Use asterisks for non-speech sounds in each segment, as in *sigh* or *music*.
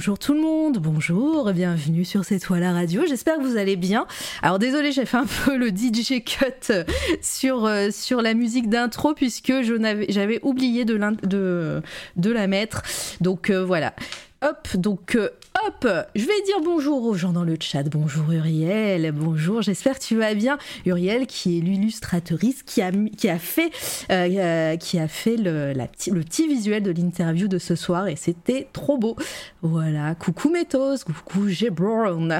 bonjour tout le monde, bonjour, bienvenue sur C'est toi la radio, j'espère que vous allez bien. Alors désolé, j'ai fait un peu le DJ cut sur, euh, sur la musique d'intro puisque j'avais oublié de, de, de la mettre. Donc euh, voilà. Hop, donc euh, hop, je vais dire bonjour aux gens dans le chat. Bonjour Uriel, bonjour, j'espère que tu vas bien. Uriel qui est l'illustratrice qui a, qui a fait, euh, euh, qui a fait le, petit- visuel de l'interview de ce soir et c'était trop beau. Voilà, coucou Métos, coucou Gebron.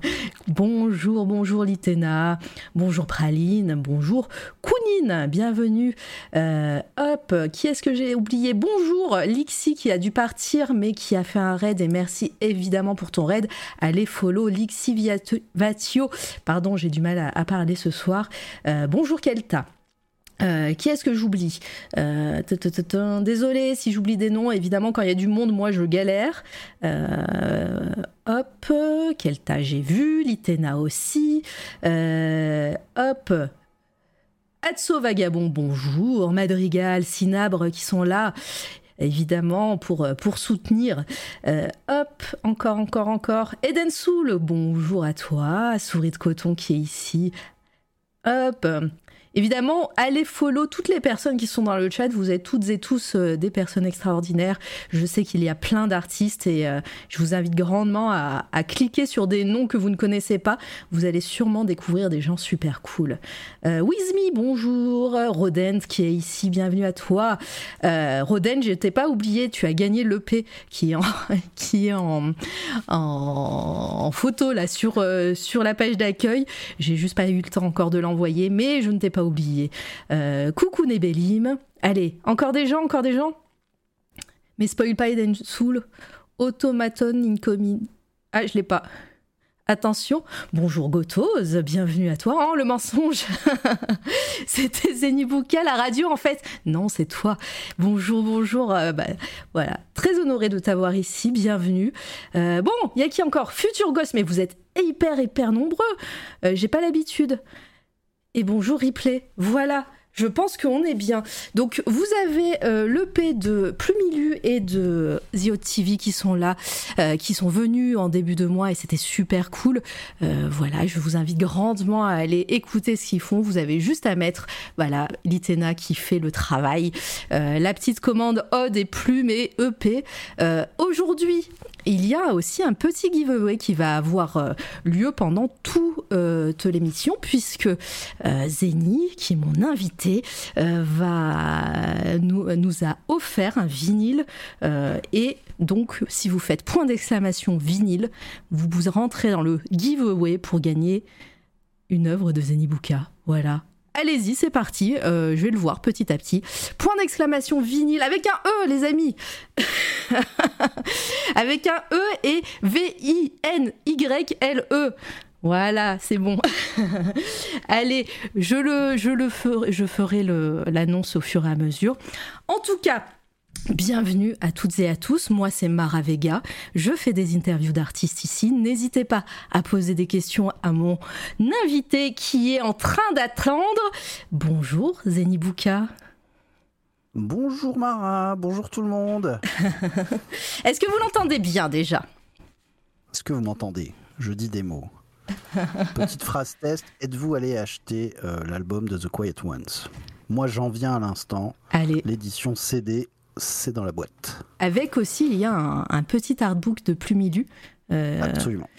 *laughs* bonjour, bonjour Litena, bonjour Praline, bonjour Kounine, bienvenue. Hop, qui est-ce que j'ai oublié? Bonjour Lixi qui a dû partir mais qui a fait un raid et merci évidemment pour ton raid. Allez follow Lixi Viat- Vatio. Pardon, j'ai du mal à, parler ce soir. Euh, bonjour Kelta. Euh, qui est-ce que j'oublie Euh. Désolé si j'oublie des noms. Évidemment, quand il y a du monde, moi, je galère. Hop, Kelta, j'ai vu. Litena aussi. Hop. Atso Vagabond, bonjour. Madrigal, Cinabre qui sont là. Évidemment, pour, pour soutenir. Euh, hop, encore, encore, encore. Eden Soul, bonjour à toi. Souris de coton qui est ici. Hop. Évidemment, allez follow toutes les personnes qui sont dans le chat. Vous êtes toutes et tous euh, des personnes extraordinaires. Je sais qu'il y a plein d'artistes et euh, je vous invite grandement à, cliquer sur des noms que vous ne connaissez pas. Vous allez sûrement découvrir des gens super cool. Euh, bonjour. Rodent qui est ici, bienvenue à toi. Euh, Rodent, je t'ai pas oublié, tu as gagné l'EP qui est en, *laughs* qui est en, en, en photo là sur, euh, sur la page d'accueil. J'ai juste pas eu le temps encore de l'envoyer, mais je ne t'ai pas oublié. Euh, coucou Nebelim. Allez, encore des gens, encore des gens? Mais spoil pas Eden Soul. Automaton incoming. Ah, je l'ai pas. Attention, bonjour Gotos, bienvenue à toi. Oh, le mensonge *laughs* C'était Zenibuka, la radio en fait. Non, c'est toi. Bonjour, bonjour. euh, bah, voilà, très honoré de t'avoir ici, bienvenue. Euh, bon, il y a qui encore? Futur Ghost, mais vous êtes hyper, hyper nombreux. Euh, J'ai pas l'habitude. Et bonjour Ripley, voilà. Je pense qu'on est bien. Donc, vous avez euh, l'EP de Plumilu et de Zio TV qui sont là, euh, qui sont venus en début de mois et c'était super cool. Euh, voilà, je vous invite grandement à aller écouter ce qu'ils font. Vous avez juste à mettre, voilà, l'Itena qui fait le travail. Euh, la petite commande Odd et Plume et EP. Aujourd'hui, il y a aussi un petit giveaway qui va avoir euh, lieu pendant toute euh, l'émission, puisque euh, Zeni, qui est mon invité, va nous, a offert un vinyle. et donc, si vous faites point d'exclamation vinyle, vous vous rentrez dans le giveaway pour gagner une œuvre de Zenibuka. Voilà. Allez-y, c'est parti. Euh, je vais le voir petit à petit. Point d'exclamation vinyle avec un E, les amis. *laughs* avec un E et V-I-N-Y-L-E. Voilà, c'est bon. *laughs* Allez, je le, je je ferai l'annonce au fur et à mesure. En tout cas, Bienvenue à toutes et à tous, moi c'est Mara Vega, je fais des interviews d'artistes ici, n'hésitez pas à poser des questions à mon invité qui est en train d'attendre. Bonjour Zenibuka, Bonjour Mara, bonjour tout le monde. *laughs* est-ce que vous l'entendez bien déjà? Est-ce que vous m'entendez? Je dis des mots. *laughs* Petite phrase test, êtes-vous allé acheter euh, l'album de The Quiet Ones? Moi j'en viens à l'instant, Allez, l'édition CD, c'est dans la boîte. avec aussi il y a un, un petit artbook de Plumilu. Euh, Absolument.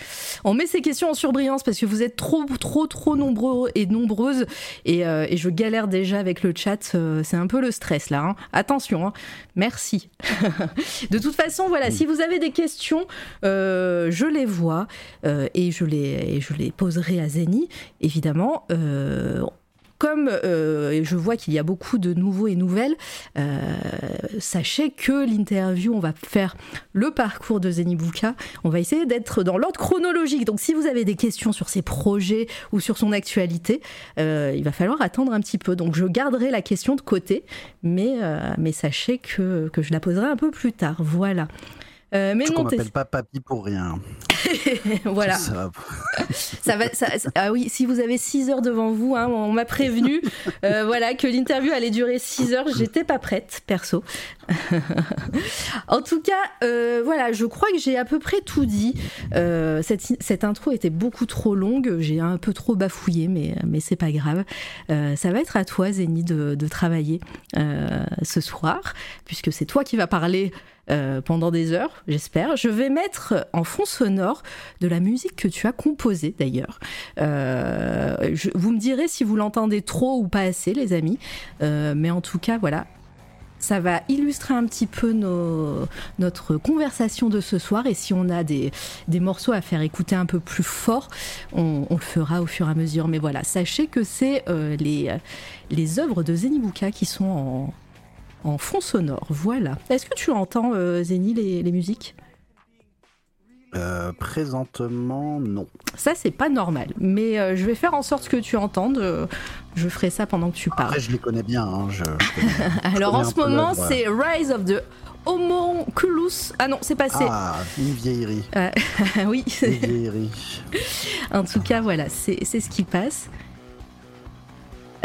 On met ces questions en surbrillance parce que vous êtes trop, trop, trop nombreux et nombreuses et, euh, et je galère déjà avec le chat. euh, c'est un peu le stress là. hein. Attention, hein. merci. *laughs* de toute façon, voilà, si vous avez des questions, euh, je les vois et, je les, et je les poserai à Zeni, évidemment. Comme euh, je vois qu'il y a beaucoup de nouveaux et nouvelles, euh, sachez que l'interview, on va faire le parcours de Zenibuka. On va essayer d'être dans l'ordre chronologique. Donc, si vous avez des questions sur ses projets ou sur son actualité, euh, il va falloir attendre un petit peu. Donc, je garderai la question de côté, mais, mais sachez que, que je la poserai un peu plus tard. Voilà. Euh, mais qu'on m'appelle pas papy pour rien. *laughs* voilà. Ça va. *laughs* Ça va, ça- ça- ah oui, si vous avez 6 heures devant vous, hein, on m'a prévenu *laughs* euh, voilà, que l'interview allait durer 6 heures. J'étais pas prête, perso. en tout cas, euh, voilà, je crois que j'ai à peu près tout dit. Euh, cette, cette intro était beaucoup trop longue. J'ai un peu trop bafouillé, mais, mais c'est pas grave. Ça va être à toi, Zénie, de, de travailler ce soir, puisque c'est toi qui vas parler. Euh, pendant des heures, j'espère. Je vais mettre en fond sonore de la musique que tu as composée d'ailleurs. Euh, vous me direz si vous l'entendez trop ou pas assez, les amis. Euh, mais en tout cas, voilà. Ça va illustrer un petit peu notre conversation de ce soir et si on a des, des morceaux à faire écouter un peu plus fort, on, le fera au fur et à mesure. Mais voilà, sachez que c'est les, les œuvres de Zenibuka qui sont en, en fond sonore. Voilà. Est-ce que tu entends, euh, Zeni, les, les musiques? Euh, présentement, non. Ça, c'est pas normal. Mais euh, je vais faire en sorte que tu entendes. euh, je ferai ça pendant que tu parles. Après, je les connais bien. hein, je- je connais- *laughs* Alors en ce moment, c'est Rise of the Homunculus. Ah non, c'est passé. Ah, une vieillerie. *laughs* oui, Une vieillerie. en tout cas, voilà, c'est c'est ce qui passe.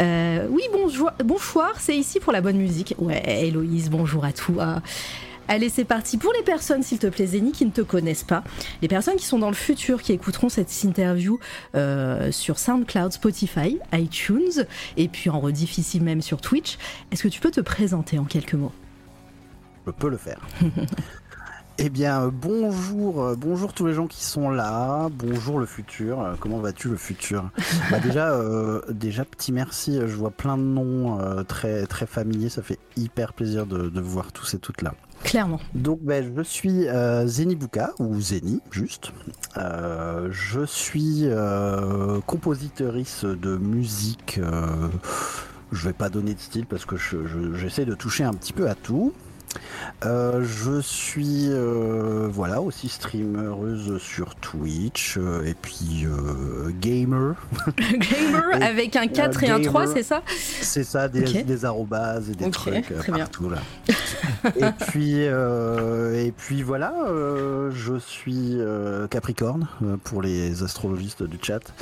Euh, oui, bonjour, bonsoir, c'est ici pour la bonne musique. Ouais, Héloïse, bonjour à toi. Allez, c'est parti. Pour les personnes, s'il te plaît, Zénie, qui ne te connaissent pas, les personnes qui sont dans le futur, qui écouteront cette interview euh, sur SoundCloud, Spotify, iTunes, et puis en rediff ici même sur Twitch, est-ce que tu peux te présenter en quelques mots? Je peux le faire. *laughs* Eh bien, bonjour, euh, bonjour tous les gens qui sont là. Bonjour le futur. Euh, Comment vas-tu le futur *laughs* Bah déjà, euh, déjà petit merci. Je vois plein de noms euh, très très familiers. Ça fait hyper plaisir de, de vous voir tous et toutes là. Clairement. Donc, ben, je suis euh, Zeni Bouka, ou Zeni, juste. Euh, je suis euh, compositrice de musique. je vais pas donner de style parce que je- je- j'essaie de toucher un petit peu à tout. Euh, je suis euh, voilà aussi streameuse sur Twitch euh, et puis gamer. *laughs* Gamer Et- avec un 4 et un gamer. 3, c'est ça? C'est ça, des, Ok. des arrobases et des Ok, trucs très bien. partout là. et puis et puis voilà, je suis Capricorne pour les astrologistes du chat.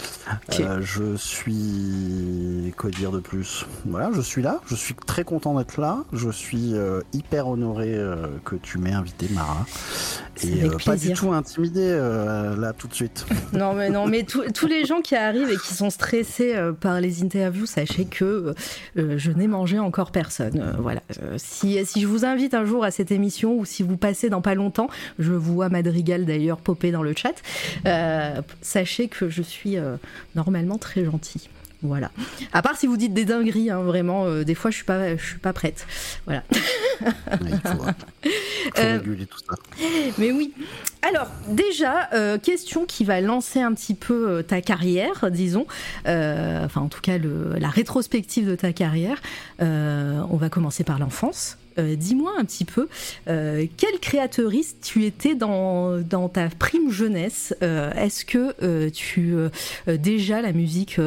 Je suis quoi dire de plus? Voilà, je suis là. Je suis très content d'être là. Je suis hyper honoré euh, que tu m'aies invité, Mara. Et euh, pas du tout intimidé euh, là tout de suite. *laughs* Non, mais non, mais tous- tous les gens qui arrivent et qui sont stressés par les interviews, sachez que je n'ai mangé encore personne. Voilà. Si, si je vous invite un jour à cette émission ou si vous passez dans pas longtemps, je vous vois Madrigal d'ailleurs popper dans le chat, sachez que je suis normalement très gentil. Voilà. À part si vous dites des dingueries, hein, vraiment, euh, des fois je suis pas, je suis pas prête. Voilà. Il faut, *laughs* faut Euh, réguler tout ça. Mais oui. Alors, déjà, euh, question qui va lancer un petit peu ta carrière, disons. Enfin, en tout cas, le- la rétrospective de ta carrière. On va commencer par l'enfance. Euh, Dis-moi un petit peu, euh, quelle créatrice tu étais dans, dans ta prime jeunesse Euh, Est-ce que tu déjà la musique,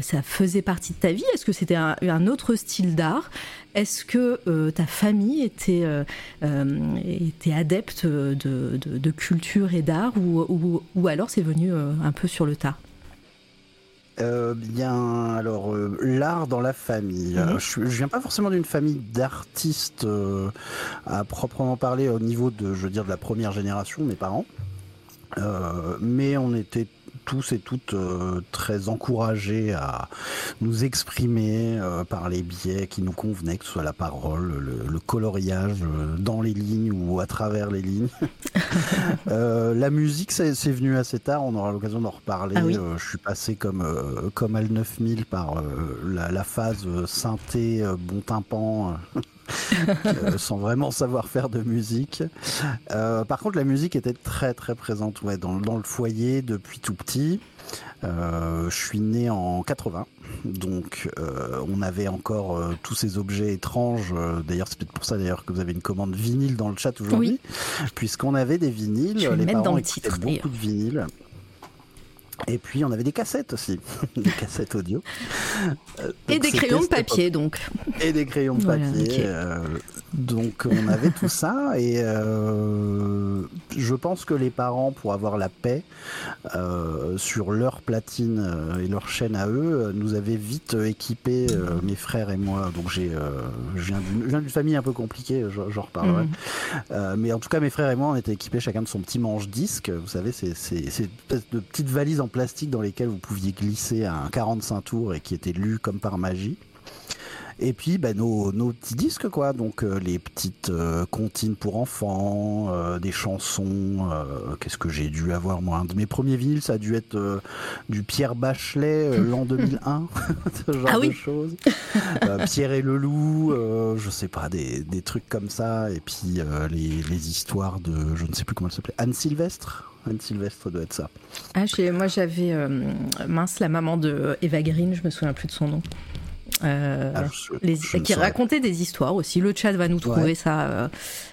ça faisait partie de ta vie? Est-ce que c'était un, autre style d'art? Est-ce que ta famille était était adepte de, de- culture et d'art ou, ou, ou alors c'est venu un peu sur le tas? Euh, bien, alors euh, l'art dans la famille. Mhm. Je, viens pas forcément d'une famille d'artistes euh, à proprement parler au niveau de, je veux dire, de la première génération, mes parents. Euh, mais on était tous et toutes euh, très encouragés à nous exprimer euh, par les biais qui nous convenaient, que ce soit la parole, le, le coloriage euh, dans les lignes ou à travers les lignes. *laughs* Euh, la musique, c'est venu assez tard, on aura l'occasion d'en reparler. Ah oui. Euh, je suis passé comme, euh, comme Al 9000 par euh, la, la phase synthé, euh, bon tympan. *laughs* euh, sans vraiment savoir faire de musique. Euh, par contre, la musique était très très présente ouais, dans, dans le foyer depuis tout petit. Euh, je suis né en 80, donc on avait encore tous ces objets étranges. D'ailleurs, c'est peut-être pour ça d'ailleurs que vous avez une commande vinyle dans le chat aujourd'hui, puisqu'on avait des vinyles. Je vais le les mettre parents dans le titre, beaucoup de vinyles. Et puis on avait des cassettes aussi, *laughs* des cassettes audio. Euh, et des crayons de papier donc et des crayons de Voilà, papier. euh, Donc on avait tout ça et euh, je pense que les parents, pour avoir la paix euh, sur leur platine euh, et leur chaîne à eux, nous avaient vite équipé mes frères et moi. Donc j'ai, je viens d'une famille un peu compliquée, j'en reparlerai. Mhm. mais en tout cas, mes frères et moi, on était équipés chacun de son petit manche disque. Vous savez, c'est c'est de petites valises en plastique dans lesquelles vous pouviez glisser un 45 tours et qui étaient lus comme par magie. Et puis bah, nos, petits disques, quoi. Donc euh, les petites euh, comptines pour enfants, euh, des chansons. Qu'est-ce que j'ai dû avoir, moi? Un de mes premiers vinyles, ça a dû être du Pierre Bachelet, *laughs* l'an 2001, *laughs* ce genre ah de choses. Pierre et le loup, je sais pas, des, trucs comme ça. Et puis les, histoires de, je ne sais plus comment elle s'appelait, Anne Sylvestre Anne Sylvestre doit être ça. Ah, moi j'avais mince la maman de Eva Green, je me souviens plus de son nom. Euh, ah, qui racontait des histoires aussi. Le chat va nous trouver ça. Euh,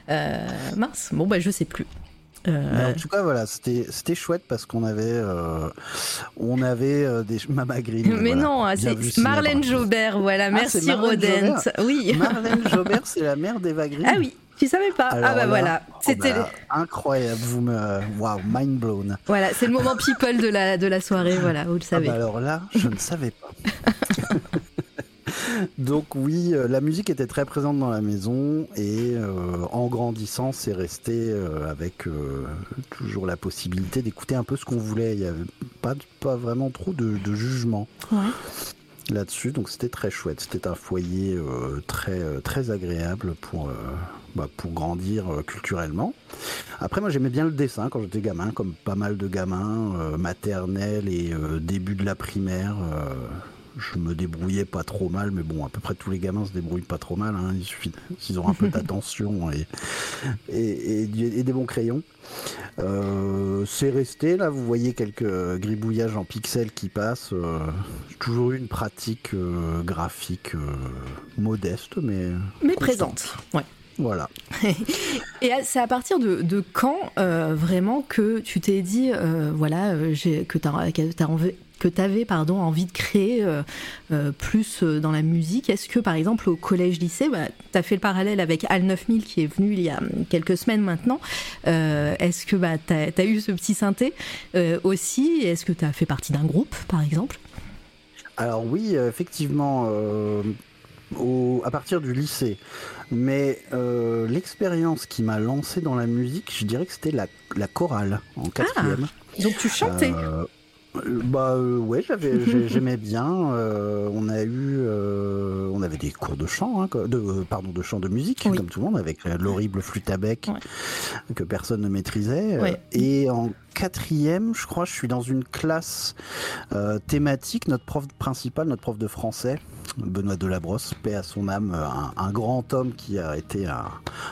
euh, mince, bon bah je sais plus. en tout cas, voilà, c'était chouette parce qu'on avait, on avait des Mama Green. *laughs* Mais non, ah, c'est Marlène Jobert, voilà, ah, merci Rodent. Oui. Marlène *laughs* Jobert, c'est la mère d'Eva Green. Ah oui. Tu savais pas Ah bah voilà, oh c'était bah, incroyable. Vous me, wow, mind blown. Voilà, c'est le moment *laughs* people de la de la soirée. Voilà, vous le savez. Bah alors là, je ne savais pas. Donc oui, euh, la musique était très présente dans la maison et euh, en grandissant, c'est resté euh, avec toujours la possibilité d'écouter un peu ce qu'on voulait. Il n'y avait pas, pas vraiment trop de, jugement. Là-dessus, donc c'était très chouette. C'était un foyer très très agréable pour bah, pour grandir culturellement. Après, moi, j'aimais bien le dessin quand j'étais gamin, comme pas mal de gamins, maternels et début de la primaire je me débrouillais pas trop mal, mais bon, à peu près tous les gamins se débrouillent pas trop mal. Hein. il suffit s'ils ont un peu *laughs* d'attention et, et, des bons crayons. Euh, c'est resté là, vous voyez quelques gribouillages en pixels qui passent. Euh, toujours eu une pratique euh, graphique modeste, mais mais présente. Ouais. Voilà. *laughs* et c'est à partir de, quand vraiment que tu t'es dit, voilà, que tu as, que tu avais pardon, envie de créer euh, euh, plus euh, dans la musique Est-ce que par exemple au collège-lycée, bah, tu as fait le parallèle avec Al 9000 qui est venu il y a quelques semaines maintenant, est-ce que bah, tu as, eu ce petit synthé aussi? Est-ce que tu as fait partie d'un groupe par exemple? Alors oui, effectivement, au, à partir du lycée. Mais l'expérience qui m'a lancé dans la musique, je dirais que c'était la, la, chorale en ah, quatrième. donc tu chantais euh, bah euh, ouais, j'avais, *laughs* j'aimais bien. Euh, on a eu, on avait des cours de chant, hein, de, pardon, de chant de musique, comme tout le monde, avec l'horrible flûte à bec que personne ne maîtrisait. Et en quatrième, je crois, je suis dans une classe thématique. Notre prof principal, notre prof de français, Benoît Delabrosse, paix à son âme, un, grand homme qui a été un,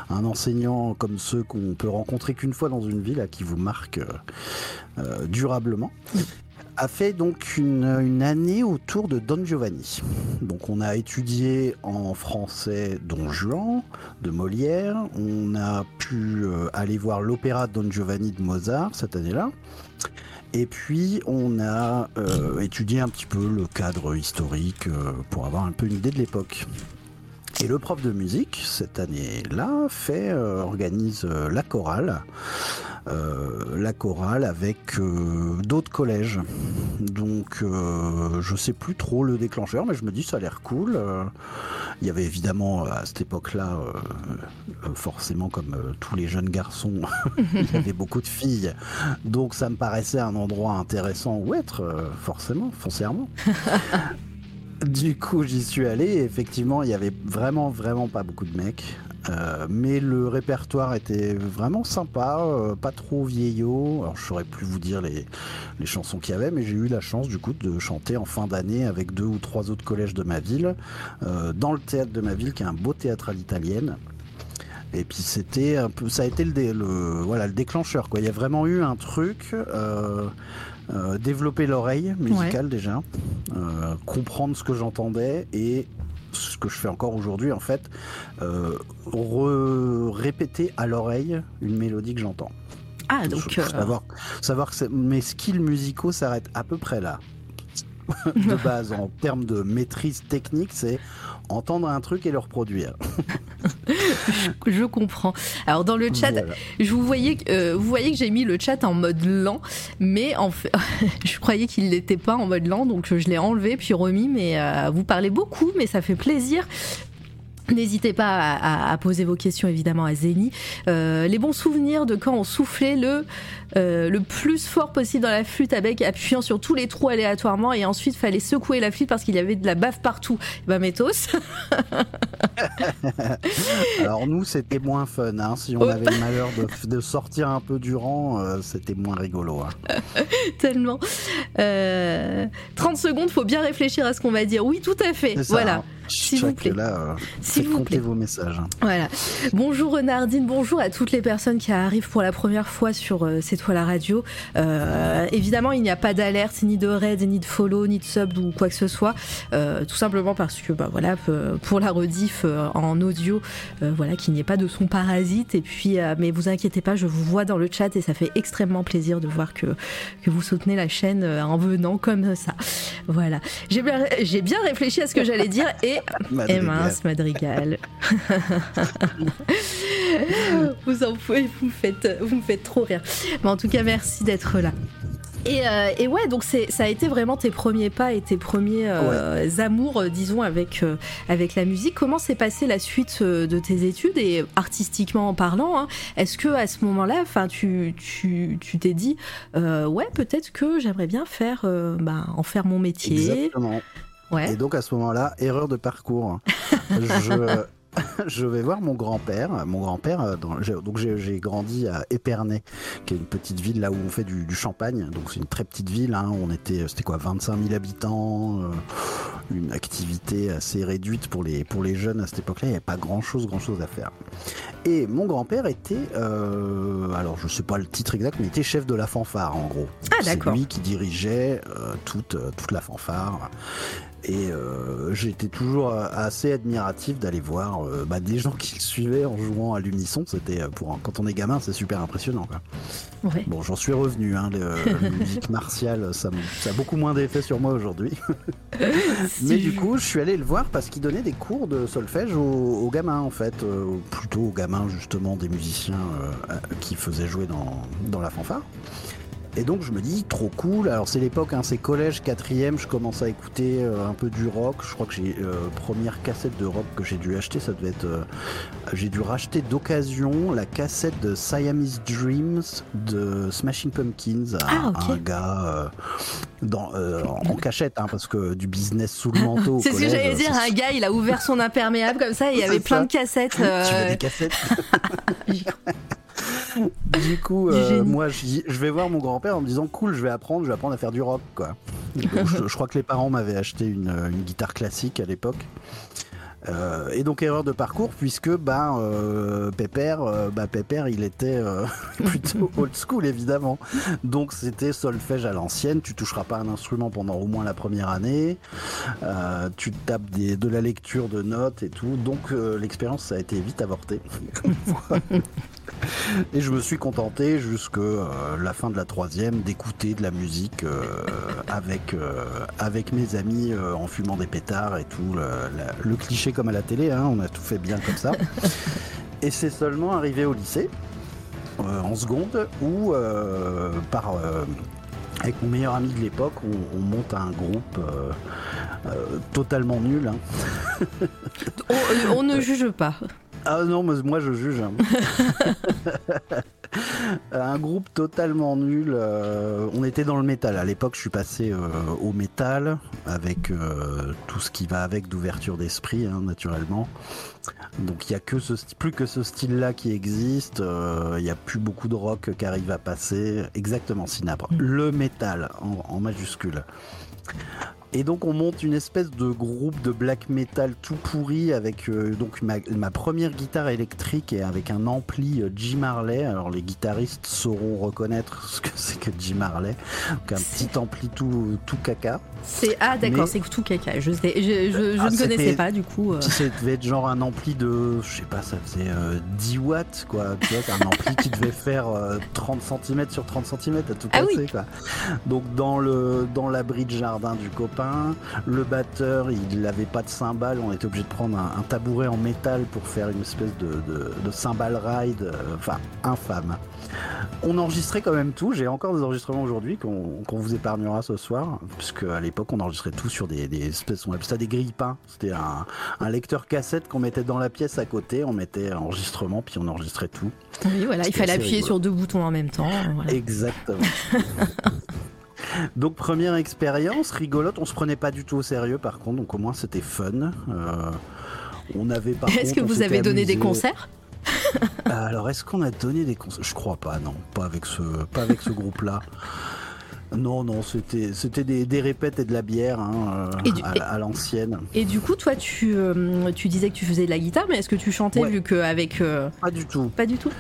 un enseignant comme ceux qu'on peut rencontrer qu'une fois dans une ville, à qui vous marque durablement a fait donc une, année autour de Don Giovanni. Donc on a étudié en français Don Juan de Molière, on a pu euh, aller voir l'opéra Don Giovanni de Mozart cette année-là. Et puis on a euh, étudié un petit peu le cadre historique euh, pour avoir un peu une idée de l'époque. Et le prof de musique, cette année-là, fait, organise la chorale euh, la chorale avec euh, d'autres collèges. Donc euh, je sais plus trop le déclencheur, mais je me dis ça a l'air cool. Il y avait évidemment à cette époque-là, forcément comme tous les jeunes garçons, *laughs* il y avait beaucoup de filles. Donc ça me paraissait un endroit intéressant où être, forcément, foncièrement. *laughs* Du coup, j'y suis allé. Et effectivement, il y avait vraiment, vraiment pas beaucoup de mecs. Euh, mais le répertoire était vraiment sympa, euh, pas trop vieillot. Alors je saurais plus vous dire les, chansons qu'il y avait, mais j'ai eu la chance du coup de chanter en fin d'année avec deux ou trois autres collèges de ma ville, euh, dans le théâtre de ma ville, qui est un beau théâtre à l'italienne. Et puis c'était un peu, ça a été le, voilà le déclencheur quoi. Il y a vraiment eu un truc. Développer l'oreille musicale déjà, comprendre ce que j'entendais et ce que je fais encore aujourd'hui en fait, euh, répéter à l'oreille une mélodie que j'entends. Ah donc euh, savoir, savoir que mes skills musicaux s'arrêtent à peu près là. *laughs* de base en termes de maîtrise technique, c'est entendre un truc et le reproduire. *laughs* je, comprends. Alors dans le chat, je vous voyais, euh, vous voyez que j'ai mis le chat en mode lent, mais en fait, *laughs* je croyais qu'il n'était pas en mode lent, donc je l'ai enlevé puis remis. Mais euh, vous parlez beaucoup, mais ça fait plaisir. N'hésitez pas à, poser vos questions évidemment à Zéni. Euh, les bons souvenirs de quand on soufflait le, euh, le plus fort possible dans la flûte avec appuyant sur tous les trous aléatoirement et ensuite fallait secouer la flûte parce qu'il y avait de la bave partout. Bah métos. *laughs* Alors nous c'était moins fun. Hein. Si on oh. avait le malheur de, sortir un peu du rang, euh, c'était moins rigolo. Hein. *laughs* Tellement. 30 secondes, faut bien réfléchir à ce qu'on va dire. Oui, tout à fait. voilà. Hein. S'il vous plaît. Là, S'il vous plaît. vos messages. Voilà. Bonjour Renardine, bonjour à toutes les personnes qui arrivent pour la première fois sur euh, C'est toi la radio. Euh, évidemment, il n'y a pas d'alerte, ni de raid, ni de follow, ni de sub ou quoi que ce soit. Euh, tout simplement parce que, bah voilà, pour la rediff en audio, voilà, qu'il n'y ait pas de son parasite. Et puis, mais vous inquiétez pas, je vous vois dans le chat et ça fait extrêmement plaisir de voir que, que vous soutenez la chaîne en venant comme ça. Voilà. J'ai bien, j'ai bien réfléchi à ce que j'allais dire et *laughs* et, mince, Madrigal. *laughs* *laughs* vous en pouvez, vous me faites, vous me faites trop rire. Mais en tout cas, merci d'être là. Et, euh, et, ouais, donc ça a été vraiment tes premiers pas et tes premiers euh, amours, euh, disons, avec, avec la musique. Comment s'est passée la suite de tes études et artistiquement en parlant hein, Est-ce que à ce moment-là, enfin, tu tu t'es dit, ouais, peut-être que j'aimerais bien faire, bah, en faire mon métier. Exactement. Et donc à ce moment-là, erreur de parcours. *laughs* je, *laughs* je vais voir mon grand-père. Mon grand-père, euh, donc j'ai grandi à Épernay, qui est une petite ville là où on fait du, champagne. Donc c'est une très petite ville. Hein. On était, c'était quoi, 25 000 habitants, euh, une activité assez réduite pour les pour les jeunes à cette époque-là. Il n'y avait pas grand-chose, grand-chose à faire. Et mon grand-père était, euh, alors je sais pas le titre exact, mais il était chef de la fanfare en gros. Ah d'accord. C'est lui qui dirigeait toute toute la fanfare. Et euh, j'étais toujours assez admiratif d'aller voir euh, bah, des gens qui le suivaient en jouant à l'unisson. C'était euh, pour quand on est gamin, c'est super impressionnant. Bon, j'en suis revenu. Hein, *laughs* la musique martiale, ça, a beaucoup moins d'effet sur moi aujourd'hui. *laughs* Mais du coup, je suis allé le voir parce qu'il donnait des cours de solfège aux, gamins en fait, plutôt aux gamins justement des musiciens qui faisaient jouer dans, dans la fanfare. Et donc je me dis trop cool. Alors c'est l'époque, hein, c'est collège quatrième, je commence à écouter euh, un peu du rock. Je crois que j'ai euh, première cassette de rock que j'ai dû acheter, ça devait être, euh, j'ai dû racheter d'occasion la cassette de Siamese Dreams de Smashing Pumpkins à, ah, un gars dans, en cachette, hein, parce que du business sous le manteau. *laughs* c'est ce que j'allais dire. Un gars, il a ouvert son imperméable comme ça, et il y avait plein de cassettes. Tu veux des cassettes *laughs* *laughs* du coup, euh, moi, je, vais voir mon grand-père en me disant cool, je vais apprendre, je vais apprendre à faire du rock, quoi. je, crois que les parents m'avaient acheté une, une guitare classique à l'époque. Euh, et donc erreur de parcours puisque Pépère, bah, Pépère il était *laughs* plutôt old school évidemment. Donc c'était solfège à l'ancienne, tu toucheras pas un instrument pendant au moins la première année, tu tapes de la lecture de notes et tout. Donc l'expérience ça a été vite avorté. *laughs* et je me suis contenté jusque la fin de la troisième d'écouter de la musique avec avec mes amis en fumant des pétards et tout le cliché comme à la télé, hein, on a tout fait bien comme ça. *laughs* Et c'est seulement arrivé au lycée, euh, en seconde, où euh, par, euh, avec mon meilleur ami de l'époque, on, monte un groupe totalement nul. Hein. on, ne *laughs* juge pas. Ah non, mais moi je juge. Hein. *laughs* *laughs* un groupe totalement nul. Euh, on était dans le métal. À l'époque, je suis passé euh, au métal avec euh, tout ce qui va avec d'ouverture d'esprit, hein, naturellement. Donc il y a que ce plus que ce style-là qui existe. Il n'y a plus beaucoup de rock qui arrive à passer. Exactement, Sinabre. Mm. Le métal en, en majuscule. Et donc on monte une espèce de groupe de black metal tout pourri avec euh, donc ma, première guitare électrique et avec un ampli euh, Jim Marley. Alors les guitaristes sauront reconnaître ce que c'est que Jim Marley. Donc un petit ampli tout, tout caca. C'est ah d'accord, c'est tout caca. Je, je, je, ah, ne connaissais pas du coup. Euh. Ça devait être genre un ampli de, je sais pas, ça faisait 10 watts quoi. Tu vois, un ampli qui devait faire 30 cm sur 30 cm à tout ah casser quoi. Donc dans le dans l'abri de jardin du copain Le batteur, il n'avait pas de cymbales. On était obligé de prendre un, tabouret en métal pour faire une espèce de, de, cymbal ride. Euh, enfin, infâme. On enregistrait quand même tout. J'ai encore des enregistrements aujourd'hui qu'on vous épargnera ce soir. Puisque à l'époque, on enregistrait tout sur des, espèces, on appelait ça des grille-pains. C'était un, lecteur cassette qu'on mettait dans la pièce à côté. On mettait enregistrement, puis on enregistrait tout. Oui, voilà, il fallait appuyer sur deux boutons en même temps. Exactement. *laughs* Donc première expérience rigolote, on se prenait pas du tout au sérieux par contre, donc au moins c'était fun. Euh, on avait pas. *laughs* Est-ce que vous avez donné des concerts *laughs* Alors est-ce qu'on a donné des concerts? Je crois pas, non, pas avec ce, pas avec ce groupe-là. Non, non, c'était, c'était des, répètes et de la bière hein, euh, à, l'ancienne. Et du coup, toi, tu, euh, tu disais que tu faisais de la guitare, mais est-ce que tu chantais vu qu'avec. Pas du tout. Pas du tout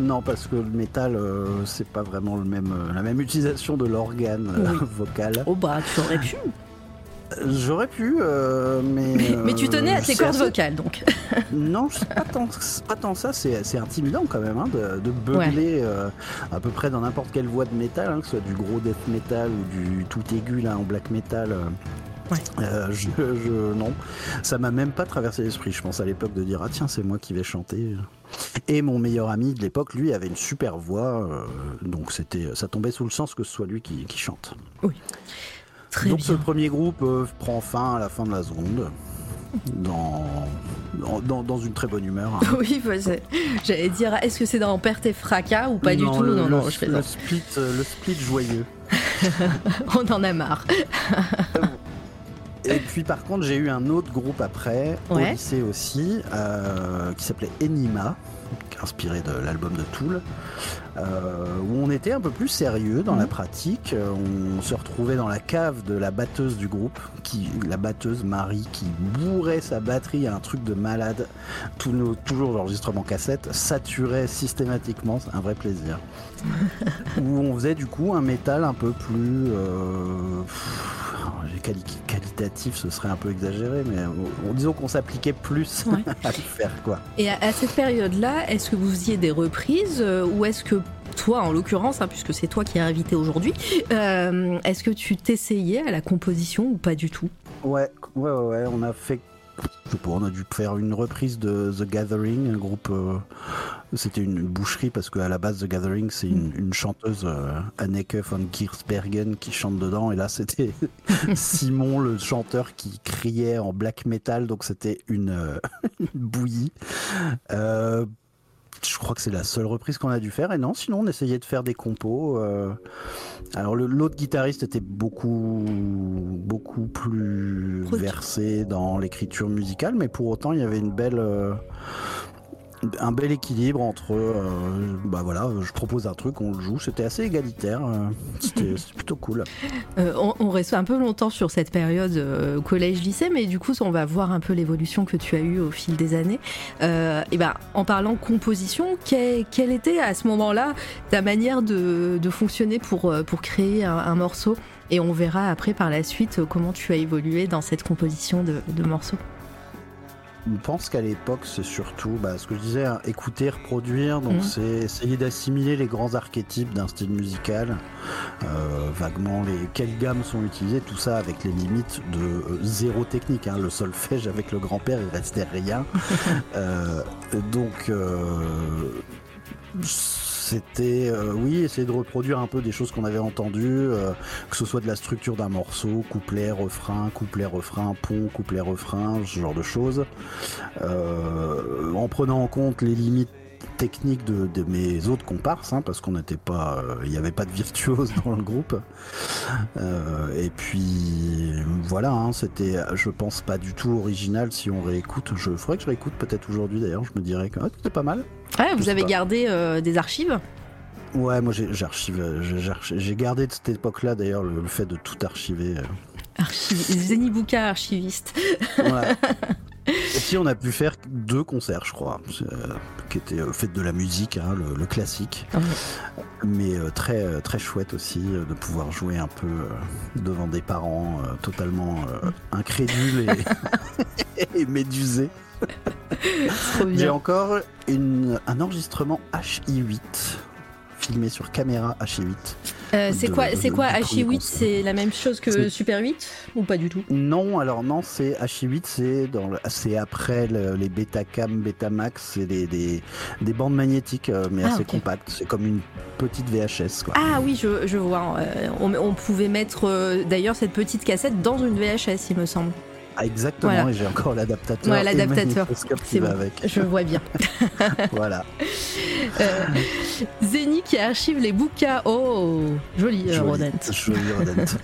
non, parce que le métal, euh, c'est pas vraiment le même, euh, la même utilisation de l'organe euh, *laughs* vocal. Oh bah, tu aurais pu. J'aurais pu, mais. *laughs* Mais, tu tenais à tes cordes vocales, donc. *laughs* non, c'est pas tant, pas tant ça, c'est intimidant quand même, hein, de, de beugler à peu près dans n'importe quelle voix de métal, hein, que ce soit du gros death metal ou du tout aigu là en black metal. Je, non, ça m'a même pas traversé l'esprit. Je pense à l'époque de dire ah tiens c'est moi qui vais chanter. Et mon meilleur ami de l'époque, lui, avait une super voix, euh, donc c'était, ça tombait sous le sens que ce soit lui qui, chante. Oui. Très donc ce premier groupe euh, prend fin à la fin de la seconde. Dans, dans, une très bonne humeur. Hein. *laughs* Oui, j'allais dire, est-ce que c'est dans Perte et Fracas ou pas du tout? Non, non, je fais le split, le split joyeux. *laughs* On en a marre. Et puis par contre, j'ai eu un autre groupe après, au lycée aussi, euh, qui s'appelait Enima, inspiré de l'album de Tool, euh, où on était un peu plus sérieux dans la mhm. pratique. On se retrouvait dans la cave de la batteuse du groupe, qui, la batteuse Marie, qui bourrait sa batterie à un truc de malade, Tout nos, toujours l'enregistrement cassette, saturait systématiquement, c'est un vrai plaisir. *laughs* où on faisait du coup un métal un peu plus... Euh, qualitatif, ce serait un peu exagéré, mais disons qu'on s'appliquait plus *laughs* à le faire. Quoi. Et à, cette période-là, est-ce que vous faisiez des reprises euh, ou est-ce que toi, en l'occurrence, hein, puisque c'est toi qui es invité aujourd'hui, euh, est-ce que tu t'essayais à la composition ou pas du tout? Ouais, ouais, ouais, on a fait on a dû faire une reprise de The Gathering, un groupe. Euh, c'était une boucherie parce qu'à la base, The Gathering, c'est une, chanteuse, euh, Anneke von Giersbergen, qui chante dedans. Et là, c'était *laughs* Simon, le chanteur, qui criait en black metal. Donc, c'était une, euh, *laughs* une, bouillie. Je crois que c'est la seule reprise qu'on a dû faire. Et non, sinon, on essayait de faire des compos. Euh. Alors, l'autre guitariste était beaucoup, beaucoup plus versé dans l'écriture musicale, mais pour autant, il y avait une belle. Euh, un bel équilibre entre euh, bah voilà je propose un truc on le joue. C'était assez égalitaire euh, c'était *laughs* plutôt cool. Euh, on, reste un peu longtemps sur cette période collège lycée mais du coup on va voir un peu l'évolution que tu as eue au fil des années. Et ben en parlant composition quelle était à ce moment là ta manière de, fonctionner pour, pour créer un, morceau? Et on verra après par la suite comment tu as évolué dans cette composition de morceaux je pense qu'à l'époque, c'est surtout bah, ce que je disais, hein, écouter, reproduire. Donc, mhm. c'est essayer d'assimiler les grands archétypes d'un style musical, euh, vaguement les quelles gammes sont utilisées, tout ça avec les limites de euh, zéro technique. Hein. Le solfège avec le grand-père, il restait rien. *laughs* euh, donc, c'était, euh, oui, essayer de reproduire un peu des choses qu'on avait entendues, euh, que ce soit de la structure d'un morceau, couplet, refrain, couplet, refrain, pont, couplet, refrain, ce genre de choses, euh, en prenant en compte les limites techniques de, mes autres comparses, hein, parce qu'on n'était pas, il n'y avait pas de virtuose *laughs* dans le groupe. et puis voilà, hein, c'était, je pense pas du tout original si on réécoute. Je ferais que je réécoute peut-être aujourd'hui d'ailleurs. Je me dirais que ah, c'était pas mal. Ouais, vous avez gardé euh, des archives? Ouais, moi j'ai gardé de cette époque-là d'ailleurs le, fait de tout archiver. Euh. Archiv... Archiviste. Ouais. *laughs* Et puis on a pu faire deux concerts, je crois, euh, qui étaient fait de la musique, hein, le, classique, mais très très chouette aussi de pouvoir jouer un peu devant des parents totalement incrédules et, *laughs* et médusés. J'ai encore un enregistrement HI8 filmé sur caméra HI8 Euh, c'est quoi, c'est quoi du premier HI8 console. C'est la même chose que Super 8 ou pas du tout? Non, alors non, c'est HI8, c'est dans le- c'est après le- les Betacam, Betamax, c'est des, des, des bandes magnétiques, euh, mais Ah, assez compactes. C'est comme une petite VHS, quoi. Ah oui, je, je vois. euh, on, on pouvait mettre d'ailleurs cette petite cassette dans une VHS, il me semble. Ah, exactement, Voilà. et j'ai encore l'adaptateur. Ouais, l'adaptateur. C'est bon. avec. Je vois bien. *laughs* Voilà. Euh, Zeni qui archive les bouquins. Oh, joli, euh, Joli, Rodent. joli Rodent. *laughs*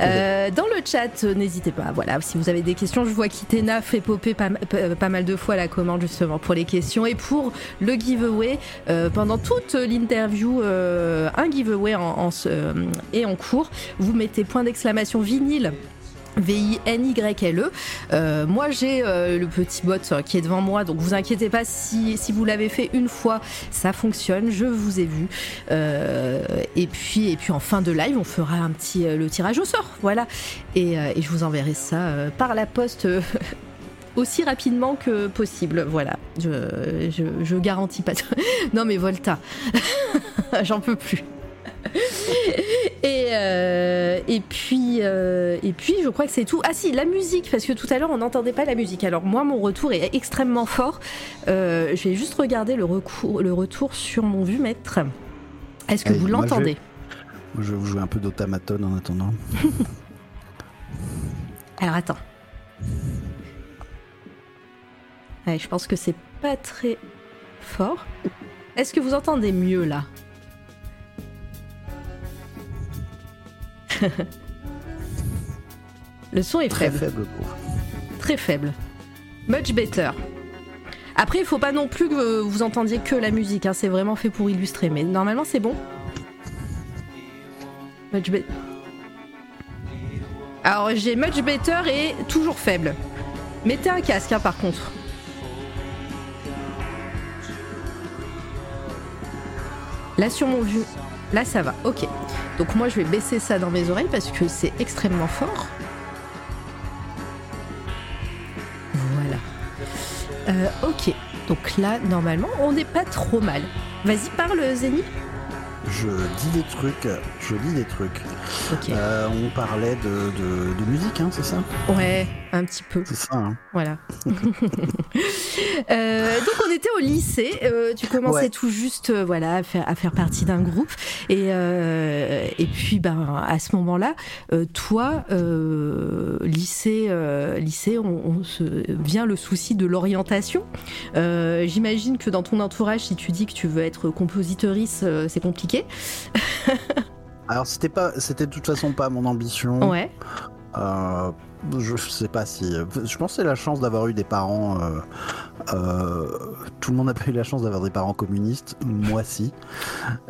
Euh, dans le chat, euh, n'hésitez pas. Voilà, si vous avez des questions, je vois qu'Itena fait popper pas, pas- mal de fois la commande justement pour les questions et pour le giveaway. Euh, pendant toute l'interview, un giveaway en cours. Vous mettez point d'exclamation vinyle. V-I-N-Y-L-E. Euh, moi, j'ai euh, le petit bot euh, qui est devant moi, donc vous inquiétez pas si, si vous l'avez fait une fois, ça fonctionne. Je vous ai vu. Et puis, et puis en fin de live, on fera un petit le tirage au sort, voilà. Et, et je vous enverrai ça par la poste. *laughs* Aussi rapidement que possible, voilà. Je, je, je garantis pas. *laughs* non mais Volta, *laughs* j'en peux plus. *laughs* Et, euh, et puis euh, et puis je crois que c'est tout. Ah si la musique parce que tout à l'heure on n'entendait pas la musique. Alors moi mon retour est extrêmement fort. Euh, je vais juste regarder le, recours, le retour sur mon vue-mètre. Est-ce que vous moi, je vais- l'entendez? Je vais vous jouer un peu d'autamaton en attendant. *laughs* Alors attends. Ouais, je pense que c'est pas très fort. Est-ce que vous entendez mieux là? Le son est Très faible, faible pour. très faible. Much better. Après, il faut pas non plus que vous entendiez que la musique, hein, c'est vraiment fait pour illustrer, mais normalement c'est bon. Much better. Alors j'ai much better et toujours faible. Mettez un casque hein, par contre. Là sur mon vue, là ça va, ok. Donc moi je vais baisser ça dans mes oreilles parce que c'est extrêmement fort. Voilà. Euh, ok, donc là normalement on n'est pas trop mal. Vas-y parle Zéni. Je dis des trucs, je lis des trucs. Ok. Euh, on parlait de, de, de musique, hein, c'est ça? Ouais, un petit peu. C'est ça, hein Voilà. *laughs* Euh, donc on était au lycée. euh, tu commençais Ouais. tout juste, euh, voilà, à faire, à faire partie d'un groupe. Et et puis, ben, à ce moment-là, toi, lycée, lycée, on, on se vient le souci de l'orientation. J'imagine que dans ton entourage, si tu dis que tu veux être compositrice, c'est compliqué. *laughs* Alors c'était pas, c'était de toute façon pas mon ambition. Ouais. Euh, je sais pas si. Je pense que c'est la chance d'avoir eu des parents. euh, euh, tout le monde n'a pas eu la chance d'avoir des parents communistes. Moi, si.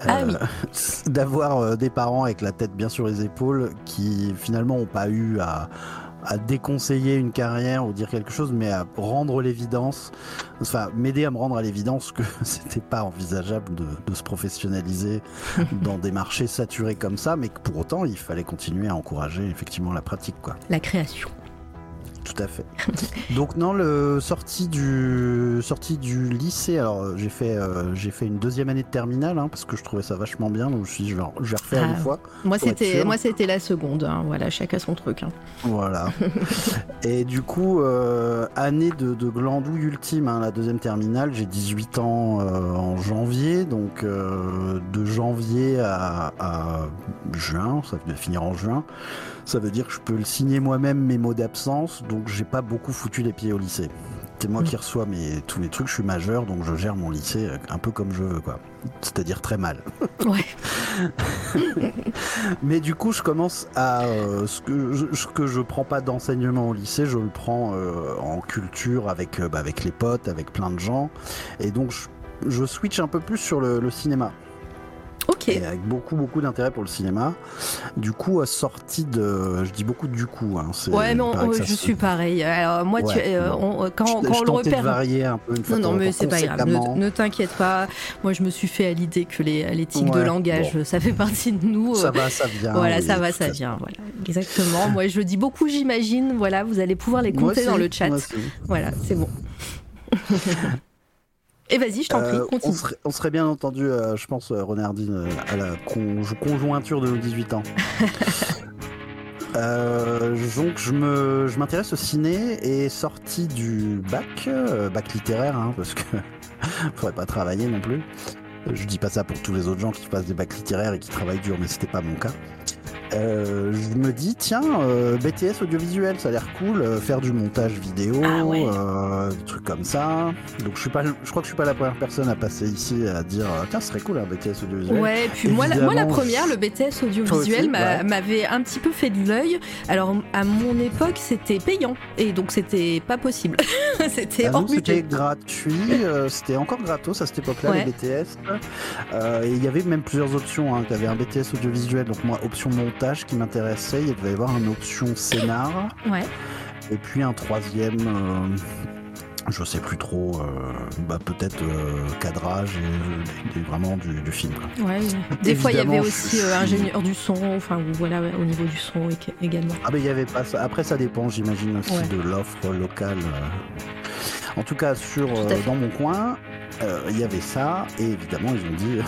Ah oui. *laughs* D'avoir euh, des parents avec la tête bien sur les épaules qui finalement n'ont pas eu à, à déconseiller une carrière ou dire quelque chose, mais à rendre l'évidence. Enfin, m'aider à me rendre à l'évidence que *laughs* c'était pas envisageable de, de se professionnaliser *laughs* dans des marchés saturés comme ça, mais que pour autant, il fallait continuer à encourager effectivement la pratique, quoi. La création. Tout à fait. *laughs* Donc non, le sorti du sorti du lycée. Alors euh, j'ai fait euh, j'ai fait une deuxième année de terminale hein, parce que je trouvais ça vachement bien. Donc je me suis dit je vais, je vais refaire Ah. une fois. Moi, c'était, sûr. moi, c'était la seconde. hein. Voilà, chacun son truc. hein. Voilà. *laughs* Et du coup euh, année de, de glandouille ultime. la deuxième terminale. J'ai 18 ans euh, en janvier. Donc de janvier à, à juin. Ça devait finir en juin. Ça veut dire que je peux le signer moi-même mes mots d'absence, donc j'ai pas beaucoup foutu les pieds au lycée. C'est moi Mm. qui reçois mes, tous mes trucs, je suis majeur, donc je gère mon lycée euh, un peu comme je veux, quoi. C'est-à-dire très mal. *laughs* Ouais. *laughs* Mais du coup, je commence à euh, ce que je, ce que je prends pas d'enseignement au lycée, je le prends euh, en culture avec euh, bah, avec les potes, avec plein de gens, et donc je, je switch un peu plus sur le, le cinéma. Ok. Et avec beaucoup beaucoup d'intérêt pour le cinéma. Du coup, à sortie de, je dis beaucoup du coup. Hein, Ouais, mais il on- paraît que ça je se- suis pareil. Alors, moi, tu, euh, bon. on- quand, Je- quand je on le tentais de repère. varier un peu une fois Non, non, mais c'est pas grave. Ne, ne t'inquiète pas. Moi, je me suis fait à l'idée que les, les tics de langage, bon. ça fait partie de nous. Ça va, ça vient. Voilà, oui, ça va, ça vient. Voilà, exactement. Moi, je dis beaucoup, j'imagine. Voilà, vous allez pouvoir les Moi compter dans aussi, le chat. Voilà, c'est bon. *laughs* Et vas-y, je t'en prie, Euh, on, serait, on serait bien entendu, euh, je pense, euh, Renardine, à la con- conjointure de nos 18 ans. *laughs* Euh, donc je me je m'intéresse au ciné et sorti du bac, euh, bac littéraire, hein, parce que *laughs* faudrait pas travailler non plus. Je dis pas ça pour tous les autres gens qui passent des bacs littéraires et qui travaillent dur, mais c'était pas mon cas. Euh, je me dis tiens euh, BTS audiovisuel ça a l'air cool euh, faire du montage vidéo Ah ouais. des trucs comme ça donc je suis pas je crois que je suis pas la première personne à passer ici à dire tiens ce serait cool un BTS audiovisuel Ouais, puis moi la, moi la Évidemment, première, le BTS audiovisuel ouais. m'avait un petit peu fait de l'œil. Alors à mon époque, c'était payant et donc c'était pas possible. *laughs* c'était Ah, c'était gratuit, c'était encore gratos à cette époque-là, Ouais. les BTS. Et il y avait même plusieurs options. Hein. Tu avais un BTS audiovisuel, donc moi, option montage qui m'intéressait. Il devait y avoir une option scénar. Ouais. Et puis un troisième, euh, je sais plus trop, euh, bah, peut-être euh, cadrage et, et vraiment du, du film. quoi. Ouais. *laughs* Des fois, il y avait aussi euh, ingénieur du son, enfin voilà, ouais, au niveau du son ég- également. Ah, mais il y avait pas ça. Après, ça dépend, j'imagine, aussi Ouais. de l'offre locale. euh. En tout cas, sur, Tout euh, dans mon coin, euh, il y avait ça. Et évidemment, ils ont dit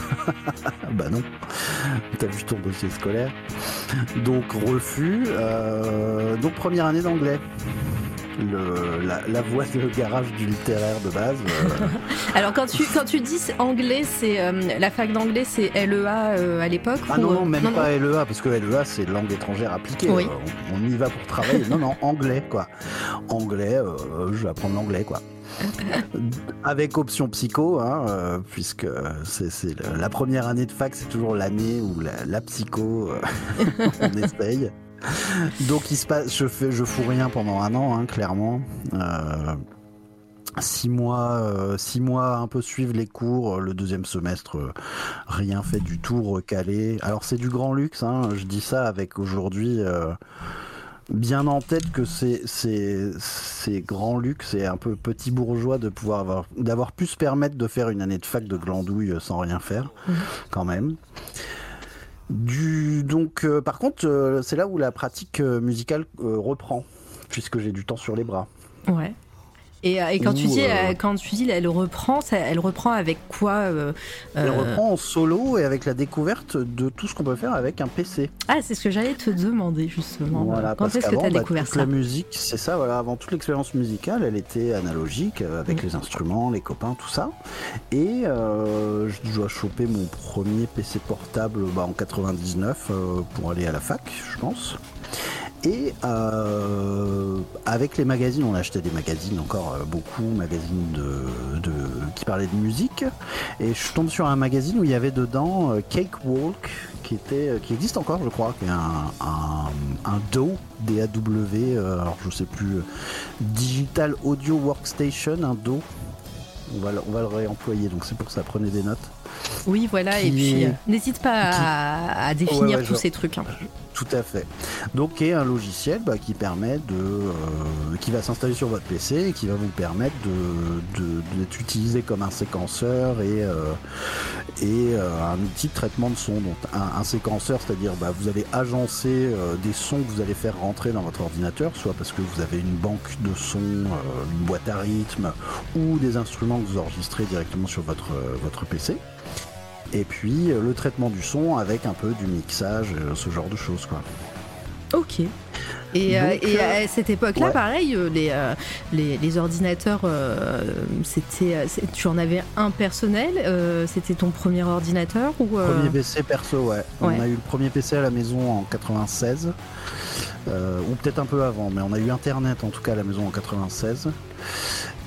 *laughs* Bah non, t'as vu ton dossier scolaire? Donc, refus. euh, donc, première année d'anglais. Le, la, la voie de garage du littéraire de base. euh, *laughs* Alors quand tu quand tu dis anglais, c'est euh, la fac d'anglais, c'est LEA euh, à l'époque Ah ou, non, euh, non, même pas LEA, parce que LEA, c'est langue étrangère appliquée. Oui. On, on y va pour travailler. non, non, anglais, quoi. Anglais, je vais apprendre l'anglais, quoi. *laughs* Avec option psycho, hein, puisque c'est la première année de fac, c'est toujours l'année où la, la psycho, *laughs* on essaye. *laughs* Donc il se passe, je fais, je fous rien pendant un an, hein, clairement. Euh, Six mois, euh, six mois un peu suivre les cours, le deuxième semestre euh, rien fait du tout, recalé. Alors c'est du grand luxe, hein, je dis ça avec aujourd'hui bien en tête que c'est c'est c'est grand luxe et un peu petit bourgeois de pouvoir avoir d'avoir pu se permettre de faire une année de fac de glandouille sans rien faire, Mhm. quand même. Du donc euh, par contre euh, c'est là où la pratique euh, musicale reprend puisque j'ai du temps sur les bras. Ouais. Et, euh, et quand tu dis euh, quand tu dis elle reprend, ça, elle reprend avec quoi euh, Elle reprend en solo et avec la découverte de tout ce qu'on peut faire avec un PC. Ah, c'est ce que j'allais te demander justement. Voilà, quand est-ce que tu as bah, découvert toute ça la musique, c'est ça, voilà, avant toute l'expérience musicale, elle était analogique, avec les instruments, les copains, tout ça. Et je dois choper mon premier PC portable bah, en 99 euh, pour aller à la fac, je pense. Et euh, avec les magazines, on achetait des magazines encore euh, beaucoup, magazines de, qui parlaient de musique. Et je tombe sur un magazine où il y avait dedans euh, Cakewalk, qui était, qui existe encore, je crois, qui est un, un, un DAW, alors je sais plus, Digital Audio Workstation, un DAW. On va, on va le réemployer, donc c'est pour ça, prenez des notes. Oui, voilà. Et puis euh, n'hésite pas à, à définir Ouais, ouais, tous ces trucs. hein. Tout à fait. Donc, est un logiciel bah, qui permet de, euh, qui va s'installer sur votre PC et qui va vous permettre de, d'être utilisé comme un séquenceur et, euh, et un outil de traitement de son. Donc, un, un séquenceur, c'est-à-dire bah, vous allez agencer des sons que vous allez faire rentrer dans votre ordinateur, soit parce que vous avez une banque de sons, une boîte à rythme ou des instruments que vous enregistrez directement sur votre, votre PC. Et puis euh, le traitement du son avec un peu du mixage, euh, ce genre de choses quoi. Ok. Et, euh, Donc, et à cette époque-là, ouais. pareil, les, les, les ordinateurs, c'était, tu en avais un personnel. c'était ton premier ordinateur ou Premier PC perso, ouais. Ouais. On a eu le premier PC à la maison en 96, euh, ou peut-être un peu avant, mais on a eu Internet en tout cas à la maison en 96.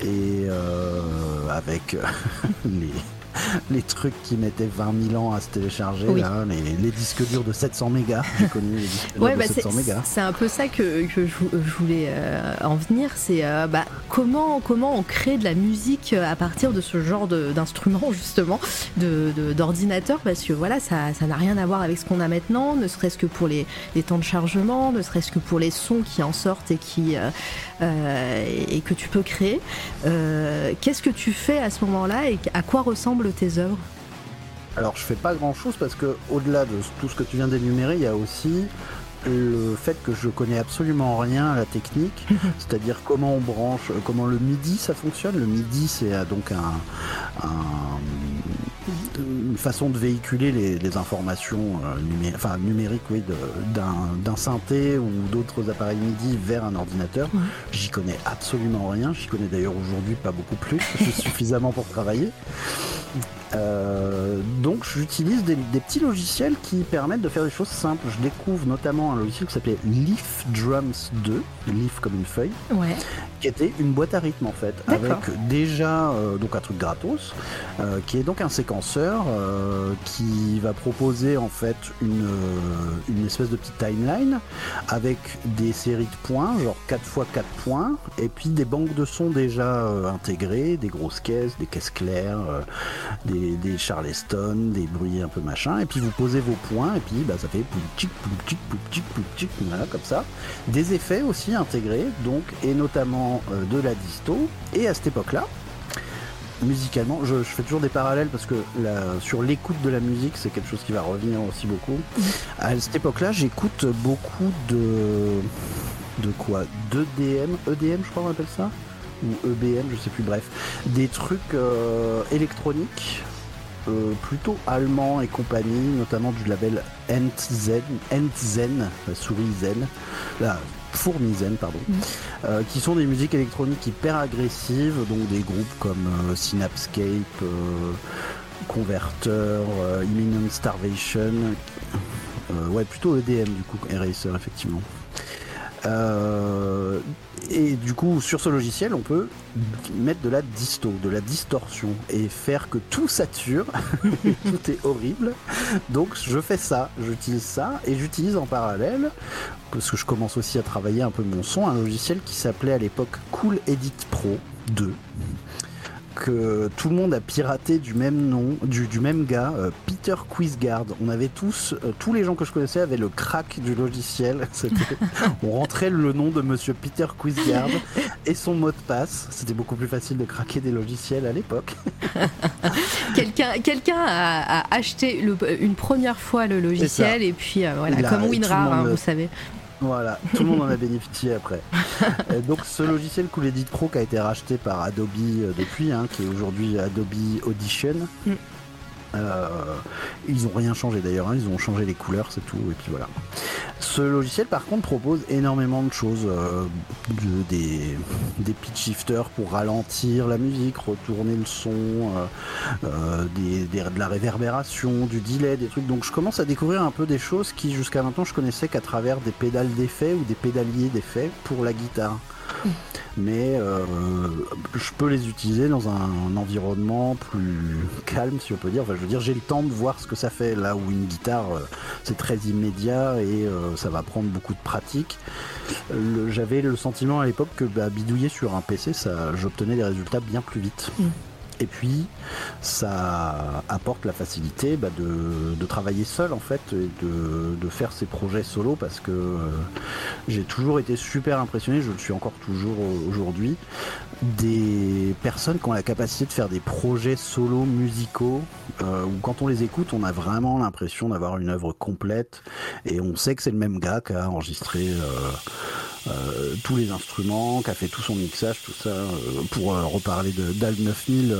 Et euh, avec *laughs* les, *laughs* les trucs qui mettaient 20 000 ans à se télécharger, Oui. là, les, les disques durs de 700 mégas. J'ai connu les disques durs Ouais, de bah, c'est, 700 mégas. c'est un peu ça que, que je, je voulais euh, en venir. C'est euh, bah, comment, comment on crée de la musique à partir de ce genre de, d'instrument, justement, de, de- d'ordinateur, parce que voilà, ça, ça n'a rien à voir avec ce qu'on a maintenant, ne serait-ce que pour les, les temps de chargement, ne serait-ce que pour les sons qui en sortent et, qui, euh, euh, et que tu peux créer. Euh, qu'est-ce que tu fais à ce moment-là et à quoi ressemblent tes œuvres? Alors je fais pas grand chose parce que au-delà de tout ce que tu viens d'énumérer, il y a aussi le fait que je connais absolument rien à la technique, *laughs* c'est-à-dire comment on branche, euh, comment le MIDI ça fonctionne. Le MIDI c'est euh, donc un, une façon de véhiculer les, informations enfin, numériques oui, d'un synthé ou d'autres appareils MIDI vers un ordinateur. J'y connais absolument rien. J'y connais d'ailleurs aujourd'hui pas beaucoup plus, *laughs* suffisamment pour travailler. Euh, donc j'utilise des, petits logiciels qui permettent de faire des choses simples. Je découvre notamment un logiciel qui s'appelait Leaf Drums 2, Leaf comme une feuille, qui était une boîte à rythme en fait, avec déjà euh, donc un truc gratos, euh, qui est donc un séquenceur qui va proposer en fait une, une espèce de petite timeline avec des séries de points, genre 4 x 4 points, et puis des banques de sons déjà intégrées, des grosses caisses, des caisses claires, des des, charleston, des bruits un peu machin, et puis vous posez vos points, et puis bah, ça fait poum poum poum voilà, comme ça. Des effets aussi intégrés, donc, et notamment euh, de la disto. Et à cette époque-là, musicalement, je, fais toujours des parallèles parce que sur l'écoute de la musique, c'est quelque chose qui va revenir aussi beaucoup. *laughs* À cette époque-là, j'écoute beaucoup de. De quoi? D'EDM EDM, je crois qu'on appelle ça? Ou EBM, je sais plus, bref, des trucs euh, électroniques. Euh, plutôt allemands et compagnie, notamment du label Entzen, Entzen, la souris Zen, fourmi Zen, pardon, mm. euh, qui sont des musiques électroniques hyper agressives, donc des groupes comme Synapscape, Converter, Imminent Starvation, ouais, plutôt EDM du coup, Eraser, effectivement. Et du coup, sur ce logiciel, on peut mettre de la disto, de la distorsion et faire que tout sature. *laughs* tout est horrible. Donc, je fais ça, j'utilise ça et j'utilise en parallèle, parce que je commence aussi à travailler un peu mon son, un logiciel qui s'appelait à l'époque Cool Edit Pro 2 que tout le monde a piraté du même nom, du, même gars, euh, Peter Quizguard. On avait tous, euh, tous les gens que je connaissais avaient le crack du logiciel. *laughs* on rentrait le nom de Monsieur Peter Quizguard et son mot de passe. C'était beaucoup plus facile de craquer des logiciels à l'époque. *laughs* quelqu'un, quelqu'un a, acheté une première fois le logiciel et puis euh, voilà, comme WinRAR, hein, vous savez. Voilà, tout le monde en a bénéficié après. *laughs* donc ce logiciel Cool Edit Pro qui a été racheté par Adobe euh, depuis, hein, qui est aujourd'hui Adobe Audition. Mm. Euh, ils ont rien changé d'ailleurs, hein, ils ont changé les couleurs, c'est tout, et puis voilà. Ce logiciel par contre propose énormément de choses, euh, des, pitch shifters pour ralentir la musique, retourner le son, euh, de la réverbération, du delay, des trucs. Donc je commence à découvrir un peu des choses qui jusqu'à maintenant je connaissais qu'à travers des pédales d'effet ou des pédaliers d'effet pour la guitare mais euh, je peux les utiliser dans un, environnement plus calme, si on peut dire. Enfin, je veux dire, j'ai le temps de voir ce que ça fait là où une guitare, euh, c'est très immédiat et euh, ça va prendre beaucoup de pratique. J'avais le sentiment à l'époque que bah, bidouiller sur un PC, j'obtenais des résultats bien plus vite. Mm. Et puis, ça apporte la facilité bah, de, travailler seul en fait et de, faire ses projets solo parce que euh, j'ai toujours été super impressionné, je le suis encore toujours aujourd'hui, des personnes qui ont la capacité de faire des projets solo musicaux euh, où quand on les écoute, on a vraiment l'impression d'avoir une œuvre complète et on sait que c'est le même gars qui a enregistré. Euh, euh, tous les instruments, qui a fait tout son mixage, tout ça. Euh, pour euh, reparler d'Al 9000,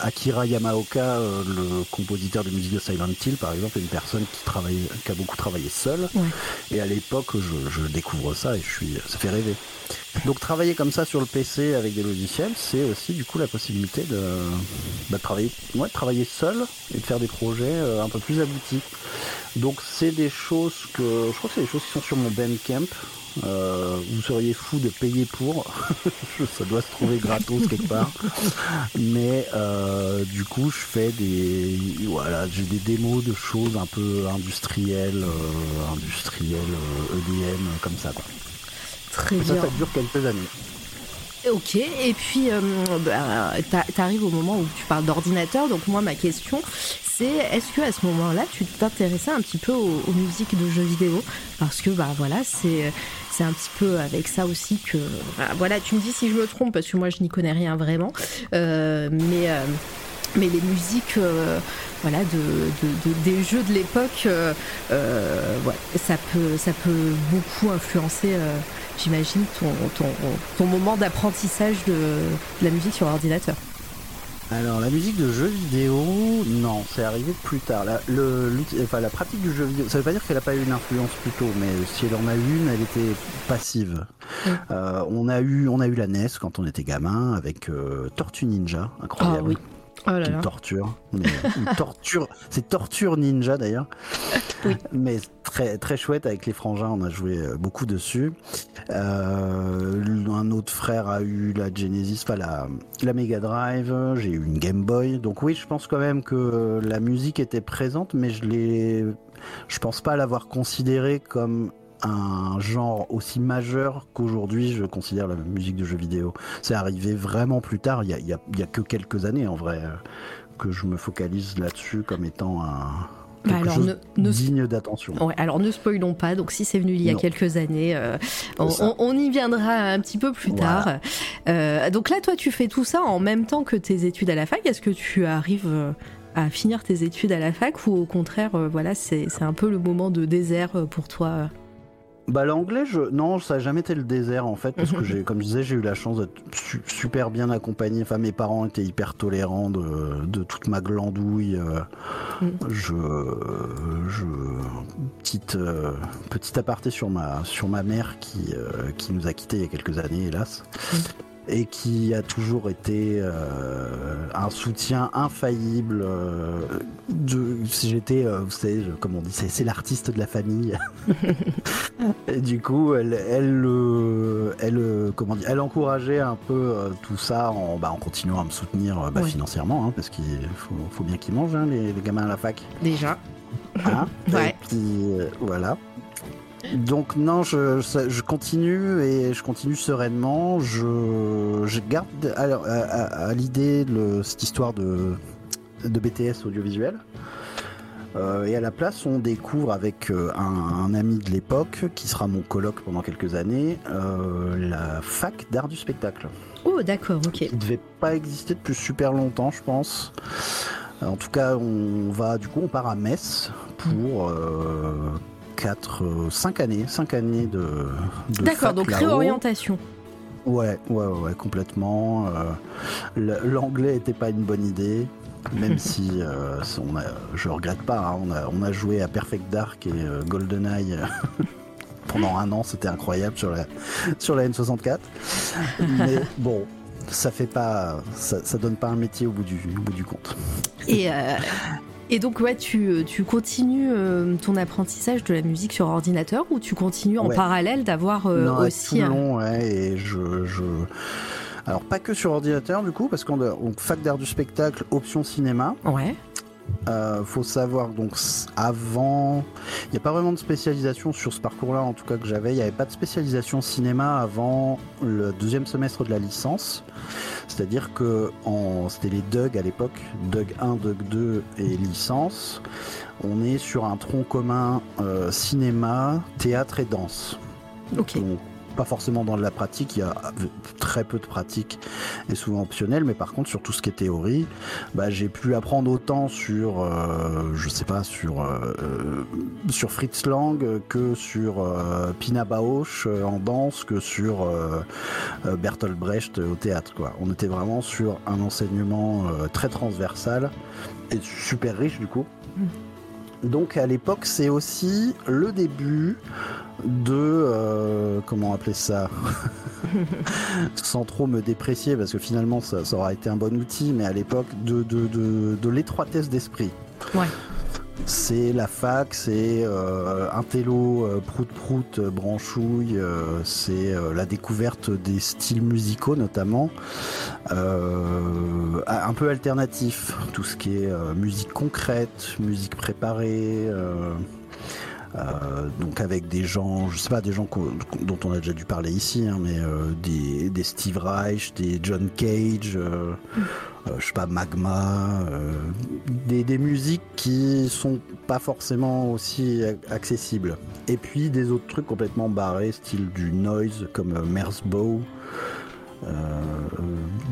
Akira Yamaoka, le compositeur de musique de Silent Hill, par exemple, est une personne qui travaille, qui a beaucoup travaillé seul. Et à l'époque, je, découvre ça et je suis, ça fait rêver. Donc travailler comme ça sur le PC avec des logiciels, c'est aussi du coup la possibilité de, bah, travailler, ouais, travailler seul et de faire des projets un peu plus aboutis. Donc c'est des choses que je crois que c'est des choses qui sont sur mon Bandcamp. Euh, vous seriez fou de payer pour. *laughs* ça doit se trouver gratos quelque part. Mais euh, du coup, je fais des voilà, j'ai des démos de choses un peu industrielles, euh, industrielles, EDM e comme ça quoi. Très bien. Ça, ça dure quelques années. Ok, et puis bah, tu arrives au moment où tu parles d'ordinateur, donc moi ma question c'est est-ce que à ce moment-là tu t'intéressais un petit peu aux, aux, musiques de jeux vidéo? Parce que bah voilà, c'est c'est un petit peu avec ça aussi que. Voilà, tu me dis si je me trompe, parce que moi je n'y connais rien vraiment. Euh, mais. Euh, mais les musiques, euh, voilà, de, des jeux de l'époque, ça, peut, ça peut beaucoup influencer, j'imagine, ton, ton, ton, moment d'apprentissage de, de la musique sur ordinateur. Alors la musique de jeux vidéo, non, c'est arrivé plus tard. La, le, enfin, la pratique du jeu vidéo, ça veut pas dire qu'elle a pas eu une influence plus tôt, mais si elle en a eu une, elle était passive. Euh, on a eu, on a eu la NES quand on était gamin avec euh, Tortue Ninja, incroyable. Ah oui. Oh là là. torture. une torture. *laughs* C'est Torture Ninja d'ailleurs. Oui. Mais très, très chouette avec les frangins, on a joué euh, beaucoup dessus. Euh, un autre frère a eu la Genesis, enfin la, la Mega Drive, j'ai eu une Game Boy. Donc oui, je pense quand même que la musique était présente, mais je l'ai. Je pense pas l'avoir considérée comme un genre aussi majeur qu'aujourd'hui je considère la musique de jeux vidéo. C'est arrivé vraiment plus tard, il y a, que quelques années en vrai, euh, que je me focalise là-dessus comme étant un, bah alors, ne, digne d'attention. Ouais, alors ne spoilons pas, donc si c'est venu il y a quelques années, euh, on, y viendra un petit peu plus tard. Euh, donc là, toi, tu fais tout ça en même temps que tes études à la fac. Est-ce que tu arrives à finir tes études à la fac ou au contraire, voilà, c'est un peu le moment de désert pour toi bah l'anglais, je... non, ça n'a jamais été le désert en fait, parce que *laughs* j'ai, comme je disais, j'ai eu la chance d'être super bien accompagné. Enfin, mes parents étaient hyper tolérants de, de toute ma glandouille. Euh, mm. Je, je, petite, euh, petit aparté sur ma, sur ma mère qui, euh, qui nous a quittés il y a quelques années, hélas. Mm et qui a toujours été euh, un soutien infaillible. Euh, de, si j'étais, euh, vous savez, comme on dit, c'est, l'artiste de la famille. *laughs* et du coup, elle, elle, elle, comment dire, elle encourageait un peu tout ça en, bah, en continuant à me soutenir bah, financièrement, hein, parce qu'il faut, faut, bien qu'ils mangent, hein, les, les, gamins à la fac. Déjà. Hein? *laughs* Ouais. Et puis, voilà. Donc non, je, continue et je continue sereinement. Je, garde à, l'idée cette histoire de, BTS audiovisuel. Euh, et à la place, on découvre avec euh, un, ami de l'époque, qui sera mon colloque pendant quelques années, euh, la fac d'art du spectacle. Oh, d'accord, ok. Qui ne devait pas exister depuis super longtemps, je pense. En tout cas, on va, du coup, on part à Metz pour 4, 5 euh, années, 5 années de, D'accord, donc réorientation. Ouais, ouais, ouais, complètement. Euh, l'anglais n'était pas une bonne idée, même *laughs* si euh, on a, je regrette pas. Hein, on, a, on, a, joué à Perfect Dark et GoldenEye *laughs* pendant un an, c'était incroyable sur la, sur la N64. Mais *laughs* bon, ça fait pas, ça, ça, donne pas un métier au bout du, au bout du compte. Et et donc, ouais, tu, tu continues euh, ton apprentissage de la musique sur ordinateur ou tu continues en parallèle d'avoir euh, aussi. Tout long, ouais, et je, je, Alors, pas que sur ordinateur, du coup, parce qu'on a fac d'art du spectacle, option cinéma. Ouais. Euh, faut savoir donc avant, il n'y a pas vraiment de spécialisation sur ce parcours-là, en tout cas que j'avais. Il n'y avait pas de spécialisation cinéma avant le deuxième semestre de la licence. C'est-à-dire que c'était les DUG à l'époque, DUG 1, DUG 2 et licence. On est sur un tronc commun euh, cinéma, théâtre et danse. Ok pas forcément dans la pratique, il y a très peu de pratique et souvent optionnel, mais par contre sur tout ce qui est théorie, bah, j'ai pu apprendre autant sur, euh, je sais pas, sur, euh, sur Fritz Lang que sur euh, Pina Bausch en danse, que sur Bertolt Brecht au théâtre. Quoi. On était vraiment sur un enseignement très transversal et super riche du coup. Mm. Donc à l'époque, c'est aussi le début de euh, comment appeler ça *laughs* sans trop me déprécier parce que finalement ça, aura été un bon outil mais à l'époque de, de, de, de l'étroitesse d'esprit ouais c'est la fac, c'est euh, un télo euh, prout-prout euh, branchouille, c'est la découverte des styles musicaux notamment, un peu alternatif, tout ce qui est musique concrète, musique préparée. Donc avec des gens, je sais pas, des gens dont on a déjà dû parler ici, hein, mais des, Steve Reich, des John Cage, euh, je sais pas, magma, euh, des, musiques qui sont pas forcément aussi accessibles. Et puis des autres trucs complètement barrés, style du noise comme euh, Merzbow.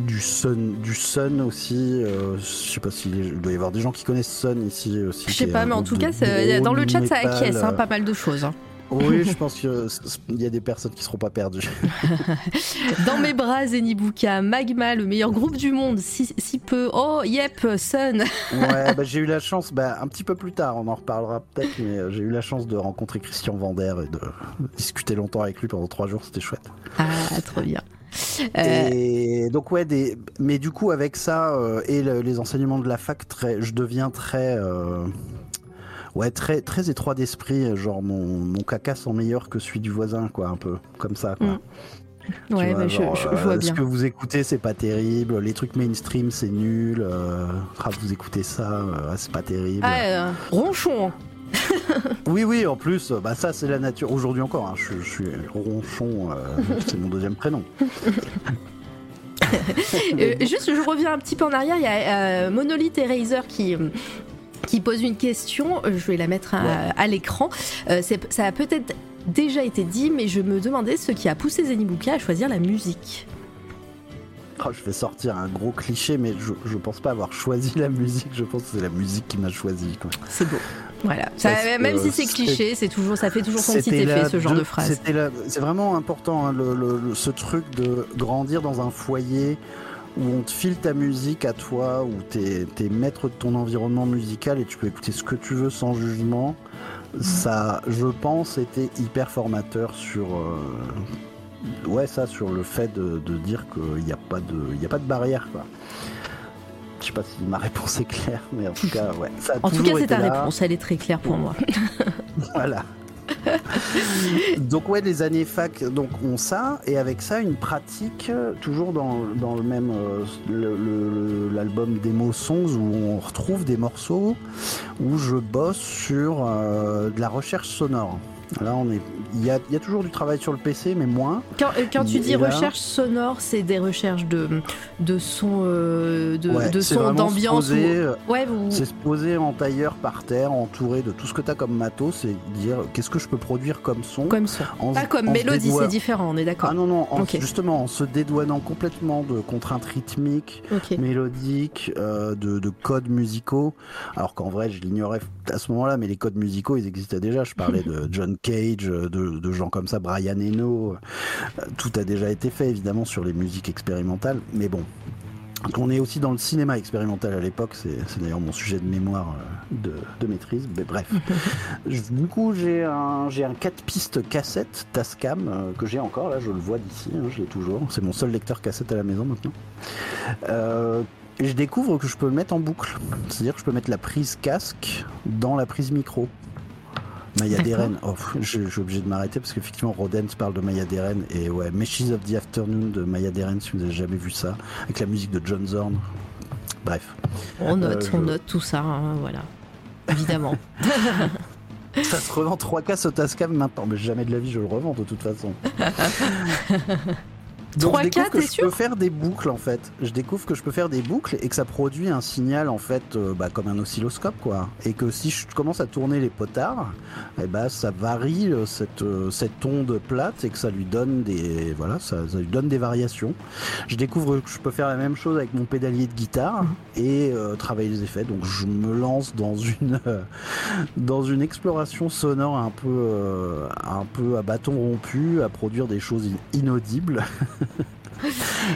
Du Sun, du Sun aussi. je sais pas si il doit y avoir des gens qui connaissent Sun ici aussi. Je sais pas, mais en tout cas, dans le chat, ça acquiesce hein, pas mal de choses. Hein. Oui, *laughs* je pense qu'il y a des personnes qui seront pas perdues. *laughs* Dans mes bras, Zenibuka, Magma, le meilleur groupe du monde, si, peu. Oh, yep, Sun. ouais, bah, *laughs* j'ai eu la chance, bah, un petit peu plus tard, on en reparlera peut-être, mais euh, j'ai eu la chance de rencontrer Christian Vander et de discuter longtemps avec lui pendant trois jours, c'était chouette. Ah, trop bien. Euh, et donc ouais, des... mais du coup avec ça euh, et les enseignements de la fac, très... je deviens très ouais, très, très étroit d'esprit, genre mon, mon caca sent meilleur que celui du voisin, quoi, un peu, comme ça, quoi. Ouais, mais je, vois bien. Ce que vous écoutez, c'est pas terrible. Les trucs mainstream, c'est nul. Euh, ah, vous écoutez ça, euh, c'est pas terrible. Ah, euh, ronchon. *laughs* oui, oui, en plus, bah ça, c'est la nature. Aujourd'hui encore, hein, je, suis ronchon, c'est mon deuxième prénom. *laughs* juste, je reviens un petit peu en arrière. Il y a Monolith Eraser qui, qui pose une question. Euh, je vais la mettre à, l'écran. Euh, ça a peut-être déjà été dit, mais je me demandais ce qui a poussé Zenibuka à choisir la musique. Oh, je vais sortir un gros cliché, mais je, je pense pas avoir choisi la musique. Je pense que c'est la musique qui m'a choisi. C'est beau. Voilà. même si c'est cliché, c'est toujours, ça fait toujours son petit effet, ce genre de phrase. C'est vraiment important, hein, ce truc de grandir dans un foyer où on te file ta musique à toi, où t'es es maître de ton environnement musical et tu peux écouter ce que tu veux sans jugement, ça, je pense, était hyper formateur sur. Euh, ouais, ça, sur le fait de, dire qu'il n'y a, pas de, y a pas de barrière, quoi. Je sais pas si ma réponse est claire, mais en tout cas, ouais. Ça en tout cas, c'est ta réponse, elle est très claire pour moi. *laughs* voilà. donc ouais, les années fac, donc on ça, et avec ça une pratique, toujours dans, dans le même euh, l'album Demo Songs où on retrouve des morceaux où je bosse sur euh, de la recherche sonore. Là, on est. Il y a, toujours du travail sur le PC, mais moins. Quand, euh, tu dis recherche sonore, c'est des recherches de de son euh, de, de son d'ambiance. Euh, ouais, C'est se poser en tailleur par terre, entouré de tout ce que tu as comme matos, et dire qu'est-ce que je peux produire comme son. Comme son. Pas comme mélodie, c'est différent, on est d'accord. Ah non non, justement en se dédouanant complètement de contraintes rythmiques, mélodiques, de, de, codes musicaux. Alors qu'en vrai, je l'ignorais à ce moment-là, mais les codes musicaux, ils existaient déjà. Je parlais *laughs* de John Cage, euh, de, gens comme ça, Brian Eno. Euh, tout a déjà été fait évidemment sur les musiques expérimentales, mais bon. On est aussi dans le cinéma expérimental à l'époque, c'est d'ailleurs mon sujet de mémoire euh, de, maîtrise, mais bref. *laughs* du coup, j'ai un, j'ai un 4 pistes cassette Tascam que j'ai encore, là je le vois d'ici, hein, je l'ai toujours, c'est mon seul lecteur cassette à la maison maintenant. je découvre que je peux le mettre en boucle, c'est-à-dire que je peux mettre la prise casque dans la prise micro. Maya Deren, oh, je, suis obligé de m'arrêter parce qu'effectivement Rodens parle de Maya Deren et ouais, Meshes of the Afternoon de Maya Deren si vous n'avez jamais vu ça, avec la musique de John Zorn. Bref. On note, euh, on note tout ça, hein, voilà. Évidemment. *laughs* ça se revend 3K au Tascam maintenant, mais jamais de la vie je le revends de toute façon. *laughs* Donc 3, je découvre que je peux faire des boucles en fait. Je découvre que je peux faire des boucles et que ça produit un signal en fait euh, bah, comme un oscilloscope quoi. Et que si je commence à tourner les potards, eh bah, ça varie euh, cette, euh, cette onde plate et que ça lui donne des voilà ça, lui donne des variations. Je découvre que je peux faire la même chose avec mon pédalier de guitare et travailler les effets. Donc je me lance dans une dans une exploration sonore un peu un peu à bâton rompu, à produire des choses inaudibles. *laughs*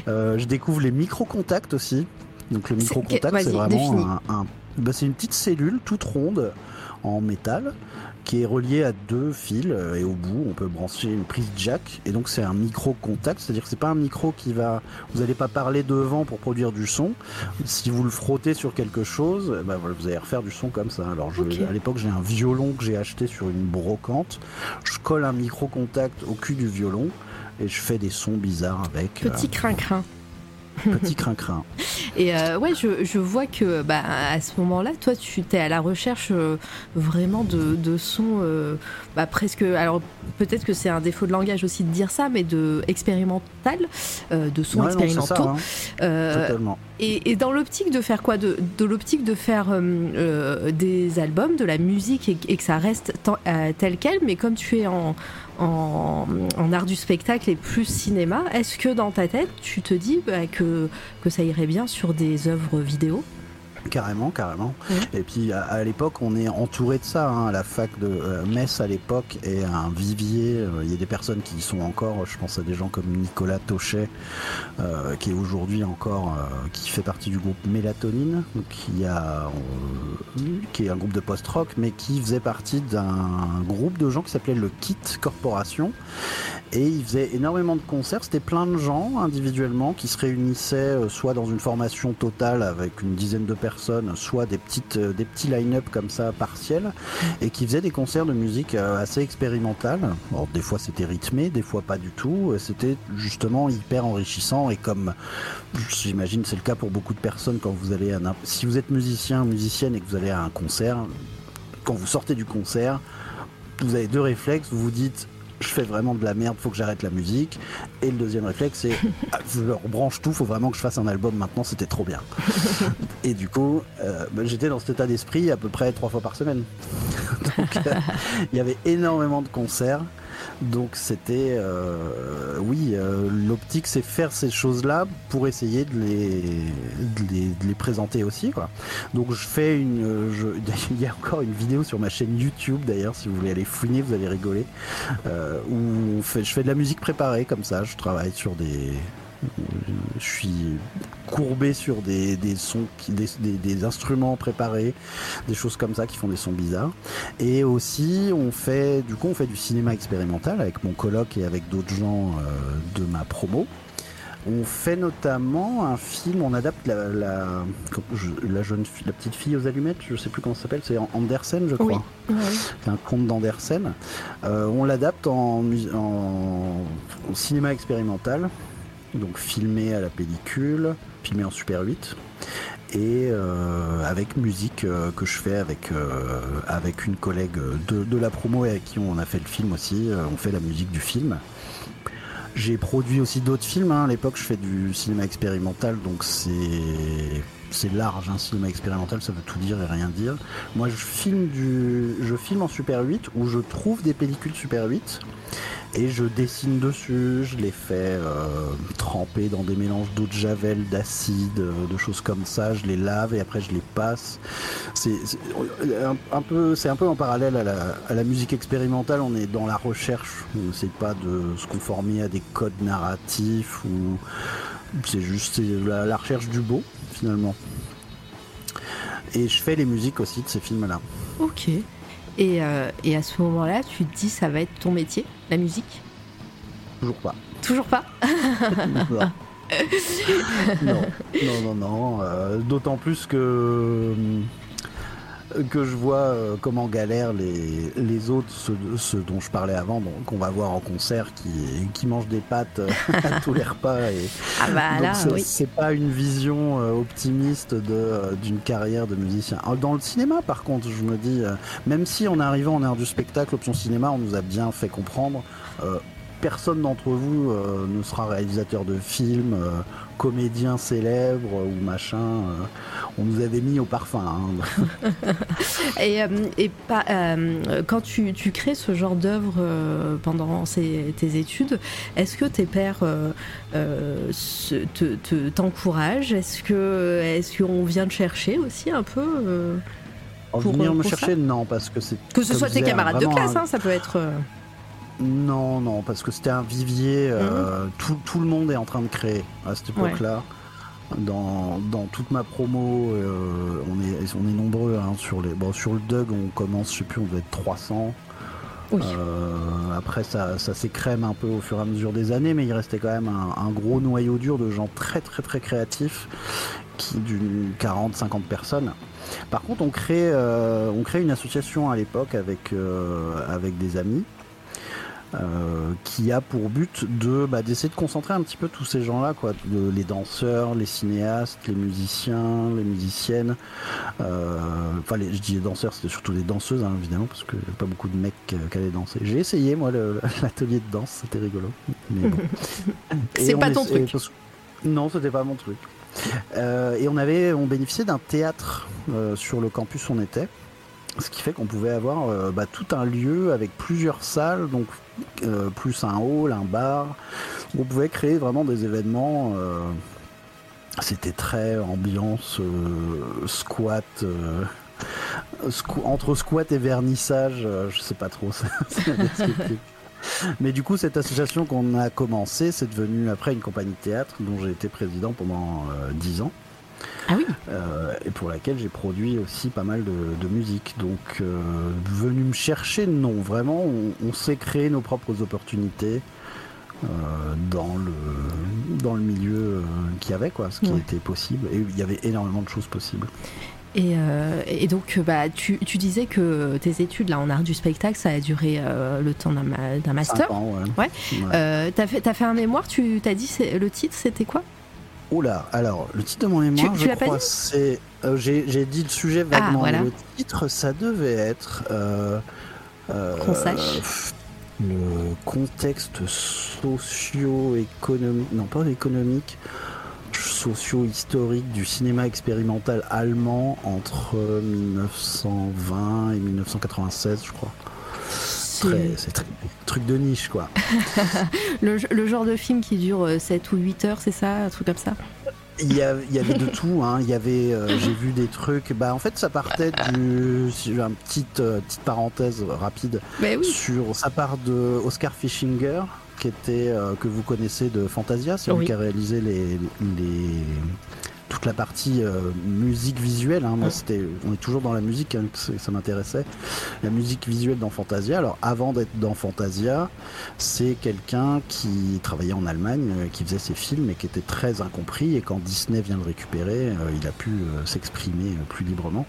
Euh, je découvre les micro-contacts aussi. Donc le micro-contact, c'est vraiment un, bah, c'est une petite cellule toute ronde en métal qui est reliée à deux fils euh, et au bout on peut brancher une prise jack. Et donc c'est un micro contact c'est à dire que c'est pas un micro qui va vous n'allez pas parler devant pour produire du son. Si vous le frottez sur quelque chose bah, vous allez refaire du son comme ça. Alors à l'époque j'ai un violon que j'ai acheté sur une brocante. Je colle un micro contact au cul du violon et je fais des sons bizarres avec. Petit euh, crin-crin. Petit crin-crin. *laughs* Et euh, ouais, je, je, vois que bah, à ce moment-là, toi, tu es à la recherche euh, vraiment de, de sons bah, presque. Alors, peut-être que c'est un défaut de langage aussi de dire ça, mais de expérimental, de son expérimentaux. Hein. Et, dans l'optique de faire quoi De, l'optique de faire des albums, de la musique et, que ça reste tel quel, mais comme tu es en, en, art du spectacle et plus cinéma, est-ce que dans ta tête, tu te dis bah, que, que ça irait bien sur des œuvres vidéo? Carrément, carrément. Et puis à, l'époque, on est entouré de ça. Hein. La fac de euh, Metz à l'époque est un vivier. Euh, il y a des personnes qui y sont encore. Je pense à des gens comme Nicolas Tochet, euh, qui est aujourd'hui encore, qui fait partie du groupe Mélatonine, qui a, qui est un groupe de post-rock, mais qui faisait partie d'un groupe de gens qui s'appelait le Kit Corporation. Et il faisait énormément de concerts. C'était plein de gens individuellement qui se réunissaient soit dans une formation totale avec une dizaine de personnes soit des petites euh, des petits line-up comme ça partiels, et qui faisaient des concerts de musique euh, assez expérimentales. des fois c'était rythmé, des fois pas du tout. C'était justement hyper enrichissant et comme j'imagine c'est le cas pour beaucoup de personnes quand vous allez à si vous êtes musicien musicienne et que vous allez à un concert, quand vous sortez du concert, vous avez deux réflexes. Vous vous dites je fais vraiment de la merde, faut que j'arrête la musique. Et le deuxième réflexe, c'est *laughs* ah, je leur branche tout, faut vraiment que je fasse un album maintenant, c'était trop bien. *laughs* et du coup, euh, bah, j'étais dans cet état d'esprit à peu près trois fois par semaine. *laughs* Donc, euh, il y avait énormément de concerts. Donc c'était, euh, oui, euh, l'optique c'est faire ces choses-là pour essayer de les, présenter aussi. Quoi. Donc je fais une, *laughs* il y a encore une vidéo sur ma chaîne YouTube d'ailleurs, si vous voulez aller fouiner, vous allez rigoler, euh, où je fais de la musique préparée comme ça, je travaille sur des, je suis courbé sur des, sons, des, instruments préparés, des choses comme ça qui font des sons bizarres. Et aussi, on fait, du coup, on fait du cinéma expérimental avec mon colloque et avec d'autres gens euh, de ma promo. On fait notamment un film, on adapte la, la, jeune la petite fille aux allumettes, je sais plus comment ça s'appelle, c'est Andersen, je crois. C'est un conte d'Andersen. Euh, on l'adapte en, en, cinéma expérimental donc filmé à la pellicule, filmé en Super 8 et euh, avec musique euh, que je fais avec euh, avec une collègue de, la promo et avec qui on a fait le film aussi. on fait la musique du film. J'ai produit aussi d'autres films. Hein. À l'époque, je fais du cinéma expérimental, donc c'est c'est large, un hein, cinéma expérimental, ça veut tout dire et rien dire. Moi, je filme du, je filme en Super 8 où je trouve des pellicules Super 8 et je dessine dessus, je les fais euh, tremper dans des mélanges d'eau de javel, d'acide, euh, de choses comme ça, je les lave et après je les passe. C'est un, peu, c'est un peu en parallèle à la, musique expérimentale. On est dans la recherche, on n'essaie pas de se conformer à des codes narratifs ou c'est juste la, recherche du beau finalement. Et je fais les musiques aussi de ces films-là. Ok. Et, euh, et à ce moment-là, tu te dis ça va être ton métier la musique? Toujours pas. Toujours pas? *laughs* Non, non, non, non. Euh, d'autant plus que que je vois euh, comment galèrent les, les autres, ceux, dont je parlais avant, qu'on va voir en concert, qui, qui mangent des pâtes euh, à *laughs* tous les repas. Et ah bah là, c'est pas une vision euh, optimiste de, d'une carrière de musicien. Dans le cinéma, par contre, je me dis, même si en arrivant en art du spectacle, option cinéma, on nous a bien fait comprendre personne d'entre vous ne sera réalisateur de films, comédien célèbre ou machin on nous avait mis au parfum. Hein. *laughs* et, euh, euh, quand tu, crées ce genre d'œuvre euh, pendant tes études, est-ce que tes pères t'encouragent? Est-ce que est-ce qu'on vient te chercher aussi un peu pour, venir me chercher, non, parce que c'est. Que ce soit tes camarades de classe, hein, ça peut être. Non, non, parce que c'était un vivier. Mmh. tout, le monde est en train de créer à cette époque-là. Dans, toute ma promo, euh, on, est, on est nombreux hein, sur les. Bon, sur le Dug, on commence, je sais plus, on doit être 300. Euh, après, ça, ça s'écrème un peu au fur et à mesure des années, mais il restait quand même un, gros noyau dur de gens très très très créatifs, qui d'une 40-50 personnes. Par contre, on crée, euh, on crée une association à l'époque avec, avec des amis euh, qui a pour but de bah, d'essayer de concentrer un petit peu tous ces gens-là, quoi, les danseurs, les cinéastes, les musiciens, les musiciennes. Euh, enfin, les, je dis les danseurs, c'était surtout les danseuses, hein, évidemment, parce que pas beaucoup de mecs qui allaient danser. J'ai essayé moi *laughs* l'atelier de danse, c'était rigolo. *laughs* C'est pas ton truc. Non, c'était pas mon truc. Euh, et on avait, on bénéficiait d'un théâtre sur le campus où on était. Ce qui fait qu'on pouvait avoir euh, bah, tout un lieu avec plusieurs salles, donc euh, plus un hall, un bar. On pouvait créer vraiment des événements. Euh, c'était très ambiance squat. entre squat et vernissage, je sais pas trop. *laughs* Mais du coup, cette association qu'on a commencé, c'est devenu après une compagnie de théâtre dont j'ai été président pendant dix ans. Ah oui. Euh, et pour laquelle j'ai produit aussi pas mal de, musique. Donc, euh, venu me chercher, non, vraiment, on, s'est créé nos propres opportunités. Euh, dans le dans le milieu qu'il y avait quoi ce qui était possible et il y avait énormément de choses possibles et, donc, bah, tu, tu, disais que tes études là en art du spectacle, ça a duré le temps d'un master. Ans, ouais. ouais. t'as fait, as fait un mémoire. Tu t'as dit le titre, c'était quoi? Oula, alors le titre de mon mémoire, je crois, c'est. Euh, j'ai dit le sujet ah, vaguement. Le titre, ça devait être. Euh, euh, Qu'on sache. Le contexte socio-économique. Non, pas économique. Socio-historique du cinéma expérimental allemand entre 1920 et 1996, je crois c'est très truc de niche quoi. *laughs* le, genre de film qui dure 7 euh, ou 8 heures, c'est ça, un truc comme ça? Il y, avait de tout, hein. il y avait, euh, j'ai vu des trucs. Bah en fait ça partait du, une petite euh, petite parenthèse rapide sur, ça part de Oscar Fischinger qui était que vous connaissez de Fantasia, c'est lui qui a réalisé les, les toute la partie euh, musique visuelle. Hein. Moi, c'était, on est toujours dans la musique, hein, ça m'intéressait. La musique visuelle dans Fantasia. Alors, avant d'être dans Fantasia, c'est quelqu'un qui travaillait en Allemagne, euh, qui faisait ses films et qui était très incompris. Et quand Disney vient le récupérer, euh, il a pu s'exprimer plus librement.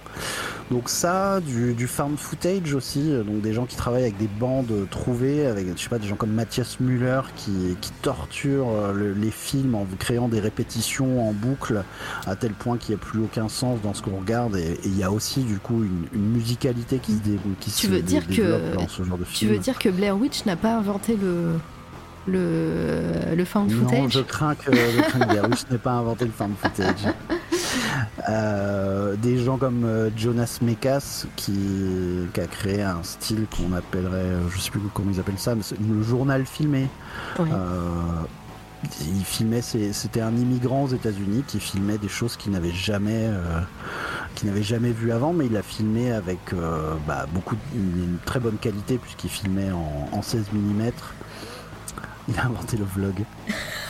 Donc ça, du, du found footage aussi, donc des gens qui travaillent avec des bandes trouvées, avec je sais pas des gens comme Mathias Müller qui, qui torture les films en créant des répétitions en boucle à tel point qu'il n'y a plus aucun sens dans ce qu'on regarde et il y a aussi du coup une, musicalité qui se, dé, qui tu veux dire que, dans ce genre de film. Tu veux dire que Blair Witch n'a pas inventé le le, le found footage Non, je crains que, Blair Witch n'ait pas inventé le found footage. *laughs* Euh, des gens comme euh, Jonas Mekas qui, qui, a créé un style qu'on appellerait, euh, je sais plus comment ils appellent ça, mais le journal filmé. Oui il filmait, c'était un immigrant aux États-Unis qui filmait des choses qu'il n'avait jamais, euh, n'avait jamais vu avant, mais il a filmé avec euh, bah, beaucoup, une, très bonne qualité puisqu'il filmait en, 16 mm. Il a inventé le vlog.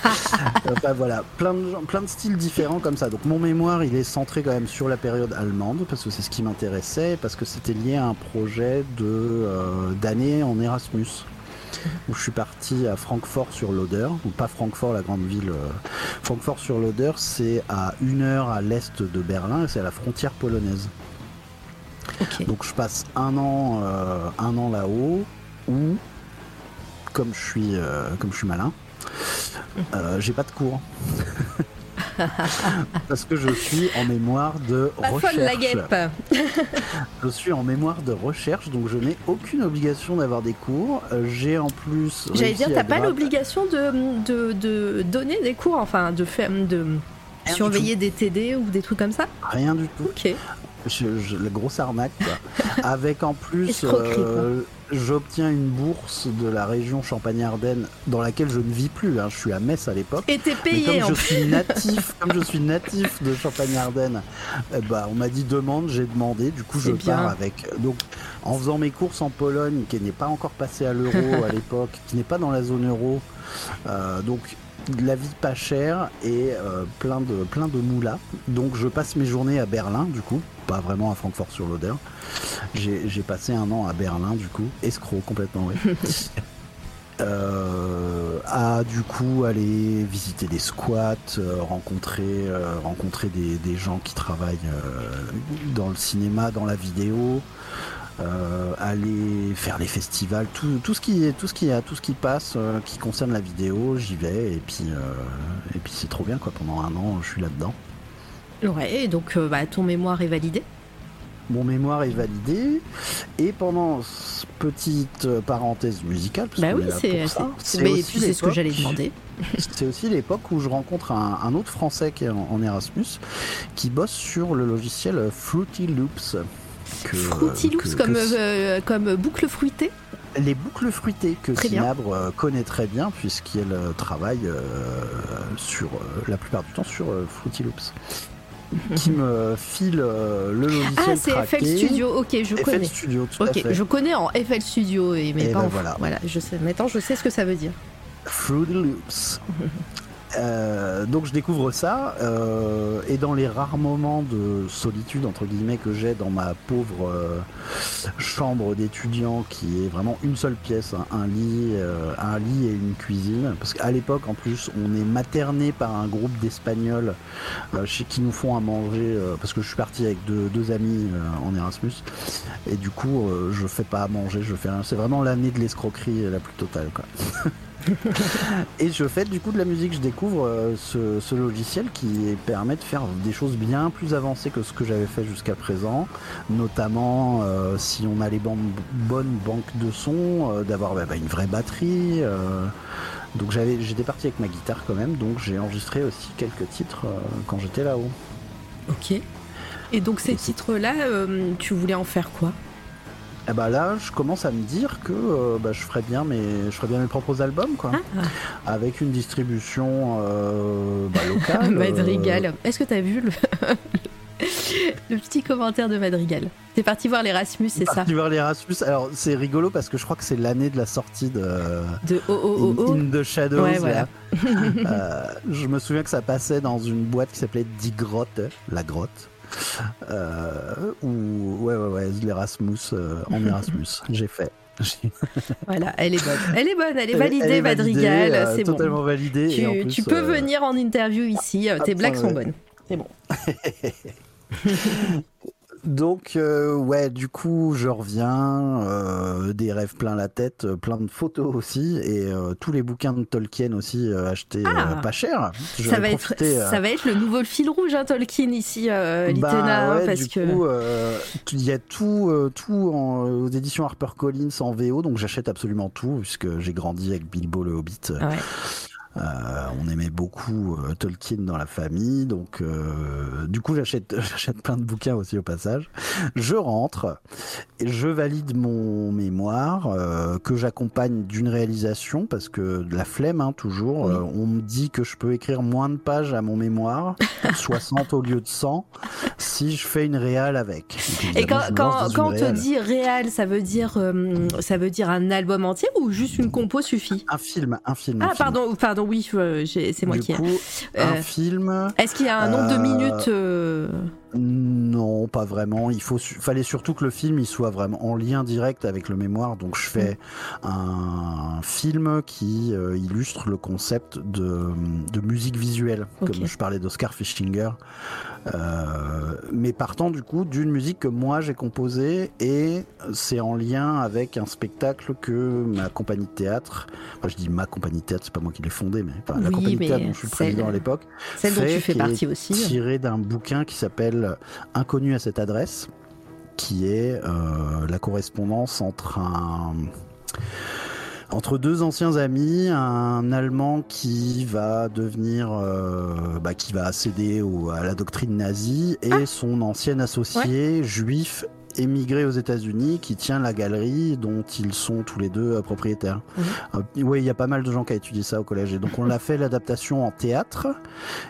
*laughs* enfin, voilà, plein de, plein de styles différents comme ça. Donc mon mémoire, il est centré quand même sur la période allemande parce que c'est ce qui m'intéressait, parce que c'était lié à un projet de euh, d'année en Erasmus où je suis parti à Francfort sur l'Oder, ou pas Francfort, la grande ville. Euh, Francfort sur l'Oder, c'est à une heure à l'est de Berlin, c'est à la frontière polonaise. Donc je passe un an, euh, un an là-haut, où, comme je suis, euh, comme je suis malin, j'ai pas de cours. *laughs* *laughs* Parce que je suis en mémoire de recherche. la guêpe. *laughs* je suis en mémoire de recherche, donc je n'ai aucune obligation d'avoir des cours. J'ai en plus. J'allais dire, t'as pas l'obligation de, de, donner des cours, enfin de faire de surveiller des TD ou des trucs comme ça? Rien du tout. Ok. La grosse arnaque, *laughs* Avec en plus j'obtiens une bourse de la région Champagne-Ardenne dans laquelle je ne vis plus. Hein. Je suis à Metz à l'époque. Et t'es payé. comme je suis natif, *laughs* comme je suis natif de Champagne-Ardenne, eh ben, on m'a dit demande, j'ai demandé. Du coup, je pars avec. Donc, en faisant mes courses en Pologne, qui n'est pas encore passé à l'euro *laughs* à l'époque, qui n'est pas dans la zone euro, euh, donc de la vie pas chère et euh, plein de plein de moulas. Donc je passe mes journées à Berlin du coup, pas vraiment à Francfort sur l'Oder. J'ai passé un an à Berlin du coup, escroc complètement oui. *laughs* Euh, à du coup aller visiter des squats, euh, rencontrer, rencontrer des, des, gens qui travaillent dans le cinéma, dans la vidéo, aller faire les festivals, tout, tout ce qui tout ce qui a, tout ce qui passe, euh, qui concerne la vidéo, j'y vais et puis euh, et puis c'est trop bien quoi. Pendant un an, je suis là-dedans. Ouais, et donc euh, bah, ton mémoire est validé? Mon mémoire est validé et pendant petite euh, parenthèse musicale, parce Bah oui, est là c'est c'est- ce que j'allais demander. *laughs* C'est aussi l'époque où je rencontre un, un autre Français qui est en, en Erasmus, qui bosse sur le logiciel Fruity Loops. Que- Fruity Loops que- comme, que- euh, comme boucle fruitée. les boucles fruitées que. Sinabre euh, connaît très bien puisqu'elle euh, travaille euh, sur euh, la plupart du temps sur euh, Fruity Loops qui me file le logiciel Ah, c'est. FL Studio, ok, je FL connais. Studio, tout à Ok, fait. je connais en FL Studio, et, mais Et pas ben en voilà. voilà, je sais. Maintenant, je sais ce que ça veut dire. Fruity Loops. *laughs* Euh, donc je découvre ça euh, et dans les rares moments de solitude entre guillemets que j'ai dans ma pauvre euh, chambre d'étudiant qui est vraiment une seule pièce, hein, un lit, euh, un lit et une cuisine. Parce qu'à l'époque en plus on est materné par un groupe d'Espagnols qui nous font à manger parce que je suis parti avec deux, deux amis en Erasmus et du coup je fais pas à manger, je fais rien. C'est vraiment l'année de l'escroquerie la plus totale quoi. *laughs* *laughs* Et je fais du coup de la musique, je découvre euh, ce, ce logiciel qui permet de faire des choses bien plus avancées que ce que j'avais fait jusqu'à présent, notamment euh, si on a les bonnes banques de son, euh, d'avoir bah, bah, une vraie batterie. euh. donc j'avais, j'étais parti avec ma guitare quand même, donc j'ai enregistré aussi quelques titres quand j'étais là-haut. Ok. Et donc ces titres-là, tu voulais en faire quoi? Et bah là, je commence à me dire que euh, bah, je ferais bien mes, je ferais bien mes propres albums, quoi, Ah, avec une distribution euh, bah, locale. *laughs* euh, Madrigal. Est-ce que t'as vu le... *laughs* le petit commentaire de Madrigal? T'es parti voir l'Erasmus, c'est ça? parti voir l'Erasmus. Alors c'est rigolo parce que je crois que c'est l'année de la sortie de De oh oh oh In. In the Shadows. Ouais, là. voilà. *laughs* Euh, je me souviens que ça passait dans une boîte qui s'appelait Die Grotte, la grotte. Euh, où ouais ouais ouais l'Erasmus euh, en Erasmus *laughs* j'ai fait *laughs* Voilà, elle est bonne. Elle est bonne, elle est validée, elle est Madrigal, validée, euh, c'est bon. totalement et en Tu, plus, tu peux euh, venir en interview ici, tes blagues sont bonnes. C'est bon. *laughs* Donc euh, ouais, du coup, je reviens, euh, des rêves plein la tête, euh, plein de photos aussi, et euh, tous les bouquins de Tolkien aussi euh, achetés Ah. euh, pas cher. Je Ça va, être, profiter, ça va être le nouveau fil rouge, hein, Tolkien, ici, euh, bah, Litena, hein, ouais, parce du que... coup, euh, il y a tout, euh, tout en- aux éditions HarperCollins en VO, donc j'achète absolument tout puisque j'ai grandi avec Bilbo le Hobbit. Ah ouais. Euh, on aimait beaucoup euh, Tolkien dans la famille, donc euh, du coup j'achète *laughs* j'achète plein de bouquins aussi au passage. Je rentre, et je valide mon mémoire euh, que j'accompagne d'une réalisation parce que de la flemme hein, toujours. Oui. Euh, on me dit que je peux écrire moins de pages à mon mémoire, *laughs* 60 au lieu de 100, si je fais une réal avec. Et quand, quand, quand on te réal. dit réel, ça veut dire euh, ça veut dire un album entier ou juste une compo suffit? Un film, un film. un Ah film. pardon, pardon, oui, c'est moi du qui. coup, Euh, un film. Est-ce qu'il y a un nombre de euh, minutes euh, Non, pas vraiment. Il faut, fallait surtout que le film il soit vraiment en lien direct avec le mémoire. Donc je fais un film qui euh, illustre le concept de, de musique visuelle, comme je parlais d'Oscar Fischinger. Euh, mais partant du coup d'une musique que moi j'ai composée et c'est en lien avec un spectacle que ma compagnie de théâtre, enfin je dis ma compagnie de théâtre, c'est pas moi qui l'ai fondée, mais enfin, la compagnie de théâtre dont je suis président à l'époque, Celle dont tu fais partie aussi. tiré d'un bouquin qui s'appelle Inconnu à cette adresse, qui est euh, la correspondance entre un entre deux anciens amis, un Allemand qui va devenir, euh, bah, qui va céder au- à la doctrine nazie, et Ah. son ancien associé juif émigré aux États-Unis qui tient la galerie dont ils sont tous les deux euh, propriétaires. Euh, oui, il y a pas mal de gens qui ont étudié ça au collège, et donc on l'a *laughs* fait l'adaptation en théâtre.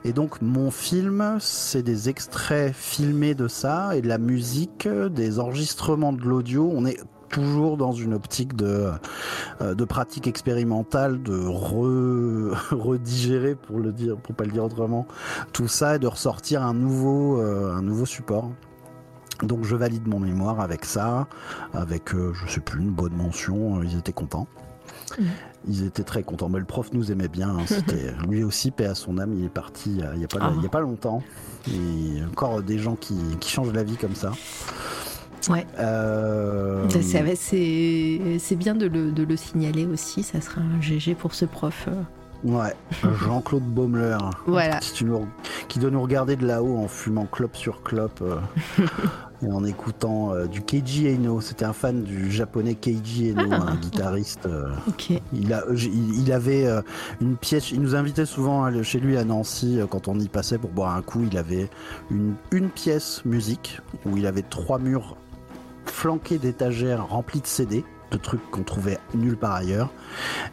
Et donc mon film, c'est des extraits filmés de ça et de la musique, euh, des enregistrements de l'audio. On est toujours dans une optique de, de pratique expérimentale, de re, *laughs* redigérer pour le dire, pour pas le dire autrement, tout ça et de ressortir un nouveau, un nouveau support. Donc je valide mon mémoire avec ça, avec euh, je sais plus une bonne mention. euh, Ils étaient contents. Mhm. Ils étaient très contents. Mais le prof nous aimait bien. hein, c'était *laughs* lui aussi paix à son âme. Il est parti euh, il y a pas Ah. il y a pas longtemps. Et encore des gens qui, qui changent la vie comme ça. Ouais. Euh, c'est bien de le, de le signaler aussi, ça sera un GG pour ce prof. Ouais, Jean-Claude Baumler. Voilà. Qui, nous- qui doit nous regarder de là-haut en fumant clope sur clope euh, *laughs* et en écoutant euh, du Keiji Eno. C'était un fan du japonais Keiji Eno, Ah. un guitariste. euh, il, a, il, il avait euh, une pièce, il nous invitait souvent à chez lui à Nancy euh, quand on y passait pour boire un coup. Il avait une, une pièce musique où il avait trois murs flanqués d'étagères remplies de CD, de trucs qu'on trouvait nulle part ailleurs,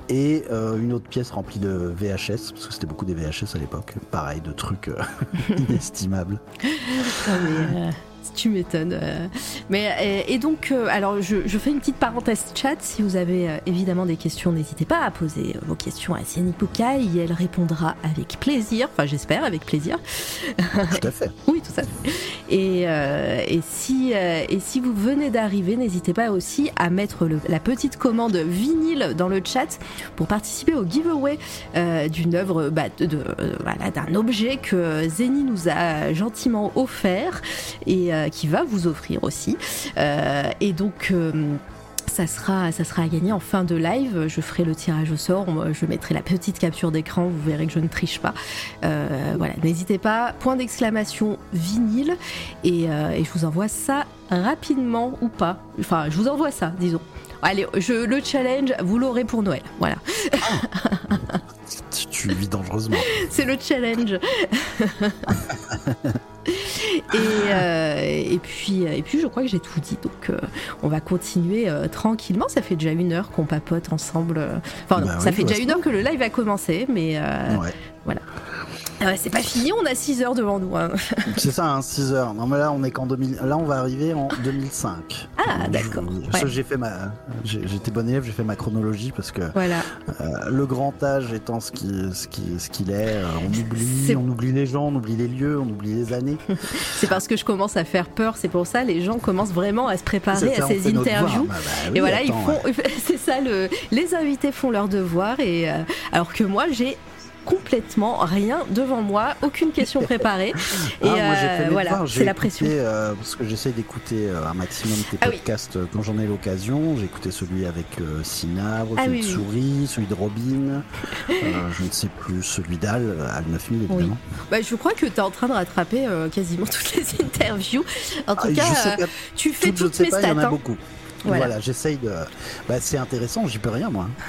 et euh, une autre pièce remplie de VHS, parce que c'était beaucoup des VHS à l'époque, pareil, de trucs euh, *laughs* inestimables. Tu m'étonnes. euh. Mais euh, et donc, euh, alors je, je fais une petite parenthèse chat. Si vous avez évidemment des questions, n'hésitez pas à poser vos questions à Siani Pukai et elle répondra avec plaisir. Enfin, j'espère avec plaisir. Tout à fait. *laughs* Oui, tout à fait. Et, et, si, et si vous venez d'arriver, n'hésitez pas aussi à mettre le- la petite commande vinyle dans le chat pour participer au giveaway d'une œuvre, bah, de, de- voilà, d'un objet que Zeni nous a gentiment offert et euh, qui va vous offrir aussi. Euh, et donc. euh, ça sera, ça à gagner en fin de live. Je ferai le tirage au sort. Je mettrai la petite capture d'écran. Vous verrez que je ne triche pas. Voilà, n'hésitez pas. Point d'exclamation vinyle. Et je vous envoie ça rapidement ou pas. Enfin, je vous envoie ça, disons. Allez, je, le challenge, vous l'aurez pour Noël. Voilà, Tu, tu vis dangereusement. *laughs* c'est le challenge. *laughs* et, euh, et, puis, et puis, je crois que j'ai tout dit. Donc, euh, on va continuer euh, tranquillement. Ça fait déjà une heure qu'on papote ensemble. Enfin, non, Bah ça fait bah, déjà une heure que le live a commencé, mais Ouais. Ah ouais, c'est pas fini. On a 6 heures devant nous. hein. *laughs* C'est ça, hein, 6 heures. Non, mais là, on est qu'en 2000. Là, on va arriver en *laughs* 2005. Ah, d'accord. Ouais. J'ai fait ma. J'étais bon élève, j'ai fait ma chronologie parce que Voilà. euh, le grand âge étant ce qui ce qui ce qu'il est, euh, on oublie, *laughs* on oublie les gens, on oublie les lieux, on oublie les années. C'est parce que je commence à faire peur. C'est pour ça les gens commencent vraiment à se préparer à ces interviews. devoir. Bah, bah oui, et voilà, ils font. C'est ça, le, les invités font leur devoir. Et, euh, alors que moi, j'ai complètement rien devant moi, aucune question *laughs* préparée. Et Ah, moi, j'ai fait mes voilà, c'est la pression. euh, parce que j'essaie d'écouter euh, un maximum tes Ah podcasts quand j'en ai l'occasion. J'ai écouté celui avec Sinabre, Ah celui oui, de oui. Souris, celui de Robin, je ne sais plus, celui d'Al, Al 9000 évidemment. Bah, je crois que tu es en train de rattraper quasiment *laughs* toutes les interviews. En tout Ah, cas, tu fais toutes, mes stats. hein. beaucoup. Voilà. Voilà, j'essaye de. Bah, c'est intéressant, j'y peux rien moi. *laughs*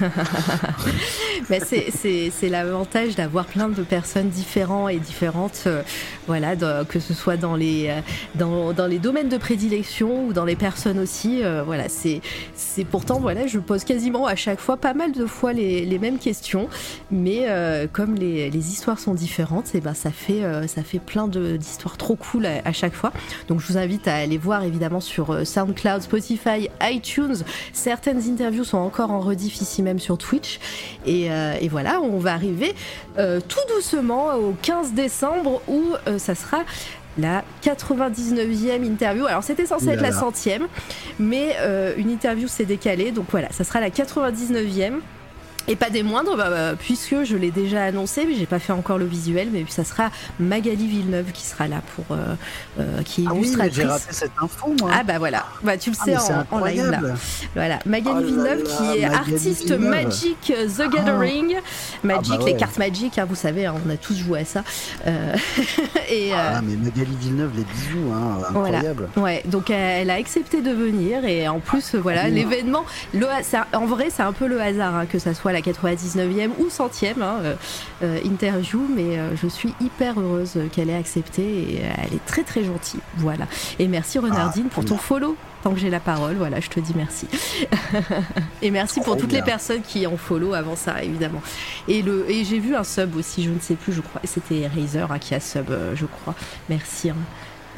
Bah, c'est- c'est c'est l'avantage d'avoir plein de personnes différentes et différentes, euh, voilà, que ce soit dans les, euh, dans, dans les domaines de prédilection ou dans les personnes aussi. euh, voilà, c'est pourtant, voilà, je pose quasiment à chaque fois pas mal de fois les, les mêmes questions, mais euh, comme les, les histoires sont différentes, et ben ça fait ça fait plein d'histoires trop cool à, à chaque fois. Donc je vous invite à aller voir évidemment sur SoundCloud, Spotify, iTunes. Certaines interviews sont encore en rediff ici même sur Twitch. Et, et voilà, on va arriver tout doucement au 15 décembre où ça sera la 99e interview. Alors c'était censé être là la centième, mais euh, une interview s'est décalée. Donc voilà, ça sera la 99e. Et pas des moindres, bah, bah, puisque je l'ai déjà annoncé, mais j'ai pas fait encore le visuel, mais ça sera Magali Villeneuve qui sera là pour euh, euh, qui est Ah oui, mais illustratrice. j'ai raté cette info moi. Ah bah voilà, bah tu le Ah, sais en, en live là. Voilà, Magali Oh Villeneuve là, qui est Magali artiste Villeneuve. Magic euh, The Gathering. Magic, Ah bah les ouais. cartes Magic, hein, vous savez, hein, on a tous joué à ça. Euh, *laughs* et euh, Ah, mais Magali Villeneuve, les bijoux, hein, incroyable. ouais, donc elle a accepté de venir et en plus voilà Ah, l'événement. En vrai, c'est un peu le hasard hein, que ça soit la 99e ou 100e hein, euh, euh, interview, mais euh, je suis hyper heureuse qu'elle ait accepté et elle est très très gentille. Voilà. Et merci Renardine Ah, pour ton follow. Tant que j'ai la parole, voilà, je te dis merci. *laughs* et merci pour toutes bien. les personnes qui ont follow avant ça, évidemment. Et, le, et j'ai vu un sub aussi, je ne sais plus, je crois. C'était Razer hein, qui a sub, je crois. Merci. hein.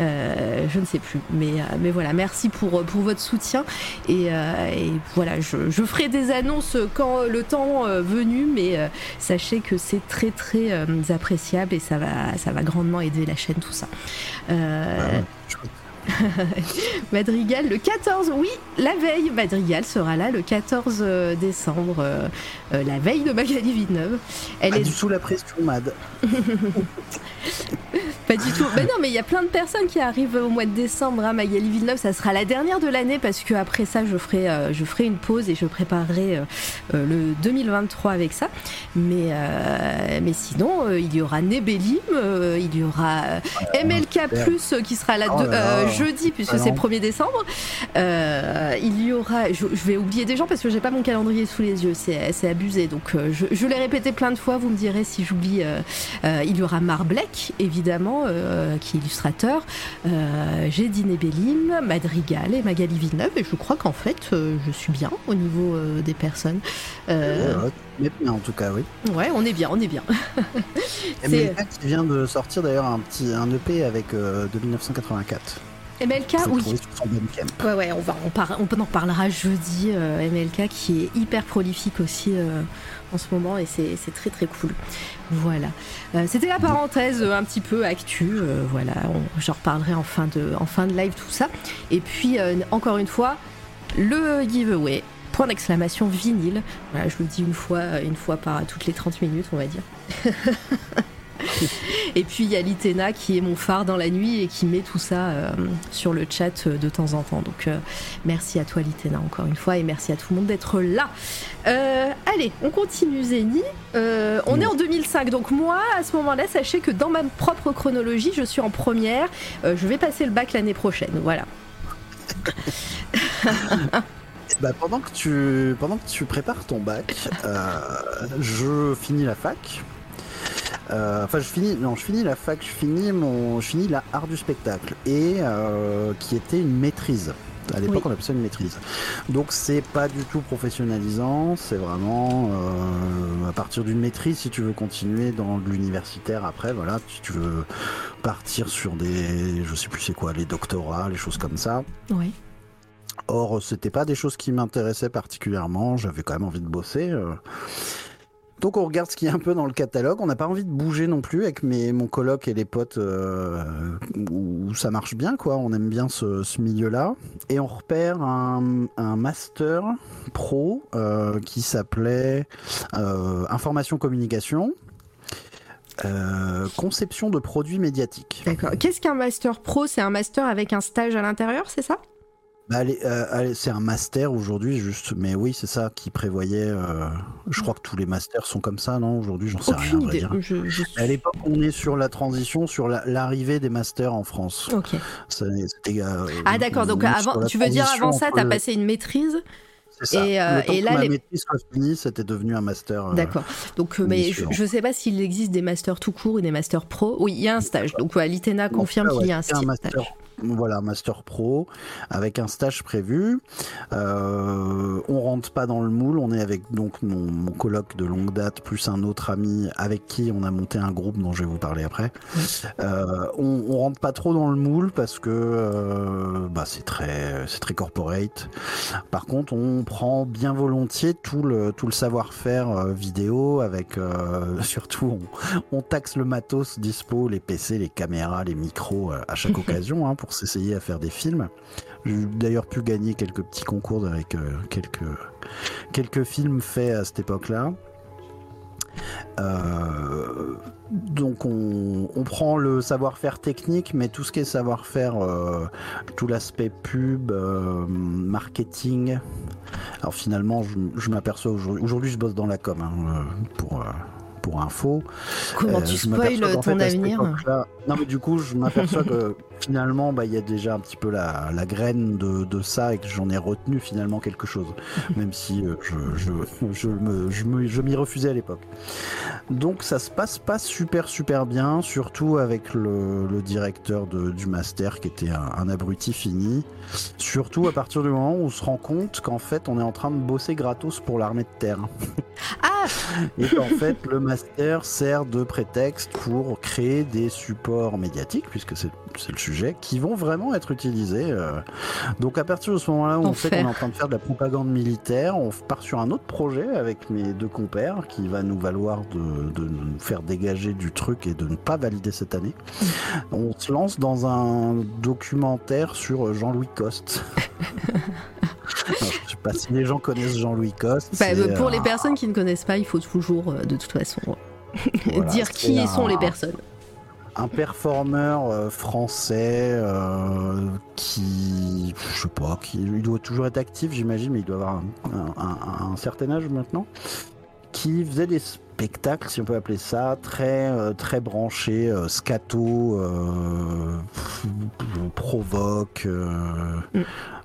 Euh, je ne sais plus, mais, euh, mais voilà, merci pour, pour votre soutien. Et, euh, et voilà, je, je ferai des annonces quand le temps venu, mais sachez que c'est très très appréciable et ça va, ça va grandement aider la chaîne, tout ça. Euh, chouette. *laughs* Madrigal le 14, oui, la veille. Madrigal sera là le 14 euh, décembre, euh, euh, la veille de Magali Villeneuve. Elle Pas est du tout la pression, Mad. *laughs* Pas du tout. Mais non, mais il y a plein de personnes qui arrivent au mois de décembre. Hein. Magali Villeneuve, ça sera la dernière de l'année parce que après ça, je ferai, euh, je ferai une pause et je préparerai euh, euh, le 2023 avec ça. Mais, mais sinon, il y aura Nebellim, il y aura MLK Plus qui sera là, oh jeudi puisque c'est le 1er décembre. il y aura, je, vais oublier des gens parce que j'ai pas mon calendrier sous les yeux, c'est abusé. Donc je, je l'ai répété plein de fois. Vous me direz si j'oublie. il y aura Évidemment euh, qui est illustrateur. Euh, j'ai Diné Bellim, Madrigal et Magali Villeneuve. Et je crois qu'en fait, euh, je suis bien au niveau des personnes. en tout cas, oui. Ouais, on est bien, on est bien. MLK qui vient de sortir d'ailleurs un petit un EP avec de 1984. MLK, oui. Ouais, ouais, on, va, on, on en parlera jeudi. MLK qui est hyper prolifique aussi en ce moment et c'est très très cool. Voilà. Euh, c'était la parenthèse euh, un petit peu actu. Euh, voilà, j'en reparlerai en fin, de, en fin de live tout ça. Et puis encore une fois, le giveaway. Point d'exclamation vinyle. Voilà, je le dis une fois, une fois par toutes les 30 minutes, on va dire. *laughs* *laughs* et puis il y a Litena qui est mon phare dans la nuit et qui met tout ça euh, sur le chat euh, de temps en temps. Donc euh, merci à toi Litena encore une fois et merci à tout le monde d'être là. allez, on continue Zeni. on est en 2005, donc moi à ce moment-là, sachez que dans ma propre chronologie, je suis en première. je vais passer le bac l'année prochaine. Voilà. *laughs* Bah, pendant, que tu, pendant que tu prépares ton bac, je finis la fac. Euh, enfin, je finis, non, je finis la fac, je finis mon, je finis la art du spectacle et euh, qui était une maîtrise. À l'époque, on appelait ça une maîtrise. Donc, c'est pas du tout professionnalisant. C'est vraiment euh, à partir d'une maîtrise, si tu veux continuer dans l'universitaire après, voilà, si tu veux partir sur des, je sais plus c'est quoi, les doctorats, les choses comme ça. Oui. Or, c'était pas des choses qui m'intéressaient particulièrement. J'avais quand même envie de bosser. Donc on regarde ce qu'il y a un peu dans le catalogue. On n'a pas envie de bouger non plus avec mes, mon coloc et les potes euh, où ça marche bien, quoi. On aime bien ce, milieu-là. Et on repère un, master pro euh, qui s'appelait euh, Information Communication. conception de produits médiatiques. D'accord. Qu'est-ce qu'un master pro? C'est un master avec un stage à l'intérieur, c'est ça? Bah, euh, c'est un master aujourd'hui, juste. Mais oui, c'est ça qui prévoyait. Euh, je crois que tous les masters sont comme ça, non Aujourd'hui, j'en sais rien. Dire. À l'époque, on est sur la transition, sur l'arrivée des masters en France. Ok. Euh, ah, d'accord. Donc, avant, tu veux dire avant ça, tu as passé une maîtrise et, et, là, la maîtrise soit finie, c'était devenu un master. D'accord. Donc, mais je ne sais pas s'il existe des masters tout court ou des masters pro. Oui, il y a un stage. Donc, l'ITENA confirme qu'il y a un, un master. Stage. Voilà, master pro avec un stage prévu. Euh, on rentre pas dans le moule. On est avec donc mon, mon, colloque de longue date plus un autre ami avec qui on a monté un groupe dont je vais vous parler après. Euh, on, on, rentre pas trop dans le moule parce que euh, bah, c'est très c'est très corporate. Par contre, on prend bien volontiers tout le tout le savoir-faire euh, vidéo avec *laughs* surtout on, on, taxe le matos dispo, les PC, les caméras, les micros à chaque *laughs* occasion hein, pour s'essayer à faire des films. J'ai d'ailleurs pu gagner quelques petits concours avec euh, quelques, quelques films faits à cette époque-là. Euh, donc on, prend le savoir-faire technique, mais tout ce qui est savoir-faire, euh, tout l'aspect pub, marketing. Alors finalement, je, m'aperçois aujourd'hui, aujourd'hui je bosse dans la com hein, pour pour info. Comment tu spoil ton avenir Non mais du coup je m'aperçois que finalement, bah, il y a déjà un petit peu la, graine de, ça et que j'en ai retenu finalement quelque chose, même si euh, je, je, je m'y refusais à l'époque. Donc ça se passe pas super super bien, surtout avec le, directeur du master qui était un, abruti fini. Surtout à partir du moment où on se rend compte qu'en fait on est en train de bosser gratos pour l'armée de terre. Ah Et qu'en fait le master sert de prétexte pour créer des supports médiatiques, puisque c'est le sujet qui vont vraiment être utilisés. Euh. Donc à partir de ce moment-là, on sait qu'on est en train de faire de la propagande militaire. On part sur un autre projet avec mes deux compères qui va nous valoir de, nous faire dégager du truc et de ne pas valider cette année. Mm. On se lance dans un documentaire sur Jean-Louis Coste. *laughs* je ne sais pas si les gens connaissent Jean-Louis Coste. Bah, pour les personnes qui ne connaissent pas, il faut toujours, euh, de toute façon, dire qui sont les personnes. Un performeur euh, français euh, qui, je sais pas, qui il doit toujours être actif, j'imagine, mais il doit avoir un, un- un certain âge maintenant, qui faisait des spectacles, si on peut appeler ça, très euh, très branchés, scato, euh, provoque, euh, Mm.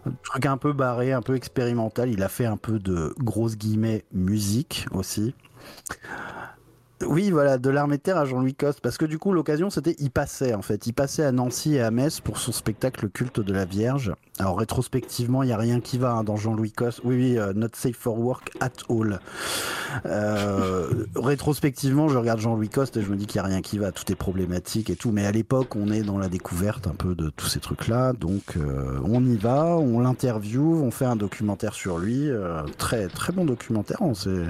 un truc un peu barré, un peu expérimental. Il a fait un peu de grosses guillemets musique aussi. Oui, voilà, de l'armée de terre à Jean-Louis Coste, parce que du coup, l'occasion, c'était, il passait, en fait. Il passait à Nancy et à Metz pour son spectacle Culte de la Vierge. Alors, rétrospectivement, il n'y a rien qui va hein, dans Jean-Louis Coste. Oui, oui, euh, not safe for work at all. Euh, rétrospectivement, je regarde Jean-Louis Coste et je me dis qu'il n'y a rien qui va. Tout est problématique et tout. Mais à l'époque, on est dans la découverte un peu de tous ces trucs-là. Donc, euh, on y va, on l'interviewe, on fait un documentaire sur lui. Très, très bon documentaire. On s'est.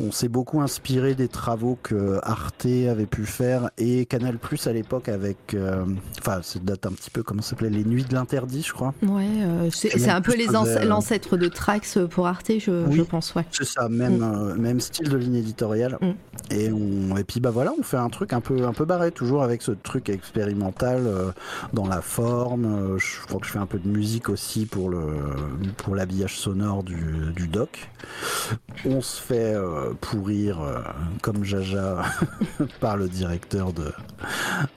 On s'est beaucoup inspiré des travaux que Arte avait pu faire et Canal Plus à l'époque avec, euh, enfin, ça date un petit peu, comment ça s'appelait, les Nuits de l'interdit, je crois. Ouais, euh, c'est un peu euh, l'ancêtre de Trax pour Arte, je, Oui. je pense, ouais. C'est ça, même, Mm. euh, même style de ligne éditoriale. Mm. Et, on, et puis bah voilà, on fait un truc un peu, un peu barré, toujours avec ce truc expérimental dans la forme. Je crois que je fais un peu de musique aussi pour le pour l'habillage sonore du, du doc. On se fait pourrir euh, comme Jaja *laughs* par le directeur de,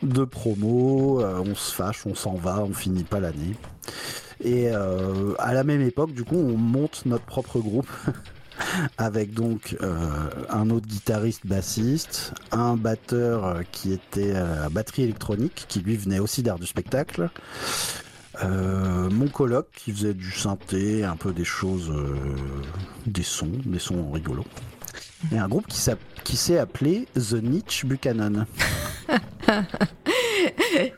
de promo. Euh, on se fâche, on s'en va, on finit pas l'année. Et euh, à la même époque, du coup, on monte notre propre groupe *laughs* avec donc un autre guitariste bassiste, un batteur qui était à batterie électronique, qui lui venait aussi d'art du spectacle, mon coloc qui faisait du synthé, un peu des choses, des sons, des sons rigolos. Et un groupe qui s'est appelé The Niche Buchanan. *laughs*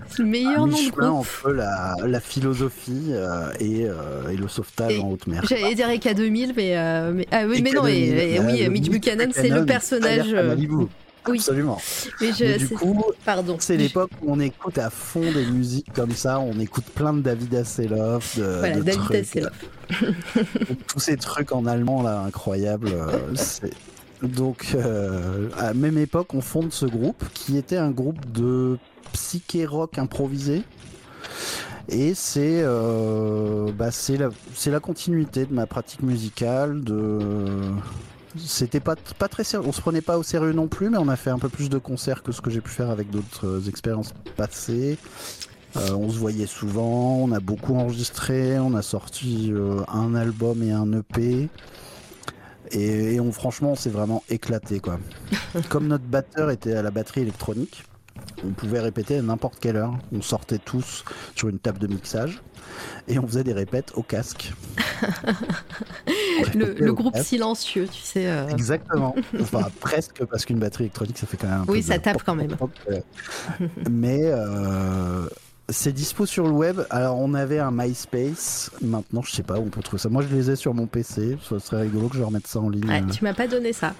C'est le meilleur nom de groupe. entre la, la philosophie euh, et, euh, et le sauvetage Et en haute mer. J'allais dire Eka 2000, mais, euh, mais, ah oui, mais non, et, oui, Mitch Buchanan, c'est le personnage. Oui. Absolument. mais je, Mais du coup, pardon. c'est l'époque où on écoute à fond des musiques comme ça. On écoute plein de David Hasselhoff, de, Voilà, de David trucs, Hasselhoff. tous ces trucs en allemand là, incroyables. euh, Donc, euh, à la même époque, on fonde ce groupe qui était un groupe de psyché rock improvisé. Et c'est euh, bah, la, c'est la continuité de ma pratique musicale. De... C'était pas, pas très sérieux. On se prenait pas au sérieux non plus, mais on a fait un peu plus de concerts que ce que j'ai pu faire avec d'autres euh, expériences passées. Euh, on se voyait souvent, on a beaucoup enregistré, on a sorti euh, un album et un EP. Et, et on, franchement, on s'est vraiment éclaté. Quoi. *laughs* Comme notre batteur était à la batterie électronique, on pouvait répéter à n'importe quelle heure. On sortait tous sur une table de mixage et on faisait des répètes au casque. *laughs* Le, répétait le au groupe casque. silencieux, tu sais. euh, Exactement. *laughs* Enfin, presque, parce qu'une batterie électronique, ça fait quand même un peu Oui, ça tape quand même. euh, Mais euh, c'est dispo sur le web. Alors, on avait un MySpace. Maintenant, je sais pas où on peut trouver ça. Moi, je les ai sur mon PC. Ça serait rigolo que je remette ça en ligne. ouais, tu m'as pas donné ça.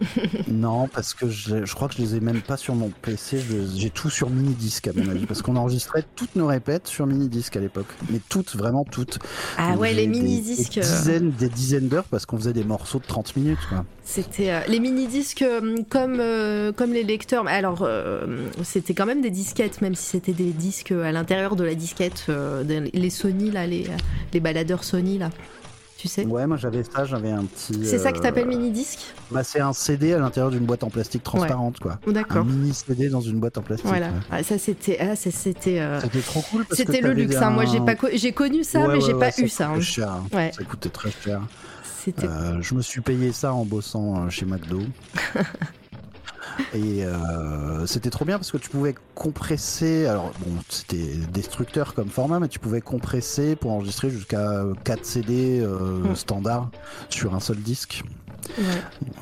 *laughs* Non, parce que je, je crois que je les ai même pas sur mon PC. J'ai tout sur mini-disque, à mon avis. Parce qu'on enregistrait toutes nos répètes sur mini-disque à l'époque. Mais toutes, vraiment toutes. Ah Donc, ouais, les des- mini-disques. Des euh, dizaines, des dizaines d'heures parce qu'on faisait des morceaux de 30 minutes. C'était euh, les mini-disques euh, comme, euh, comme les lecteurs. mais Alors, c'était quand même des disquettes, même si c'était des disques à l'intérieur de la disquette. les Sony, là, les, les baladeurs Sony, là. Tu sais Ouais, moi j'avais ça, j'avais un petit. C'est ça que euh, t'appelles mini-disque Bah, c'est un CD à l'intérieur d'une boîte en plastique transparente, quoi. Un D'accord. mini CD dans une boîte en plastique. Voilà. ouais. Ah, ça, c'était. Ah, ça, c'était. euh, C'était trop cool. parce que C'était le luxe. un- hein. Moi, j'ai pas, co- j'ai connu ça, Ouais, mais j'ai ouais, pas eu ça. coûtait hein. cher. Ouais. Ça coûtait très cher. C'était. Euh, je me suis payé ça en bossant euh, chez McDo. *laughs* Et euh, c'était trop bien parce que tu pouvais compresser. Alors, bon, c'était destructeur comme format, mais tu pouvais compresser pour enregistrer jusqu'à 4 CD euh, Mm. standard sur un seul disque. ouais.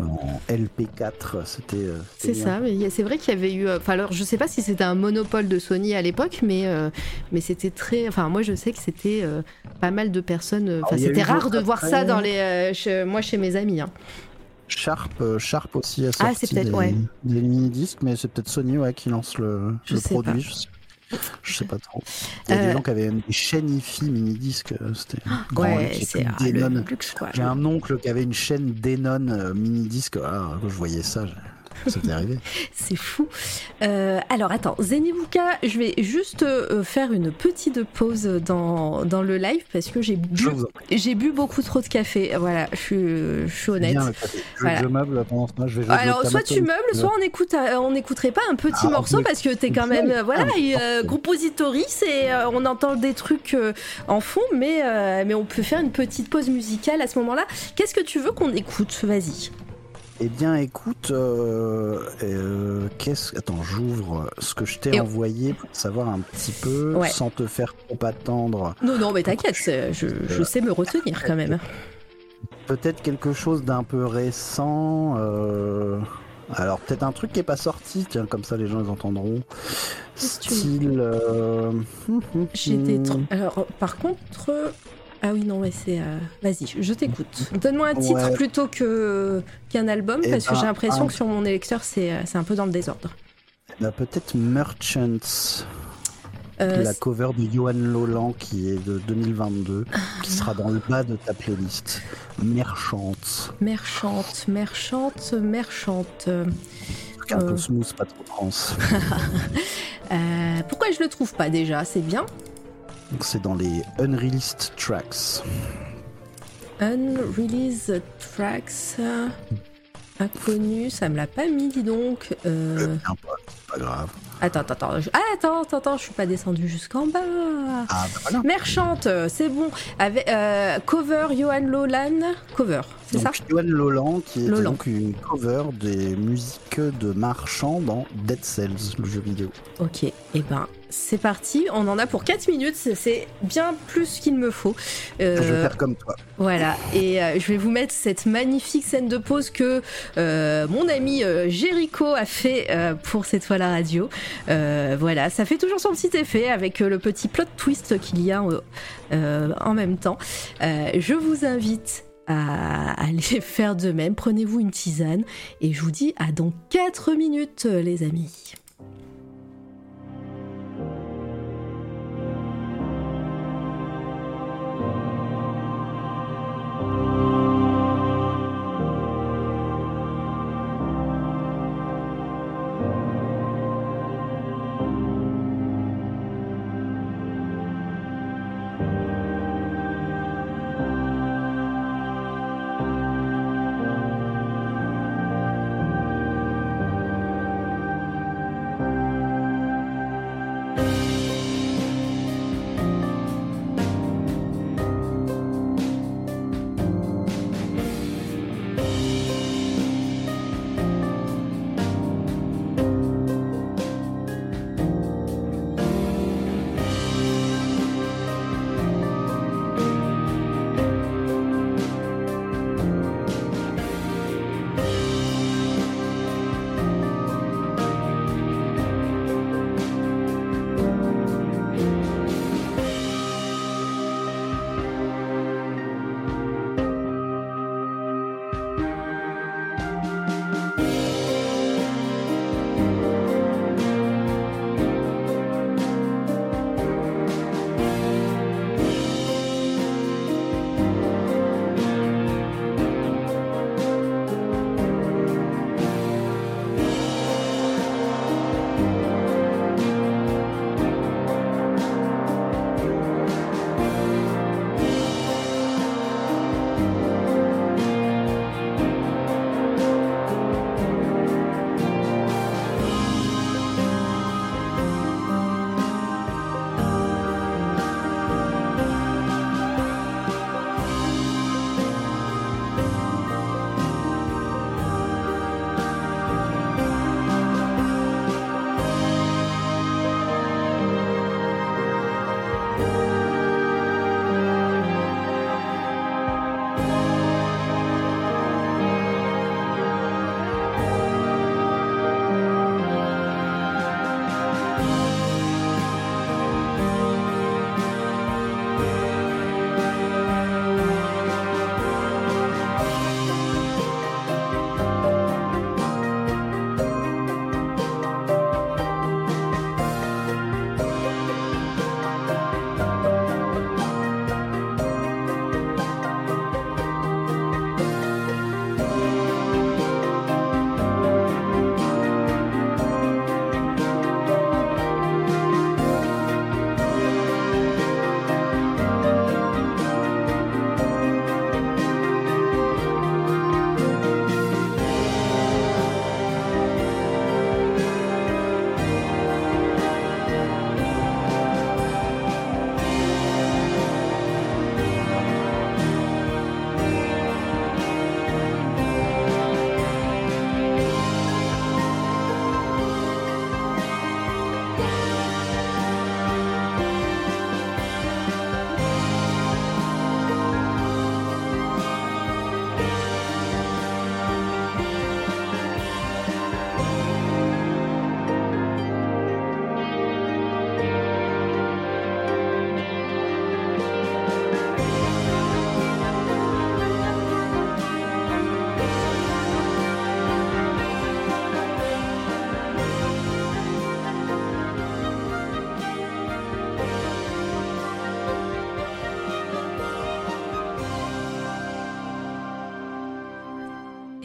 En LP4, c'était. euh, C'est c'était bien. ça, mais c'est vrai qu'il y avait eu. euh, Enfin, alors, je sais pas si c'était un monopole de Sony à l'époque, mais euh, mais c'était très. Enfin, moi, je sais que c'était euh, pas mal de personnes. euh, Enfin, c'était rare de voir ça dans les. euh, chez- moi, chez mes amis. hein. Sharp, euh, Sharp aussi a Ah, sorti c'est peut-être- des, ouais. des mini-disques, mais c'est peut-être Sony ouais, qui lance le, Je le produit. pas. Je, sais, je sais pas trop. Il y a Euh, des gens qui avaient même des chaînes IFI mini-disques. euh, C'était grand, Ouais, c'est ah. J'ai un oncle qui avait une chaîne Denon euh, mini-disque. Ah, je voyais ça, *laughs* Ça t'est arrivé C'est fou. Euh, alors attends, Zenibuka, je vais juste euh, faire une petite pause dans, dans le live parce que j'ai bu, j'ai beaucoup trop de café. Voilà, je suis, je suis honnête. Bien. Je, Voilà. je meuble pendant ce temps, je vais jouer Alors, soit tu meubles, soit on écoute, euh, on n'écouterait pas un petit Ah, morceau parce que t'es quand même, voilà, Ah, et, euh, parfait. compositoriste et on entend des trucs en fond, mais mais on peut faire une petite pause musicale à ce moment-là. Qu'est-ce que tu veux qu'on écoute? Vas-y. Eh bien, écoute, euh, euh, qu'est-ce Attends, j'ouvre ce que je t'ai envoyé pour savoir un petit peu, Ouais. sans te faire trop attendre. Non, non, mais t'inquiète, je, je sais me retenir quand même. Peut-être quelque chose d'un peu récent. euh, Alors, peut-être un truc qui est pas sorti, tiens, comme ça les gens ils entendront. Style. euh, hum, hum, J'ai des trucs. Alors, par contre. Ah oui, non, mais c'est. euh, Vas-y, je t'écoute. Donne-moi un titre Ouais. plutôt que qu'un album, Eh parce que ben, j'ai l'impression un- que sur mon électeur, c'est euh, c'est un peu dans le désordre. Bah, peut-être Merchants, Euh, la cover de Johan Lolan qui est de 2022, qui sera dans le bas de ta playlist. Merchants. Merchante, merchante, merchante. Truc un Euh. peu smooth, pas trop trans. *laughs* euh, pourquoi je le trouve pas déjà? C'est bien. Donc, C'est dans les Unreleased Tracks. Unreleased tracks. euh, Inconnu, ça me l'a pas mis, dis donc. Euh, pas, pas grave. Attends, attends, attends. je- Ah, attends, attends, attends, je suis pas descendu jusqu'en bas. Ah bah voilà. Merchante, c'est bon. Avec euh, cover Johan Lolan, cover, c'est ça? Johan Lolan qui est Lolan. donc une cover des musiques de marchand dans Dead Cells, le jeu vidéo. Ok, et ben c'est parti. On en a pour 4 minutes, c'est- bien plus qu'il me faut. Euh, Je vais faire comme toi. Voilà, et euh, je vais vous mettre cette magnifique scène de pause que euh, mon ami euh, Jericho a fait euh, pour cette fois la radio. Euh, voilà, ça fait toujours son petit effet avec euh, le petit plot twist qu'il y a euh, euh, en même temps. Euh, je vous invite à aller *laughs* faire de même. Prenez-vous une tisane et je vous dis à dans 4 minutes, euh, les amis.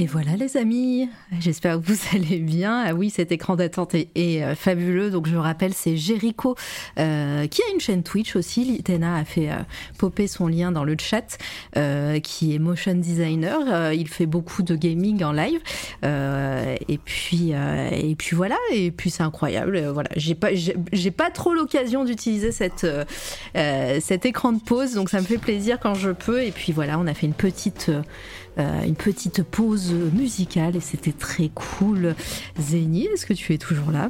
Et voilà les amis, j'espère que vous *laughs* allez bien. Ah oui, cet écran d'attente est, euh, fabuleux. Donc je rappelle, c'est Jericho euh, qui a une chaîne Twitch aussi. Litena a fait euh, popper son lien dans le chat, qui est motion designer. il fait beaucoup de gaming en live. et puis et puis voilà. Et puis c'est incroyable. Voilà, j'ai pas j'ai pas trop l'occasion d'utiliser cette cet écran de pause, donc ça me fait plaisir quand je peux. Et puis voilà, on a fait une petite euh, une petite pause musicale et c'était très cool. Zéni, est-ce que tu es toujours là?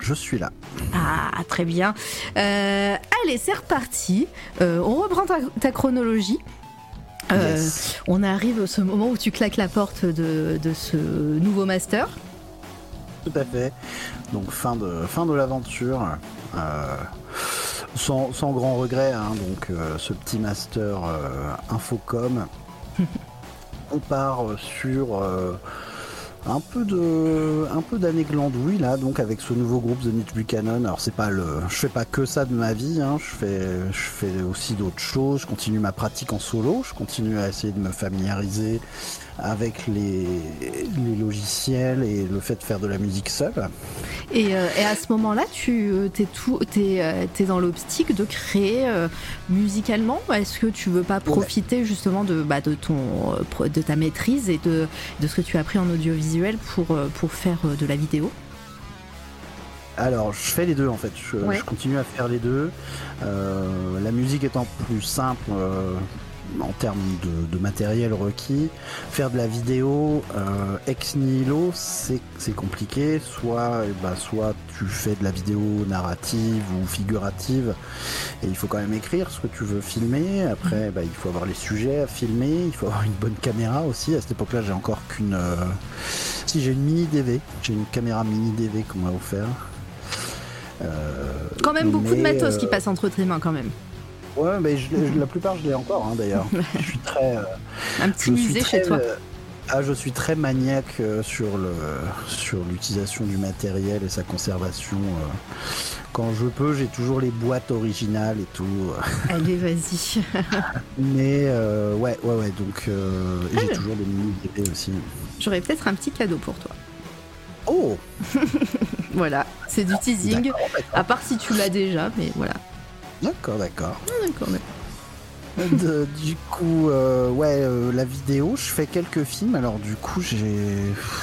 Je suis là. Ah, très bien. Euh, allez, c'est reparti. Euh, on reprend ta, chronologie. On arrive au ce moment où tu claques la porte de, ce nouveau master. Tout à fait. Donc fin de, fin de l'aventure. sans, grand regret. Hein. donc ce petit master Infocom. *laughs* on part sur euh, un peu de un peu d'années glandouille là donc avec ce nouveau groupe Zenith Buchanan. Alors c'est pas le je fais pas que ça de ma vie hein. je fais je fais aussi d'autres choses. Je continue ma pratique en solo. Je continue à essayer de me familiariser avec les, logiciels et le fait de faire de la musique seule. Et, euh, à ce moment-là, tu euh, es, tout, es, euh, dans l'optique de créer musicalement Est-ce que tu veux pas profiter justement de, bah, de, ton, de ta maîtrise et de, de ce que tu as appris en audiovisuel pour, pour faire de la vidéo? Alors, je fais les deux en fait. Je, je continue à faire les deux. la musique étant plus simple, en termes de, matériel requis. Faire de la vidéo euh, ex nihilo, c'est compliqué. Soit, eh ben, soit tu fais de la vidéo narrative ou figurative et il faut quand même écrire ce que tu veux filmer. Après, bah, il faut avoir les sujets à filmer, il faut avoir une bonne caméra aussi. À cette époque-là, j'ai encore qu'une. Euh, si j'ai une mini DV, j'ai une caméra mini DV qu'on m'a offert. Euh, quand même beaucoup de matos qui passent entre tes mains quand même. Ouais, mais la plupart je l'ai encore hein, d'ailleurs. *laughs* je suis très. Euh, un petit musée chez toi. Euh, ah, je suis très maniaque euh, sur le sur l'utilisation du matériel et sa conservation. quand je peux, j'ai toujours les boîtes originales et tout. *laughs* Allez, vas-y. mais ouais, ouais, ouais. Donc j'ai ah, toujours des mini DP aussi. J'aurais peut-être un petit cadeau pour toi. Oh *laughs* Voilà, c'est du teasing. À part si tu l'as déjà, mais voilà. D'accord, d'accord. Ah, d'accord, du coup, euh, ouais, euh, la vidéo, je fais quelques films. Alors, du coup, j'ai.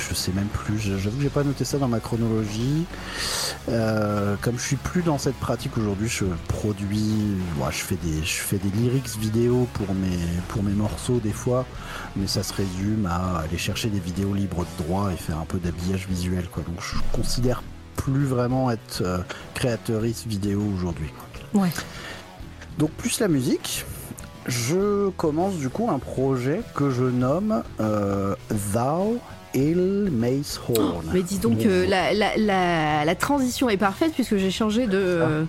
Je sais même plus. J'avoue que j'ai pas noté ça dans ma chronologie. Euh, comme je suis plus dans cette pratique aujourd'hui, je produis. je, fais des, je fais des lyrics vidéo pour mes, pour mes morceaux des fois. Mais ça se résume à aller chercher des vidéos libres de droit et faire un peu d'habillage visuel, quoi. Donc, je considère plus vraiment être créateuriste vidéo aujourd'hui. Ouais. Donc plus la musique, je commence du coup un projet que je nomme euh, Thou Il Mace Horn. mais dis donc, euh, la, la, la, transition est parfaite puisque j'ai changé de...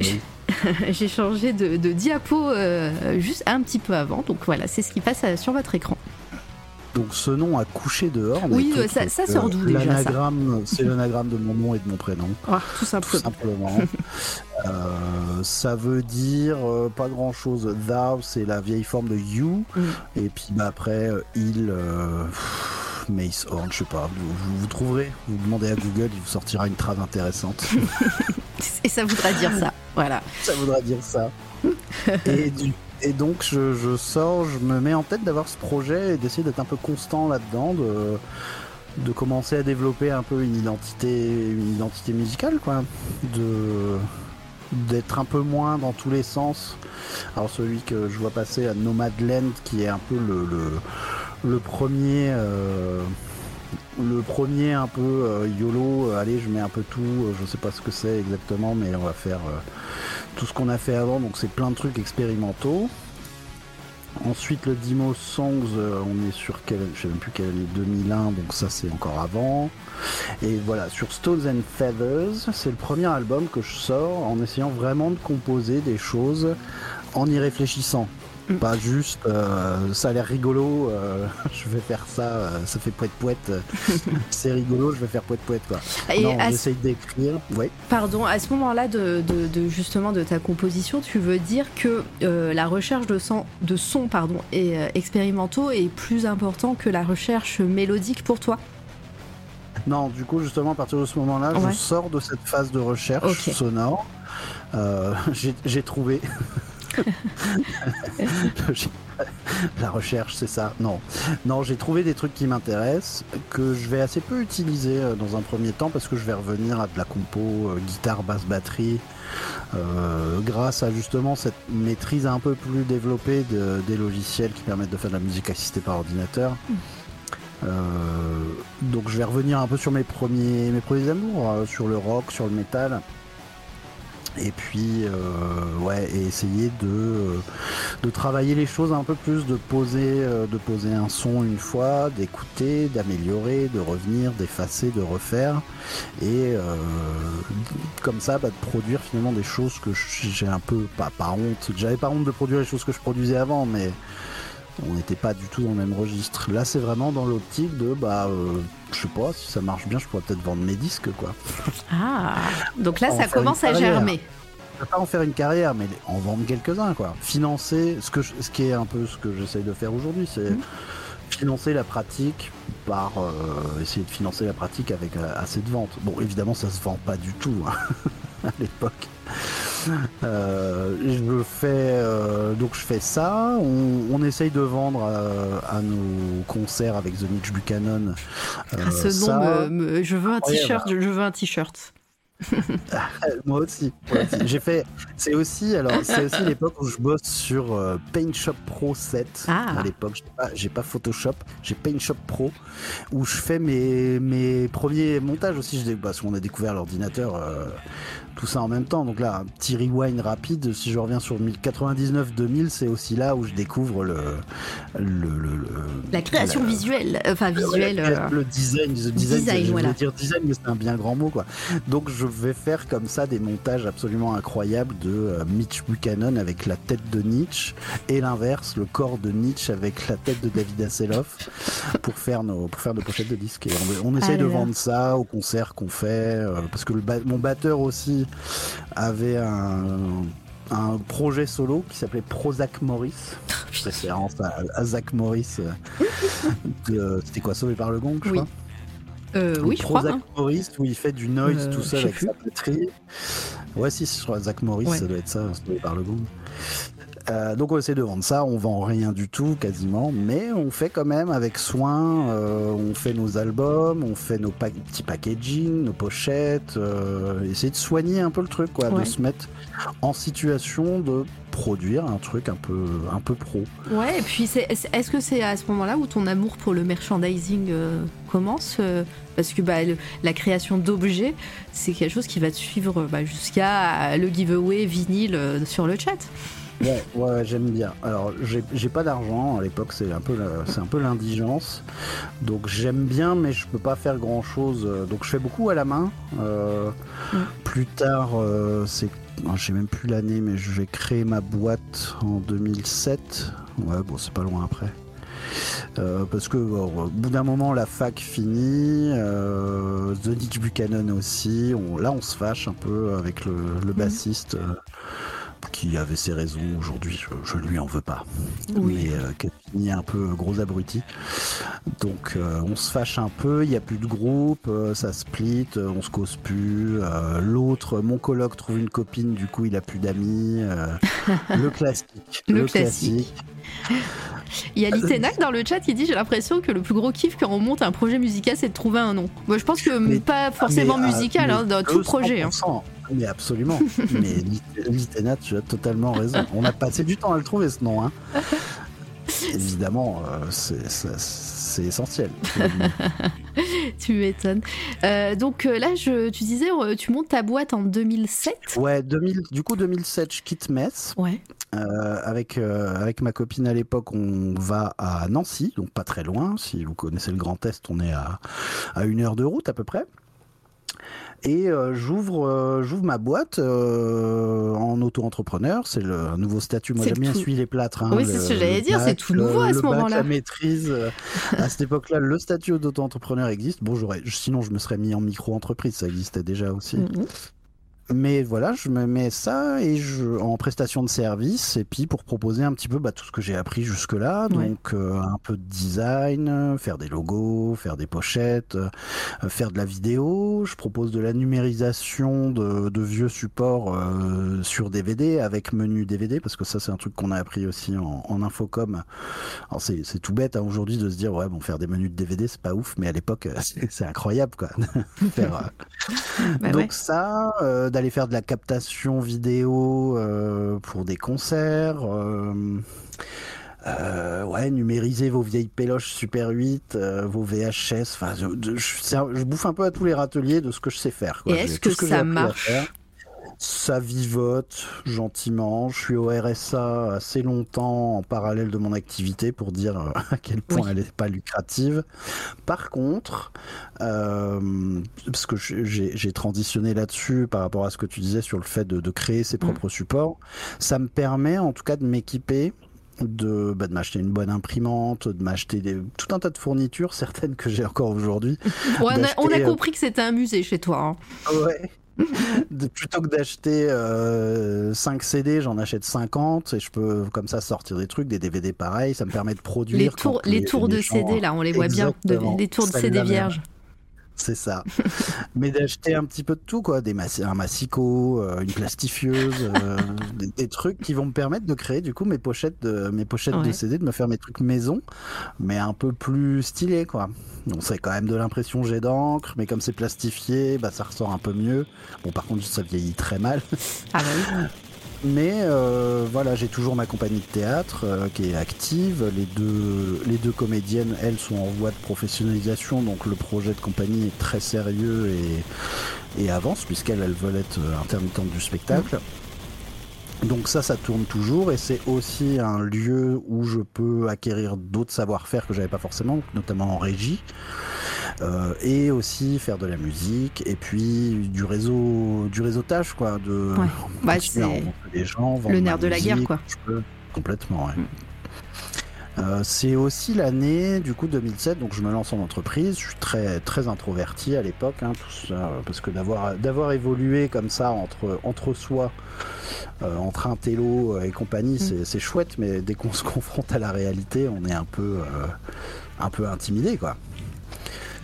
Eh *laughs* j'ai changé de, de diapo euh, juste un petit peu avant. Donc voilà, c'est ce qui passe sur votre écran. Donc ce nom a couché dehors. Oui, ça, sort d'où déjà C'est l'anagramme de mon nom et de mon prénom. Ah, tout simplement. *laughs* Euh, ça veut dire euh, pas grand chose. Thou, c'est la vieille forme de you. Mm. Et puis bah, après, euh, il. Mace Horn, je sais pas, vous, vous, trouverez, vous demandez à Google, il vous sortira une trame intéressante. *laughs* et ça voudra dire ça, voilà. Ça voudra dire ça. et *laughs* du et donc je, sors, je me mets en tête d'avoir ce projet et d'essayer d'être un peu constant là-dedans, de, de commencer à développer un peu une identité, une identité musicale, quoi. De d'être un peu moins dans tous les sens. Alors celui que je vois passer à Nomadland, qui est un peu le, le, premier. Euh, le premier un peu euh, YOLO, euh, allez je mets un peu tout, je sais pas ce que c'est exactement mais on va faire tout ce qu'on a fait avant, donc c'est plein de trucs expérimentaux. Ensuite, le Dimo Songs, euh, on est sur quelle, je sais même plus quelle année, 2001, donc ça c'est encore avant. Et voilà, sur Stones and Feathers, c'est le premier album que je sors en essayant vraiment de composer des choses en y réfléchissant. Mm. Pas juste, euh, ça a l'air rigolo, euh, *laughs* je vais faire ça, euh, ça fait poète poète, *laughs* c'est rigolo, je vais faire poète poète quoi. Et non, j'essaye d'écrire. Ouais. Pardon, à ce moment-là de, de, justement de ta composition, tu veux dire que la recherche de son, de son pardon, et expérimentaux est plus important que la recherche mélodique pour toi? Non, du coup justement à partir de ce moment-là, je sors de cette phase de recherche sonore. *laughs* j'ai trouvé *laughs* la recherche, c'est ça. Non, non, j'ai trouvé des trucs qui m'intéressent que je vais assez peu utiliser euh, dans un premier temps parce que je vais revenir à de la compo, euh, guitare, basse, batterie, euh, grâce à justement cette maîtrise un peu plus développée des logiciels qui permettent de faire de la musique assistée par ordinateur. Mm. donc je vais revenir un peu sur mes premiers, mes premiers amours, sur le rock, sur le métal et puis euh, ouais et essayer de, euh, de travailler les choses un peu plus de poser euh, de poser un son une fois d'écouter d'améliorer de revenir d'effacer de refaire. Et comme ça bah, de produire finalement des choses que j'ai un peu pas, pas honte. J'avais pas honte de produire les choses que je produisais avant mais on n'était pas du tout dans le même registre. Là, c'est vraiment dans l'optique de, bah, euh, je sais pas, si ça marche bien, je pourrais peut-être vendre mes disques, quoi. Ah, donc là, ça commence à germer. Je peux pas en faire une carrière, mais en vendre quelques-uns, quoi. Financer, ce, que ce qui est un peu ce que j'essaye de faire aujourd'hui, c'est mhm. Financer la pratique par euh, essayer de financer la pratique avec euh, assez de ventes. Bon, évidemment, ça se vend pas du tout hein, *laughs* à l'époque. Euh, je fais euh, donc je fais ça. On, essaye de vendre euh, à, nos concerts avec The Mitch Buchanan. Ah, ce nom, je veux un t-shirt. Je veux un t-shirt. *laughs* Moi aussi. J'ai fait. C'est aussi alors c'est aussi l'époque où je bosse sur Paint Shop Pro 7. Ah. À l'époque, j'ai pas, Photoshop, j'ai Paint Shop Pro où je fais mes, mes premiers montages aussi. Je, parce qu'on a découvert l'ordinateur tout ça en même temps. Donc là, un petit rewind rapide. Si je reviens sur 99-2000, c'est aussi là où je découvre le, le, la création visuelle, enfin visuelle. Le, euh, design, le design, je voilà. dire design, mais c'est un bien grand mot quoi. Donc je vais faire comme ça des montages absolument incroyables de euh, Mitch Buchanan avec la tête de Nietzsche et l'inverse, le corps de Nietzsche avec la tête de David Hasselhoff pour faire nos pour faire nos pochettes de disques. Et on, essaie de vendre ça au concert qu'on fait euh, parce que le mon batteur aussi avait un, projet solo qui s'appelait Prozac Morris, *laughs* référence à, à Zach Morris. Euh, c'était quoi, Sauvé par le Gong, je oui. crois euh, oui, je crois. Hein. Morris, où il fait du noise euh, tout seul avec sa batterie. Ouais, si, je crois Zach Morris, ça doit être ça, Sauvé par le Gong. Euh, donc on essaie de vendre ça, on vend rien du tout quasiment, mais on fait quand même avec soin, euh, on fait nos albums, on fait nos petits packaging, nos pochettes, euh, essayer de soigner un peu le truc, quoi, de se mettre en situation de produire un truc un peu, un peu pro. Ouais, et puis est-ce que c'est à ce moment-là où ton amour pour le merchandising commence Parce que bah, la création d'objets, c'est quelque chose qui va te suivre bah, jusqu'à le giveaway vinyle sur le chat. Ouais, ouais, j'aime bien. Alors, j'ai pas d'argent à l'époque, c'est un peu c'est un peu l'indigence. Donc j'aime bien, mais je peux pas faire grand chose. Donc je fais beaucoup à la main. Euh, mm. Plus tard, euh, c'est, je sais même plus l'année, mais je vais créer ma boîte en 2007. Ouais, bon, c'est pas loin après. Euh, parce que au bout d'un moment la fac finit, euh, The Nick Buchanan aussi, là on se fâche un peu avec le, le mm. bassiste qui avait ses raisons aujourd'hui, je, ne lui en veux pas. Mais euh, qui un peu gros abruti. Donc euh, on se fâche un peu, il n'y a plus de groupe, euh, ça split, on se cause plus. L'autre, mon coloc trouve une copine, du coup il a plus d'amis. *laughs* le classique. Le, classique. Il y a Litenac dans le chat qui dit J'ai l'impression que le plus gros kiff quand on monte un projet musical, c'est de trouver un nom. Moi, je pense que pas forcément musical, hein, dans tout projet. Hein. Mais absolument. *laughs* mais Litena, tu as totalement raison. On a passé du temps à le trouver ce nom. Hein. Évidemment, euh, c'est essentiel. *laughs* tu m'étonnes. Euh, donc euh, là, je, tu disais, tu montes ta boîte en 2007 Ouais, 2000, du coup 2007, je quitte Metz. Ouais. avec, avec ma copine à l'époque, on va à Nancy, donc pas très loin. Si vous connaissez le Grand Est, on est à, à une heure de route à peu près. Et euh, j'ouvre euh, j'ouvre ma boîte euh, en auto-entrepreneur. C'est le un nouveau statut. Moi, j'aime bien tout- suivre les plâtres. hein, Oui, c'est ce que j'allais dire, c'est tout nouveau à ce moment-là. La maîtrise. *laughs* à cette époque-là, le statut d'auto-entrepreneur existe. Bon, j'aurais, sinon, je me serais mis en micro-entreprise. Ça existait déjà aussi. Mhm. Mais voilà, je me mets ça et je, en prestation de service et puis pour proposer un petit peu bah, tout ce que j'ai appris jusque-là, Ouais. donc euh, un peu de design, euh, faire des logos, faire des pochettes, euh, faire de la vidéo. Je propose de la numérisation de, de vieux supports euh, sur DVD avec menu DVD parce que ça c'est un truc qu'on a appris aussi en, en infocom. Alors c'est c'est tout bête hein, aujourd'hui de se dire ouais bon faire des menus de DVD c'est pas ouf, mais à l'époque *laughs* c'est incroyable quoi. *laughs* faire, Bah donc ouais. ça, d'aller faire de la captation vidéo euh, pour des concerts, euh, euh, ouais, numériser vos vieilles péloches Super 8, euh, vos VHS, enfin, je, bouffe un peu à tous les râteliers de ce que je sais faire. quoi. Et est-ce que ça marche? faire. Ça vivote gentiment. Je suis au RSA assez longtemps en parallèle de mon activité pour dire euh, à quel point Oui. elle n'est pas lucrative. Par contre, euh, parce que j'ai transitionné là-dessus par rapport à ce que tu disais sur le fait de, de créer ses propres supports, ça me permet en tout cas de m'équiper. De, bah, de m'acheter une bonne imprimante, de m'acheter tout un tas de fournitures, certaines que j'ai encore aujourd'hui, *laughs* on, a, on a d'acheter, euh, compris que c'était un musée chez toi. hein. Ouais. *laughs* De- plutôt que d'acheter euh, 5 CD, j'en achète 50 et je peux comme ça sortir des trucs, des DVD pareils. Ça me permet de produire. Les tours, les tours de gens- CD, là, on les voit bien. de- les tours de CD vierges. C'est ça. *laughs* Mais d'acheter un petit peu de tout, quoi. Des massi- un massicot, euh, une plastifieuse, euh, *laughs* des, des trucs qui vont me permettre de créer du coup mes pochettes de, mes pochettes de. CD, de me faire mes trucs maison, mais un peu plus stylé, quoi. Donc c'est quand même de l'impression jet d'encre, mais comme c'est plastifié, bah ça ressort un peu mieux. Bon, par contre, ça vieillit très mal. Ah bah oui. *laughs* Mais euh, voilà, j'ai toujours ma compagnie de théâtre euh, qui est active. Les deux, les deux comédiennes, elles, sont en voie de professionnalisation, donc le projet de compagnie est très sérieux et, avance, puisqu'elles elles veulent être euh, intermittentes du spectacle. Donc ça, ça tourne toujours et c'est aussi un lieu où je peux acquérir d'autres savoir-faire que j'avais pas forcément, notamment en régie, euh, et aussi faire de la musique et puis du réseau, du réseautage quoi, de Ouais. *laughs* Bah, gens, le nerf de la guerre, quoi. je peux- complètement. ouais. Mm. Euh, c'est aussi l'année du coup 2007, donc je me lance en entreprise. Je suis très très introverti à l'époque, hein, tout ça, euh, parce que d'avoir d'avoir évolué comme ça entre entre soi, euh, entre un télo et compagnie, c'est c'est chouette, mais dès qu'on se *laughs* confronte à la réalité, on est un peu euh, un peu intimidé quoi.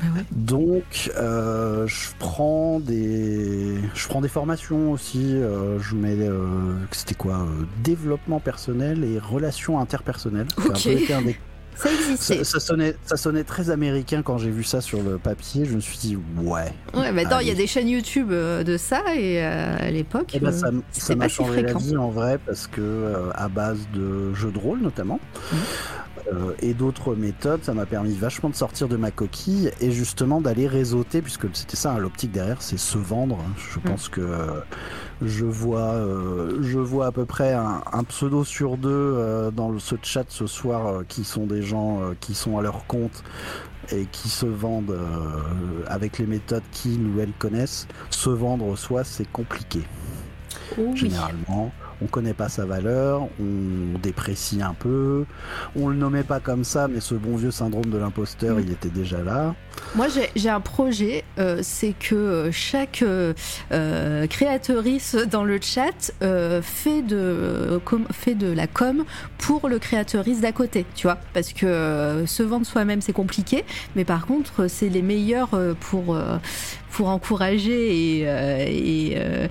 Bah ouais. Donc, euh, je prends des, je prends des formations aussi. euh, je mets, euh, c'était quoi, développement personnel et relations interpersonnelles. Ça un peu des- Ça existait. Ça, ça sonnait, ça sonnait très américain quand j'ai vu ça sur le papier. Je me suis dit, ouais. Ouais, maintenant il y a des chaînes YouTube de ça et à l'époque. Et ben, ça ça m'a pas si changé la vie en vrai parce que à base de jeux de rôle notamment Mhm. Euh, et d'autres méthodes, ça m'a permis vachement de sortir de ma coquille et justement d'aller réseauter puisque c'était ça hein, l'optique derrière, c'est se vendre. Je Mhm. pense que euh, je vois, euh, je vois à peu près un, un pseudo sur deux dans le- ce chat ce soir qui sont des gens qui sont à leur compte et qui se vendent avec les méthodes qu'ils ou elles connaissent. Se vendre soi, c'est compliqué oui. généralement. On connaît pas sa valeur, on déprécie un peu, on le nommait pas comme ça, mais ce bon vieux syndrome de l'imposteur, Mm. il était déjà là. Moi, j'ai- un projet, euh, c'est que euh, chaque euh, créatrice dans le chat euh, fait, de, com- fait de la com pour le créatrice d'à côté, tu vois. Parce que se vendre soi-même, c'est compliqué, mais par contre, c'est les meilleurs pour, pour encourager et, euh, et, euh,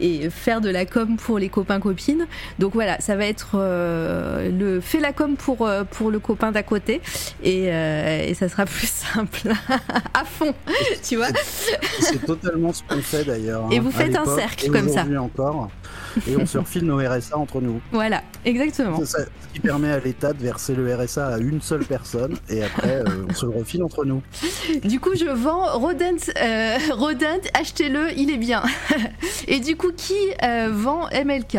et faire de la com pour les copains-copines. Donc voilà, ça va être euh, le fait la com pour, euh, pour le copain d'à côté et, euh, et ça sera *laughs* plus simple à fond, tu vois. C'est totalement ce qu'on fait d'ailleurs. Et hein, vous à faites un cercle et comme ça. encore. Et on se refile nos RSA entre nous. Voilà, exactement. Ça, ce qui permet à l'État de verser le RSA à une seule personne et après euh, on se le refile entre nous. Du coup, je vends Rodent, Rodent, achetez-le, il est bien. *laughs* Et du coup, qui vend MLK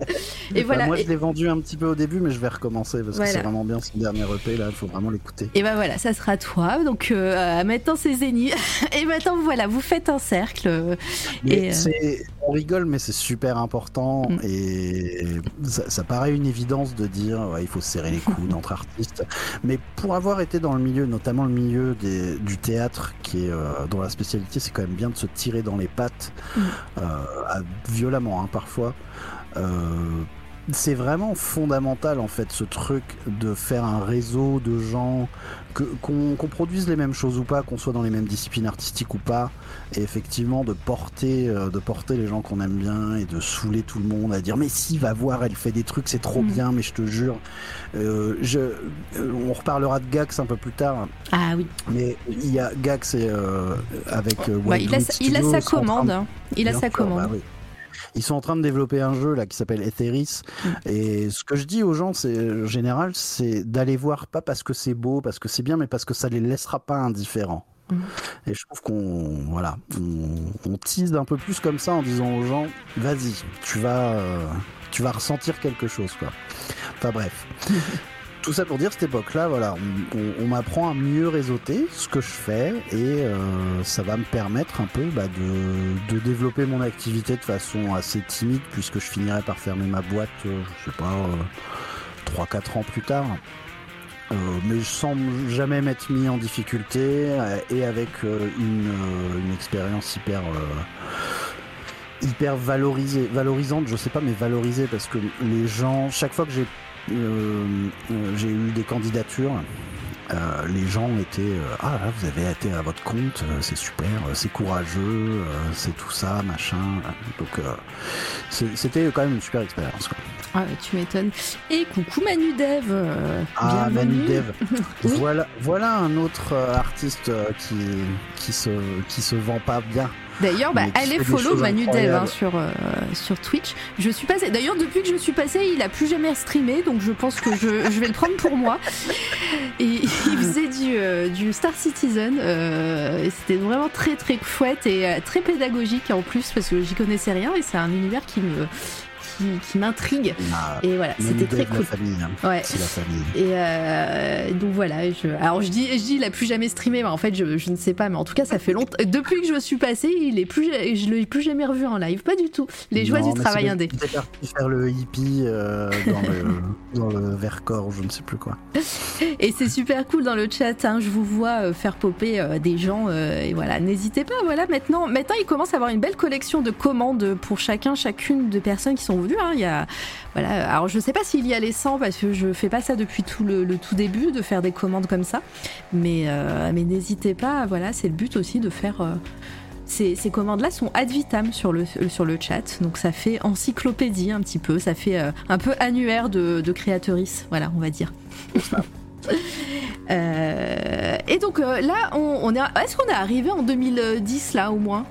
*laughs* et voilà. moi, je l'ai vendu un petit peu au début, mais je vais recommencer parce que c'est vraiment bien son dernier EP. Là, il faut vraiment l'écouter. Et ben voilà, ça sera toi. Donc euh, maintenant, c'est Zénith. *laughs* et maintenant, voilà, vous faites un cercle. et, on rigole, mais c'est super important. Mm. Et ça, paraît une évidence de dire il faut serrer les coudes *laughs* entre artistes. Mais pour avoir été dans le milieu, notamment le milieu des, du théâtre, qui est euh, dont la spécialité, c'est quand même bien de se tirer dans les pattes, mm. euh, violemment hein, parfois. Euh, c'est vraiment fondamental en fait ce truc de faire un réseau de gens qu'on produise les mêmes choses ou pas, qu'on soit dans les mêmes disciplines artistiques ou pas, et effectivement de porter euh, de porter les gens qu'on aime bien et de saouler tout le monde à dire mais si va voir elle fait des trucs c'est trop mm. bien mais je te jure euh, je, euh, on reparlera de Gax un peu plus tard. Ah oui. Mais il y a Gax avec bah, il, a, il, a, sa commande. Il a sa commande. Bah ils sont en train de développer un jeu là qui s'appelle Etheris. Mm. Et ce que je dis aux gens, c'est en général, c'est d'aller voir pas parce que c'est beau, parce que c'est bien, mais parce que ça les laissera pas indifférents. Mm. Et je trouve qu'on voilà, on, tease un peu plus comme ça en disant aux gens, vas-y, tu vas, euh, tu vas ressentir quelque chose quoi. Enfin bref. *laughs* tout ça pour dire cette époque-là, voilà, on, m'apprend à mieux réseauter ce que je fais et euh, ça va me permettre un peu bah, de, développer mon activité de façon assez timide puisque je finirai par fermer ma boîte, euh, je sais pas, 3-4 euh, ans plus tard. mais sans jamais m'être mis en difficulté et avec une, une expérience hyper hyper valorisée, valorisante, je sais pas, mais valorisée parce que les gens, chaque fois que j'ai euh, euh, j'ai eu des candidatures. Euh, les gens étaient ah là vous avez été à votre compte c'est super c'est courageux c'est tout ça machin donc c'était quand même une super expérience Ah, tu m'étonnes. Et coucou Manu Dev. ah, Manu Dev. *laughs* Voilà, voilà un autre artiste qui, qui, se, qui se vend pas bien. D'ailleurs, bah, allez follow Manu Dev hein, sur, euh, sur Twitch. Je suis passé. D'ailleurs, depuis que je suis passé, il a plus jamais streamé, donc je pense que je, je vais le prendre pour moi. Et il faisait du, euh, du Star Citizen. Euh, C'était vraiment très très chouette et très pédagogique en plus parce que j'y connaissais rien et c'est un univers qui me qui, m'intrigue. Ah, et voilà, c'était très cool. Hein. Ouais. C'est la famille. Et euh, donc voilà, je, alors je dis, je dis, il a plus jamais streamé, mais en fait, je, je, ne sais pas, mais en tout cas, ça fait longtemps. Depuis que je suis passé, il est plus, je l'ai plus jamais revu en live, pas du tout. Les joies du travail indé. Il est parti faire le hippie euh, dans, le, *laughs* dans le Vercors, je ne sais plus quoi. Et c'est super cool dans le chat. Hein, je vous vois euh, faire popper des gens et voilà, n'hésitez pas. Voilà, maintenant, maintenant, il commence à avoir une belle collection de commandes pour chacun, chacune de personnes qui sont venues Hein. Y a, voilà. Alors je sais pas s'il y a les 100 parce que je fais pas ça depuis tout le, tout début de faire des commandes comme ça, mais euh, mais n'hésitez pas. Voilà, c'est le but aussi de faire. Euh, ces, commandes-là sont ad vitam sur le, sur le chat, donc ça fait encyclopédie un petit peu, ça fait euh, un peu annuaire de, de voilà, on va dire. *laughs* et donc là, on, on est, est-ce qu'on est arrivé en 2010 là au moins?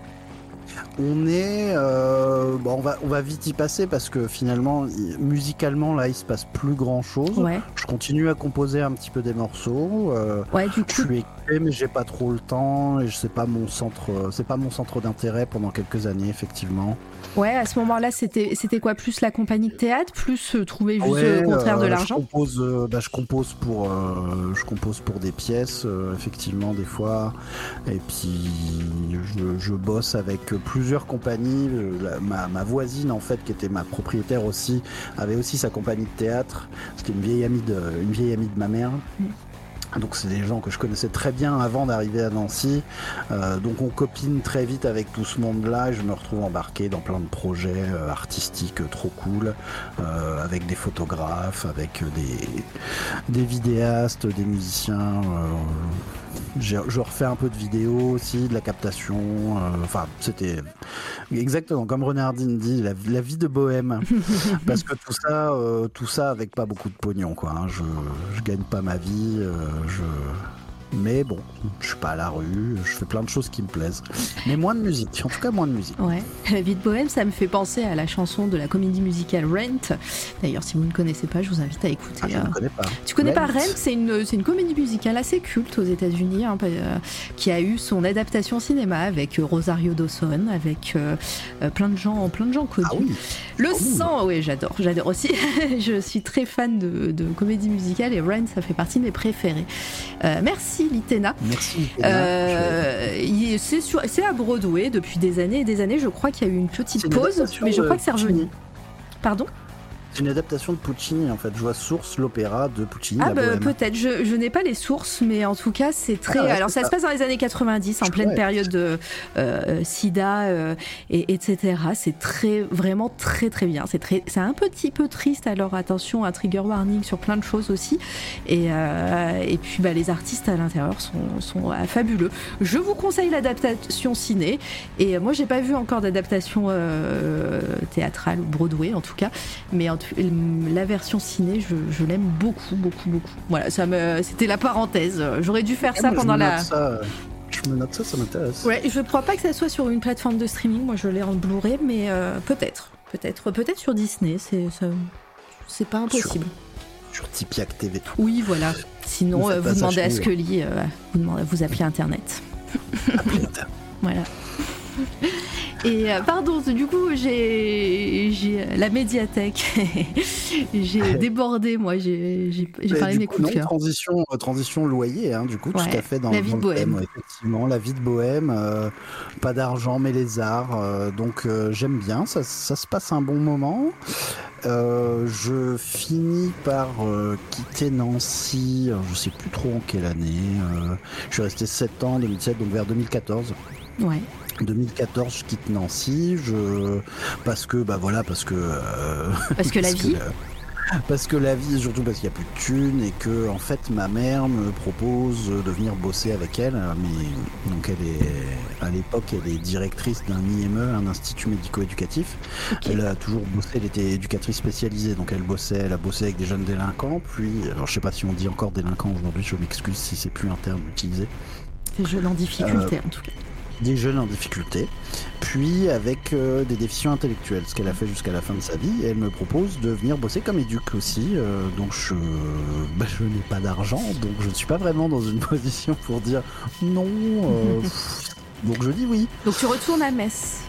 On est, euh, bon, on va, on va vite y passer parce que finalement, musicalement, là, il se passe plus grand chose. Je continue à composer un petit peu des morceaux. Euh, ouais, du coup. Je suis écrit, mais j'ai pas trop le temps et je sais pas mon centre, c'est pas mon centre d'intérêt pendant quelques années, effectivement. Ouais, à ce moment-là, c'était c'était quoi? Plus la compagnie de théâtre, plus euh, trouver juste le contraire de l'argent. Je compose, bah, je compose pour, je compose pour des pièces, effectivement, des fois, et puis je, je bosse avec plusieurs compagnies. Ma, voisine, en fait, qui était ma propriétaire aussi, avait aussi sa compagnie de théâtre. C'était une vieille amie de, une vieille amie de ma mère. Donc c'est des gens que je connaissais très bien avant d'arriver à Nancy. Euh, donc on copine très vite avec tout ce monde-là et je me retrouve embarqué dans plein de projets euh, artistiques trop cool, avec des photographes, avec des, des vidéastes, des musiciens je refais un peu de vidéo aussi, de la captation. Euh, enfin, c'était exactement comme Renardine dit, la, vie de bohème. *laughs* Parce que tout ça, euh, tout ça avec pas beaucoup de pognon, quoi. Hein. Je, je gagne pas ma vie. Euh, je Mais bon, je suis pas à la rue, je fais plein de choses qui me plaisent. Mais moins de musique, en tout cas moins de musique. Ouais, *laughs* La vie de bohème, ça me fait penser à la chanson de la comédie musicale Rent. D'ailleurs, si vous ne connaissez pas, je vous invite à écouter. Ah, je ne euh, connais pas. Tu connais pas Rent Rent? C'est une, une comédie musicale assez culte aux États-Unis, hein, euh, qui a eu son adaptation cinéma avec euh, Rosario Dawson, avec euh, plein de gens, plein de gens connus. Ah oui, Le sang, oui, j'adore, j'adore aussi. *laughs* je suis très fan de, de comédie musicale et Rent, ça fait partie de mes préférés. Euh, merci Litena. merci. Elena. Euh, c'est à Broadway depuis des années et des années. Je crois qu'il y a eu une petite pause, mais je crois que c'est revenu. Pardon? C'est une adaptation de Puccini en fait. Je vois Source, l'opéra de Puccini. Ah bah, peut-être, je, je n'ai pas les sources, mais en tout cas c'est très... Ah ouais, alors ça, ça. se passe dans les années 90, en pleine période de euh, sida, euh, et, etc. C'est très, vraiment très très bien. C'est très, c'est un petit peu triste, alors attention, un trigger warning sur plein de choses aussi. Et, euh, et puis bah, les artistes à l'intérieur sont, sont euh, fabuleux. Je vous conseille l'adaptation ciné, et euh, moi j'ai pas vu encore d'adaptation euh, théâtrale ou Broadway en tout cas, mais en la version ciné, je, je l'aime beaucoup, beaucoup, beaucoup. Voilà, ça me, c'était la parenthèse. J'aurais dû faire Ah, ça moi, pendant la. ça, je me note ça, ça m'intéresse. Ouais, je crois pas que ça soit sur une plateforme de streaming. Moi, je l'ai en Blu-ray, mais euh, peut-être, peut-être, peut-être sur Disney. C'est, c'est pas impossible. Sur Tipiak TV. Oui, voilà. Sinon, Vous euh, vous demandez à Scully, euh, vous, demandez, vous appelez Internet. *laughs* Voilà. Et euh, pardon, du coup, j'ai, j'ai la médiathèque. *laughs* j'ai débordé, moi. J'ai, parlé de du mes coup, coups de cœur. transition, euh, transition loyer, hein, du coup, Ouais, tout à fait dans, la vie dans de thème, bohème. ouais, effectivement, la vie de bohème, euh, pas d'argent mais les arts, euh, donc euh, j'aime bien, ça, ça se passe un bon moment. Euh, je finis par euh, quitter Nancy, je sais plus trop en quelle année, euh, je suis resté 7 ans, 2007, donc vers 2014. Ouais. 2014, je quitte Nancy, je parce que bah voilà, parce que euh, Parce que la vie. parce que la vie, surtout parce qu'il n'y a plus de thunes et que en fait ma mère me propose de venir bosser avec elle. Mais donc elle est à l'époque elle est directrice d'un IME, un institut médico-éducatif. Elle a toujours bossé, elle était éducatrice spécialisée, donc elle bossait, elle a bossé avec des jeunes délinquants. Puis alors je sais pas si on dit encore délinquants aujourd'hui, je m'excuse si c'est plus un terme utilisé. Des jeunes en difficulté, Euh, en tout cas. Des jeunes en difficulté, puis avec euh, des déficients intellectuels, ce qu'elle a fait jusqu'à la fin de sa vie. Et elle me propose de venir bosser comme éduc aussi. euh, donc je, bah, je n'ai pas d'argent, donc je ne suis pas vraiment dans une *laughs* position pour dire non. euh, *laughs* donc je dis oui. Donc tu retournes à Metz.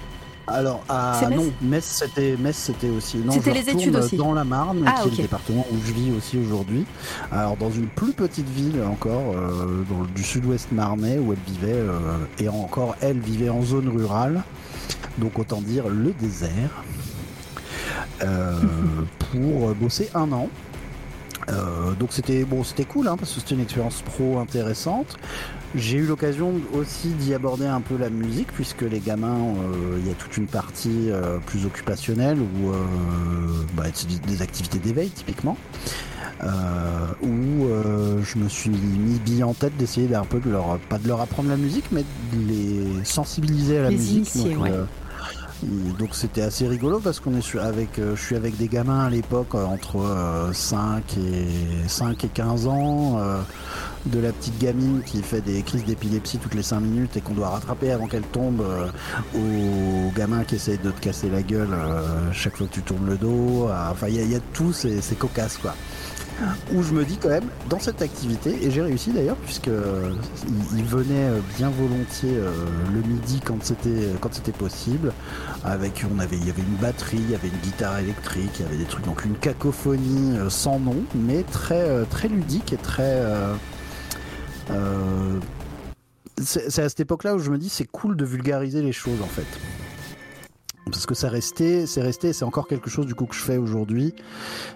Alors, ah C'est Metz non, Metz c'était Metz c'était aussi. Non, C'était je les retourne études aussi. Dans la Marne, Ah, qui est le département où je vis aussi aujourd'hui. Alors dans une plus petite ville encore, euh, dans du sud-ouest marnais, où elle vivait euh, et encore elle vivait en zone rurale. Donc autant dire le désert. Euh, *laughs* pour bosser un an. Euh, donc c'était bon, c'était cool hein, parce que c'était une expérience pro intéressante. J'ai eu l'occasion aussi d'y aborder un peu la musique puisque les gamins, euh, il y a toute une partie euh, plus occupationnelle euh, bah, des- activités d'éveil typiquement. Où je me suis mis bille en tête d'essayer d'un peu de leur pas de leur apprendre la musique mais de les sensibiliser à la Les musique ouais. Euh, et donc c'était assez rigolo parce qu'on est avec, euh, je suis avec des gamins à l'époque euh, entre euh, 5 et 5 et 15 ans, euh, de la petite gamine qui fait des crises d'épilepsie toutes les 5 minutes et qu'on doit rattraper avant qu'elle tombe, euh, au gamin qui essaye de te casser la gueule euh, chaque fois que tu tournes le dos. Enfin il y, y a tout, c'est cocasse quoi où je me dis quand même dans cette activité et j'ai réussi d'ailleurs puisque euh, il, venait euh, bien volontiers euh, le midi quand c'était possible. Avec on avait il y avait une batterie il y avait une guitare électrique il y avait des trucs donc une cacophonie sans nom mais très très ludique et très c'est à cette époque là où je me dis c'est cool de vulgariser les choses en fait parce que ça restait, c'est resté, c'est encore quelque chose du coup que je fais aujourd'hui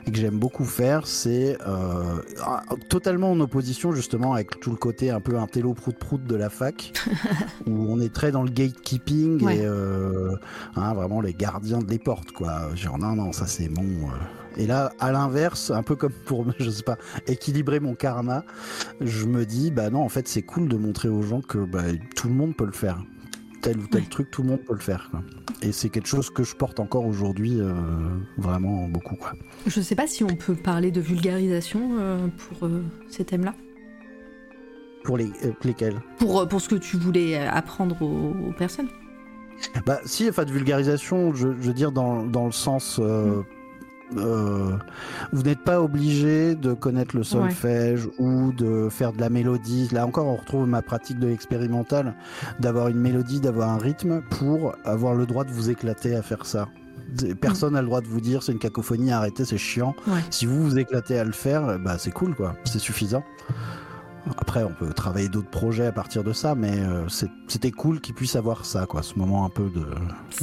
et que j'aime beaucoup faire, c'est euh, ah, totalement en opposition justement avec tout le côté un peu intello prout prout de la fac, *laughs* où on est très dans le gatekeeping Ouais. et euh, hein, vraiment les gardiens de les portes quoi. Genre non non ça c'est mon. euh. Et là à l'inverse, un peu comme pour *laughs* je sais pas équilibrer mon karma, je me dis bah non en fait c'est cool de montrer aux gens que bah, tout le monde peut le faire. Tel ou tel Ouais. truc, tout le monde peut le faire. quoi. Et c'est quelque chose que je porte encore aujourd'hui euh, vraiment beaucoup. Quoi. Je sais pas si on peut parler de vulgarisation euh, pour euh, ces thèmes-là. Pour les, euh, lesquels? Pour, pour ce que tu voulais apprendre aux, aux personnes. Bah si, enfin de vulgarisation, je, je veux dire dans, dans le sens... euh, euh, vous n'êtes pas obligé de connaître le solfège ou de faire de la mélodie. Là encore, on retrouve ma pratique de l'expérimental, d'avoir une mélodie, d'avoir un rythme pour avoir le droit de vous éclater à faire ça. Personne n'a le droit de vous dire c'est une cacophonie, arrêtez, c'est chiant. Ouais. Si vous vous éclatez à le faire, bah c'est cool quoi, c'est suffisant. Après, on peut travailler d'autres projets à partir de ça, mais euh, c'était cool qu'ils puissent avoir ça, quoi, ce moment un peu de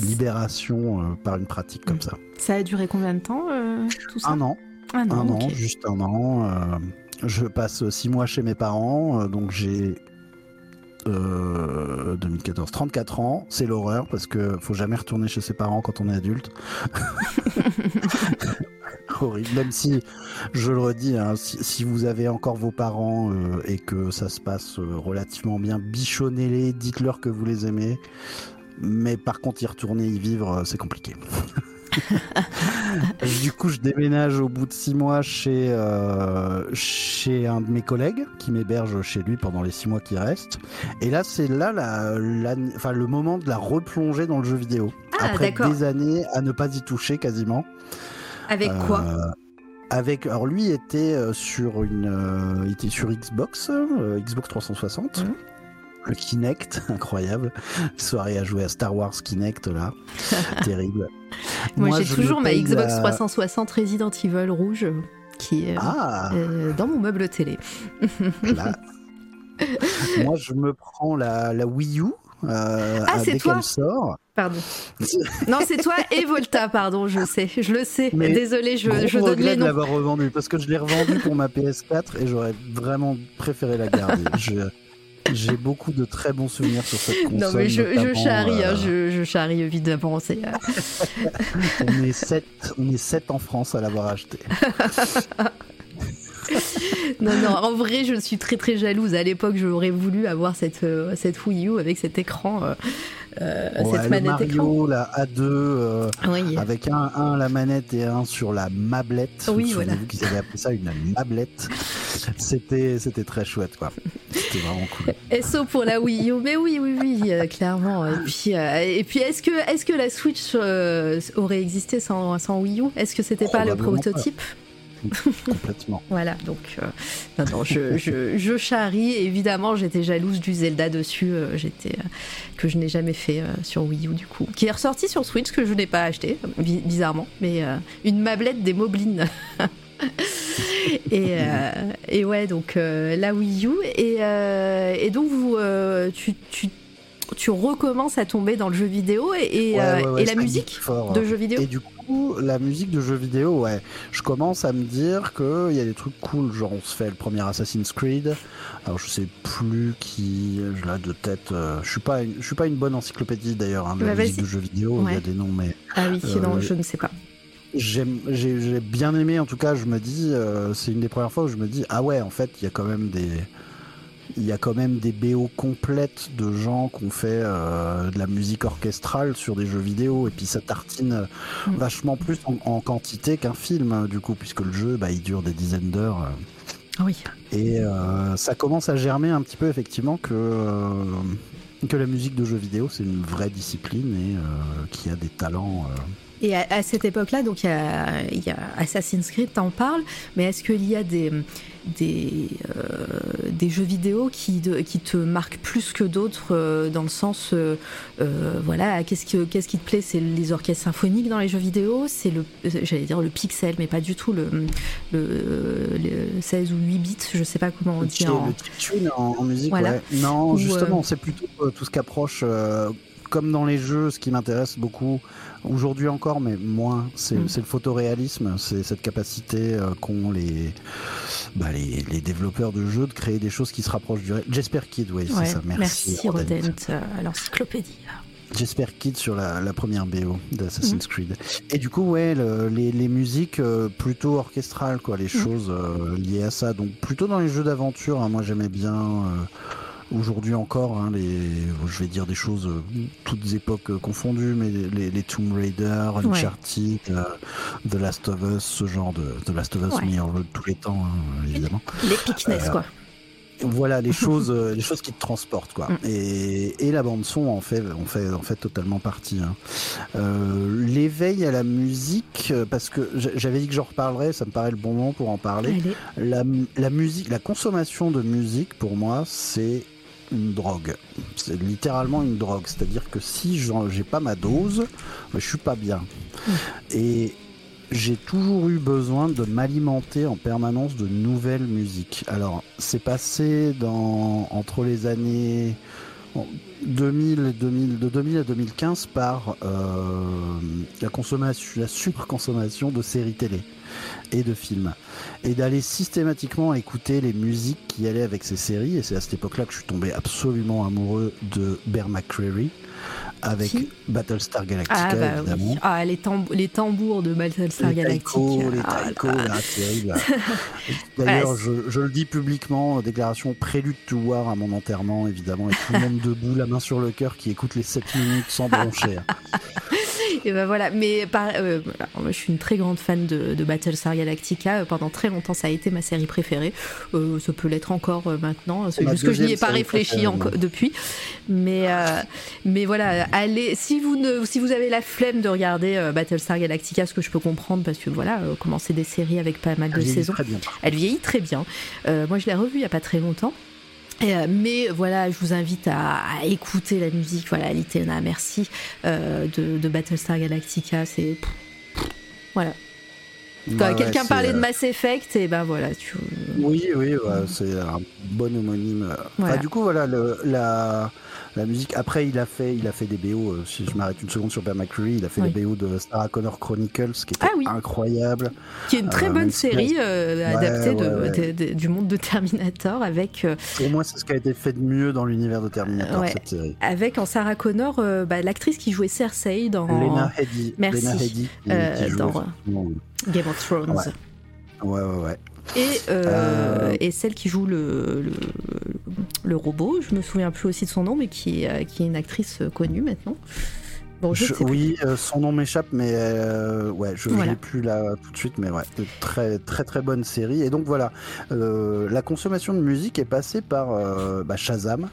libération euh, par une pratique comme ça. Ça a duré combien de temps euh, tout ça? Un an, Un an, un an, juste un an. je passe six mois chez mes parents, donc j'ai euh, 2014, 34 ans. C'est l'horreur parce que faut jamais retourner chez ses parents quand on est adulte. *laughs* Horrible. Même si, je le redis, hein, si, si vous avez encore vos parents euh, et que ça se passe euh, relativement bien, bichonnez-les, dites-leur que vous les aimez. Mais par contre, y retourner, y vivre, euh, c'est compliqué. *laughs* du coup, je déménage au bout de six mois chez, euh, chez un de mes collègues qui m'héberge chez lui pendant les six mois qui restent. Et là, c'est là la, la- enfin, le moment de la replonger dans le jeu vidéo. Ah, Après des années à ne pas y toucher quasiment. Avec quoi Euh, avec, alors lui était euh, sur une, euh, était sur Xbox, Xbox 360. Mhm. Le Kinect, *laughs* incroyable. Soirée à jouer à Star Wars Kinect là, *laughs* terrible. Moi, j'ai toujours ma Xbox la- 360 Resident Evil rouge qui est Ah, euh, dans mon meuble télé. *laughs* Moi, je me prends la, la Wii U. euh, Ah, c'est toi sort. Pardon. *laughs* Non, c'est toi et Volta, pardon, je sais, je le sais. Mais Désolé, je, je donne les de noms. l'avoir revendu parce que je l'ai revendu pour ma PS4 et j'aurais vraiment préféré la garder. *laughs* J'ai beaucoup de très bons souvenirs sur cette console. Non, mais je, charrie, hein, euh, je, je charrie évidemment. C'est, euh, *laughs* on est sept, on est sept en France à l'avoir acheté. Non, non, en vrai, je suis très très jalouse. À l'époque, j'aurais voulu avoir cette, euh, cette Wii U avec cet écran, euh, euh, Ouais, cette le manette écran. Mario, la A2, euh, Oui. avec un, un la manette et un sur la mablette. Oui, Vous voilà. qu'ils avaient appelé ça une mablette. C'était, c'était très chouette, quoi. C'était vraiment cool. SO pour la Wii U, mais oui, oui, oui, euh, clairement. Et puis, et puis est-ce que, est-ce que la Switch aurait existé sans, sans Wii U? Est-ce que c'était pas le Probablement pas. *laughs* Complètement. Voilà, donc euh, je, je, charrie. Évidemment, j'étais jalouse du Zelda dessus, euh, j'étais euh, que je n'ai jamais fait sur Wii U du coup, qui est ressorti sur Switch que je n'ai pas acheté bi- bizarrement, mais une mablette des Moblins. *laughs* et, et ouais, donc la Wii U et, et donc vous, tu, tu tu recommences à tomber dans le jeu vidéo et, et, Ouais, euh, ouais, ouais, et la musique fort. de jeux vidéo. Et du coup, la musique de jeux vidéo, ouais, je commence à me dire qu'il y a des trucs cool, genre on se fait le premier Assassin's Creed. Alors je sais plus qui, je là de tête, euh, je suis pas, une, je suis pas une bonne encyclopédie d'ailleurs hein, de la Bah, musique de jeux vidéo. Il y a des noms, mais Ah oui, Euh, non, je ne sais pas. j'ai bien aimé. En tout cas, je me dis, euh, c'est une des premières fois où je me dis, ah ouais, en fait, il y a quand même des il y a quand même des BO complètes de gens qui ont fait euh, de la musique orchestrale sur des jeux vidéo et puis ça tartine Mm. vachement plus en, en quantité qu'un film du coup puisque le jeu bah, il dure des dizaines d'heures euh, Ah oui. et euh, ça commence à germer un petit peu effectivement que euh, que la musique de jeux vidéo c'est une vraie discipline et euh, qu'il y a des talents euh, Et à, à cette époque-là, donc il y a, il y a Assassin's Creed, t'en parles, mais est-ce qu'il y a des, des, euh, des jeux vidéo qui, de- qui te marquent plus que d'autres euh, dans le sens, euh, voilà, qu'est-ce, que, qu'est-ce qui te plaît? C'est les orchestres symphoniques dans les jeux vidéo? C'est le, j'allais dire le pixel, mais pas du tout le, le, le 16 ou 8 bits, je sais pas comment on dit en... Le chiptune en, en musique, Voilà. ouais. Non, justement, c'est plutôt tout ce qui approche, euh, comme dans les jeux, ce qui m'intéresse beaucoup, aujourd'hui encore, mais moins, c'est Mm. c'est le photoréalisme, c'est cette capacité euh, qu'ont les, bah, les, les développeurs de jeux de créer des choses qui se rapprochent du réel. Jesper Kid, oui, Ouais, c'est ça, merci. merci Rodent. Rodent, euh, à l'encyclopédie. Jesper Kid sur la, la première BO d'Assassin's Creed. Et du coup, ouais, le- les, les musiques euh, plutôt orchestrales, quoi, les Mhm. choses euh, liées à ça. Donc plutôt dans les jeux d'aventure, hein, moi j'aimais bien. euh, Aujourd'hui encore, hein, les, je vais dire des choses euh, toutes époques euh, confondues, mais les, les Tomb Raider, Uncharted, euh, The Last of Us, ce genre de The Last of Us Ouais. meilleur jeu de tous les temps, hein, évidemment. L'épicness, quoi. voilà les choses, les choses qui te transportent quoi. Mm. Et, et, la bande son en fait, en fait, en fait totalement partie. Hein. Euh, l'éveil à la musique, parce que j'avais dit que j'en reparlerais, ça me paraît le bon moment pour en parler. La, la, musique, la consommation de musique pour moi, c'est une drogue. C'est littéralement une drogue. C'est-à-dire que si j'ai pas ma dose, je suis pas bien. Mm. Et j'ai toujours eu besoin de m'alimenter en permanence de nouvelles musiques. Alors, c'est passé dans, entre les années 2000, 2000, de 2000 à 2015 par euh, la consommation, la surconsommation de séries télé et de films. Et d'aller systématiquement écouter les musiques qui allaient avec ces séries. Et c'est à cette époque-là que je suis tombé absolument amoureux de Bear McCreary avec Battlestar Galactica, ah, bah évidemment. Ah, les, les, tambours de Battlestar Galactica. les ah, taïkos, ah, terrible. *laughs* D'ailleurs, je, je, le dis publiquement, déclaration prélude to war à mon enterrement, évidemment, et tout le monde debout, la main sur le cœur, qui écoute les 7 minutes sans *laughs* broncher. Et ben voilà, mais euh, je suis une très grande fan de, de, Battlestar Galactica. Pendant très longtemps, ça a été ma série préférée. Euh, ça peut l'être encore euh, maintenant. C'est juste que je n'y ai pas réfléchi depuis. Mais, mais voilà, allez, si vous, ne, si vous avez la flemme de regarder Battlestar Galactica, ce que je peux comprendre, parce que voilà, commencer des séries avec pas mal de saisons, elle vieillit très bien. moi, je l'ai revue il n'y a pas très longtemps. Euh, mais voilà, je vous invite à, écouter la musique. Voilà, Litena, merci euh, de, Battlestar Galactica. C'est voilà. Quand quelqu'un parlait de euh, Mass Effect, et ben voilà. Tu... Oui, oui, c'est un bon homonyme. du coup, voilà, le, la la musique. Après, il a fait, il a fait des BO. Euh, si je m'arrête une seconde sur Ben McCreary, il a fait des BO de Sarah Connor Chronicles, qui était ah incroyable. Qui est une très euh, bonne série euh, adaptée du monde de Terminator avec. Pour moi, c'est ce qui a été fait de mieux dans l'univers de Terminator cette série. Avec en Sarah Connor, bah, l'actrice qui jouait Cersei dans. Lena Headey. Merci. dans Game of Thrones. Ouais, ouais, ouais. Et, euh, et, celle qui joue le, le, robot, je me souviens plus aussi de son nom, mais qui, est, qui est une actrice connue maintenant. Bon, oui, euh, son nom m'échappe, mais euh, ouais, je ne l'ai plus là tout de suite, mais ouais, très très très bonne série. Et donc voilà, la consommation de musique est passée par bah, Shazam,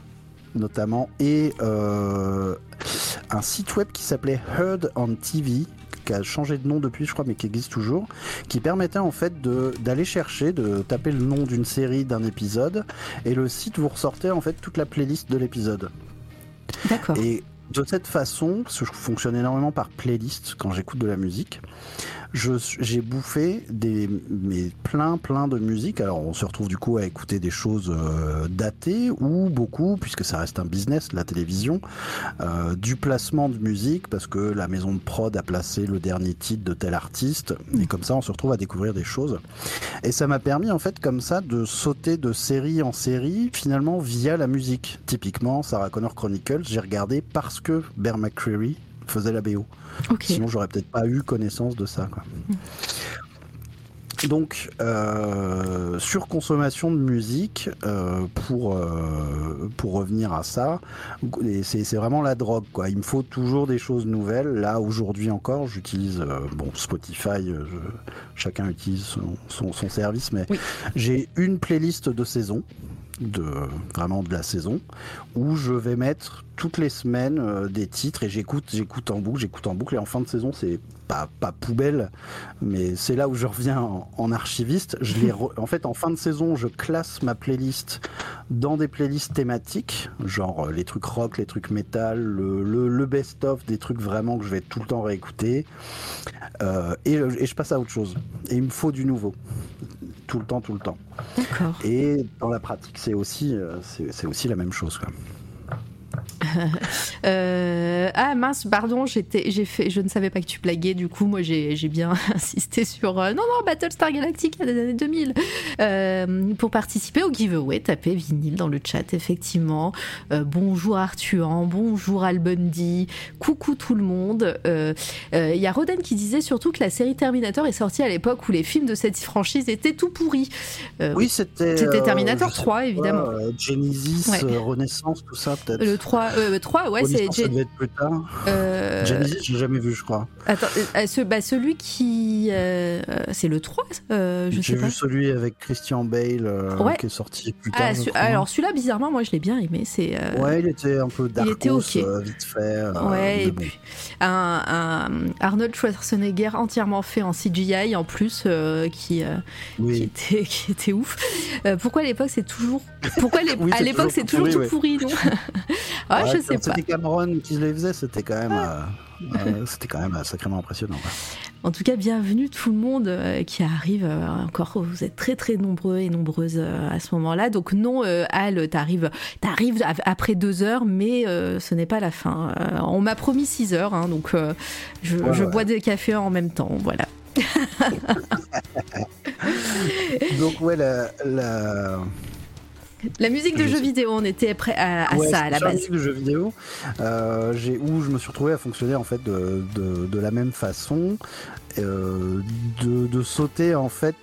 notamment, et un site web qui s'appelait Heard on TV, qui a changé de nom depuis, je crois, mais qui existe toujours, qui permettait en fait d'aller chercher, de taper le nom d'une série, d'un épisode, et le site vous ressortait en fait toute la playlist de l'épisode. D'accord. Et de cette façon, parce que je fonctionne énormément par playlist quand j'écoute de la musique, j'ai bouffé des, mais plein, plein de musique. Alors, on se retrouve du coup à écouter des choses euh, datées ou beaucoup, puisque ça reste un business, la télévision, euh, du placement de musique, parce que la maison de prod a placé le dernier titre de tel artiste, et comme ça, on se retrouve à découvrir des choses. Et ça m'a permis, en fait, comme ça, de sauter de série en série, finalement, via la musique. Typiquement, Sarah Connor Chronicles, j'ai regardé parce que Bear McCreary faisait la BO. Sinon, j'aurais peut-être pas eu connaissance de ça. Quoi. Donc, euh, surconsommation de musique, euh, pour, euh, pour revenir à ça, c'est vraiment la drogue. Quoi. Il me faut toujours des choses nouvelles. Là, aujourd'hui encore, j'utilise euh, bon, Spotify, chacun utilise son, son, service, mais j'ai une playlist de saison de vraiment de la saison où je vais mettre toutes les semaines euh, des titres et j'écoute j'écoute en boucle j'écoute en boucle et en fin de saison c'est pas pas poubelle mais c'est là où je reviens en, archiviste je les en fait en fin de saison je classe ma playlist dans des playlists thématiques genre euh, les trucs rock les trucs metal le, le, best of des trucs vraiment que je vais tout le temps réécouter euh, et, et je passe à autre chose et il me faut du nouveau tout le temps, tout le temps. D'accord. Et dans la pratique, c'est aussi, euh, c'est aussi la même chose. Quoi. *laughs* Euh, ah mince, pardon, j'étais, j'ai fait, je ne savais pas que tu blaguais. Du coup, moi, j'ai, bien *laughs* insisté sur euh, non, non, Battlestar Galactica des années 2000. Euh, pour participer au giveaway, tapez vinyle dans le chat, effectivement. bonjour Arthur, bonjour Albundi, coucou tout le monde. Il y a Roden qui disait surtout que la série Terminator est sortie à l'époque où les films de cette franchise étaient tout pourris. oui, c'était. C'était Terminator 3, évidemment. Genesis, Renaissance, tout ça, peut-être. Le 3, Euh, 3, ouais, c'est. ça devait être plus tard. euh, Genesis, j'ai jamais vu, je crois. Attends, euh, ce, bah, celui qui. euh, euh, c'est le 3 euh, Je J'ai sais pas. vu celui avec Christian Bale euh, Ouais. qui est sorti plus tard. Ah, je ce- alors celui-là, bizarrement, moi je l'ai bien aimé. C'est. euh, Ouais, il était un peu dark, était ok. vite fait. euh, Ouais, et bon. puis un, un Arnold Schwarzenegger entièrement fait en CGI en plus, euh, qui, euh, qui, Oui. était, qui était ouf. Euh, pourquoi à l'époque c'est toujours. Pourquoi les- Oui, à l'époque toujours c'est toujours pourri, tout pourri, non? Ah, *laughs* Ouais, je sais pas. C'était Cameron qui les faisait, c'était quand même, euh, euh, *laughs* c'était quand même euh, sacrément impressionnant. En tout cas, bienvenue tout le monde euh, qui arrive euh, encore. Vous êtes très très nombreux et nombreuses à ce moment-là. Donc non, Al, t'arrives, t'arrives après deux heures, mais ce n'est pas la fin. On m'a promis six heures, hein, donc je, Ouais, je ouais. bois des cafés en même temps. Voilà. *laughs* Donc ouais, la, la... La musique de Je jeux vidéo, on était prêt à, à ouais, ça à la base. musique de jeux vidéo, euh, où je me suis retrouvé à fonctionner en fait de, de, de la même façon, euh, de, de sauter en fait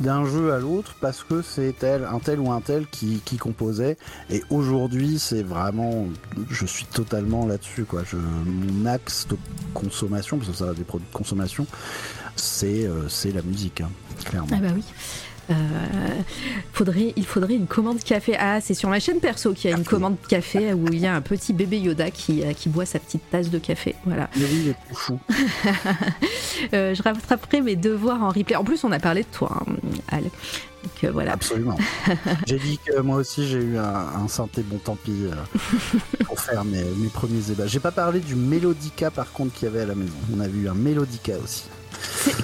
d'un jeu à l'autre parce que c'est tel, un tel ou un tel qui, qui composait et aujourd'hui c'est vraiment je suis totalement là-dessus quoi je, mon axe de consommation parce que ça a des produits de consommation c'est euh, la musique hein, clairement Ah bah oui. Euh, faudrait, il faudrait une commande café. Ah, c'est sur ma chaîne perso qu'il y a une commande café où il y a un petit bébé Yoda qui, euh, qui boit sa petite tasse de café. Voilà. mais oui il est tout fou *laughs* Euh, je rattraperai mes devoirs en replay. En plus, on a parlé de toi, hein, Al. Donc euh, voilà. Absolument. *laughs* j'ai dit que moi aussi j'ai eu un, un synthé bon tant pis euh, *laughs* pour faire mes, mes premiers ébats. J'ai pas parlé du Melodica par contre qu'il y avait à la maison. On a vu un Melodica aussi.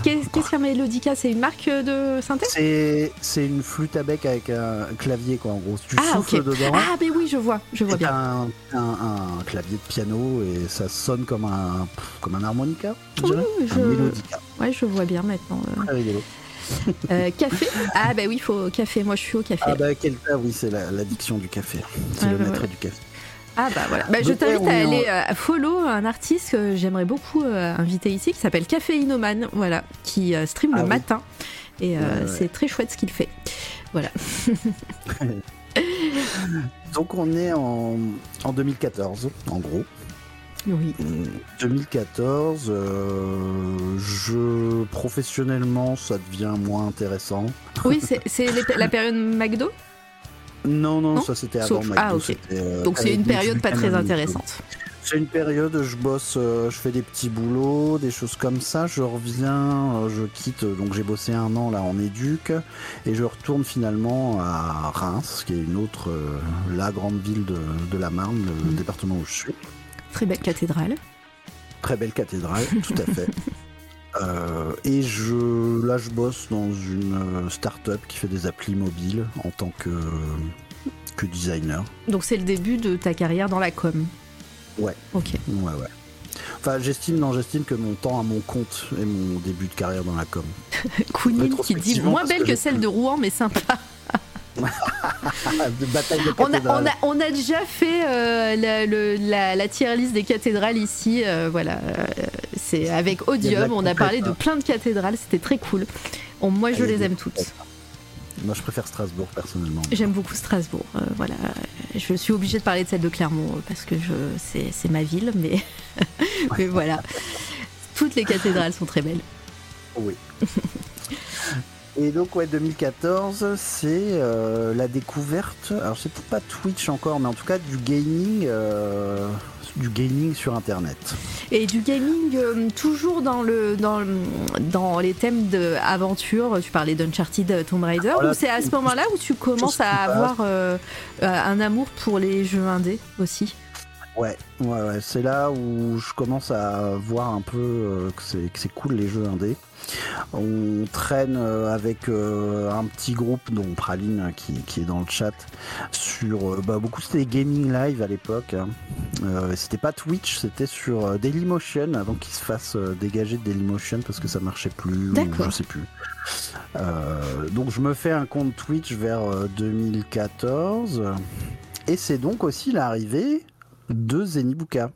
Qu'est-ce qu'est-ce qu'un Melodica? C'est une marque de synthé C'est une flûte à bec avec un clavier quoi en gros. Tu Ah, souffles ok. dedans. Ah, mais oui, je vois, je vois bien. un, un- un clavier de piano et ça sonne comme un comme un harmonica. Oui, je- Un Melodica. Ouais, je vois bien maintenant. euh. Très rigolo. Euh, café? Ah, bah oui, il faut café. Moi, je suis au café. Ah bah quel cas oui c'est la- l'addiction du café. C'est Ah, le bah, maître voilà. du café. Ah bah voilà. Bah, je t'invite à aller euh, follow un artiste que j'aimerais beaucoup euh, inviter ici qui s'appelle Caféinoman, voilà, qui euh, stream Ah le oui. matin et euh, c'est très chouette ce qu'il fait. Voilà. *laughs* Donc on est en, en 2014 en gros. Oui. 2014, euh, je professionnellement ça devient moins intéressant. Oui, c'est la période McDo, Non, non, Non ça c'était avant. ah, ok. euh, donc c'est une période pas très intéressante. C'est une période, je bosse, euh, je fais des petits boulots, des choses comme ça. Je reviens, euh, je quitte, donc j'ai bossé un an là en éduc et je retourne finalement à Reims, qui est une autre, la grande ville de, de la Marne, le Mhm. département où je suis. Très belle cathédrale. Très belle cathédrale, tout à fait. *laughs* Euh, et je, là, je bosse dans une euh, start-up qui fait des applis mobiles en tant que, que designer. Donc c'est le début de ta carrière dans la com. Ouais. Ok. Ouais, ouais. Enfin, j'estime, non, j'estime que mon temps à mon compte est mon début de carrière dans la com. *laughs* Kounine qui dit moins belle que celle de Rouen, mais sympa. *laughs* de bataille de On a, on, cathédrale. a, on a déjà fait euh, la, le- la, la tier list des cathédrales ici. euh, voilà, euh, c'est avec Odium. On a parlé de hein. plein de cathédrales. C'était très cool. On- moi, je les aime toutes. Moi, je préfère Strasbourg personnellement. J'aime beaucoup Strasbourg. euh, voilà, je suis obligée de parler de celle de Clermont parce que je, c'est, c'est ma ville, mais, *laughs* mais voilà. Toutes les cathédrales sont très belles. Oui. *laughs* Et donc, ouais, 2014, c'est euh, la découverte. Alors, c'est peut-être pas Twitch encore, mais en tout cas, du gaming, euh, du gaming sur Internet. Et du gaming, euh, toujours dans, le, dans, le- dans les thèmes d'aventure, tu parlais d'Uncharted Tomb Raider, Voilà, ou c'est à ce moment-là où tu commences à avoir un amour pour les jeux indés aussi? Ouais, ouais, ouais. C'est là où je commence à voir un peu que c'est que c'est cool les jeux indés. On traîne euh, avec euh, un petit groupe, dont Praline hein, qui, qui est dans le chat, sur euh, bah, beaucoup c'était gaming live à l'époque. hein. Euh, c'était pas Twitch, c'était sur Dailymotion avant qu'ils se fassent euh, dégager de Dailymotion parce que ça marchait plus, ou je sais plus. Euh, donc je me fais un compte Twitch vers euh, 2014 et c'est donc aussi l'arrivée de Zenibuka.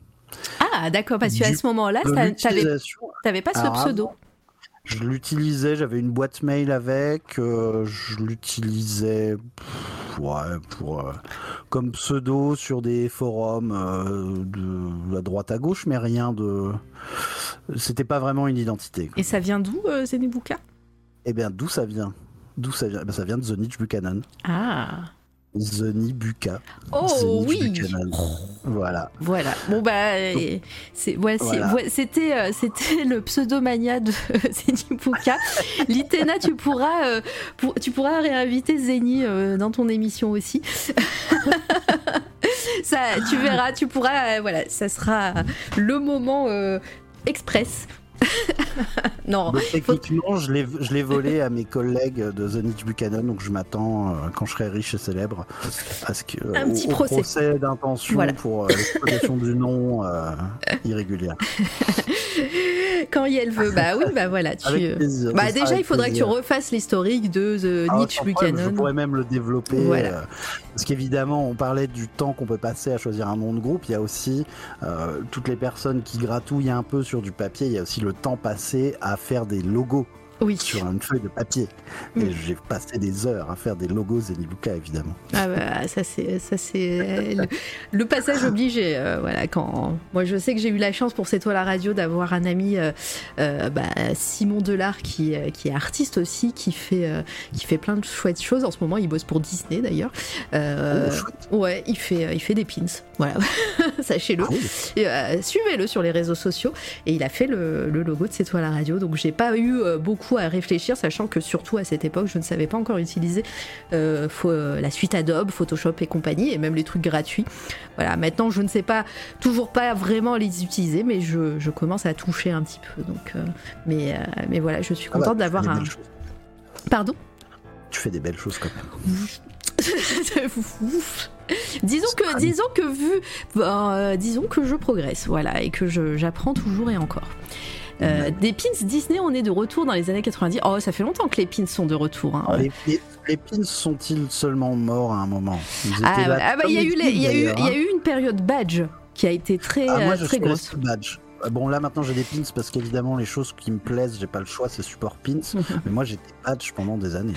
Ah, d'accord, parce qu'à ce moment-là, t'avais pas ce pseudo. Je l'utilisais, j'avais une boîte mail avec, euh, je l'utilisais ouais, pour euh, comme pseudo sur des forums euh, de la droite à gauche, mais rien de. C'était pas vraiment une identité. Et ça vient d'où, Zenibuka Eh bien, d'où ça vient? D'où ça vient? Eh ben, Ça vient de The Niche Buchanan. Ah Zeni Buka. Oh oui Buchanan. Voilà. Voilà. Bon bah euh, c'est ouais, Voilà. c'était euh, c'était le pseudomania de *laughs* Zenibuka. Litena, tu pourras euh, pour- tu pourras réinviter Zeni euh, dans ton émission aussi. *laughs* ça tu verras, tu pourras voilà, ça sera le moment express. *laughs* non, Donc, techniquement, je l'ai je l'ai volé à mes collègues de The Niche Buchanan, donc je m'attends, euh, quand je serai riche et célèbre, à ce que, Un au, petit procès. d'intention Voilà. pour euh, l'exploitation du nom euh, irrégulière. *laughs* quand elle veut. Bah oui, bah voilà, tu plaisir. Bah déjà, il faudrait que tu refasses l'historique de The Ah, sans problème, Je Buchanan. pourrais même le développer. Voilà. euh, parce qu'évidemment, on parlait du temps qu'on peut passer à choisir un nom de groupe. Il y a aussi euh, toutes les personnes qui gratouillent un peu sur du papier. Il y a aussi le temps passé à faire des logos Oui. sur une feuille de papier. Mm. Et j'ai passé des heures à faire des logos Zenibuka, évidemment. Ah bah ça c'est ça c'est euh, le, le passage obligé euh, voilà quand moi je sais que j'ai eu la chance pour C'est toi la radio d'avoir un ami euh, euh, bah, Simon Delard qui qui est artiste aussi qui fait qui fait plein de chouettes choses. En ce moment il bosse pour Disney d'ailleurs. Oh, ouais il fait il fait des pins. Voilà. *laughs* Sachez-le. Suivez-le sur les réseaux sociaux. Et il a fait le, le logo de C'est toi la radio. Donc j'ai pas eu euh, beaucoup à réfléchir sachant que surtout à cette époque je ne savais pas encore utiliser euh, faut, euh, la suite Adobe Photoshop et compagnie et même les trucs gratuits. Voilà maintenant je ne sais pas toujours pas vraiment les utiliser mais je, je commence à toucher un petit peu. Donc euh, mais mais voilà je suis Ah bah, contente d'avoir un pardon? Tu fais des belles choses quand même. *laughs* Disons que disons que vu disons que je progresse voilà et que j'apprends toujours et encore Euh, des pins Disney, on est de retour dans les années 90. Oh, ça fait longtemps que les pins sont de retour. hein. Les, les- les pins sont-ils seulement morts à un moment? Ils Ah. Ah bah, il y a eu, y y a hein. eu une période badge qui a été très, Ah, moi, euh, je très grosse. badge. Euh, Bon, là maintenant j'ai des pins parce qu'évidemment les choses qui me plaisent, j'ai pas le choix, c'est support pins. *laughs* mais moi j'étais badge pendant des années.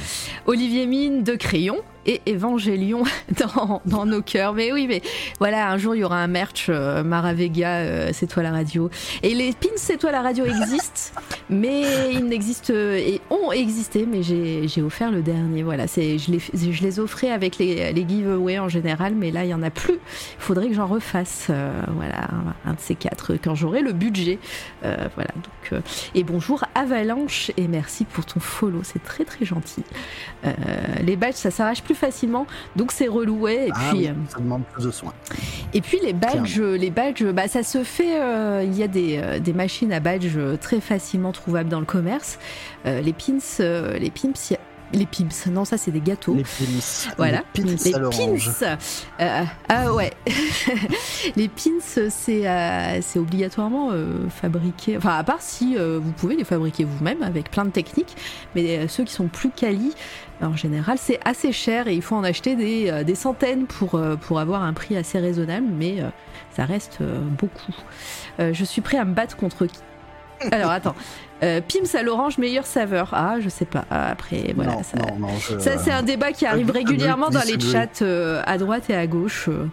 Olivier Mine de Crayon et Évangélion *laughs* dans, nos cœurs. Mais oui, mais voilà, un jour il y aura un merch euh, Maravega, euh, c'est toi la radio. Et les pins c'est toi la radio existent, *laughs* mais ils n'existent et ont existé, mais j'ai offert le dernier. Voilà, je les, offrais avec les, giveaways en général, mais là il y en a plus. Il faudrait que j'en refasse. euh, voilà, un de ces quatre quand j'aurai le budget. Euh, voilà, donc euh, et bonjour Avalanche et merci pour ton follow, c'est très très gentil. Euh, les badges ça s'arrache plus facilement, donc c'est reloué. Et Ah puis oui, euh, ça demande plus de soins. et puis les badges, les badges, bah ça se fait. euh, il y a des, euh, des machines à badges très facilement trouvables dans le commerce. Euh, les pins, les pimps, il y a- les pimps. Non, ça c'est des gâteaux. Les pins. Voilà, Les pins les pins. Euh, ah ouais, *laughs* les pins, c'est euh, c'est obligatoirement euh, fabriqué. Enfin, à part si vous pouvez les fabriquer vous-même avec plein de techniques, mais ceux qui sont plus quali, en général, c'est assez cher et il faut en acheter des, des centaines pour, pour avoir un prix assez raisonnable, mais ça reste beaucoup. Je suis prêt à me battre contre qui Alors attends, euh, Pims à l'orange, meilleure saveur. Ah, je sais pas. Ah, Après, voilà. non, ça, non, non, je- ça, c'est un débat qui arrive régulièrement dans les chats euh, à droite et à gauche. euh.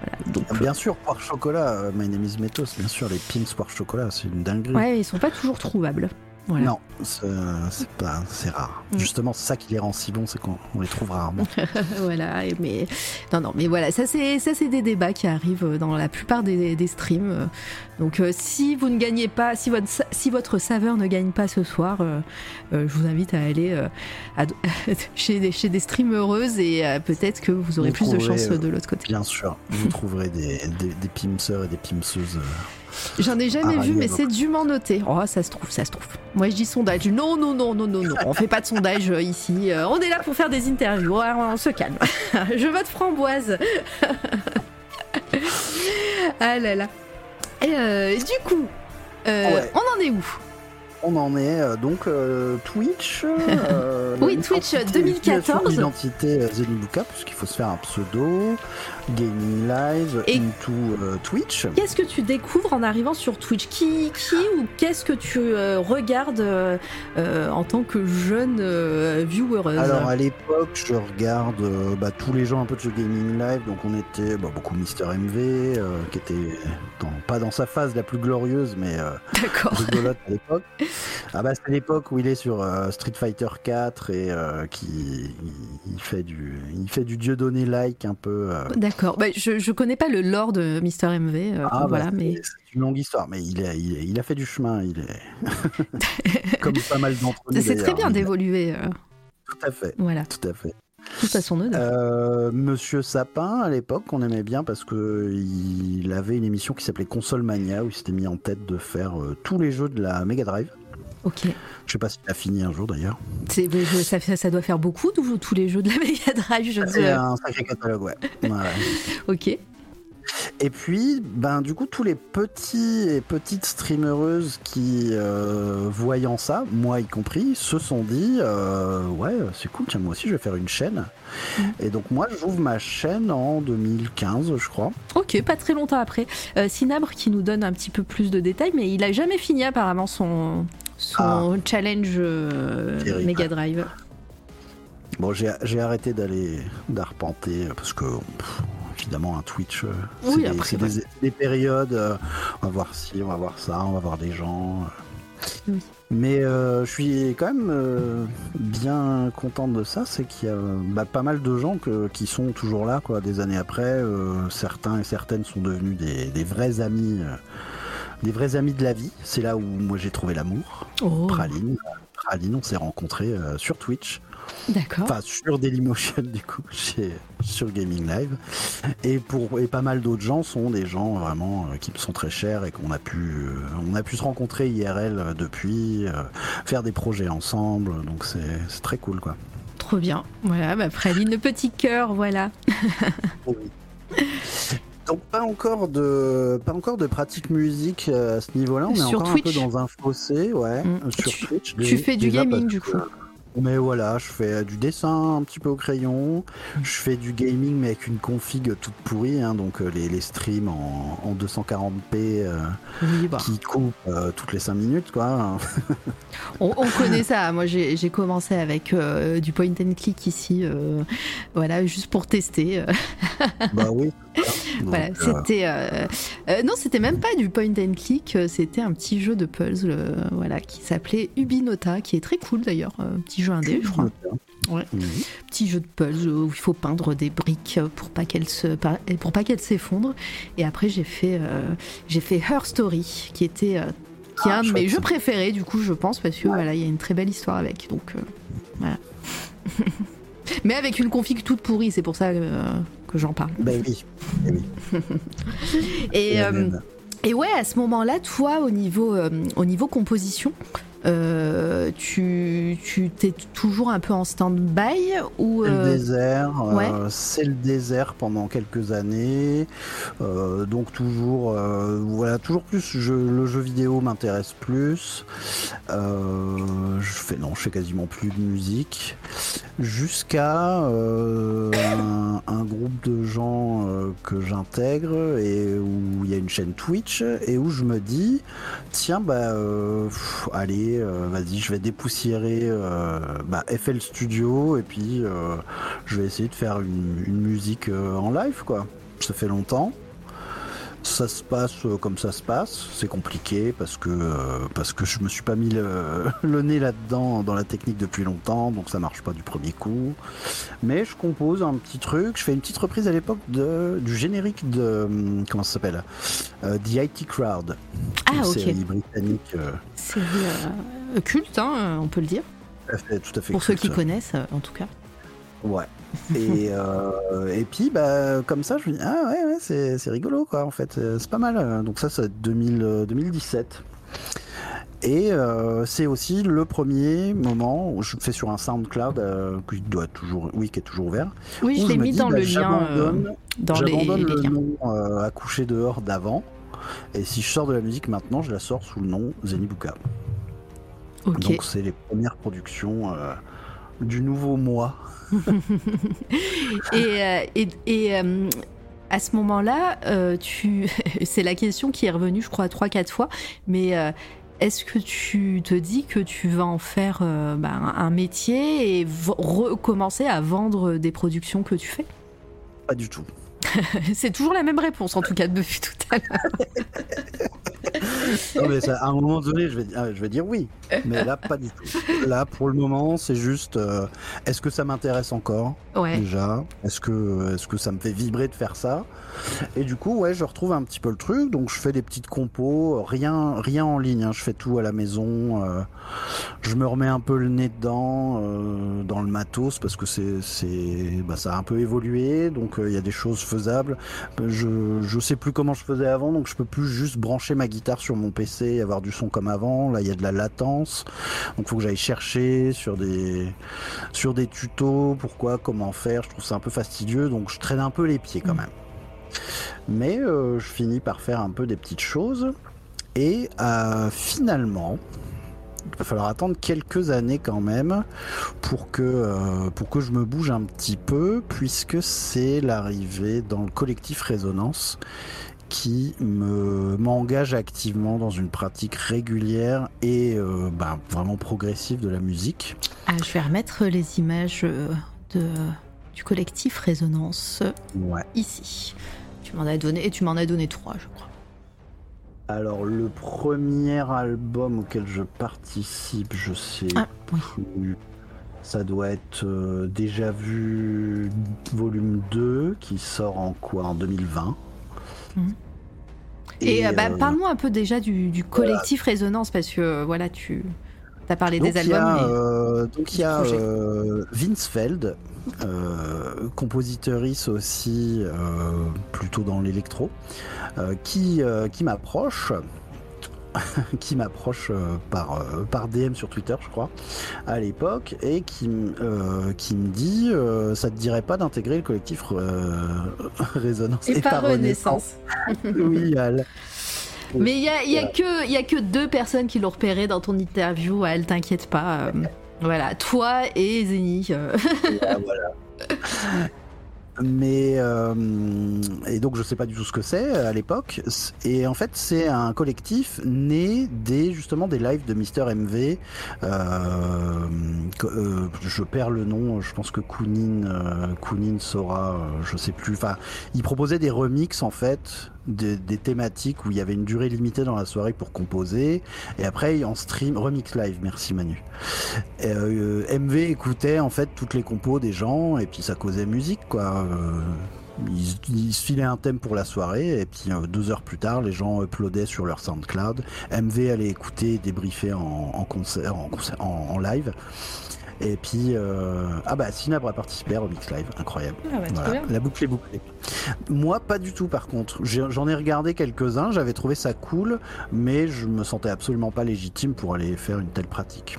Voilà, donc, Bien sûr, poire chocolat, My name is Métos, bien sûr, les pins poire chocolat, c'est une dinguerie. ouais, ils sont pas toujours trouvables. Voilà. Non, c'est pas, c'est rare. Mm. Justement, c'est ça qui les rend si bons, c'est qu'on on les trouve rarement. *laughs* voilà, et mais non, non, mais voilà, ça c'est ça c'est des débats qui arrivent dans la plupart des, des streams. Donc euh, si vous ne gagnez pas, si votre si votre saveur ne gagne pas ce soir, euh, euh, je vous invite à aller à- *laughs* chez des chez des streameuses et euh, peut-être que vous aurez Vous plus de chance de l'autre côté. Bien sûr, vous *laughs* trouverez des, des, des pimseurs et des pimseuses. J'en ai jamais Ah, vu, mais c'est dûment noté. Oh, ça se trouve, ça se trouve. Moi, je dis sondage. Non, non, non, non, non, non. On fait pas de sondage euh, ici. Euh, on est là pour faire des interviews. Ouais, on se calme. *laughs* je vote framboise. *laughs* ah là là. Et euh, du coup, euh, Ouais. on en est où? On en est donc euh, Twitch. euh, *laughs* Oui, Twitch, identité- 2014. utilisation d'identité euh, Zenibuka, puisqu'il faut se faire un pseudo, Gaming Live, Et- into euh, Twitch. Qu'est-ce que tu découvres en arrivant sur Twitch? Qui, qui ou qu'est-ce que tu euh, regardes euh, en tant que jeune viewereuse Alors à l'époque, je regarde bah, tous les gens un peu de ce gaming live, donc on était bah, beaucoup Mister MV, qui était dans- pas dans sa phase la plus glorieuse, mais D'accord. rigolote à l'époque. *laughs* Ah bah c'est l'époque où il est sur Street Fighter 4 et qui il, il fait du il fait du dieu donné like un peu. euh. D'accord. Bah, je, je connais pas le lore de Mister MV, euh, Ah, bah, voilà, c'est- mais c'est une longue histoire, mais il, est, il, est- il a fait du chemin, il est *laughs* comme pas mal d'entre nous. c'est très bien d'évoluer. euh, Tout à fait, voilà, tout à fait. tout à son honneur. Euh, Monsieur Sapin, à l'époque, on aimait bien parce que il avait une émission qui s'appelait Console Mania où il s'était mis en tête de faire tous les jeux de la Mega Drive. Ok. Je sais pas s'il a fini un jour d'ailleurs. Ça, ça doit faire beaucoup tous les jeux de la *laughs* Mega Drive. Je C'est un sacré catalogue, ouais. Ouais. *laughs* Ok. Et puis, ben du coup, tous les petits et petites streamereuses qui, euh, voyant ça, moi y compris, se sont dit, euh, ouais, c'est cool, tiens, moi aussi je vais faire une chaîne. Mm. Et donc moi, j'ouvre ma chaîne en 2015, je crois. Ok, pas très longtemps après. Euh, Sinabre qui nous donne un petit peu plus de détails, mais il a jamais fini apparemment son, son challenge euh. Mega Drive. Bon, j'ai arrêté d'aller d'arpenter parce que pff, évidemment un Twitch, euh, Oui, c'est des- des, des périodes. euh, on va voir ci, on va voir ça, on va voir des gens. Oui. Mais euh, je suis quand même euh, bien contente de ça, c'est qu'il y a bah, pas mal de gens que- qui sont toujours là, quoi, des années après. certains et certaines sont devenus des, des vrais amis, des vrais amis de la vie. C'est là où moi j'ai trouvé l'amour. Oh, Praline, Praline, on s'est rencontrés euh, sur Twitch. d'accord. Enfin, sur Dailymotion, *laughs* du coup, chez, sur Gaming Live. Et, pour, et pas mal d'autres gens sont des gens vraiment euh, qui me sont très chers et qu'on a pu, euh, on a pu se rencontrer IRL depuis, euh, faire des projets ensemble. Donc c'est c'est très cool, quoi. Trop bien. Voilà, bah, Praline, le petit cœur, voilà. *laughs* Donc pas encore de pas encore de pratique musique euh, à ce niveau-là. On est encore Twitch. un peu dans un fossé, ouais, Mm. euh, sur Tu- Twitch. tu fais du gaming, du coup. Mais voilà, je fais euh, du dessin un petit peu au crayon, je fais du gaming mais avec une config toute pourrie, hein, donc les, les streams en, en 240p euh, Oui, bah, qui coupent euh, toutes les 5 minutes, quoi. *laughs* on, on connaît ça. Moi, j'ai commencé avec euh, du point and click ici, voilà, juste pour tester. bah oui. *laughs* *laughs* Voilà, euh, c'était euh, euh, non, c'était même pas du point and click. C'était un petit jeu de puzzle, voilà, qui s'appelait Ubinota, qui est très cool d'ailleurs, un petit jeu indé, je crois. Ouais. Petit jeu de puzzle où il faut peindre des briques pour pas qu'elles se pour pas qu'elles s'effondrent et après j'ai fait euh, j'ai fait Her Story qui était euh, qui est Ah, un de mes jeux préférés du coup je pense parce que voilà il y a une très belle histoire avec donc euh, voilà *laughs* mais avec une config toute pourrie c'est pour ça euh, que j'en parle Ben oui. Eh oui. *laughs* et euh, et ouais, à ce moment-là, toi, au niveau, euh, au niveau composition, euh, tu, tu t'es toujours un peu en stand-by ou C'est le euh, désert, euh, c'est le désert pendant quelques années, donc toujours, voilà, toujours plus. Je, le jeu vidéo m'intéresse plus. Je fais non, je fais quasiment plus de musique, jusqu'à un, un groupe de gens que j'intègre et où il y a une chaîne Twitch et où je me dis, tiens bah, pff, allez, euh, vas-y, je vais dépoussiérer euh, bah, FL Studio et puis euh, je vais essayer de faire une, une musique en live quoi. Ça fait longtemps. Ça se passe euh, comme ça se passe. C'est compliqué parce que euh, parce que je me suis pas mis le, *laughs* le nez là-dedans dans la technique depuis longtemps, donc ça marche pas du premier coup. Mais je compose un petit truc. Je fais une petite reprise à l'époque de du générique de hum, comment ça s'appelle Euh, The IT Crowd, ah une ok, série britannique. euh, série euh, culte, hein, on peut le dire, tout à fait, tout à fait pour ceux qui connaissent en tout cas. Ouais. *laughs* Et, euh, et puis, bah, comme ça, je me dis, ah ouais, ouais c'est, c'est rigolo, quoi, en fait. Euh, C'est pas mal. Donc, ça, c'est 2000, euh, 2017. Et euh, c'est aussi le premier moment où je fais sur un SoundCloud euh, qui doit toujours, oui, qui est toujours ouvert. Oui, je l'ai mis dis, dans bah, le lien, j'abandonne- dans les, j'abandonne les le liens. nom à coucher dehors d'avant. Et si je sors de la musique maintenant, je la sors sous le nom Zenibuka. Donc c'est les premières productions du nouveau mois. *laughs* et, et, à ce moment-là, tu... *laughs* c'est la question qui est revenue, je crois, 3-4 fois, mais est-ce que tu te dis que tu vas en faire euh, bah, un métier et recommencer à vendre des productions que tu fais? Pas du tout. *laughs* c'est toujours la même réponse, en tout cas, depuis tout à l'heure. non, mais à un moment donné, je vais, ah, je vais dire oui. Mais là, pas du tout. Là, pour le moment, c'est juste euh, est-ce que ça m'intéresse encore Déjà? Est-ce que, est que ça me fait vibrer de faire ça? Et du coup, ouais, je retrouve un petit peu le truc. Donc, je fais des petites compos, rien, rien en ligne. Hein. Je fais tout à la maison. Euh, je me remets un peu le nez dedans, euh, dans le matos, parce que c'est, c'est, bah, ça a un peu évolué. Donc, il y a des choses faisables. Je, je sais plus comment je faisais avant, donc je peux plus juste brancher ma guitare sur mon PC et avoir du son comme avant. Là, il y a de la latence. Donc, il faut que j'aille chercher sur des, sur des tutos pourquoi, comment faire. Je trouve ça un peu fastidieux. Donc, je traîne un peu les pieds quand mm. même. Mais euh, je finis par faire un peu des petites choses. Et euh, finalement, il va falloir attendre quelques années quand même pour que, euh, pour que je me bouge un petit peu, puisque c'est l'arrivée dans le collectif Résonance qui me m'engage activement dans une pratique régulière et euh, bah, vraiment progressive de la musique. Ah, je vais remettre les images euh, de, du collectif Résonance ici. Tu m'en as donné et tu m'en as donné trois, je crois. Alors le premier album auquel je participe, je sais ah, plus. Ça doit être euh, déjà vu volume 2 qui sort en quoi En 2020. Mhm. Et, euh, bah, euh, parle-nous un peu déjà du, collectif Résonance, parce que voilà, tu as parlé des albums. donc il y a Vince Feld, compositrice aussi, plutôt dans l'électro, qui, qui m'approche *laughs* qui m'approche euh, par, euh, par DM sur Twitter, je crois, à l'époque, et qui, euh, qui me dit Ça te dirait pas d'intégrer le collectif *laughs* Résonance et, par Renaissance, Oui, Al. *laughs* Mais il n'y a, y a, que, y a que deux personnes qui l'ont repéré dans ton interview, Al, t'inquiète pas. voilà, toi et Zeni. *laughs* voilà. mais euh, et donc je sais pas du tout ce que c'est à l'époque et en fait c'est un collectif né des justement des lives de Mister MV euh, euh, je perds le nom je pense que Kounin euh, Kounin saura euh, je sais plus enfin il proposait des remixes en fait des, thématiques où il y avait une durée limitée dans la soirée pour composer. Et après, en stream, remix live, merci Manu. Euh, MV écoutait en fait toutes les compos des gens et puis ça causait musique, quoi. Euh, il, un thème pour la soirée et puis euh, deux heures plus tard, les gens uploadaient sur leur SoundCloud. MV allait écouter, débriefer en concert, en, concert, en live. Et puis, euh... ah bah, Sinabre a participé à Remix Live, incroyable. Ah voilà. La boucle est bouclée. Moi, pas du tout par contre. J'en ai, regardé quelques-uns, j'avais trouvé ça cool, mais je me sentais absolument pas légitime pour aller faire une telle pratique.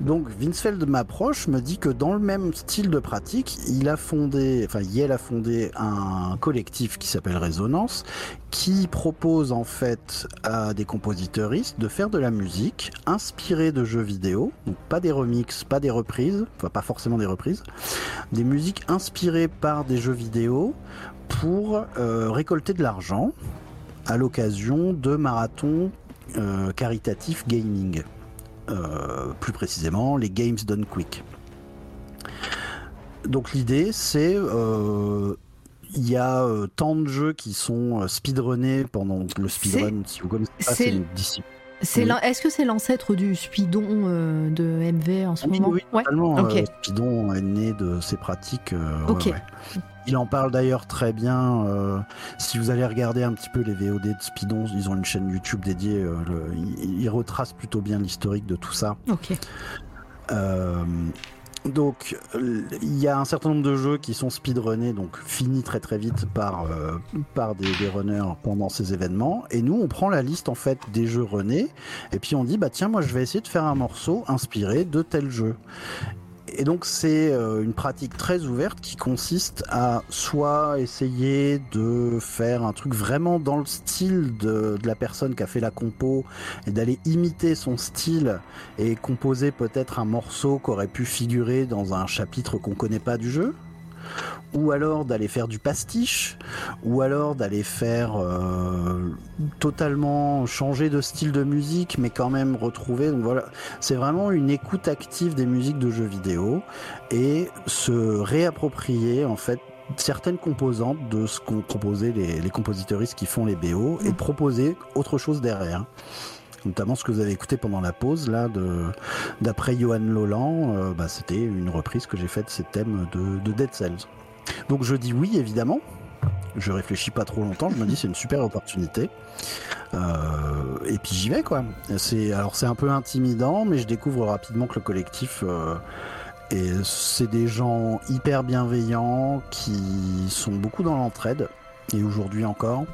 Donc Vincefeld m'approche, me dit que dans le même style de pratique, il a fondé, enfin Yale a fondé un collectif qui s'appelle Résonance, qui propose en fait à des compositeuristes de faire de la musique inspirée de jeux vidéo, donc pas des remixes, pas des reprises, enfin pas forcément des reprises, des musiques inspirées par des jeux vidéo pour euh, récolter de l'argent à l'occasion de marathons euh, caritatifs gaming. Euh, plus précisément les Games Done Quick. Donc l'idée c'est euh, il y a euh, tant de jeux qui sont speedrunnés pendant le speedrun, si vous connaissez pas, c'est une discipline. Est-ce que c'est l'ancêtre du Speedon de MV en ce moment Oui, totalement. Speedon est né de ces pratiques. ok. Il en parle d'ailleurs très bien. Euh, si vous allez regarder un petit peu les VOD de Speedon, ils ont une chaîne YouTube dédiée. Euh, ils, retracent plutôt bien l'historique de tout ça. Ok. Euh, donc, il y a un certain nombre de jeux qui sont speedrunnés, donc finis très très vite par, par des, des, runners pendant ces événements. Et nous, on prend la liste en fait des jeux runnés, et puis on dit, bah tiens, moi je vais essayer de faire un morceau inspiré de tel jeu. Et donc c'est une pratique très ouverte qui consiste à soit essayer de faire un truc vraiment dans le style de, la personne qui a fait la compo et d'aller imiter son style et composer peut-être un morceau qui aurait pu figurer dans un chapitre qu'on connaît pas du jeu ou alors d'aller faire du pastiche, ou alors d'aller faire euh, totalement changer de style de musique, mais quand même retrouver. Donc voilà, c'est vraiment une écoute active des musiques de jeux vidéo et se réapproprier en fait certaines composantes de ce qu'ont proposé les, les compositeuristes qui font les BO et proposer autre chose derrière notamment ce que vous avez écouté pendant la pause là d'après Johan Lolan euh, bah, c'était une reprise que j'ai faite de ces thèmes de, de Dead Cells donc je dis oui, évidemment. Je réfléchis pas trop longtemps, je me dis c'est une super opportunité. Euh, et puis j'y vais quoi. C'est alors c'est un peu intimidant, mais je découvre rapidement que le collectif euh, c'est des gens hyper bienveillants qui sont beaucoup dans l'entraide et aujourd'hui encore.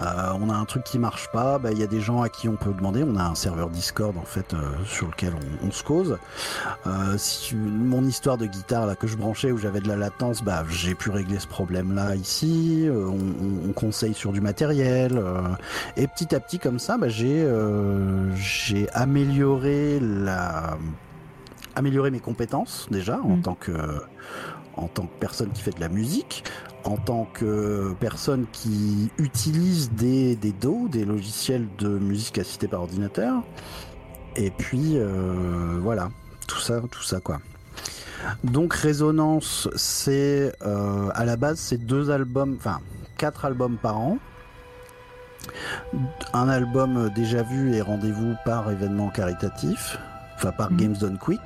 Euh, on a un truc qui marche pas, bah, il y a des gens à qui on peut demander. On a un serveur Discord en fait euh, sur lequel on, se cause. Euh, si mon histoire de guitare là que je branchais où j'avais de la latence, bah j'ai pu régler ce problème là ici. On, on, conseille sur du matériel et petit à petit comme ça, bah, j'ai j'ai amélioré la mes compétences déjà en mm. tant que en tant que personne qui fait de la musique, en tant que personne qui utilise des, des DAW, des logiciels de musique assistée par ordinateur. Et puis euh, voilà, tout ça, tout ça quoi. Donc Résonance, c'est euh, à la base c'est deux albums, enfin quatre albums par an. Un album déjà vu et rendez-vous par événement caritatif enfin par mhm. Games Done Quick.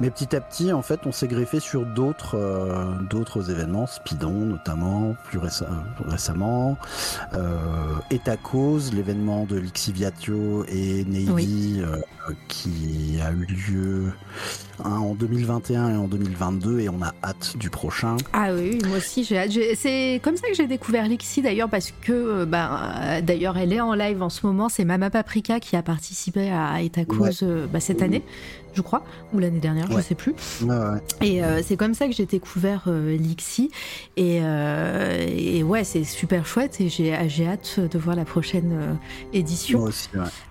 Mais petit à petit, en fait, on s'est greffé sur d'autres euh, d'autres événements, Speedon notamment, plus récemment, euh, cause l'événement de Lixiviatio et Navy euh, qui a eu lieu en 2021 et en 2022 et on a hâte du prochain. Ah oui, moi aussi j'ai hâte. C'est comme ça que j'ai découvert Lixi d'ailleurs parce que euh, bah, d'ailleurs elle est en live en ce moment. C'est Mama Paprika qui a participé à Etacose bah, cette année je crois, ou l'année dernière, je sais plus. Et euh, c'est comme ça que j'ai découvert euh, Lixi. Et, euh, et, ouais, c'est super chouette et j'ai hâte de voir la prochaine édition. Moi aussi,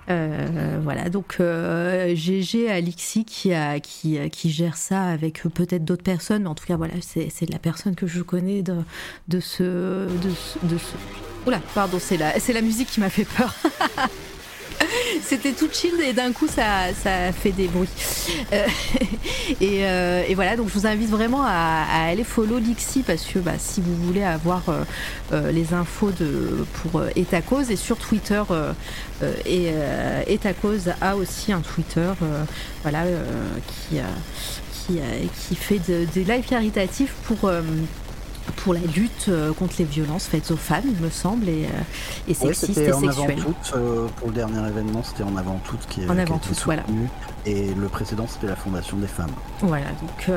voilà, donc GG à Lixi qui, a, qui, qui gère ça avec peut-être d'autres personnes, mais en tout cas, voilà, c'est la personne que je connais de, de ce. De, de ce... Oula, pardon, c'est la, la musique qui m'a fait peur. *laughs* C'était tout chill et d'un coup ça, fait des bruits. Euh, *laughs* euh, et, voilà, donc je vous invite vraiment à, aller follow Lixi parce que bah, si vous voulez avoir euh, les infos de, pour Etacause et sur Twitter, et Etacause a aussi un Twitter qui, fait des lives caritatifs pour pour la lutte euh, contre les violences faites aux femmes, il me semble, et, euh, et sexistes et sexuelles. Euh, pour le dernier événement, c'était en avant toute qui est en avant toute, voilà. Et le précédent, c'était la Fondation des femmes. Voilà, donc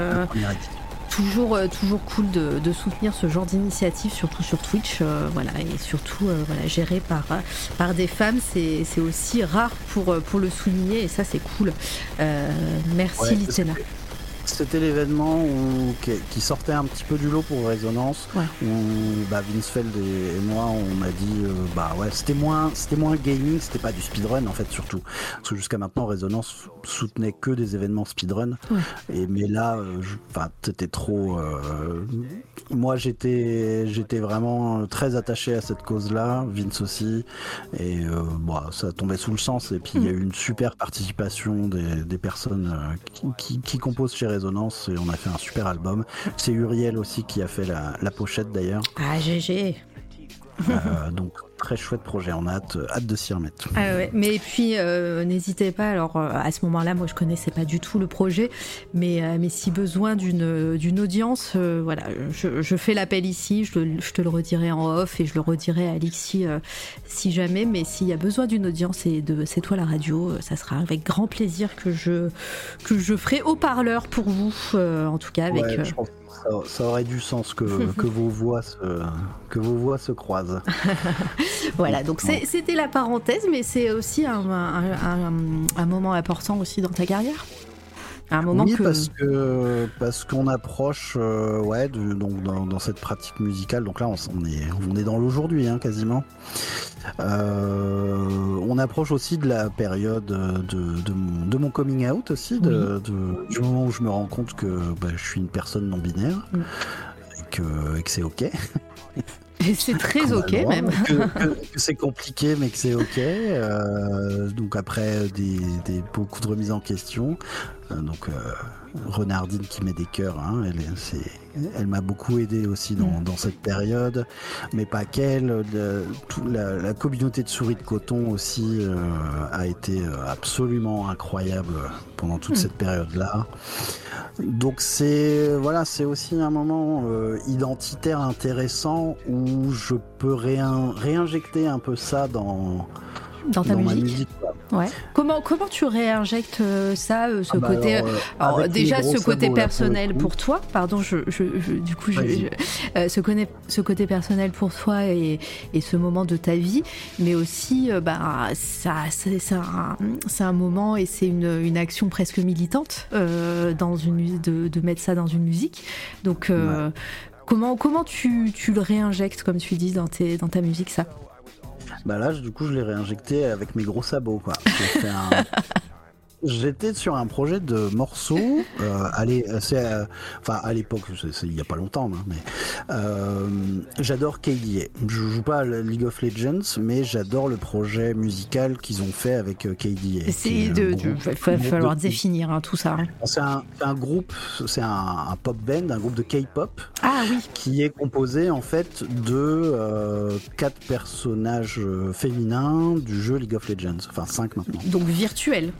toujours, toujours cool de, de, soutenir ce genre d'initiative, surtout sur Twitch, voilà, et surtout voilà, géré par, par des femmes, c'est aussi rare pour, pour le souligner, et ça c'est cool. merci ouais, c'était l'événement qui, sortait un petit peu du lot pour Résonance, où bah, Vincefeld et, moi on a dit euh, bah ouais c'était moins c'était moins gaming, c'était pas du speedrun en fait surtout, parce que jusqu'à maintenant Résonance soutenait que des événements speedrun, et mais là euh, c'était trop. Euh, moi j'étais j'étais vraiment très attaché à cette cause-là, Vince aussi, et bah, ça tombait sous le sens. Et puis il y a mm. eu une super participation des, personnes qui, qui composent chez Résonance et on a fait un super album. C'est Uriel aussi qui a fait la, la pochette d'ailleurs. Ah, GG euh, donc très chouette projet, on a hâte, hâte de s'y remettre. Ah ouais. Mais puis euh, n'hésitez pas, alors euh, à ce moment-là, moi je connaissais pas du tout le projet, mais, mais si besoin d'une, audience, voilà, je, je fais l'appel ici, je, je, te le redirai en off et je le redirai à Alexis si jamais, mais s'il y a besoin d'une audience et de C'est toi la radio, ça sera avec grand plaisir que je, que je ferai haut-parleur pour vous, en tout cas avec ça, aurait du sens que, *laughs* que, vos voix se, que vos voix se croisent. *laughs* voilà, donc c'était la parenthèse, mais c'est aussi un, un, un, moment important aussi dans ta carrière. À un moment oui, que. parce que parce qu'on approche, euh, ouais, de- donc dans, dans cette pratique musicale. Donc là, on, est on est dans l'aujourd'hui, hein, quasiment. Euh, on approche aussi de la période de, de, mon, de mon coming out aussi, de, du moment où je me rends compte que bah, je suis une personne non binaire Mm. et que, et que c'est ok. *laughs* C'est très ok même. *laughs* c'est compliqué mais que c'est ok. Euh, donc après des, des- beaucoup de remises en question. Euh, donc euh, Renardine qui met des cœurs, hein, elle, m'a beaucoup aidé aussi dans, Mm. dans cette période, mais pas qu'elle. la, la communauté de souris de coton aussi euh, a été euh, absolument incroyable pendant toute Mm. cette période-là. Donc c'est voilà, c'est aussi un moment euh, identitaire intéressant où je peux réin- réinjecter un peu ça dans, Dans ta dans musique. Ouais. Comment, comment tu réinjectes euh, ça, euh, ce Ah bah côté. alors, euh, Alors, déjà, ce côté sabots, là, pour le personnel pour, toi, pardon, je, je, je- du coup, je, euh, ce, côté, ce côté personnel pour toi et, et ce moment de ta vie, mais aussi, euh, bah, ça, c'est un, c'est un moment et c'est une, une action presque militante euh, dans une, de, de mettre ça dans une musique. Donc, comment, comment tu, tu le réinjectes, comme tu dis, dans, tes, dans ta musique, ça? Bah là, du coup, je l'ai réinjecté avec mes gros sabots, quoi. *laughs* J'ai fait un- J'étais sur un projet de morceaux. Euh, allez, c'est, euh, enfin à l'époque, il y a pas longtemps, hein, mais euh, j'adore KDA. Je joue pas à League of Legends, mais j'adore le projet musical qu'ils ont fait avec euh, KDA. C'est de, groupe- va falloir de- définir hein, tout ça. hein. C'est un, groupe, c'est un, un pop band, un groupe de K-pop Ah oui, qui est composé en fait de quatre personnages féminins du jeu League of Legends, enfin cinq maintenant, donc virtuel.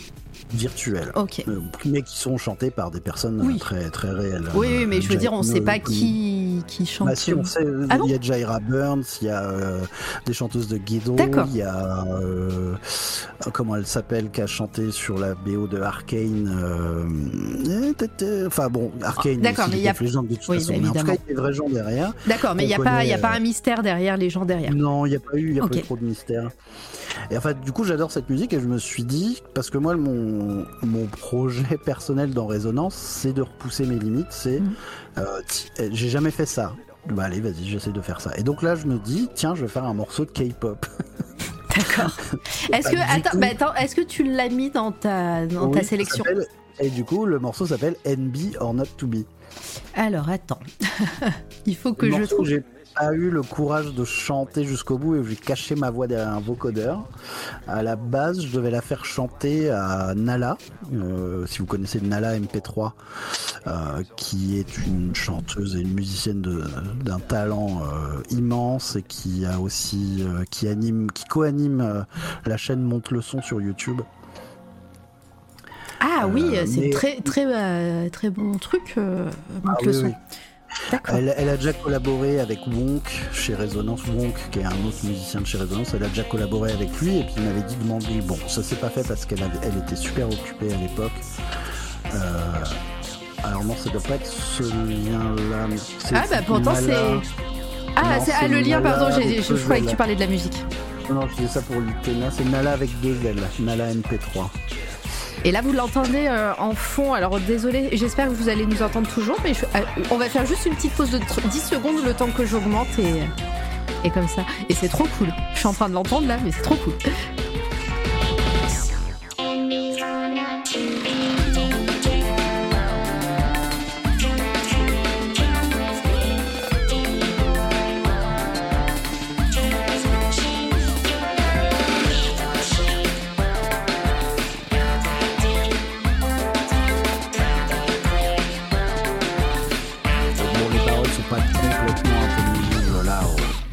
Virtuels. Ok. Euh, mais qui sont chantés par des personnes euh, Oui. très très réelles. Oui, Euh, oui, mais je veux dire, on ne sait euh, pas qui, qui chante. Bah si, on sait, Ah il y a Jaira Burns, il y a euh, des chanteuses de Guido, D'accord. il y a euh, comment elle s'appelle qui a chanté sur la BO de euh, tê- enfin bon, Arcane. Ah, d'accord, aussi, mais il y a- de toute Oui, façon. Mais en tout cas, il y a des vrais gens derrière. D'accord, mais il n'y a, y a connaît, pas un mystère derrière les gens derrière. Non, il n'y a pas eu, il y a pas eu trop de mystère. Et en fait, du coup, j'adore cette musique et je me suis dit, parce que moi, mon, mon projet *laughs* personnel dans Résonance, c'est de repousser mes limites. C'est, Mhm. euh, euh, j'ai jamais fait ça. Bah allez, vas-y, j'essaie de faire ça. Et donc là, je me dis, tiens, je vais faire un morceau de K-pop. *laughs* D'accord. *laughs* Est-ce que, Bah, attends, bah, attends, est-ce que tu l'as mis dans ta, dans Oui, ta sélection Et du coup, le morceau s'appelle NB or Not to Be. Alors, attends. il faut que Le je trouve. J'ai pas eu le courage de chanter jusqu'au bout et j'ai caché ma voix derrière un vocodeur. À la base, je devais la faire chanter à Nala, euh, si vous connaissez Nala MP3, euh, qui est une chanteuse et une musicienne d'un talent euh, immense et qui a aussi qui anime, qui co-anime la chaîne Monte le son sur YouTube. Ah oui, c'est mais- très, très, très bon truc. monte Ah le oui, son. oui. Elle, elle a déjà collaboré avec Wonk chez Résonance. Wonk, qui est un autre musicien de chez Résonance, elle a déjà collaboré avec lui et puis il m'avait dit de demander. Bon, ça s'est pas fait parce qu'elle elle était super occupée à l'époque. Euh, alors non, ça doit pas être ce lien-là. Ah bah pourtant c'est. Ah, Non, c'est ah, le lien, Nala pardon, je, croyais que tu parlais de la musique. Non, je disais ça pour Lutena. C'est Nala avec deux L. Nala MP3. Et là, vous l'entendez euh, en fond. Alors, désolé, j'espère que vous allez nous entendre toujours, mais euh, on va faire juste une petite pause de tr- 10 secondes le temps que j'augmente et, et comme ça. Et c'est trop cool. Je suis en train de l'entendre là, mais c'est trop cool.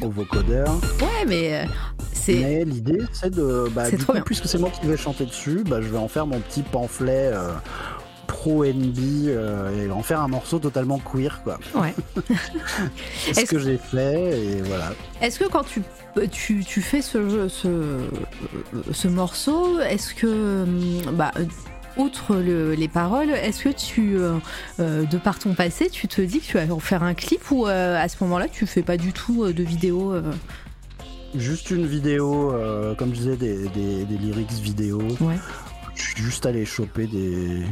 Au, vocodeur. Ouais, mais euh, c'est. Mais l'idée, c'est de. Bah, C'est du trop coup, bien. puisque c'est moi qui vais chanter dessus, bah, je vais en faire mon petit pamphlet euh, pro NB euh, et en faire un morceau totalement queer, quoi. Ouais. *laughs* C'est ce Est-ce- que j'ai fait et voilà. Est-ce que quand tu, tu, tu fais ce, ce, ce morceau, est-ce que, hum, bah, outre le- les paroles, est-ce que tu, euh, euh, de par ton passé, tu te dis que tu vas en faire un clip ou euh, à ce moment-là, tu fais pas du tout de vidéo Juste une vidéo, comme je disais, des, des, des lyrics vidéo. Ouais. Je suis juste allé choper Des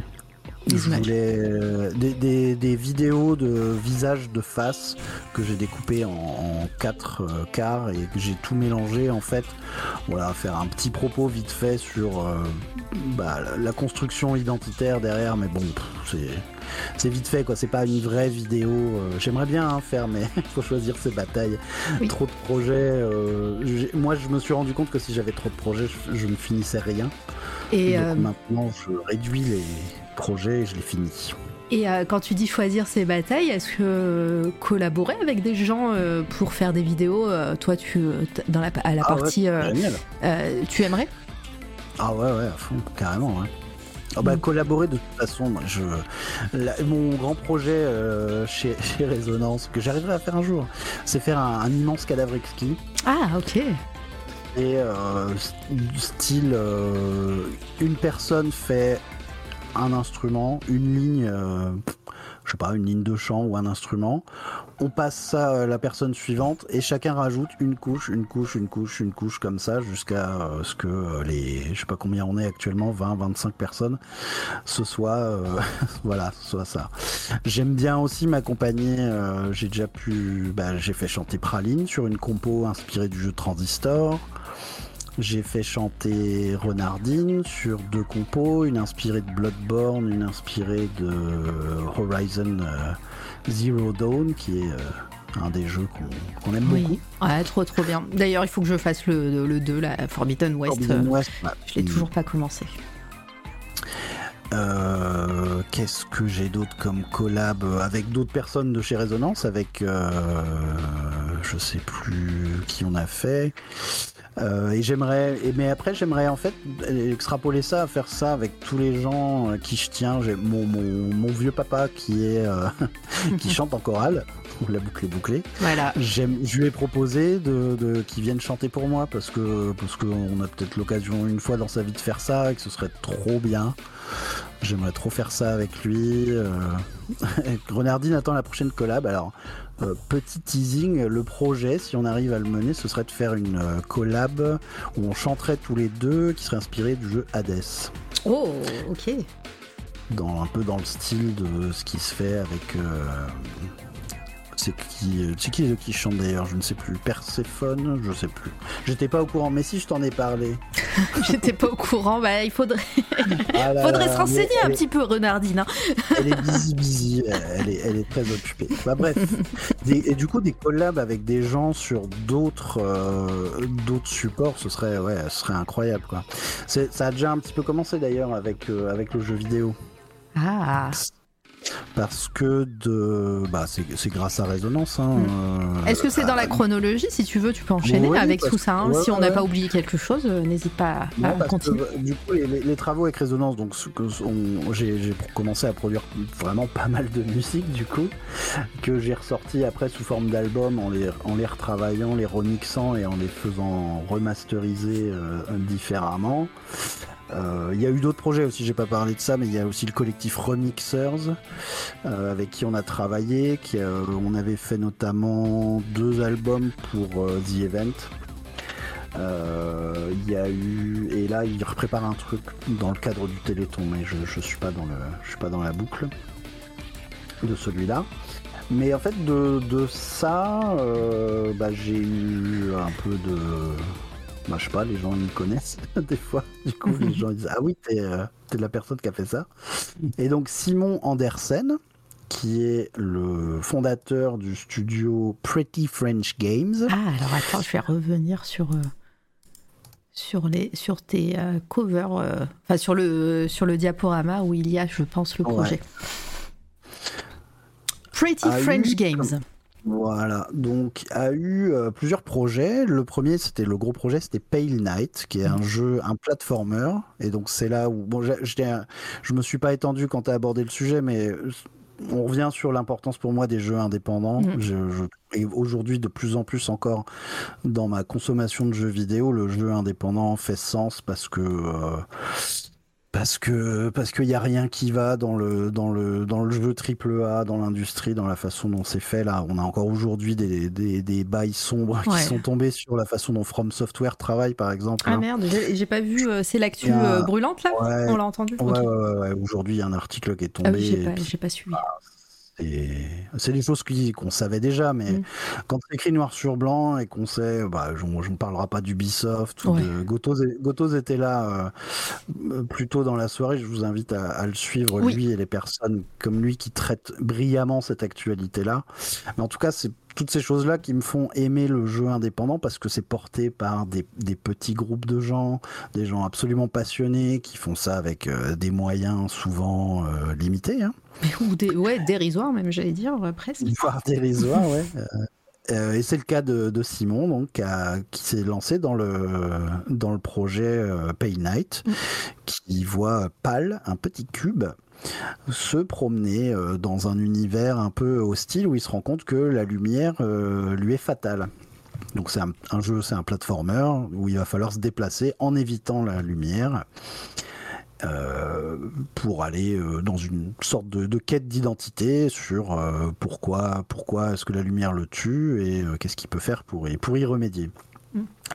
je voulais euh, des, des- des vidéos de visage de face que j'ai découpées en, en quatre euh, quarts et que j'ai tout mélangé en fait. Voilà, faire un petit propos vite fait sur euh, bah, la- construction identitaire derrière, mais bon, c'est c'est vite fait quoi. C'est pas une vraie vidéo. J'aimerais bien hein, faire, mais il *laughs* faut choisir ses batailles. Oui. Trop de projets. moi, je me suis rendu compte que si j'avais trop de projets, je, je ne finissais rien. Et, Donc maintenant, je réduis les projets et je les finis. et quand tu dis choisir ses batailles, est-ce que euh, collaborer avec des gens euh, pour faire des vidéos, euh, toi, tu dans la, à la Ah partie, euh, euh, tu aimerais? Ah ouais, ouais, à fond, carrément, ouais. Ah bah, Mm. collaborer de toute façon, moi, je, la- mon grand projet euh, chez, *laughs* chez Résonance, que j'arriverai à faire un jour, c'est faire un, un immense cadavre exquis. Ah, ok. Et euh, style, euh, une personne fait un instrument, une ligne, euh, je sais pas, une ligne de chant ou un instrument. On passe ça à la personne suivante et chacun rajoute une couche, une couche, une couche, une couche comme ça jusqu'à euh, ce que euh, les, je sais pas combien on est actuellement, 20, 25 personnes, ce soit, euh, *laughs* voilà, ce soit ça. J'aime bien aussi m'accompagner. euh, j'ai déjà pu, bah, j'ai fait chanter Praline sur une compo inspirée du jeu Transistor. J'ai fait chanter Renardine sur deux compos, une inspirée de Bloodborne, une inspirée de Horizon euh, Zero Dawn, qui est euh, un des jeux qu'on aime beaucoup. Oui. Ouais, trop, trop bien. D'ailleurs, il faut que je fasse le, le 2, la Forbidden West. Forbidden West, ouais. Je l'ai toujours pas commencé. Euh, Qu'est-ce que j'ai d'autre comme collab euh, avec d'autres personnes de chez Résonance Avec, euh, je sais plus qui on a fait. Euh, et j'aimerais, mais après j'aimerais en fait extrapoler ça, faire ça avec tous les gens à qui je tiens. J'ai mon, mon, mon vieux papa qui est euh, *laughs* qui chante en chorale. La boucle est bouclée. Voilà. J'aime, je lui ai proposé de, de qu'ils viennent chanter pour moi parce que parce qu'on a peut-être l'occasion une fois dans sa vie de faire ça et que ce serait trop bien. J'aimerais trop faire ça avec lui. Euh... *laughs* Renardine attend la prochaine collab. Alors euh, petit teasing, le projet, si on arrive à le mener, ce serait de faire une euh, collab où on chanterait tous les deux, qui serait inspiré du jeu Hades, Oh, ok. dans un peu dans le style de ce qui se fait avec. C'est qui, euh, c'est qui les deux qui chantent d'ailleurs Je ne sais plus. Perséphone Je sais plus. J'étais pas au courant, mais si je t'en ai parlé. *laughs* J'étais pas au courant. Bah, il faudrait, Ah là *laughs* faudrait là, se renseigner un est- petit peu, Renardine. hein. *laughs* Elle est busy busy, elle est, elle est très occupée. Bah bref, Des- et du coup des collabs avec des gens sur d'autres euh, d'autres supports, ce serait ouais, ce serait incroyable quoi. C'est- Ça a déjà un petit peu commencé d'ailleurs avec euh, avec le jeu vidéo Ah. Parce que de bah c'est grâce à Résonance. Hein, Mm. euh, Est-ce que c'est dans la chronologie Si tu veux, tu peux enchaîner Oui, avec tout ça. hein. ouais, si on n'a ouais. pas oublié quelque chose, euh, n'hésite pas à, Non, continuer. que, du coup, les, travaux avec Résonance, donc j'ai commencé à produire vraiment pas mal de musique du coup, que j'ai ressorti après sous forme d'album en les, en les retravaillant, les remixant et en les faisant remasteriser euh, différemment. Euh, Il y a eu d'autres projets aussi, j'ai pas parlé de ça, mais il y a aussi le collectif Remixers euh, avec qui on a travaillé, qui, euh, on avait fait notamment deux albums pour The Event. Il y a eu et là il prépare un truc dans le cadre du Téléthon, mais je, je suis pas dans la boucle de celui-là. Mais en fait de, ça, bah, j'ai eu un peu de bah, je sais pas, les gens ils me connaissent *laughs* des fois. Du coup les *laughs* gens ils disent ah oui t'es euh, la personne qui a fait ça. Et donc Simon Andersen qui est le fondateur du studio Pretty French Games. Ah, alors attends, je vais revenir sur, euh, sur, les, sur tes euh, covers, euh, enfin sur le, sur le diaporama où il y a, je pense, le Ouais. projet. Pretty Ah French Games. Voilà, donc a eu euh, plusieurs projets. Le premier, c'était le gros projet, c'était Pale Knight, qui est un jeu, un platformer. Et donc c'est là où, bon, je me suis pas étendu quand tu as abordé le sujet, mais euh, on revient sur l'importance pour moi des jeux indépendants. Je, je- et aujourd'hui, de plus en plus encore, dans ma consommation de jeux vidéo, le jeu indépendant fait sens parce que. euh, parce que parce qu'il y a rien qui va dans le dans le dans le jeu triple A, dans l'industrie, dans la façon dont c'est fait. Là, on a encore aujourd'hui des, des, des, bails sombres qui sont tombés sur la façon dont From Software travaille, par exemple. Ah hein. merde, j'ai pas vu. Euh, c'est l'actu euh, brûlante là? On l'a entendu? Ouais, ouais, ouais, Aujourd'hui, il y a un article qui est tombé. Ah oui, j'ai pas, pas, suivi. Ah, c'est des choses qu'on savait déjà, mais mm. quand c'est écrit noir sur blanc et qu'on sait, bah, je ne parlerai pas d'Ubisoft ou de Gotos, était là euh, plus tôt dans la soirée. Je vous invite à, le suivre, lui et les personnes comme lui qui traitent brillamment cette actualité-là. Mais en tout cas, c'est toutes ces choses-là qui me font aimer le jeu indépendant parce que c'est porté par des, petits groupes de gens, des gens absolument passionnés qui font ça avec euh, des moyens souvent euh, limités. Hein. Ou des, ouais, dérisoires même, j'allais dire, presque. *laughs* Voire dérisoires, ouais. Euh, et c'est le cas de, Simon, donc, qui, s'est lancé dans le, dans le projet Pay Night, mm. qui voit PAL, un petit cube, se promener euh, dans un univers un peu hostile où il se rend compte que la lumière euh, lui est fatale. Donc c'est un, jeu, c'est un platformer où il va falloir se déplacer en évitant la lumière. Euh, pour aller dans une sorte de, quête d'identité sur pourquoi, pourquoi est-ce que la lumière le tue et qu'est-ce qu'il peut faire pour pour y remédier.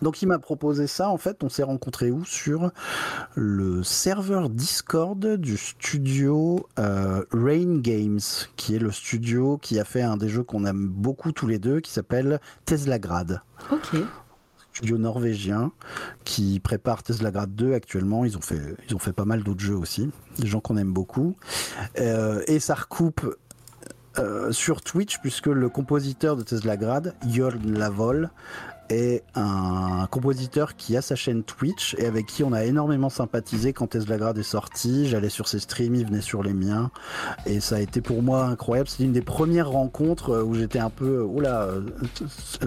Donc il m'a proposé ça, en fait, on s'est rencontré où? Sur le serveur Discord du studio euh, Rain Games, qui est le studio qui a fait un des jeux qu'on aime beaucoup tous les deux, qui s'appelle Tesla Grad. Ok. Studio norvégien qui prépare Tesla Grad 2 actuellement. Ils ont fait, ils ont fait pas mal d'autres jeux aussi, des gens qu'on aime beaucoup. Euh, et ça recoupe euh, sur Twitch, puisque le compositeur de Tesla Grad, Jörn Lavol, est un compositeur qui a sa chaîne Twitch et avec qui on a énormément sympathisé quand Tesla Grad est sorti. J'allais sur ses streams, il venait sur les miens et ça a été pour moi incroyable. C'est une des premières rencontres euh, où j'étais un peu, oula, euh,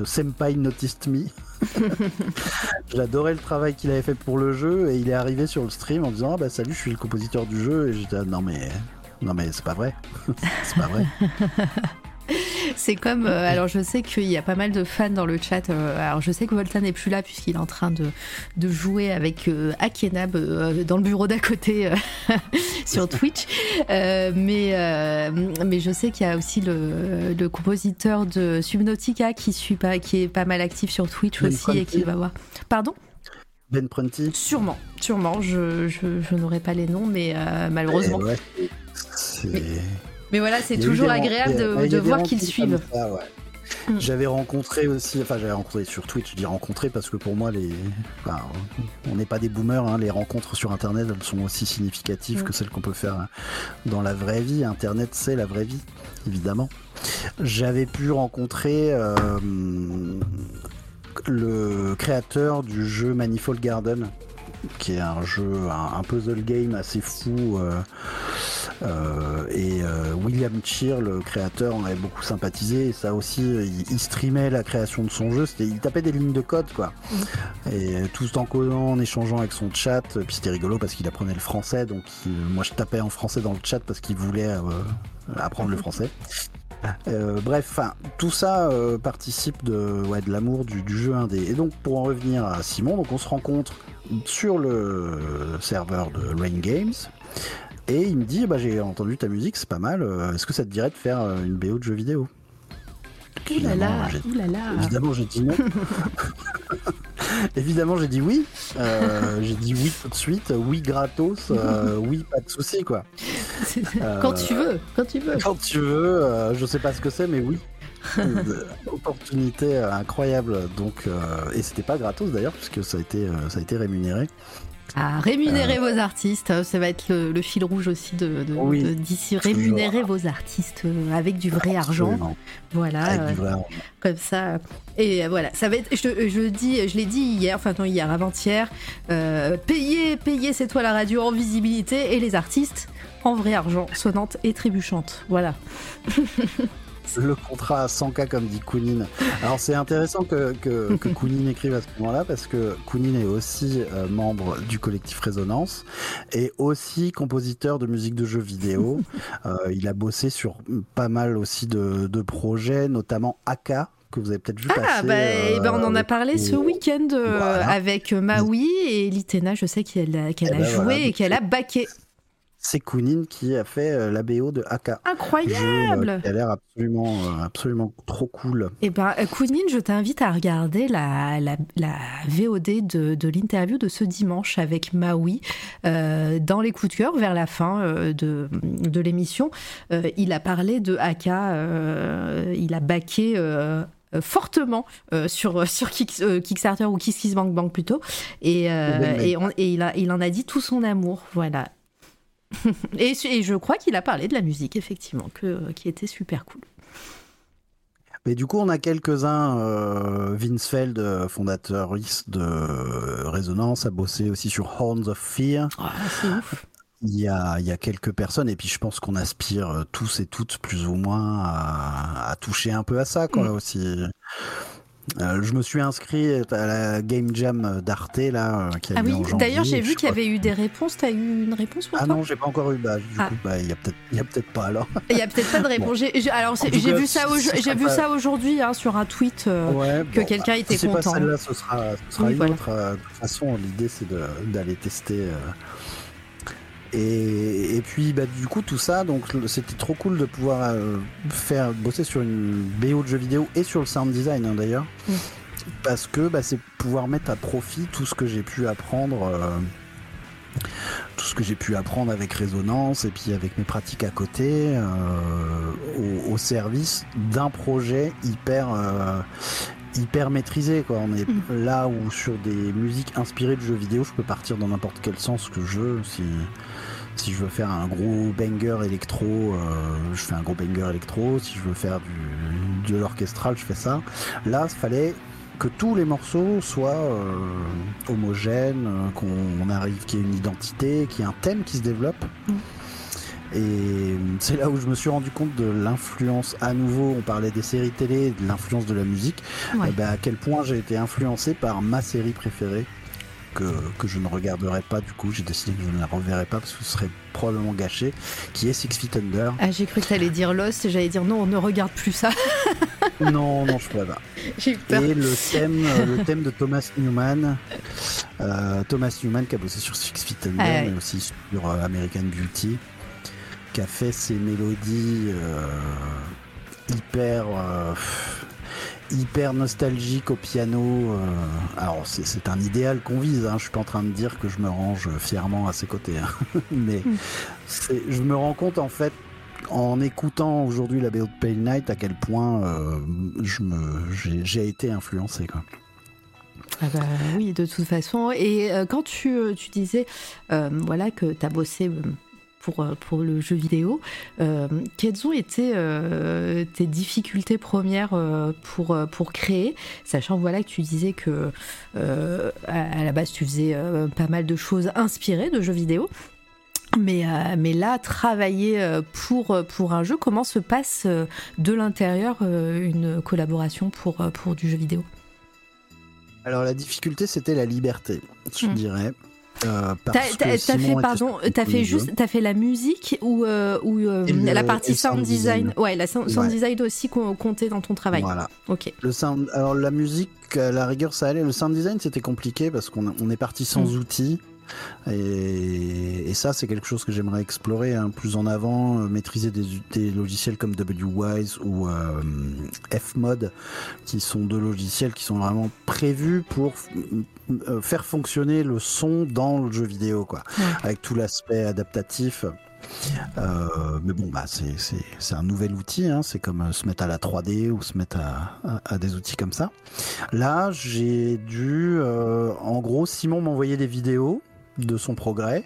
Senpai noticed me. *laughs* J'adorais le travail qu'il avait fait pour le jeu et il est arrivé sur le stream en disant ah bah salut, je suis le compositeur du jeu et j'étais non mais non mais c'est pas vrai, *laughs* c'est pas vrai. *laughs* *laughs* C'est comme. Euh, alors, je sais qu'il y a pas mal de fans dans le chat. Euh, alors, je sais que Volta n'est plus là puisqu'il est en train de, de jouer avec euh, Akenab dans le bureau d'à côté *laughs* sur Twitch. mais, mais je sais qu'il y a aussi le, le, compositeur de Subnautica qui, suit pas, qui est pas mal actif sur Twitch aussi et qui va voir. Pardon? Ben Prunty Sûrement, sûrement. Je, je, je n'aurai pas les noms, mais malheureusement. Eh c'est. Mais voilà, c'est toujours agréable de, voir qu'ils suivent. Mm. J'avais rencontré aussi, enfin j'avais rencontré sur Twitch, je dis rencontré parce que pour moi les, on n'est pas des boomers, hein, les rencontres sur Internet elles sont aussi significatives que celles qu'on peut faire dans la vraie vie. Internet c'est la vraie vie, évidemment. J'avais pu rencontrer euh, le créateur du jeu Manifold Garden, qui est un jeu, un, puzzle game assez fou. Euh, euh, et euh, William Cheer, le créateur, en avait beaucoup sympathisé. Et ça aussi, il, streamait la création de son jeu. Il tapait des lignes de code, quoi. Mm. Et tout en codant, en échangeant avec son chat. Puis c'était rigolo parce qu'il apprenait le français. Donc moi, je tapais en français dans le chat parce qu'il voulait apprendre le français. Bref, tout ça participe de, l'amour du, jeu indé. Et donc, pour en revenir à Simon, on se rencontre sur le serveur de Rain Games. Et il me dit, bah, j'ai entendu ta musique, c'est pas mal. Euh, est-ce que ça te dirait de faire euh, une BO de jeu vidéo? Oulala, Évidemment, j'ai dit non. *laughs* Évidemment, j'ai dit oui. Euh, j'ai dit oui tout de suite. Oui, gratos. *laughs* oui, pas de souci, quoi. *laughs* quand tu veux, quand tu veux. Quand tu veux. je sais pas ce que c'est, mais oui. opportunité incroyable. Donc, et c'était pas gratos d'ailleurs, puisque ça a été, ça a été rémunéré. À rémunérer euh. vos artistes, ça va être le, fil rouge aussi de, d'ici. Rémunérer vos artistes euh, avec du vrai argent. Voilà, euh, comme ça. Et voilà, ça va être. Je, je dis, je l'ai dit hier, enfin non hier, avant-hier. payer, payer cette toile à radio en visibilité et les artistes en vrai argent, sonnante et trébuchante. Voilà. *laughs* le contrat à 100K comme dit Kounin. Alors c'est intéressant que, que, que Kounin *laughs* écrive à ce moment-là parce que Kounin est aussi euh, membre du collectif Résonance et aussi compositeur de musique de jeux vidéo. *laughs* Euh, il a bossé sur pas mal aussi de, de projets, notamment Aka, que vous avez peut-être vu ah, passer. Bah, eh ben, on en a euh, parlé ce week-end avec Maui et Litena, je sais qu'elle a, Eh a ben joué voilà, et qu'elle a baqué. C'est Kounin qui a fait euh, la BO de AK. Jeu, euh, Incroyable qui a l'air absolument, euh, absolument trop cool. Eh ben, Kounin, je t'invite à regarder la, la, la VOD de, de l'interview de ce dimanche avec Maui euh, dans les coups de cœur vers la fin euh, de, de l'émission. Euh, il a parlé de AK, euh, il a baqué. fortement euh, sur, sur Kick- euh, Kickstarter ou KissKissBankBank Bank plutôt et, euh, et, on- et il, a, il en a dit tout son amour voilà *laughs* et, et je crois qu'il a parlé de la musique effectivement que, qui était super cool Mais du coup, on a quelques-uns. Euh, Vince Feld, euh, fondateur de Résonance, a bossé aussi sur Horns of Fear. Ah, c'est ouf Il y, a, il y a quelques personnes, et puis je pense qu'on aspire euh, tous et toutes plus ou moins à, à toucher un peu à ça, quoi, Mm. aussi. Euh, je me suis inscrit à la Game Jam d'Arte, là, euh, qui a Ah oui, d'ailleurs j'ai vu qu'il y avait eu des réponses. T'as eu une réponse pour Ah non, j'ai pas encore eu. Bah, du Ah. coup, bah, il y a peut-être, il y a peut-être pas alors. Il y a peut-être pas de réponse. J'ai- j'ai- alors j'ai vu ça, au- ce j'ai serait vu pas- ça aujourd'hui hein, sur un tweet. euh, Ouais, que bon, quelqu'un bah, était si c'est pas content. celle-là, ce sera, ce sera Oui, une voilà. autre. de toute façon, l'idée c'est d'aller tester. euh. Et, et puis, bah, du coup, tout ça, donc c'était trop cool de pouvoir euh, faire bosser sur une BO de jeu vidéo et sur le sound design hein, d'ailleurs, Mm. parce que bah, c'est pouvoir mettre à profit tout ce que j'ai pu apprendre. euh, tout ce que j'ai pu apprendre avec Résonance et puis avec mes pratiques à côté euh, au, au service d'un projet hyper hyper maîtrisé quoi. On est Mm. là où sur des musiques inspirées de jeux vidéo, je peux partir dans n'importe quel sens que je veux. Si si je veux faire un gros banger électro, euh, je fais un gros banger électro. Si je veux faire du, de l'orchestral, je fais ça. Là, il fallait que tous les morceaux soient euh, homogènes, euh, qu'on arrive qu'il y ait une identité, qu'il y ait un thème qui se développe. Mm. Et c'est là où je me suis rendu compte de l'influence, à nouveau, on parlait des séries télé, de l'influence de la musique, Ouais. et ben, à quel point j'ai été influencé par ma série préférée, que, que je ne regarderai pas du coup, j'ai décidé que je ne la reverrai pas parce que ce serait probablement gâché, qui est Six Feet Under. Ah, j'ai cru que t'allais dire Lost et j'allais dire non, on ne regarde plus ça. *laughs* non, non, je pourrais pas. j'ai peur. Et le thème, euh, le thème de Thomas Newman, euh, Thomas Newman qui a bossé sur Six Feet Under, Ah ouais. mais aussi sur euh, American Beauty, qui a fait ses mélodies euh, hyper, euh, hyper nostalgiques au piano. euh. alors c'est, un idéal qu'on vise. Hein. Je suis pas en train de dire que je me range fièrement à ses côtés, hein. *laughs* mais Mm. c'est- je me rends compte en fait en écoutant aujourd'hui la BO de Pale Night à quel point euh, je me, j'ai, été influencé. Quoi. Ah bah oui, de toute façon. Et euh, quand tu, tu disais voilà, que tu as bossé pour, euh, pour le jeu vidéo, euh, quelles ont été euh, tes difficultés premières pour, pour créer? Sachant voilà, que tu disais que à, à la base tu faisais pas mal de choses inspirées de jeux vidéo. Mais, euh, mais là, travailler pour, pour un jeu, comment se passe de l'intérieur une collaboration pour, pour du jeu vidéo? Alors la difficulté c'était la liberté, je Mm. dirais. Euh, T'as que t'as- fait pardon, t'as fait juste, t'as fait la musique ou euh, ou euh, le- la partie sound sound design. design? Ouais, la sound, sound Ouais. design aussi qu'on comptait dans ton travail. Voilà. Ok. Le sound, alors la musique, à la rigueur, ça allait. Le sound design, c'était compliqué parce qu'on on est parti sans Mm. outils. Et, et ça, c'est quelque chose que j'aimerais explorer hein, plus en avant, euh, maîtriser des, des logiciels comme WWise ou euh, Fmod, qui sont deux logiciels qui sont vraiment prévus pour euh, faire fonctionner le son dans le jeu vidéo, quoi, Ouais. avec tout l'aspect adaptatif. Euh, mais bon, bah, c'est- un nouvel outil, hein, c'est comme se mettre à la 3D ou se mettre à, à- à des outils comme ça. Là, j'ai dû, euh, en gros, Simon m'envoyait des vidéos de son progrès.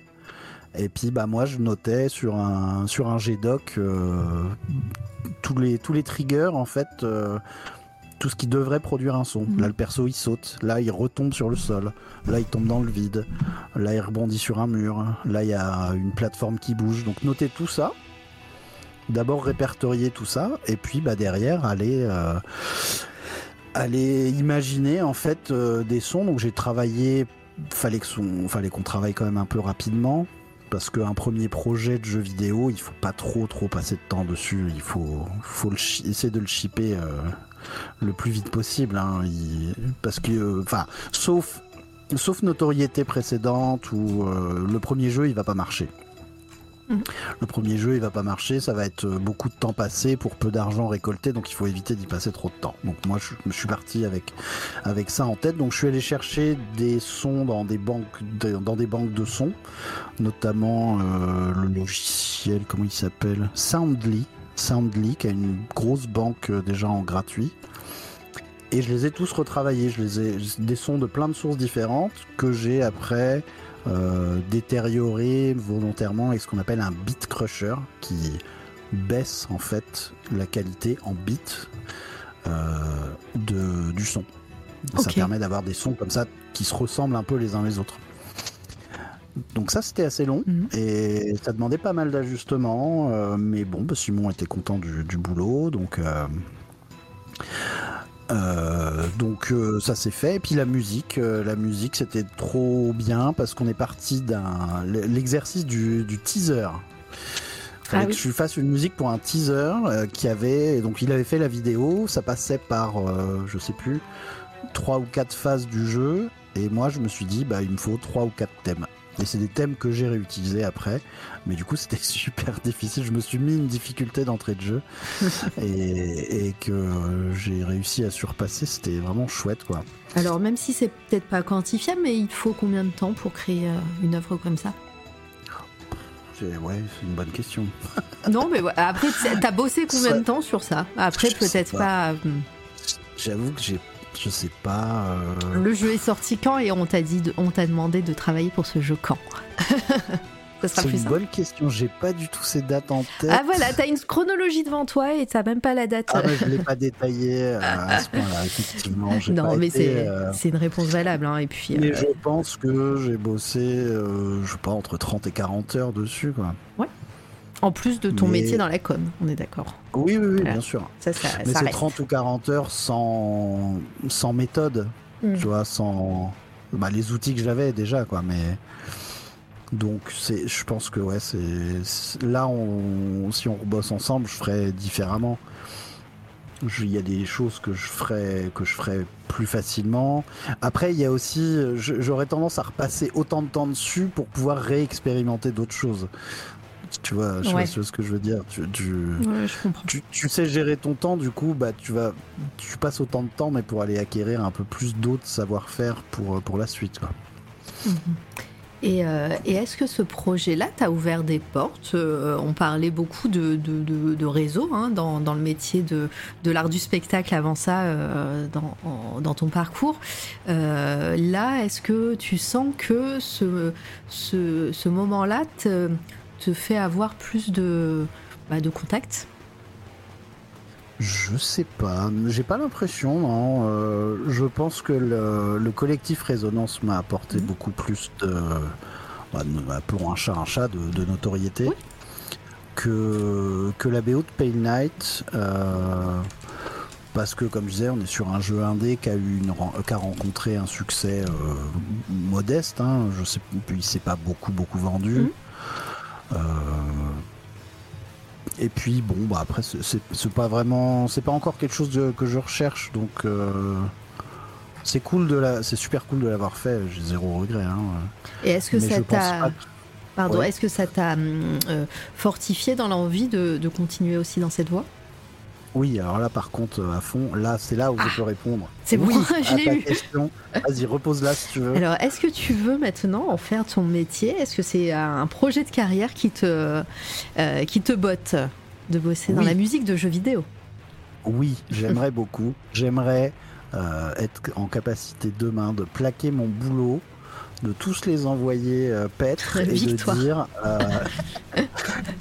Et puis, bah, moi, je notais sur un, sur un GDoc euh, tous, les, tous les triggers, en fait, euh, tout ce qui devrait produire un son. Mhm. Là, le perso, il saute. Là, il retombe sur le sol. Là, il tombe dans le vide. Là, il rebondit sur un mur. Là, il y a une plateforme qui bouge. Donc, notez tout ça. D'abord, répertorier tout ça. Et puis, bah, derrière, aller. euh, aller imaginer en fait euh, des sons donc j'ai travaillé fallait que fallait qu'on travaille quand même un peu rapidement parce qu'un premier projet de jeu vidéo il faut pas trop trop passer de temps dessus il faut essayer de le shipper euh, le plus vite possible hein. Parce que euh, enfin sauf sauf notoriété précédente où le premier jeu il va pas marcher. Mhm. Le premier jeu, il va pas marcher, ça va être beaucoup de temps passé pour peu d'argent récolté, donc il faut éviter d'y passer trop de temps. Donc moi, je, suis parti avec, avec ça en tête. Donc je suis allé chercher des sons dans des banques de, dans des banques de sons, notamment euh, le logiciel, comment il s'appelle? Soundly. Soundly, qui a une grosse banque euh, déjà en gratuit. Et je les ai tous retravaillés. Je les ai des sons de plein de sources différentes que j'ai après euh, détérioré volontairement avec ce qu'on appelle un beat crusher qui baisse en fait la qualité en bits euh, de, du son. Ça permet d'avoir des sons comme ça qui se ressemblent un peu les uns les autres. Donc ça c'était assez long mhm. et ça demandait pas mal d'ajustements, euh, mais bon, bah, Simon était content du, du boulot, donc euh, donc euh, ça s'est fait. Et puis la musique, euh, la musique c'était trop bien parce qu'on est parti d'un l'exercice du, teaser. Il fallait ah que je fasse une musique pour un teaser qui avait donc il avait fait la vidéo, ça passait par je sais plus trois ou quatre phases du jeu et moi je me suis dit bah il me faut trois ou quatre thèmes. Et c'est des thèmes que j'ai réutilisés après. Mais du coup, c'était *laughs* super difficile. Je me suis mis une difficulté d'entrée de jeu *laughs* et, que j'ai réussi à surpasser. C'était vraiment chouette, quoi. Alors, même si c'est peut-être pas quantifiable, mais il faut combien de temps pour créer euh, une œuvre comme ça? Ouais, c'est une bonne question. *laughs* non, mais après, t'as bossé combien de temps sur ça? Après, peut-être pas. Hmm. J'avoue que j'ai je sais pas. Euh. Le jeu est sorti quand et on t'a dit, on t'a demandé de travailler pour ce jeu quand? *laughs* C'est une bonne question. J'ai pas du tout ces dates en tête. Ah voilà, t'as une chronologie devant toi et t'as même pas la date. Ah mais je l'ai pas détaillé euh, à ce *laughs* point-là. Effectivement, non, mais euh, c'est une réponse valable. Hein, et puis. Mais je pense que j'ai bossé, je sais pas, entre 30 et 40 heures dessus, quoi. Ouais. En plus de ton métier dans la com, on est d'accord. Oui, oui, oui bien sûr. Ça, ça, Mais c'est 30 ou 40 heures sans, sans méthode, hmm. tu vois, sans bah, les outils que j'avais déjà, quoi. Mais donc, c'est, je pense que ouais, c'est là, on, si on bosse ensemble, je ferais différemment. Il y a des choses que je ferais que je ferais plus facilement. Après, il y a aussi, j'aurais tendance à repasser autant de temps dessus pour pouvoir réexpérimenter d'autres choses. Tu vois, je ce que je veux dire. Tu, tu, sais gérer ton temps, du coup, bah, tu, vas, tu passes autant de temps, mais pour aller acquérir un peu plus d'autres savoir-faire pour, pour la suite. Quoi. Mhm. Et, euh, et est-ce que ce projet-là t'a ouvert des portes? Euh, On parlait beaucoup de, de, de, réseau hein, dans, dans, le métier de, de l'art du spectacle avant ça, euh, dans, dans, ton parcours. là, est-ce que tu sens que ce, ce, ce moment-là te, fait avoir plus de, bah, de contacts je sais pas, j'ai pas l'impression, non. Euh, je pense que le, collectif Résonance m'a apporté mhm. beaucoup plus de, bah, appelons un chat un chat, de, notoriété que, que la BO de Pale Knight. Euh, parce que, comme je disais, on est sur un jeu indé qui a, eu une, qui a rencontré un succès euh, modeste. Hein. je sais, il s'est pas beaucoup, beaucoup vendu. Mhm. Euh, et puis bon, bah après c'est pas vraiment, c'est pas encore quelque chose que je recherche, donc euh, c'est cool de la, c'est super cool de l'avoir fait. J'ai zéro regret. Hein. Et est-ce que ça t'a, pardon, est-ce que ça t'a euh, fortifié dans l'envie de, de, continuer aussi dans cette voie? Oui, alors là par contre à fond, là c'est là où je ah, peux répondre. C'est oui bon, je l'ai eu. Vas-y, repose-la si tu veux. Alors, est-ce que tu veux maintenant en faire ton métier? Est-ce que c'est un projet de carrière qui te, euh, qui te botte de bosser dans la musique de jeux vidéo? Oui, j'aimerais beaucoup. J'aimerais euh, être en capacité demain de plaquer mon boulot de tous les envoyer euh, paître *laughs* et de dire, euh, *laughs*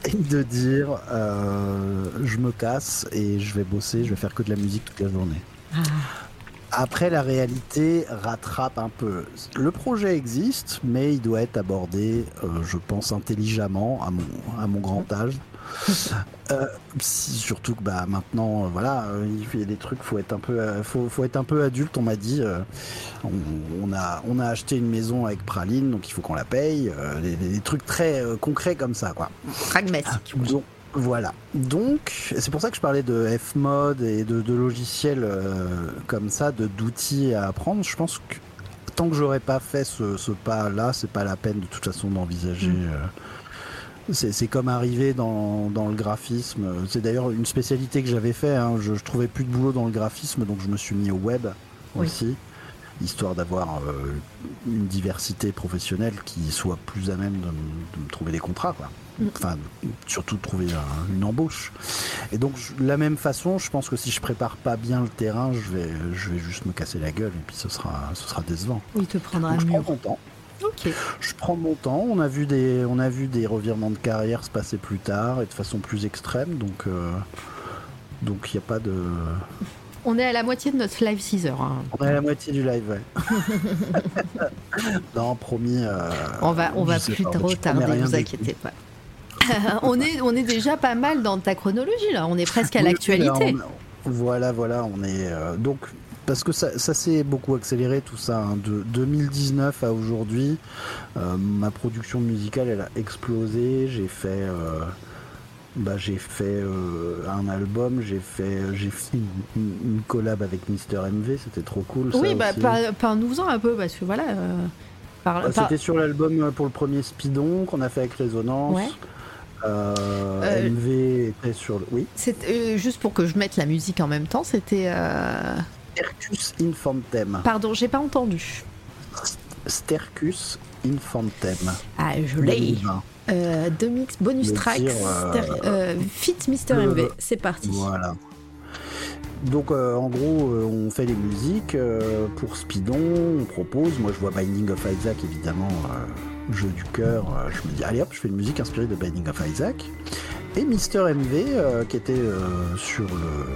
et de dire euh, je me casse et je vais bosser, je vais faire que de la musique toute la journée. Ah. Après, la réalité rattrape un peu. Le projet existe, mais il doit être abordé, je pense, intelligemment à mon, à mon grand âge. *laughs* Euh, surtout que bah maintenant, euh, voilà, euh, il y a des trucs, faut être un peu, faut, faut être un peu adulte. On m'a dit, on, a, on a acheté une maison avec Praline, donc il faut qu'on la paye. des, trucs très concrets comme ça, quoi. Pragmatique. Donc, voilà. Donc, c'est pour ça que je parlais de F-mode et de, de logiciels comme ça, de d'outils à apprendre. Je pense que tant que j'aurais pas fait ce, pas-là, c'est pas la peine de toute façon d'envisager. Mm. C'est comme arriver dans, le graphisme. C'est d'ailleurs une spécialité que j'avais fait. Hein. Je, je, trouvais plus de boulot dans le graphisme, donc je me suis mis au web aussi, histoire d'avoir euh, une diversité professionnelle qui soit plus à même de, me trouver des contrats. Quoi. Mm. Enfin, surtout de trouver une embauche. Et donc, de la même façon, je pense que si je prépare pas bien le terrain, je vais, je vais juste me casser la gueule et puis ce sera, ce sera décevant. Il te prendra donc, je prends mon temps. Je prends mon temps. On a vu des, on a vu des revirements de carrière se passer plus tard et de façon plus extrême. Donc, euh, donc il n'y a pas de. On est à la moitié de notre live 6 heures. Hein. On est à la moitié du live, ouais. *laughs* non, promis. Euh, on va, on va plus trop tarder, ne vous inquiétez pas. *laughs* on, est, on est déjà pas mal dans ta chronologie là. On est presque à l'actualité. Voilà, voilà, on est euh, donc parce que ça, s'est beaucoup accéléré tout ça. Hein. De 2019 à aujourd'hui, euh, ma production musicale elle a explosé. J'ai fait, euh, bah, j'ai fait euh, un album, j'ai fait, j'ai fait une, collab avec Mister MV, c'était trop cool. Oui, bah, parle-nous-en un peu parce que voilà. Bah, c'était sur l'album pour le premier Speedon qu'on a fait avec Résonance. MV était sur le. Oui. juste pour que je mette la musique en même temps, c'était. Stercus Infantem. Pardon, j'ai pas entendu. Stercus Infantem. Ah, je l'ai. Euh, deux mix bonus tracks, euh, euh, Fit Mister MV. C'est parti. Voilà. Donc en gros, on fait les musiques pour Speedon, on propose. Moi, je vois Binding of Isaac, évidemment, jeu du cœur. je me dis, allez hop, je fais une musique inspirée de Binding of Isaac. Et Mister MV, qui était sur le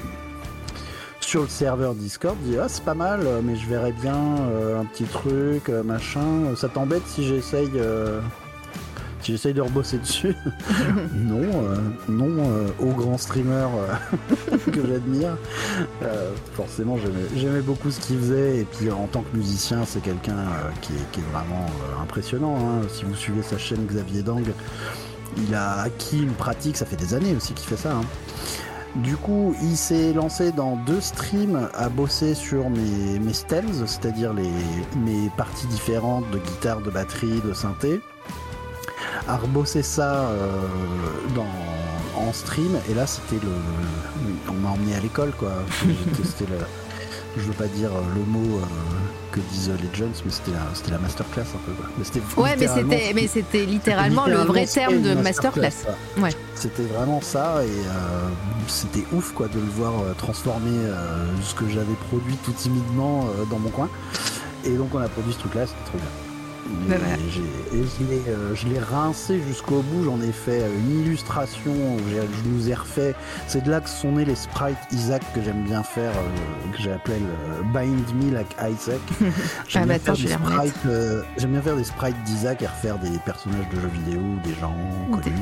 sur le serveur Discord, dit ah c'est pas mal, mais je verrais bien euh, un petit truc, euh, machin. Ça t'embête si j'essaye si j'essaye de rebosser dessus *laughs* Non, euh, non, au grand streamer *laughs* que j'admire. forcément, j'aimais beaucoup ce qu'il faisait, et puis en tant que musicien, c'est quelqu'un qui, est vraiment impressionnant. Hein. Si vous suivez sa chaîne Xavier Dang, il a acquis une pratique, ça fait des années aussi qu'il fait ça. Hein. Du coup, il s'est lancé dans deux streams à bosser sur mes, mes stems, c'est-à-dire les, mes parties différentes de guitare, de batterie, de synthé. À rebosser ça euh, dans, en stream, et là c'était le. On m'a emmené à l'école quoi. C'était *laughs* le je veux pas dire le mot euh, que disent les Jones, mais c'était la, c'était la masterclass un peu. Mais c'était ouais, mais c'était, mais c'était littéralement, le vrai terme de masterclass. ouais. C'était vraiment ça, et euh, c'était ouf quoi de le voir euh, transformer ce que j'avais produit tout timidement dans mon coin. Et donc on a produit ce truc-là, c'était trop bien. Et, euh, je l'ai rincé jusqu'au bout, j'en ai fait euh, une illustration, je nous ai refait. C'est de là que sont nés les sprites Isaac que j'aime bien faire, euh, que j'appelle Bind Me Like Isaac. *laughs* J'aime ah bien, bah, bien, faire des sprites d'Isaac et refaire des personnages de jeux vidéo, des gens connus.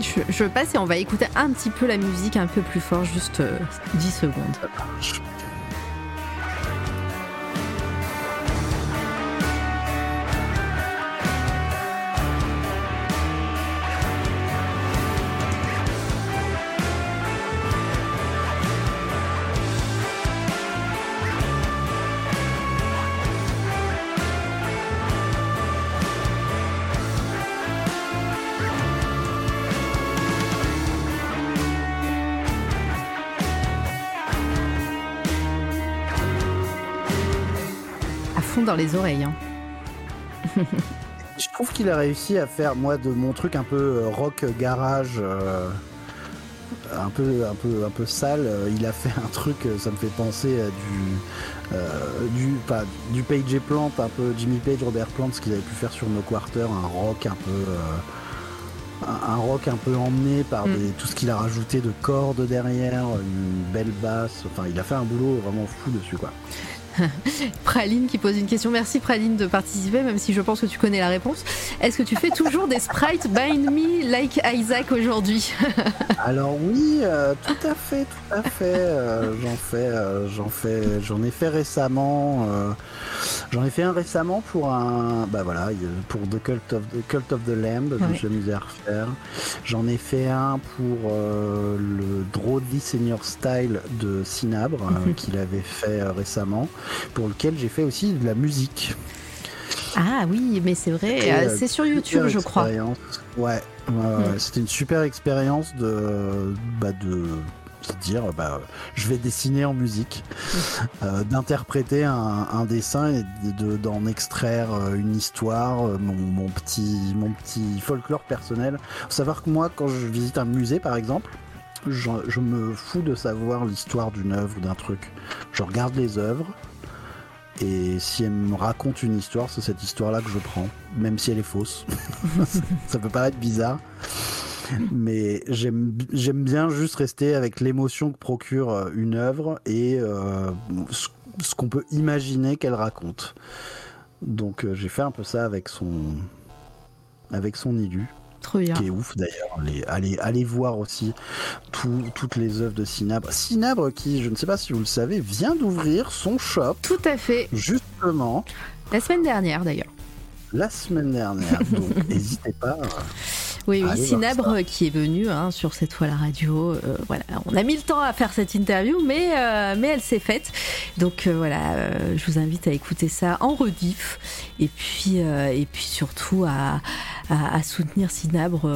Je, je passe et on va écouter un petit peu la musique un peu plus fort, juste 10 secondes. Dans les oreilles. Hein. Je trouve qu'il a réussi à faire, moi, de mon truc un peu euh, rock garage, euh, un, peu, un, peu, un peu sale. Euh, il a fait un truc, ça me fait penser à du, du, pas, du Page et Plant, un peu Jimmy Page, Robert Plant, ce qu'il avait pu faire sur No Quarter, un rock un peu. un, rock un peu emmené par mm. tout ce qu'il a rajouté de cordes derrière, une belle basse. Enfin, il a fait un boulot vraiment fou dessus, quoi. *laughs* Praline qui pose une question. Merci Praline de participer, même si je pense que tu connais la réponse. Est-ce que tu fais toujours des sprites Bind Me Like Isaac aujourd'hui? *laughs* Alors oui, euh, tout à fait, tout à fait. Euh, j'en fais, euh, j'en fais, j'en ai fait récemment. j'en ai fait un récemment pour un, bah voilà, pour The Cult of the, Cult of the Lamb. Je me suis à refaire. J'en ai fait un pour le Drody Senior Style de Cinabre qu'il avait fait récemment pour lequel j'ai fait aussi de la musique. Ah oui, mais c'est vrai, c'est sur YouTube, je crois. Ouais, hmm. c'était une super expérience de, bah, de dire bah, je vais dessiner en musique, euh, d'interpréter un, dessin et d'en extraire euh, une histoire, euh, mon, petit, mon petit folklore personnel. Faut savoir que moi, quand je visite un musée par exemple, je, je me fous de savoir l'histoire d'une œuvre ou d'un truc. Je regarde les œuvres. Et si elle me raconte une histoire, c'est cette histoire-là que je prends, même si elle est fausse. *laughs* ça peut paraître bizarre, mais j'aime bien juste rester avec l'émotion que procure euh, une œuvre et euh, ce, qu'on peut imaginer qu'elle raconte. Donc euh, j'ai fait un peu ça avec son avec son élu. Trop bien. Qui est ouf d'ailleurs. Allez, allez, voir aussi toutes les œuvres de Cinabre. Cinabre qui, je ne sais pas si vous le savez, vient d'ouvrir son shop. Tout à fait. Justement. La semaine dernière d'ailleurs. La semaine dernière. Donc *laughs* n'hésitez pas. Oui, oui, Cinabre qui est venu hein, sur cette fois la radio. Euh, voilà, on a mis le temps à faire cette interview, mais, euh, mais elle s'est faite. Donc euh, voilà, je vous invite à écouter ça en rediff et puis, et puis surtout à, à, soutenir Cinabre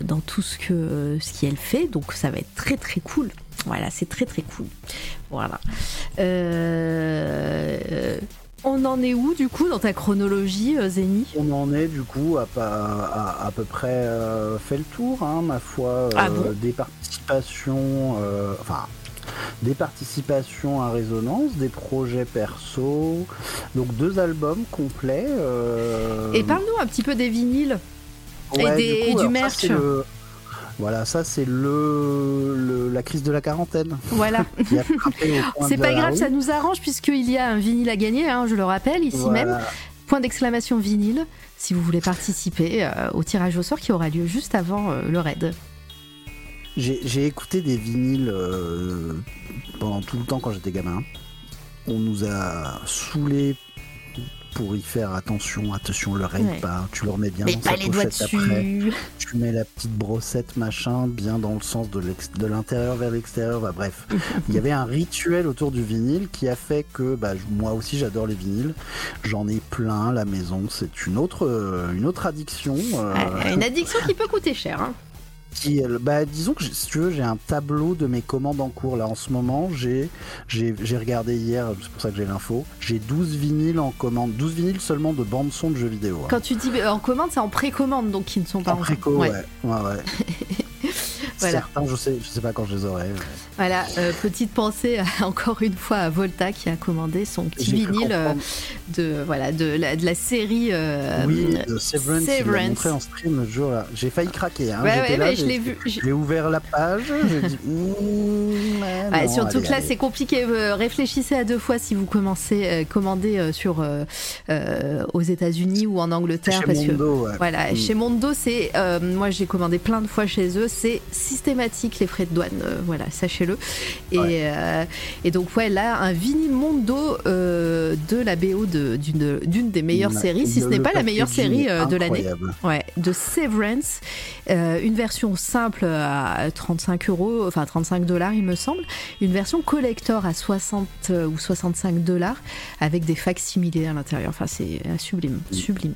dans tout ce que ce qu'elle fait. Donc ça va être très très cool. Voilà, c'est très très cool. Voilà. On en est où du coup dans ta chronologie, euh, Zéni On en est du coup à, à, à peu près euh, fait le tour, hein, ma foi, euh, ah des participations, enfin des participations à résonance, des projets perso, donc deux albums complets. Et parle-nous un petit peu des vinyles et, du, merch. Voilà, ça c'est le, la crise de la quarantaine. Voilà. *laughs* c'est pas grave, ça nous arrange puisqu'il y a un vinyle à gagner, hein, je le rappelle, ici même. Point d'exclamation vinyle, si vous voulez participer euh, au tirage au sort qui aura lieu juste avant euh, le raid. J'ai écouté des vinyles euh, pendant tout le temps quand j'étais gamin. On nous a saoulés pour y faire attention, attention, le raid pas, tu le remets bien dans sa pochette après, tu mets la petite brossette machin bien dans le sens de l'intérieur vers l'extérieur, bah, bref. *laughs* Il y avait un rituel autour du vinyle qui a fait que bah, moi aussi j'adore les vinyles, j'en ai plein à la maison, c'est une autre, euh, une autre addiction. Euh. Une addiction qui peut coûter cher. Hein qui, bah, disons que si tu veux, j'ai un tableau de mes commandes en cours là en ce moment. J'ai, j'ai, regardé hier, c'est pour ça que j'ai l'info. J'ai 12 vinyles en commande, 12 vinyles seulement de bande son de jeux vidéo. Hein. Quand tu dis en commande, c'est en précommande donc qui ne sont pas en, en préco. Ouais, ouais. ouais. *laughs* Certains, je sais, je sais pas quand je les aurai. Voilà, euh, petite pensée *laughs* encore une fois à Volta qui a commandé son petit vinyle euh, de voilà de la, de la série. Euh, oui, de Severance. Severance. montré en stream le jour là. J'ai failli craquer. Hein. Ouais, ouais, je l'ai vu. J'ai ouvert la page. J'ai dit. *laughs* Mmh, surtout que là, c'est compliqué. réfléchissez à deux fois si vous commencez commander sur aux États-Unis ou en Angleterre. Chez parce Mondo, que, Voilà, mmh. chez Mondo, c'est moi j'ai commandé plein de fois chez eux. C'est systématique les frais de douane, euh, voilà, sachez-le. Et, euh, et, donc, ouais, là, un vinyle Mondo euh, de la BO d'une des meilleures séries, si ce n'est pas la meilleure série de l'année. Ouais, de Severance, une version simple à 35 euros, enfin 35 dollars, il me semble, une version collector à 60 ou 65 dollars avec des facsimilés à l'intérieur. Enfin, c'est sublime, sublime.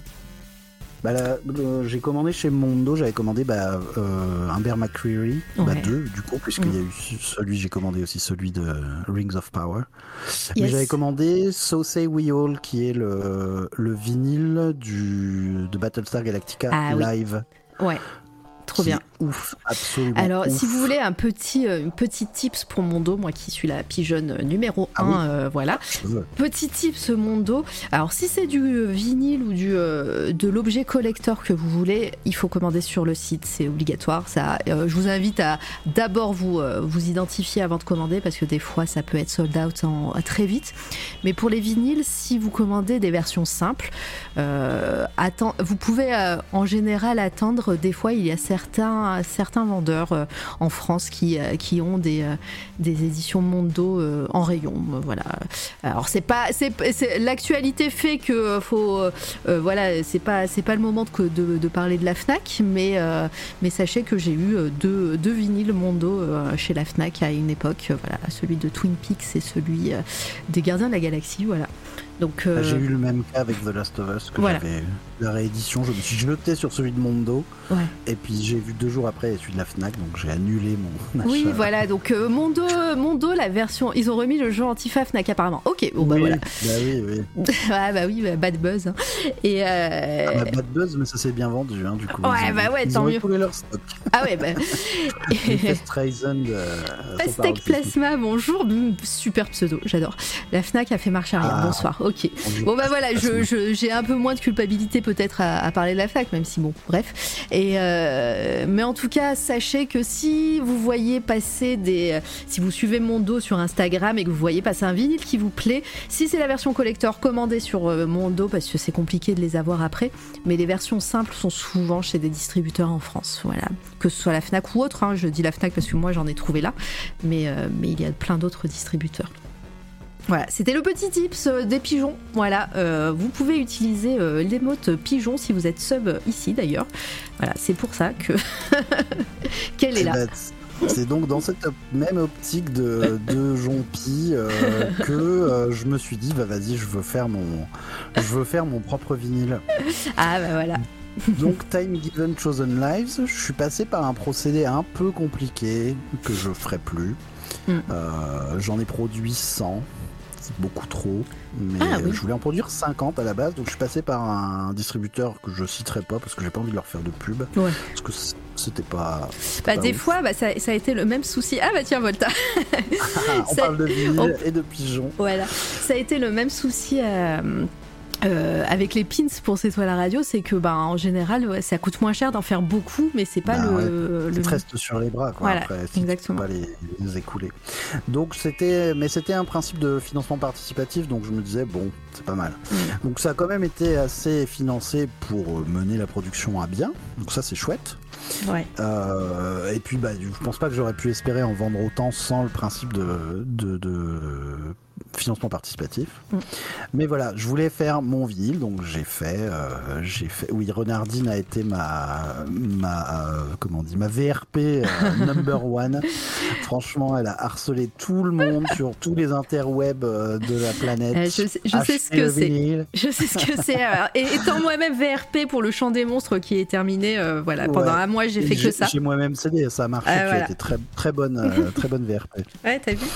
Bah, j'ai commandé chez Mondo, j'avais commandé bah, euh, McCreary, bah, deux du coup, puisqu'il y a mm. eu celui, j'ai commandé aussi celui de Rings of Power. Mais j'avais commandé So Say We All, qui est le, le vinyle du, de Battlestar Galactica ah live. Ouais. Trop bien. Ouf, absolument. Alors, si vous voulez un petit, euh, une petite tips pour mon dos, moi qui suis la pigeonne numéro 1, ah euh, voilà. Petit tips mon dos. Alors, si c'est du vinyle ou du, euh, de l'objet collector que vous voulez, il faut commander sur le site, c'est obligatoire. Ça, je vous invite à d'abord vous, vous identifier avant de commander parce que des fois ça peut être sold out en, très vite. Mais pour les vinyles, si vous commandez des versions simples, attend, vous pouvez en général attendre. Des fois, il y a certains, certains vendeurs euh, en France qui, euh, qui ont des, euh, des éditions Mondo en rayon. Voilà. Alors c'est pas, l'actualité fait que faut, voilà, c'est pas, c'est pas le moment de, de, parler de la Fnac, mais, mais sachez que j'ai eu deux, deux vinyles Mondo chez la Fnac à une époque. Voilà, celui de Twin Peaks et celui des Gardiens de la Galaxie. Voilà. Donc, Bah, euh, J'ai eu le même cas avec The Last of Us que Voilà. j'avais la réédition. Je me suis jeté sur celui de Mondo ouais. et puis j'ai vu deux jours après celui de la Fnac, donc j'ai annulé mon *laughs* achat. Oui, voilà. Donc euh, Mondo, Mondo, la version, ils ont remis le jeu anti-Faf Fnac apparemment. Ok, bon bah oui, voilà. bah oui, oui. *laughs* ah bah oui, bah, bad buzz. hein. Et euh, Ah bah, bad buzz, mais ça s'est bien vendu, hein, du coup. Ouais, bah ouais, ils tant ont mieux. écoulé leur stock. ah ouais, bah. *laughs* Euh, reparti. Plasma, bonjour, super pseudo, j'adore. La Fnac a fait marche arrière, Ah. bonsoir, ok. Bon bah voilà, je- j'ai un peu moins de culpabilité peut-être à, à parler de la Fnac, même si bon, bref. Et euh, mais en tout cas, sachez que si vous voyez passer des, si vous suivez mon dos sur Instagram et que vous voyez passer un vinyle qui vous plaît, si c'est la version collector, commandez sur euh, mon dos parce que c'est compliqué de les avoir après. Mais les versions simples sont souvent chez des distributeurs en France, voilà. Que ce soit la Fnac ou autre, hein, je dis la Fnac parce que moi j'en ai trouvé là, mais, euh, mais il y a plein d'autres distributeurs. Voilà, c'était le petit tips euh, des pigeons. Voilà, euh, vous pouvez utiliser euh, l'émote pigeon si vous êtes sub ici d'ailleurs. Voilà, c'est pour ça que *laughs* qu'elle est là. c'est donc dans cette même optique de, de Jompi euh, *laughs* que euh, je me suis dit bah vas-y je veux faire mon je veux faire mon propre vinyle. Ah bah voilà. Donc Time Given Chosen Lives, je suis passé par un procédé un peu compliqué que je ferai plus. Mm. Euh, J'en ai produit 100, c'est beaucoup trop, mais Ah oui. je voulais en produire 50 à la base, donc je suis passé par un distributeur que je citerai pas parce que j'ai pas envie de leur faire de pub, Ouais. parce que c'était pas. Bah, pas des ouf. fois, bah, ça, ça a été le même souci. Ah bah tiens, Volta. *laughs* On Ça- parle de vinyle on- et de pigeons. Voilà, ça a été le même souci euh, euh, avec les pins pour C'est toi la radio, c'est que bah, en général, ouais, ça coûte moins cher d'en faire beaucoup, mais c'est pas Bah le, Tu le- te restes sur les bras, quoi. Voilà, après, exactement. pas les, les écouler. Donc c'était, mais c'était un principe de financement participatif, donc je me disais bon, c'est pas mal. Mm. Donc ça a quand même été assez financé pour mener la production à bien. Donc ça c'est chouette. Ouais. Euh, et puis bah, je pense pas que j'aurais pu espérer en vendre autant sans le principe de, de, de financement participatif. Mm. Mais voilà, je voulais faire mon vinyle, donc j'ai fait, euh, j'ai fait. Oui, Renardine a été ma, ma, euh, comment on dit, ma VRP euh, *laughs* number one. Franchement, elle a harcelé tout le monde sur tous les interwebs de la planète. Euh, je sais- je sais Achetez ce que c'est. Je sais ce que c'est. Et étant moi-même VRP pour le chant des monstres qui est terminé, voilà, Ouais. pendant un mois j'ai fait que ça. J'ai moi-même cédé, ça a marché. Ah, tu as été très, très bonne, très bonne VRP. Ouais, t'as vu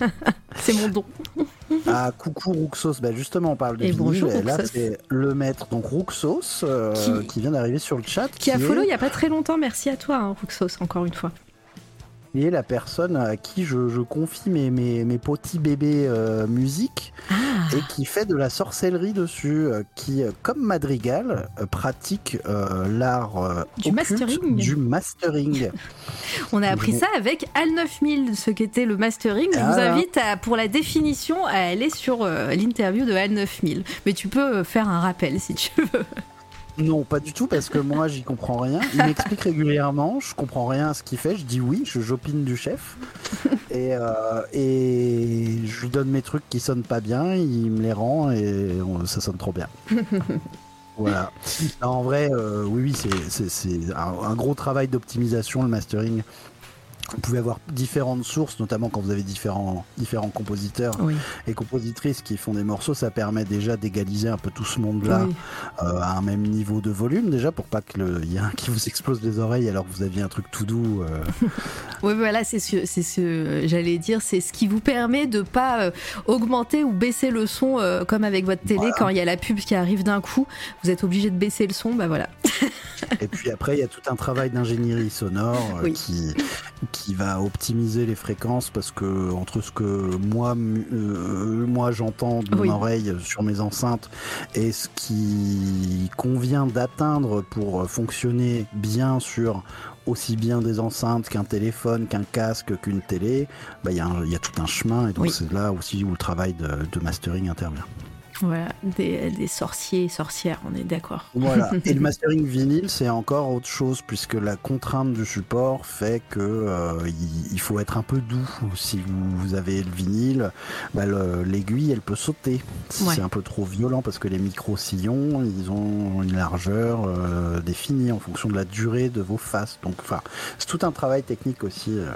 *laughs* C'est mon don. *laughs* Ah, coucou Ruxos, bah justement on parle de Et vinyle, bonjour, et là c'est le maître, donc Ruxos, euh, Qui- qui... vient d'arriver sur le chat, Qui a est- follow il y a pas très longtemps. Merci à toi, hein, Ruxos, encore une fois. Est la personne à qui je, je confie mes, mes, mes petits bébés euh, musique Ah, et qui fait de la sorcellerie dessus, euh, qui, euh, comme Madrigal, euh, pratique euh, l'art Du mastering. du mastering. *laughs* on a appris Bon. ça avec Al 9000, ce qu'était le mastering. Je vous Voilà. invite à, pour la définition à aller sur l'interview de Al 9000. Mais tu peux faire un rappel si tu veux. Non, pas du tout, parce que moi, j'y comprends rien. Il m'explique *laughs* régulièrement, je comprends rien à ce qu'il fait. Je dis oui, je j'opine du chef. *laughs* Et, euh, et je lui donne mes trucs qui sonnent pas bien, il me les rend et on- ça sonne trop bien. *laughs* Voilà. Non, en vrai, euh, oui, oui, c'est- c'est c'est un, un gros travail d'optimisation, le mastering. Vous pouvez avoir différentes sources, notamment quand vous avez différents, différents compositeurs Oui. et compositrices qui font des morceaux. Ça permet déjà d'égaliser un peu tout ce monde-là Oui. euh, à un même niveau de volume déjà pour pas que le- il y ait un qui vous explose les oreilles alors que vous aviez un truc tout doux. euh. *laughs* Oui, voilà, c'est ce, c'est ce j'allais dire, c'est ce qui vous permet de pas euh, augmenter ou baisser le son comme avec votre télé Voilà. quand il y a la pub qui arrive d'un coup, vous êtes obligé de baisser le son, bah voilà. Et puis après il y a tout un travail d'ingénierie sonore Oui. qui qui va optimiser les fréquences parce que entre ce que moi euh, moi j'entends de mon oreille sur mes enceintes et ce qui convient d'atteindre pour fonctionner bien sur aussi bien des enceintes qu'un téléphone, qu'un casque, qu'une télé, bah, il y, a un- il y a tout un chemin et donc Oui. c'est là aussi où le travail de, de mastering intervient. Voilà, des, des sorciers et sorcières, on est d'accord. Voilà. *laughs* Et le mastering vinyle, c'est encore autre chose puisque la contrainte du support fait que euh, il, il faut être un peu doux. Si vous, vous avez le vinyle, bah, le- l'aiguille, elle peut sauter. Si Ouais. c'est un peu trop violent parce que les micro-sillons, ils ont une largeur euh, définie en fonction de la durée de vos faces. Donc, enfin, c'est tout un travail technique aussi. euh.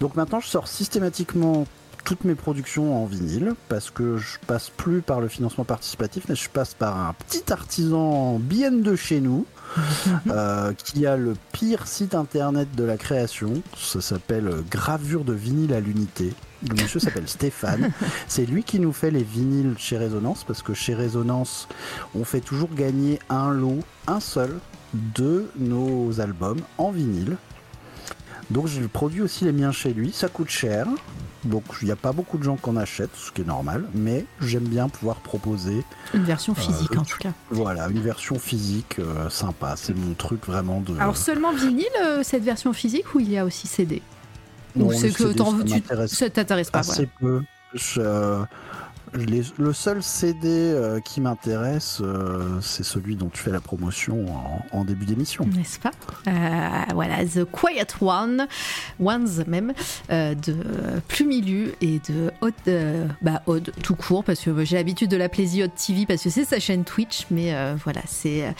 Donc maintenant, je sors systématiquement toutes mes productions en vinyle parce que je passe plus par le financement participatif, mais je passe par un petit artisan bien de chez nous *laughs* euh, qui a le pire site internet de la création. Ça s'appelle Gravure de vinyle à l'unité. Le monsieur s'appelle Stéphane. *laughs* C'est lui qui nous fait les vinyles chez Résonance parce que chez Résonance, on fait toujours gagner un lot, un seul, de nos albums en vinyle. Donc j'ai produit aussi les miens chez lui. Ça coûte cher. Donc il n'y a pas beaucoup de gens qui en achètent, ce qui est normal. Mais j'aime bien pouvoir proposer. Une version physique en tout cas. Voilà, une version physique euh, sympa. C'est mon truc vraiment de. Alors seulement vinyle, euh, cette version physique, ou il y a aussi CD Non, Ou c'est que CD, t'en- ça tu ça t'intéresse pas assez peu. Je, euh, le seul CD euh, qui m'intéresse, euh, c'est celui dont tu fais la promotion en, début d'émission. N'est-ce pas? Euh, Voilà, The Quiet One, Ones même, de Plumilu et de Odd, bah, tout court, parce que j'ai l'habitude de l'appeler The Odd TV parce que c'est sa chaîne Twitch, mais voilà, c'est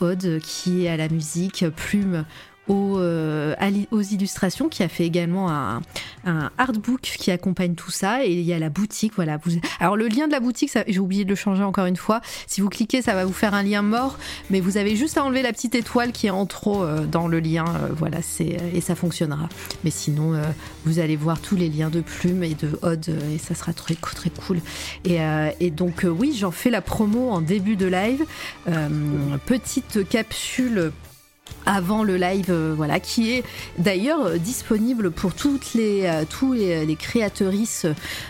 Odd qui est à la musique, Plume aux, euh, aux illustrations, qui a fait également un, un artbook qui accompagne tout ça. Et il y a la boutique, voilà. Vous- Alors le lien de la boutique, j'ai oublié de le changer encore une fois. Si vous cliquez, ça va vous faire un lien mort, mais vous avez juste à enlever la petite étoile qui est en trop euh, dans le lien, euh, voilà, et ça fonctionnera. Mais sinon, vous allez voir tous les liens de Plume et de Odd et ça sera très très cool. Et, donc oui, j'en fais la promo en début de live, petite capsule avant le live, euh, voilà, qui est d'ailleurs euh, disponible pour toutes les, euh, tous les, créatrices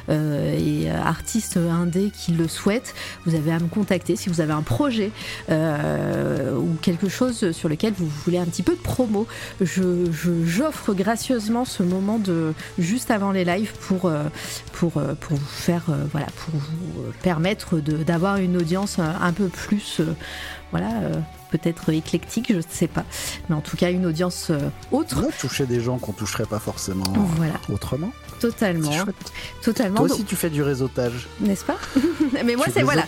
et artistes indés qui le souhaitent. Vous avez à me contacter si vous avez un projet ou quelque chose sur lequel vous voulez un petit peu de promo. Je, j'offre gracieusement ce moment de juste avant les lives pour pour pour vous faire voilà pour vous permettre d'avoir une audience un, un peu plus voilà peut-être éclectique, je ne sais pas, mais en tout cas une audience euh, autre. Toucher des gens qu'on toucherait pas forcément Voilà, autrement. totalement, totalement, Toi aussi, tu fais du réseautage. n'est-ce pas *laughs* Mais moi, c'est voilà,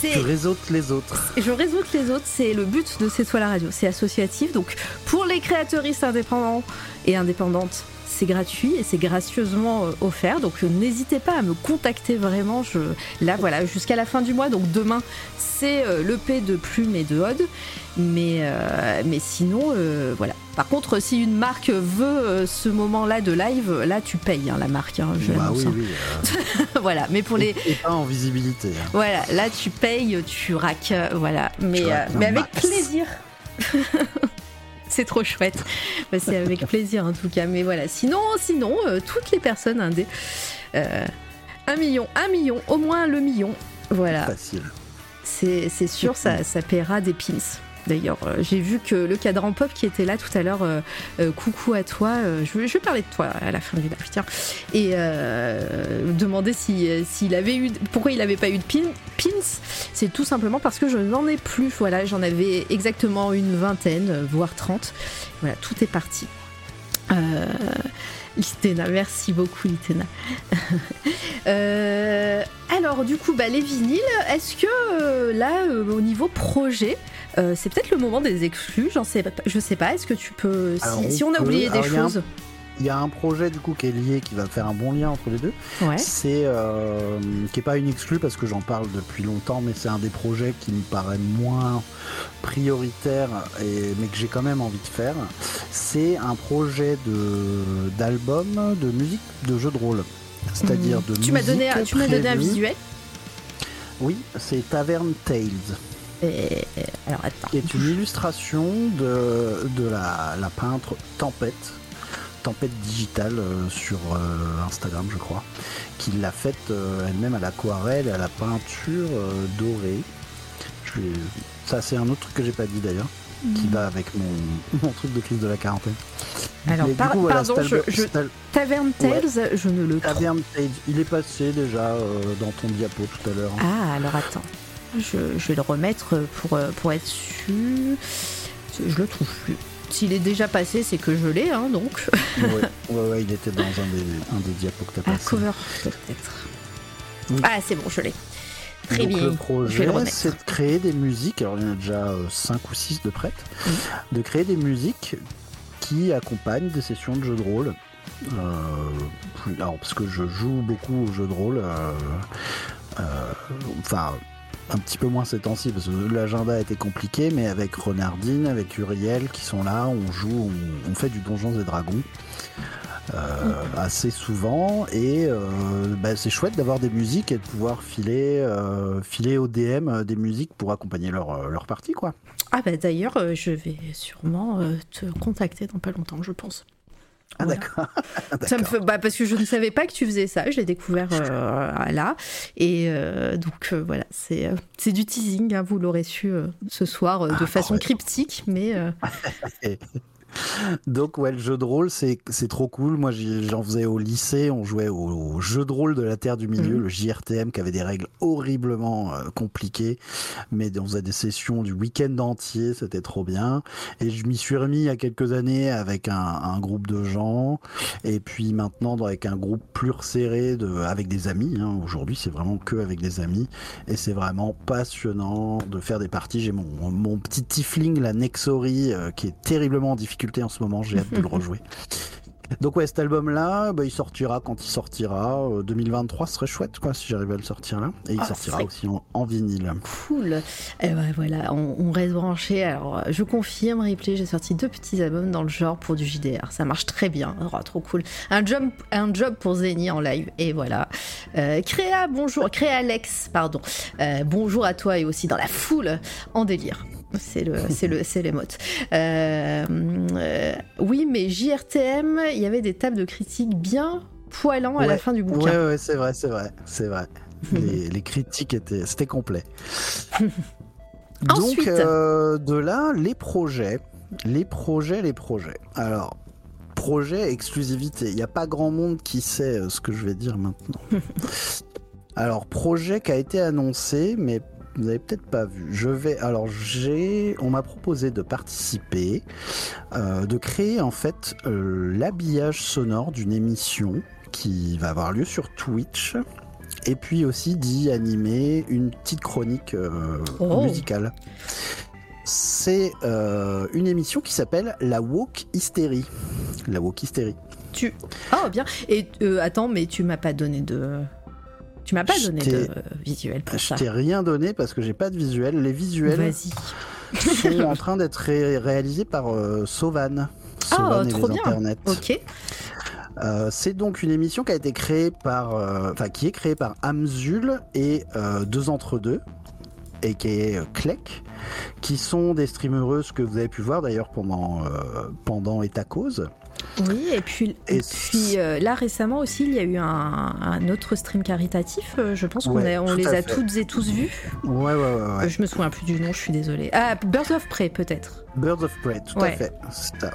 Tu réseautes les autres. je réseaute les autres, c'est le but de C'est toi la radio, c'est associatif. Donc pour les créateuristes indépendants et indépendantes, c'est gratuit et c'est gracieusement euh, offert. Donc euh, n'hésitez pas à me contacter vraiment. Je, là voilà, jusqu'à la fin du mois. Donc demain, c'est euh, l'EP de Plume et de Odd. Mais, euh, mais sinon, euh, voilà. Par contre, si une marque veut ce moment-là de live, là tu payes hein, la marque. hein, je Bah oui, hein. oui. euh, *laughs* voilà. Mais pour les, Et pas en visibilité. hein. voilà, là tu payes, tu raques, voilà. Mais, raques mais avec max. plaisir. *laughs* C'est trop chouette. Bah, c'est avec *laughs* plaisir en tout cas. Mais voilà, sinon, sinon, euh, toutes les personnes indé, euh, un million, un million, au moins le million. Voilà, Facile. c'est sûr, ça, ça paiera des pins. D'ailleurs, euh, j'ai vu que le cadran pop qui était là tout à l'heure, euh, euh, coucou à toi, je, vais, parler de toi à la fin du live, tiens, et demander si, s'il avait eu, pourquoi il n'avait pas eu de pin, pins, c'est tout simplement parce que je n'en ai plus, voilà, j'en avais exactement une vingtaine, voire 30, voilà, tout est parti. Euh, Litena, merci beaucoup Litena. *laughs* Alors du coup, bah, les vinyles, est-ce que là, au niveau projet, euh, c'est peut-être le moment des exclus, j'en sais pas, je sais pas, est-ce que tu peux, si, Alors, on si on a peut- oublié des il y choses, Il y a un projet du coup qui est lié, qui va faire un bon lien entre les deux. ouais, C'est euh, qui est pas une exclue parce que j'en parle depuis longtemps, mais c'est un des projets qui me paraît moins prioritaire et mais que j'ai quand même envie de faire. C'est un projet de d'album de musique de jeu de rôle, c'est-à-dire de Hmm. tu m'as donné, musique tu m'as donné un visuel? Oui, c'est Tavern Tales, Et, alors attends, qui est une illustration de de la, la peintre Tempête. Tempête digitale euh, sur euh, Instagram, je crois, qui l'a faite euh, elle-même à l'aquarelle et à la peinture dorée. Je vais- Ça, c'est un autre truc que j'ai pas dit d'ailleurs, qui va avec mon, *laughs* mon truc de crise de la quarantaine. Alors, par- coup, pardon, je- je- Tavern Tales, je ne le trouve. Tavern Tales, il est passé déjà dans ton diapo tout à l'heure. Ah, alors attends. Je, je vais le remettre pour, euh, pour être sûr. Je le trouve plus. S'il est déjà passé, c'est que je l'ai, hein, donc. ouais, *laughs* ouais, ouais, il était dans un des, un des diapos que t'as passé. cover, peut-être. Oui. Ah, c'est bon, je l'ai. Très Donc, bien. Le projet, c'est de créer des musiques, alors il y en a déjà 5 ou 6 de prêtes, Mhm. de créer des musiques qui accompagnent des sessions de jeux de rôle alors, parce que je joue beaucoup aux jeux de rôle. Enfin un petit peu moins ces temps-ci parce que l'agenda a été compliqué, mais avec Renardine, avec Uriel qui sont là, on joue, on, fait du Donjons et Dragons. Euh, assez souvent et euh, bah, c'est chouette d'avoir des musiques et de pouvoir filer, euh, filer au DM des musiques pour accompagner leur, leur partie quoi. Ah bah d'ailleurs je vais sûrement te contacter dans pas longtemps je pense. Ah d'accord. *laughs* ça me fait... bah, parce que je ne savais pas que tu faisais ça, je l'ai découvert euh, là. Et euh, donc euh, voilà, c'est c'est du teasing, hein, vous l'aurez su ce soir de ah, façon cryptique, mais... *laughs* Donc ouais, le jeu de rôle, c'est trop cool. Moi, j'en faisais au lycée, on jouait au, jeu de rôle de la Terre du Milieu, mhm. le JRTM, qui avait des règles horriblement euh, compliquées, mais on faisait des sessions du week-end entier, c'était trop bien. Et je m'y suis remis il y a quelques années avec un, groupe de gens, et puis maintenant avec un groupe plus resserré, de, avec des amis. Hein. Aujourd'hui, c'est vraiment que avec des amis, et c'est vraiment passionnant de faire des parties. J'ai mon, mon petit tiefling, la Nexori, euh, qui est terriblement en difficulté en ce moment, j'ai hâte de le *laughs* rejouer. Donc ouais, cet album-là, bah, il sortira quand il sortira. 2023 euh, serait chouette, quoi, si j'arrive à le sortir là. Et il ah, sortira aussi en, vinyle. Cool. Et eh ben voilà, on, reste branché. Alors, je confirme, Ripley, j'ai sorti deux petits albums dans le genre pour du JDR. Ça marche très bien. Oh, trop cool. Un job, un job pour Zeni en live. Et voilà. Euh, Créa, bonjour. Créa Alex, pardon. Euh, bonjour à toi et aussi dans la foule en délire. C'est le, c'est le, c'est les mots. Euh, euh, oui, mais JRTM, il y avait des tables de critique bien poilants à la fin du bouquin. Ouais, ouais, c'est vrai, c'est vrai, c'est vrai. *laughs* les, critiques étaient, c'était complet. *laughs* Donc euh, de là, les projets, les projets, les projets. Alors, projet exclusivité. Il n'y a pas grand monde qui sait ce que je vais dire maintenant. *laughs* Alors, projet qui a été annoncé, mais vous n'avez peut-être pas vu. Je vais. Alors, j'ai. On m'a proposé de participer, euh, de créer en fait euh, l'habillage sonore d'une émission qui va avoir lieu sur Twitch. Et puis aussi d'y animer une petite chronique euh, oh. musicale. C'est une émission qui s'appelle La Woke Hysterie. La Woke Hysterie. Tu. Oh, bien. Et attends, mais tu m'as pas donné de. Tu m'as pas donné de visuel pour ça. Je t'ai rien donné parce que j'ai pas de visuel. Les visuels sont en train d'être réalisés par euh, Sauvan. oh, trop bien. Ok. Euh, c'est donc une émission qui a été créée par, euh, enfin qui est créée par Amzul et deux entre deux, et qui est Klek, qui sont des streamereuses que vous avez pu voir d'ailleurs pendant pendant Et cause. Oui, et puis, et puis euh, là récemment aussi, il y a eu un, autre stream caritatif. Euh, je pense qu'on on les a toutes et tous vus. Ouais, ouais, ouais. Euh, je me souviens plus du nom, je suis désolée. Ah, Birds of Prey peut-être. Birds of Prey, tout à fait.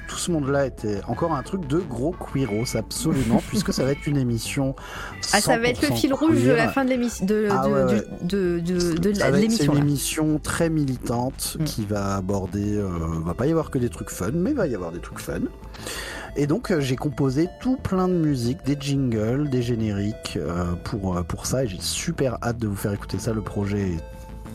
Tout ce monde-là était encore un truc de gros queeros, absolument, *laughs* puisque ça va être une émission. Ah, ça va être le fil rouge de la fin de l'émission. De, ah, de, de, de, C'est une émission très militante mm. qui va aborder. va pas y avoir que des trucs fun, mais va y avoir des trucs fun. Et donc euh, j'ai composé tout plein de musique, des jingles, des génériques euh, pour, euh, pour ça et j'ai super hâte de vous faire écouter ça. Le projet est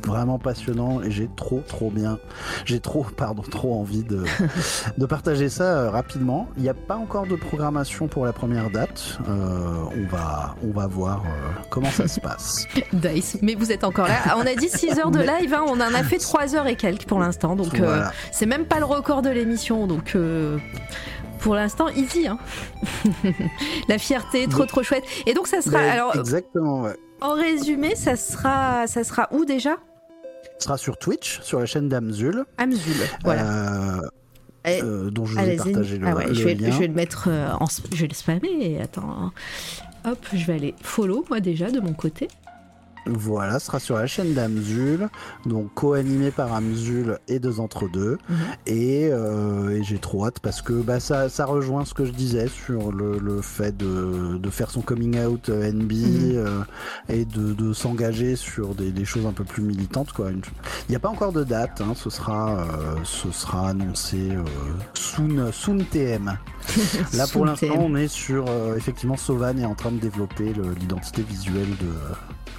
vraiment passionnant et j'ai trop trop bien, j'ai trop *laughs* pardon trop envie de, *laughs* de partager ça rapidement. Il n'y a pas encore de programmation pour la première date. on va on va voir comment ça se passe. *laughs* Dice, mais vous êtes encore là. On a dit 6 heures de live, hein. on en a fait 3 heures et quelques pour l'instant, donc c'est même pas le record de l'émission, donc pour l'instant easy. Hein la fierté, trop trop chouette. Et donc ça sera. alors, exactement. Ouais. En résumé, ça sera, ça sera où déjà? Ça sera sur Twitch, sur la chaîne d'Amzul. Amzul, voilà. Euh, euh, dont je vous ai partagé le, ah je, vais, je, vais, le mettre euh, en. Je vais le spammer. Attends. Hop, je vais aller follow moi déjà de mon côté. Voilà, ce sera sur la chaîne d'Amzul, donc co-animé par Amzul et deux entre deux. Mhm. Euh, et, j'ai trop hâte parce que bah, ça, ça rejoint ce que je disais sur le, fait de, de, faire son coming out euh, NB mhm. euh, et de, de s'engager sur des, des, choses un peu plus militantes. Quoi. Il n'y a pas encore de date, hein, ce, sera, ce sera annoncé soon, soon TM. *laughs* Là pour l'instant on est sur effectivement Sauvan est en train de développer l'identité visuelle de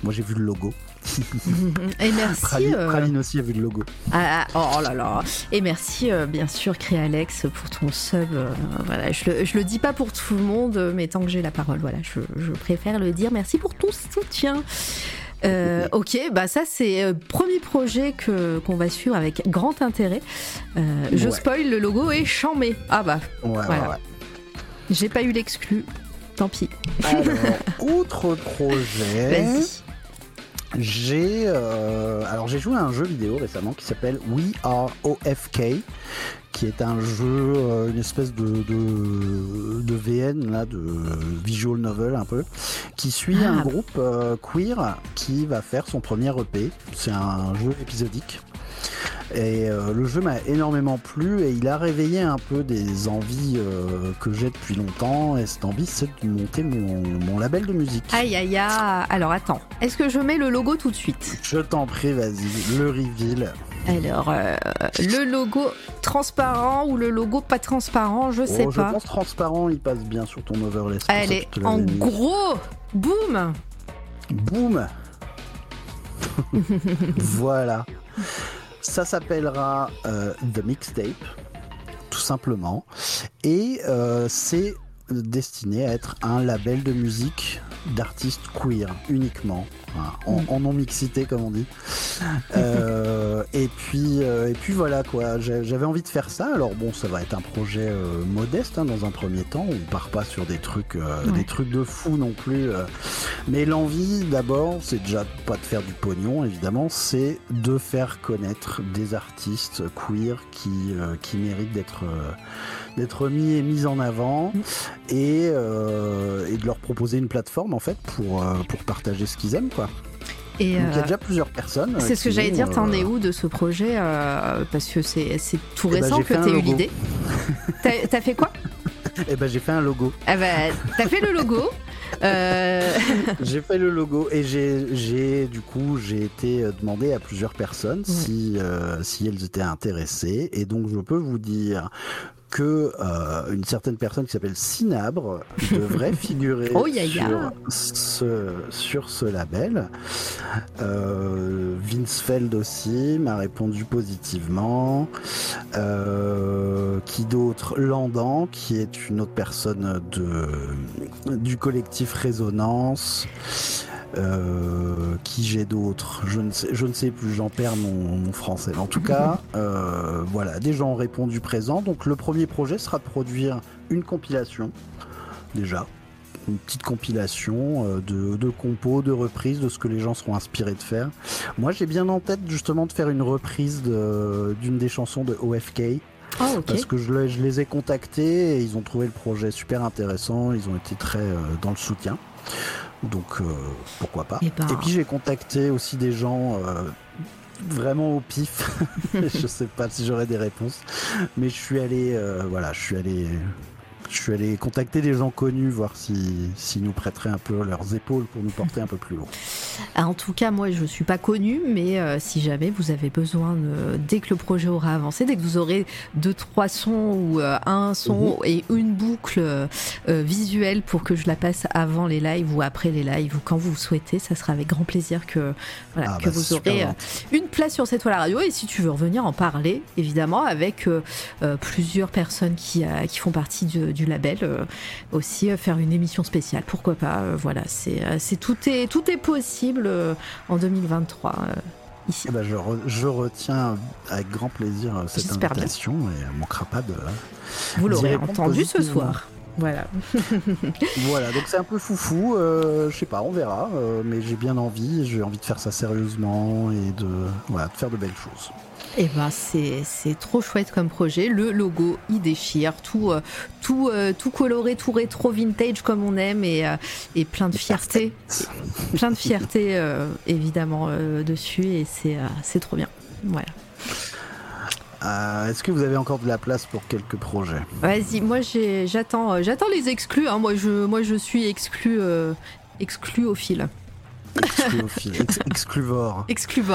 Moi j'ai vu le logo. *laughs* Et merci. Praline, euh, Praline aussi a vu le logo. ah, ah, oh là là. Et merci euh, bien sûr Créalex pour ton sub. euh, voilà, je le, je le dis pas pour tout le monde, mais tant que j'ai la parole, voilà, je, je préfère le dire. Merci pour ton soutien. Euh, ok, bah ça c'est euh, premier projet que qu'on va suivre avec grand intérêt. Euh, je Ouais. spoil, le logo est chambé. Ah bah, ouais, Voilà. ouais. j'ai pas eu l'exclu. Tant pis. Alors, *laughs* autre projet. Vas-y. J'ai euh, alors j'ai joué à un jeu vidéo récemment qui s'appelle We Are OFK, qui est un jeu, euh, une espèce de, de, de VN là, de visual novel un peu, qui suit Ah. un groupe euh, queer qui va faire son premier EP. C'est un jeu épisodique. Et euh, le jeu m'a énormément plu et il a réveillé un peu des envies euh, que j'ai depuis longtemps. Et cette envie, c'est de monter mon, mon label de musique. Aïe aïe aïe. Alors attends, est-ce que je mets le logo tout de suite? Je t'en prie, vas-y, le reveal. Alors, euh, le logo transparent ou le logo pas transparent, je sais Oh, je pas. pense transparent, il passe bien sur ton overlay. je l'avais en gros. Boum Boum *laughs* Voilà. Ça s'appellera euh, The Mixtape, tout simplement. Et euh, c'est destiné à être un label de musique d'artistes queer uniquement, hein, en, en non-mixité comme on dit. *laughs* Euh, et, puis, euh, et puis voilà quoi, j'avais envie de faire ça. Alors bon, ça va être un projet euh, modeste hein, dans un premier temps. On part pas sur des trucs, euh, Ouais. des trucs de fou non plus. euh. Mais l'envie d'abord, c'est déjà pas de faire du pognon évidemment, c'est de faire connaître des artistes queer qui, euh, qui méritent d'être euh, d'être mis et mis en avant et, euh, et de leur proposer une plateforme en fait pour, euh, pour partager ce qu'ils aiment quoi. Et Donc il y euh, a déjà plusieurs personnes. euh, c'est ce que j'allais dire, t'en euh, es où de ce projet euh, Parce que c'est tout Eh ben, récent que t'as eu l'idée. *laughs* T'as fait quoi? Eh ben j'ai fait un logo. Ah bah, T'as fait le logo. Euh, *laughs* j'ai fait le logo et j'ai, du coup j'ai été euh, demandé à plusieurs personnes si euh, si elles étaient intéressées et donc je peux vous dire que euh, une certaine personne qui s'appelle Cinabre devrait *laughs* figurer Oh, sur ce sur ce label. Euh, Vince Feld aussi m'a répondu positivement. Euh, qui d'autre? Landan, qui est une autre personne de, du collectif Résonance. Euh, qui j'ai d'autres je, ne sais- je ne sais plus, j'en perds mon, mon français. En tout cas, *laughs* euh, voilà, des gens ont répondu présent. Donc le premier projet sera de produire une compilation, déjà. Une petite compilation euh, de, de compos, de reprises, de ce que les gens seront inspirés de faire. Moi, j'ai bien en tête justement de faire une reprise de- d'une des chansons de OFK. Oh, ok. Parce que je, je les ai contactés et ils ont trouvé le projet super intéressant, ils ont été très euh, dans le soutien. Donc euh, pourquoi pas. Ben. Et puis j'ai contacté aussi des gens euh, vraiment au pif. *laughs* je sais pas si j'aurai des réponses, mais je suis allé, euh, voilà, je suis allé, je suis allé contacter des gens connus, voir si s'ils nous prêteraient un peu leurs épaules pour nous porter un peu plus loin. Ah, En tout cas, moi, je suis pas connue, mais euh, si jamais vous avez besoin, de, dès que le projet aura avancé, dès que vous aurez deux, trois sons ou euh, un son et une boucle euh, visuelle pour que je la passe avant les lives ou après les lives ou quand vous souhaitez, ça sera avec grand plaisir que, voilà, Ah, que bah, vous aurez une place sur cette toile radio. Et si tu veux revenir en parler, évidemment, avec plusieurs personnes qui, qui font partie du, du label, euh, aussi euh, faire une émission spéciale. Pourquoi pas euh, Voilà, c'est c'est tout est tout est possible en 2023 euh, ici. Eh ben, je, re- je retiens avec grand plaisir cette J'espère bien. invitation et manquera pas de. Vous l'aurez entendu ce soir. Voilà. *laughs* Voilà, donc c'est un peu foufou, euh, je sais pas, on verra, euh, mais j'ai bien envie, j'ai envie de faire ça sérieusement et de, voilà, de faire de belles choses. Et ben c'est trop chouette comme projet. Le logo, il déchire, tout euh, tout euh, tout coloré, tout rétro vintage comme on aime et euh, et plein de fierté, plein de fierté évidemment dessus et c'est c'est trop bien. Voilà. Euh, Est-ce que vous avez encore de la place pour quelques projets Vas-y, moi j'attends euh, j'attends les exclus. hein. Moi je moi je suis exclu euh, exclu au fil. Excluophile. Ex- excluvore.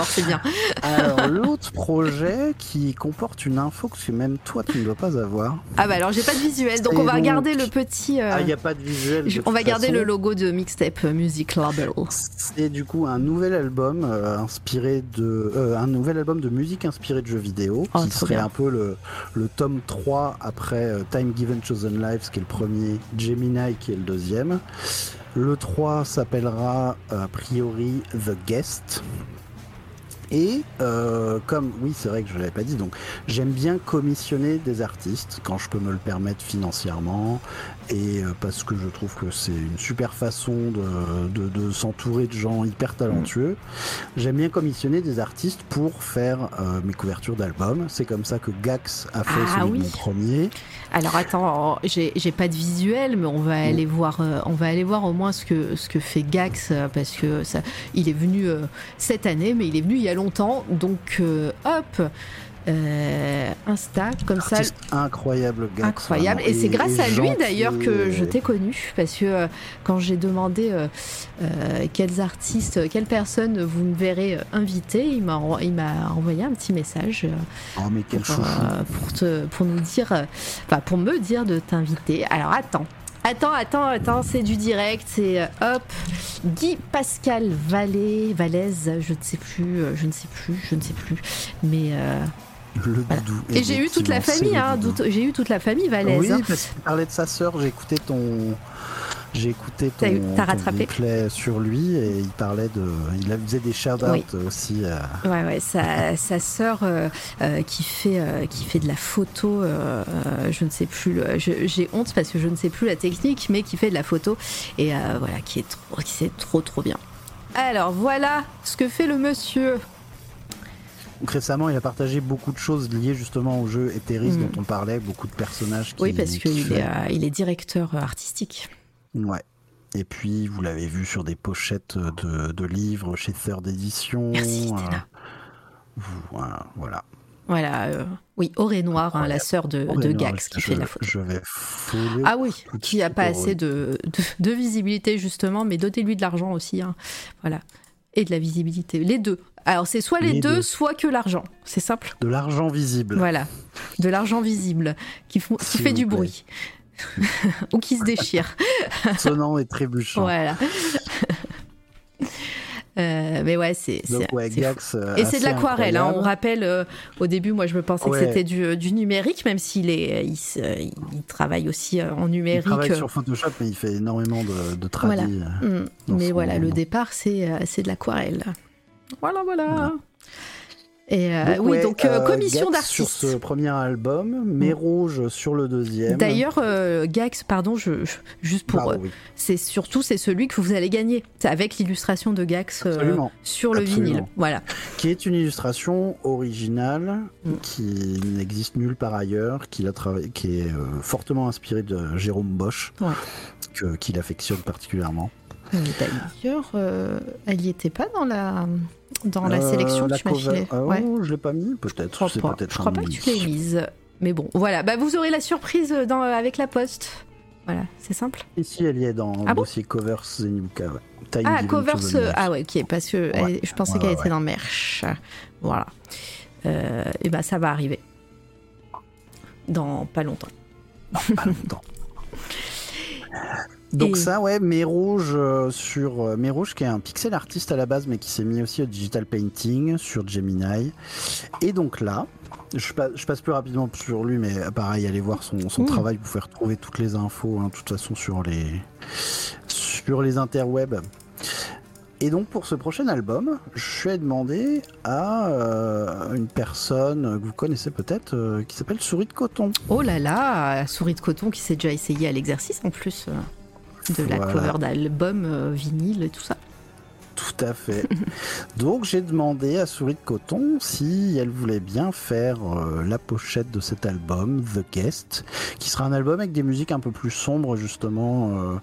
C'est bien. Alors, *laughs* l'autre projet qui comporte une info que même toi, tu ne dois pas avoir. Ah bah alors j'ai pas de visuel, donc on va donc- regarder le petit. euh, Ah, il n'y a pas de visuel. de on va garder façon. le logo de Mixtape Music Label. C'est du coup un nouvel album euh, inspiré de euh, un nouvel album de musique inspiré de jeux vidéo Oh, qui serait bien. un peu le, le tome 3 après euh, Time Given Chosen Lives qui est le premier, Gemini qui est le deuxième. Le 3 s'appellera euh, a priori The Guest. Et euh, comme, oui, c'est vrai que je ne l'avais pas dit, donc j'aime bien commissionner des artistes quand je peux me le permettre financièrement et euh, parce que je trouve que c'est une super façon de, de- de s'entourer de gens hyper talentueux. J'aime bien commissionner des artistes pour faire euh, mes couvertures d'albums. C'est comme ça que Gax a fait Ah celui oui. de mon premier. Alors attends, j'ai j'ai pas de visuel, mais on va Mm. aller voir, euh, on va aller voir au moins ce que ce que fait Gax euh, parce que ça, il est venu euh, cette année, mais il est venu il y a longtemps, donc hop. Euh, Insta comme ça incroyable, Gax. incroyable vraiment. et c'est grâce à lui d'ailleurs que je t'ai connu parce que euh, quand j'ai demandé euh, quels artistes quelles personnes vous me verrez inviter il m'a envo- il m'a envoyé un petit message Oh, mais quel pour, pour, te, pour nous dire, enfin pour me dire de t'inviter. Alors attends, attends, attends, attends, c'est du direct, c'est hop, Guy Pascal Vallée, Valaise, je ne sais plus, je ne sais plus, je ne sais plus, mais euh, Le voilà. doudou. et j'ai eu toute la famille, le hein, j'ai eu toute la famille Valaise. Oui, hein. parce qu'il parlait de sa sœur. J'ai écouté ton. J'ai écouté ton, ton rattrapé. replay sur lui et il parlait de. Il faisait des shout-outs Oui. aussi. euh, Ouais, ouais, sa, *laughs* sa sœur euh, euh, qui, fait, qui fait de la photo, je ne sais plus, j'ai honte parce que je ne sais plus la technique, mais qui fait de la photo et voilà, qui est trop, qui c'est trop trop bien. Alors voilà ce que fait le monsieur. Donc récemment, il a partagé beaucoup de choses liées justement au jeu Etheris Mm. dont on parlait, beaucoup de personnages qui. Oui, parce qui qu'il est, euh, il est directeur artistique. Ouais. Et puis, vous l'avez vu sur des pochettes de, de livres chez Third Edition. Merci, euh, vous- voilà. voilà. Euh, oui, Auré Noir, hein, la sœur de, Gax qui je, fait de la photo. Je vais. Ah oui, qui a suite pas assez de, de, de visibilité justement, mais dotez-lui de l'argent aussi. hein. Voilà. Et de la visibilité. Les deux. Alors c'est soit les, Les deux, deux. soit que l'argent. C'est simple. De l'argent visible. Voilà. De l'argent visible qui, font, qui S'il fait du plaît. bruit. *laughs* Ou qui se déchire. *laughs* Sonnant et trébuchant. voilà. *laughs* Euh, mais ouais, c'est. ouais, euh, Et c'est de l'aquarelle. hein. On rappelle, euh, au début, moi, je me pensais Ouais. que c'était du, du numérique, même s'il est, il, il travaille aussi en Il numérique. travaille sur Photoshop, mais il fait énormément de, de tradis. Mm. Mais voilà, le départ, c'est de l'aquarelle. Voilà, voilà. Voilà. Et euh, oui, ouais, donc euh, euh, commission Gax sur d'artistes. ce premier album, mais rouge sur le deuxième. D'ailleurs, euh, Gax, pardon, je, je- juste pour, Pardon, oui. c'est surtout c'est celui que vous allez gagner, C'est avec l'illustration de Gax sur le Absolument. vinyle. Voilà. qui est une illustration originale Mm. qui n'existe nulle part ailleurs, a qui est fortement inspirée de Jérôme Bosch, Ouais. qu'il affectionne particulièrement. D'ailleurs, elle y était pas dans la dans la Euh, sélection la que tu m'as filée. Oh, Ouais. je l'ai pas mis, peut-être. Je crois pas. Je crois pas que tu l'aies mise. Mais bon, voilà. Bah, vous aurez la surprise dans, avec la poste. Voilà, c'est simple. Ici, elle y est dans Ah bon dossier Covers Zenuka. ouais. Ah, covers. euh. Ah ouais, ok, parce que elle- je pensais Ouais, qu'elle était dans merch. Voilà. Euh, et bah ça va arriver. Dans pas longtemps. Pas longtemps. *laughs* Donc Et- ça, ouais, mais rouge euh, sur euh, rouge qui est un pixel artiste à la base, mais qui s'est mis aussi au digital painting sur Gemini. Et donc là, je passe, je passe plus rapidement sur lui, mais pareil, allez voir son, son Mm. travail. Vous pouvez retrouver toutes les infos, hein, de toute façon, sur les sur les interwebs. Et donc pour ce prochain album, je vais demander à euh, une personne que vous connaissez peut-être, euh, qui s'appelle Souris de coton. Oh là là, souris de coton qui s'est déjà essayé à l'exercice en plus de la cover d'album euh, vinyle et tout ça. Tout à fait. *laughs* Donc j'ai demandé à Souris de Coton si elle voulait bien faire euh, la pochette de cet album, The Guest, qui sera un album avec des musiques un peu plus sombres justement. Euh,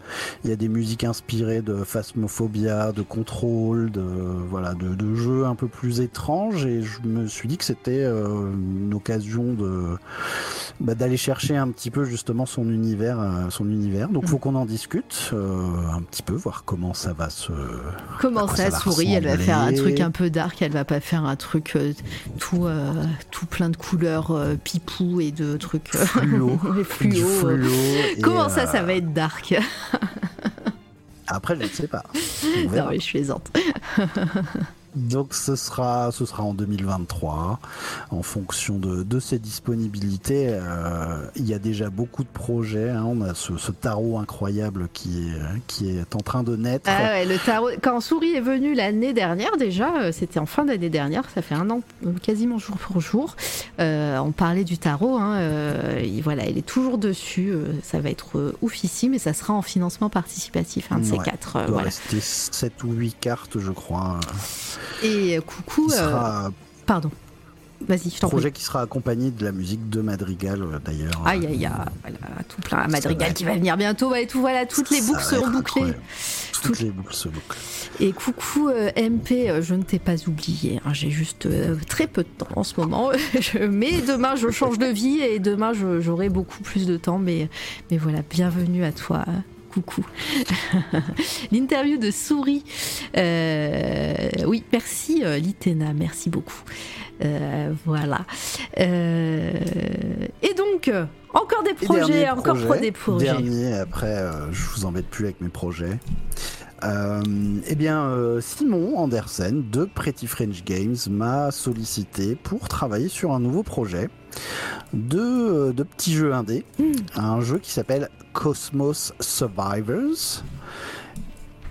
Il y a des musiques inspirées de Phasmophobia, de Control, de voilà, de, de jeux un peu plus étranges et je me suis dit que c'était euh, une occasion de bah, d'aller chercher un petit peu justement son univers, son univers. Donc, il faut qu'on en discute un petit peu, voir comment ça va se. Comment ça, sourit Elle va faire un truc un peu dark. Elle va pas faire un truc tout, tout plein de couleurs pipou et de trucs *laughs* fluo. fluo. comment ça, ça va être dark? Après, je ne sais pas. *laughs* Non, mais je plaisante. *laughs* Donc ce sera, ce sera en 2023, en fonction de, de ses disponibilités. Euh, il y a déjà beaucoup de projets. Hein. On a ce, ce, tarot incroyable qui est, qui est en train de naître. Ah ouais, le tarot. Quand Souris est venu l'année dernière, déjà, euh, c'était en fin d'année dernière, ça fait un an, euh, quasiment jour pour jour. Euh, on parlait du tarot. Hein, euh, voilà, il est toujours dessus. ça va être oufissime et ça sera en financement participatif, un de ces quatre. Il doit rester 7 ou 8 cartes, je crois. Et euh, coucou. Euh, pardon. Vas-y, je t'en Projet qui sera accompagné de la musique de Madrigal euh, d'ailleurs. Aïe aïe aïe, voilà, tout plein. Madrigal qui va venir bientôt, et tout voilà, toutes les boucles seront bouclées. Toutes, les boucles se bouclent. Et coucou MP, je ne t'ai pas oublié. Hein, j'ai juste très peu de temps en ce moment. *laughs* mais demain je change de vie et demain j'aurai beaucoup plus de temps. Mais, mais voilà, bienvenue à toi coucou. *laughs* L'interview de Souris. Euh, oui, merci euh, Litena, merci beaucoup. Euh, voilà. et donc, encore des projets, encore des projets. Dernier, après, je vous embête plus avec mes projets. Eh bien, Simon Andersen de Pretty French Games m'a sollicité pour travailler sur un nouveau projet de, de petits jeux indés. Hmm. Un jeu qui s'appelle Cosmos Survivors.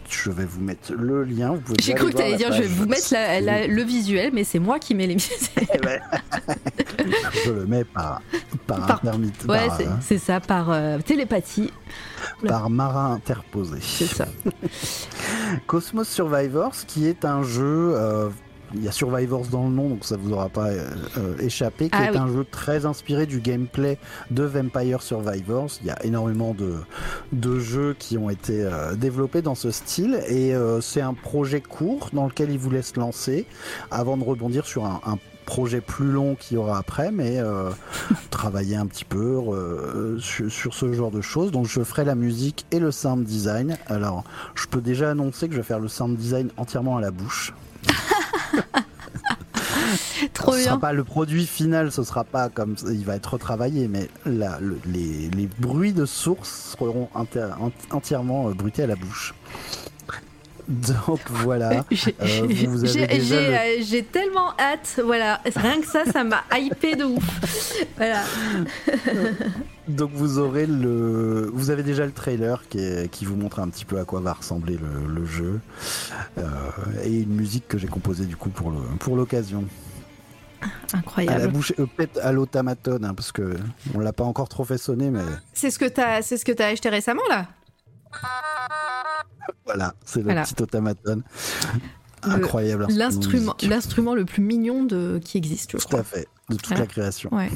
Je vais vous mettre le lien. J'ai cru que tu allais dire je vais vous mettre le visuel, mais c'est moi qui mets les. *laughs* Eh ben, je le mets par, par, Ouais, c'est ça, par euh, télépathie. Par marin interposé. C'est ça. *laughs* Cosmos Survivors, qui est un jeu euh, il y a Survivors dans le nom, donc ça vous aura pas euh, euh, échappé, qui ah est un jeu très inspiré du gameplay de Vampire Survivors. Il y a énormément de, de jeux qui ont été euh, développés dans ce style, et c'est un projet court dans lequel il vous laisse lancer avant de rebondir sur un, projet plus long qu'il y aura après, mais *laughs* travailler un petit peu sur, sur, ce genre de choses. Donc je ferai la musique et le sound design. Alors je peux déjà annoncer que je vais faire le sound design entièrement à la bouche. *laughs* *laughs* Trop ce bien. Sera pas le produit final, ce sera pas comme il va être retravaillé, mais la, les, les, bruits de source seront entièrement euh, bruités à la bouche. Donc voilà. J'ai tellement hâte. Voilà. Rien que ça, ça m'a *laughs* hypé de ouf. Voilà. *laughs* Donc vous aurez le, vous avez déjà le trailer qui, qui vous montre un petit peu à quoi va ressembler le, jeu euh, et une musique que j'ai composée du coup pour le pour l'occasion. Incroyable. À la bouche, euh, peut-être à l'automatone hein, parce que on l'a pas encore trop fait sonner, mais. C'est ce que t'as, c'est ce que t'as acheté récemment là? Voilà, c'est le petit automaton. Incroyable. L'instrument, l'instrument le plus mignon de qui existe. Tout à fait, de toute la création. Ouais.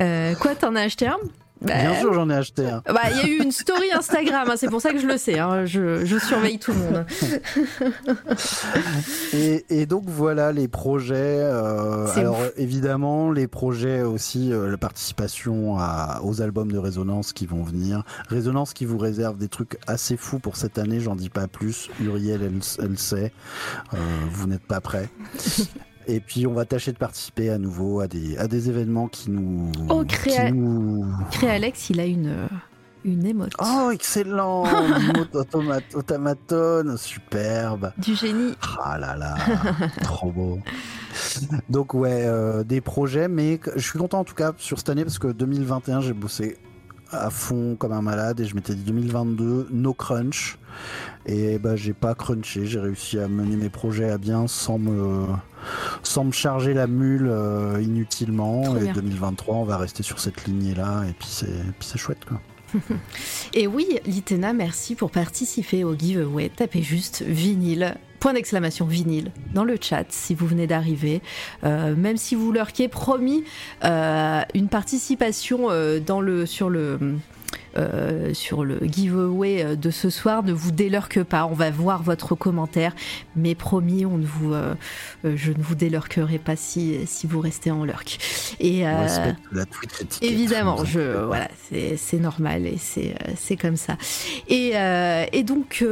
Euh, quoi, t'en as acheté un? Bien bah, sûr, j'en ai acheté un. Bah, il y a eu une story Instagram, hein, c'est pour ça que je le sais. Hein, je, surveille tout le monde. *laughs* et, donc voilà les projets. Euh, alors évidemment, les projets aussi, euh, la participation aux albums de Résonance qui vont venir. Résonance qui vous réserve des trucs assez fous pour cette année. J'en dis pas plus. Uriel, elle, elle sait. Euh, vous n'êtes pas prêts. Et puis on va tâcher de participer à nouveau à des, à des événements qui nous. Oh, Créa... Alex, il a une, une émote. Oh, excellent *laughs* Automaton, superbe Du génie Ah là là, trop beau Donc ouais, euh, des projets, mais je suis content en tout cas sur cette année parce que 2021 j'ai bossé à fond comme un malade et je m'étais dit 2022 no crunch. Et bah j'ai pas crunché. J'ai réussi à mener mes projets à bien sans me sans me charger la mule euh, inutilement. Et 2023 on va rester sur cette lignée là et puis c'est puis c'est chouette quoi. *laughs* Et oui, Litena, merci pour participer au giveaway. Tapez juste vinyle point d'exclamation vinyle dans le chat si vous venez d'arriver. Euh, même si vous leur qui est promis euh, une participation euh, dans le, sur le sur le giveaway de ce soir, ne vous délurque pas. On va voir votre commentaire, mais promis, on ne vous, je ne vous délurquerai pas si, si vous restez en lurk. Et la évidemment, je, *laughs* voilà, c'est normal et c'est comme ça. Et, et donc.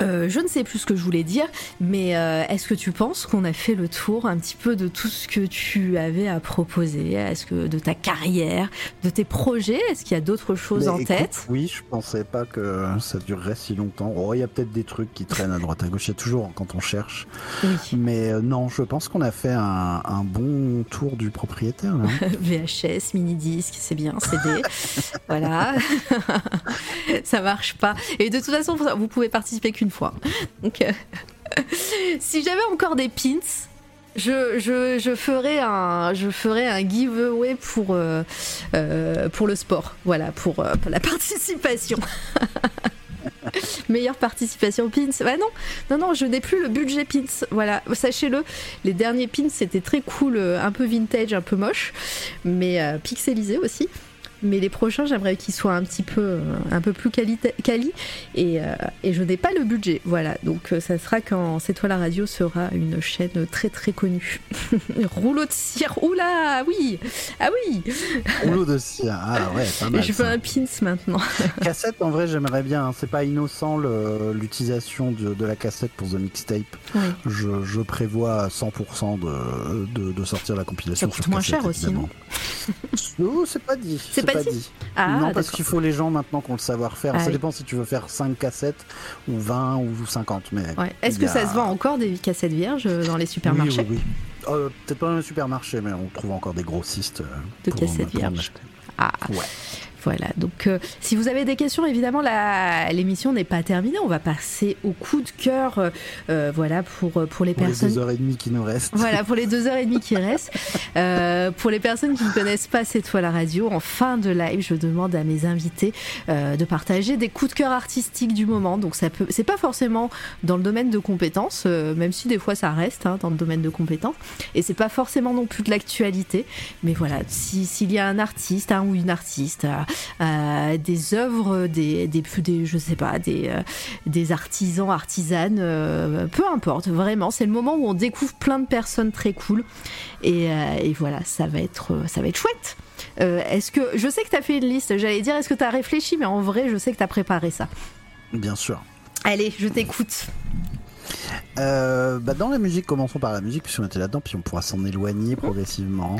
Euh, je ne sais plus ce que je voulais dire, mais euh, est-ce que tu penses qu'on a fait le tour un petit peu de tout ce que tu avais à proposer? Est-ce que de ta carrière, de tes projets? Est-ce qu'il y a d'autres choses en tête? Oui, je pensais pas que ça durerait si longtemps. Oh, il y a peut-être des trucs qui traînent à droite à gauche, il y a toujours quand on cherche. Mais euh, non, je pense qu'on a fait un, bon tour du propriétaire. VHS, *laughs* mini-disque, c'est bien, CD. *laughs* voilà. *laughs* ça marche pas. Et de toute façon, vous pouvez participer qu'une fois. Donc, euh, *laughs* si j'avais encore des pins, je, je, ferais un, je ferais un giveaway pour, euh, euh, pour le sport. Voilà, pour, la *laughs* participation. *laughs* Meilleure participation pins. Bah non, non, non, je n'ai plus le budget pins. Voilà, sachez-le, les derniers pins c'était très cool, un peu vintage, un peu moche, mais pixelisé aussi mais les prochains, j'aimerais qu'ils soient un petit peu, euh, un peu plus quali, quali et, euh, et, je n'ai pas le budget. Voilà, donc euh, ça sera quand C'est toi la radio sera une chaîne très très connue. *laughs* Rouleau de cire, oula, oui, ah oui. Rouleau de cire, ah ouais, pas mal. Je veux un pins maintenant. *laughs* cassette, en vrai, j'aimerais bien. Hein. C'est pas innocent l'utilisation de, de, la cassette pour The Mixtape. Je, je, prévois 100% de, de, sortir la compilation. Ça coûte moins cher aussi, non *laughs* C'est pas dit pas, dit. Ah, non, parce qu'il faut les gens maintenant qui ont le savoir-faire. Ah ça dépend si tu veux faire 5 cassettes ou 20 ou 50. Mais Est-ce que ça se vend encore des cassettes vierges euh, dans les supermarchés Oui, oui, oui. Euh, peut-être pas dans les supermarchés, mais on trouve encore des grossistes. Euh, de cassettes vierges. Ah, ouais. Voilà, donc euh, si vous avez des questions, évidemment, l'émission n'est pas terminée. On va passer au coup de cœur, euh, euh, voilà, pour, pour les personnes. les deux heures et demie qui nous restent. Voilà, pour les deux heures et demie qui *laughs* restent. pour les personnes qui ne connaissent pas cette fois la radio, en fin de live, je demande à mes invités de partager des coups de cœur artistiques du moment. Donc ça peut, c'est pas forcément dans le domaine de compétences, même si des fois ça reste hein, dans le domaine de compétences, et c'est pas forcément non plus de l'actualité. Mais voilà, s'il y a un artiste, un ou une artiste euh, des œuvres, des, des, des, je sais pas, des, euh, des artisans, artisanes, euh, peu importe, vraiment, c'est le moment où on découvre plein de personnes très cool. Et, et voilà, ça va être, ça va être chouette. est-ce que je sais que tu as fait une liste, j'allais dire est-ce que tu as réfléchi, mais en vrai, je sais que tu as préparé ça. Bien sûr. Allez, je t'écoute. Euh, bah dans la musique, commençons par la musique, puisqu'on était là-dedans, puis on pourra s'en éloigner progressivement.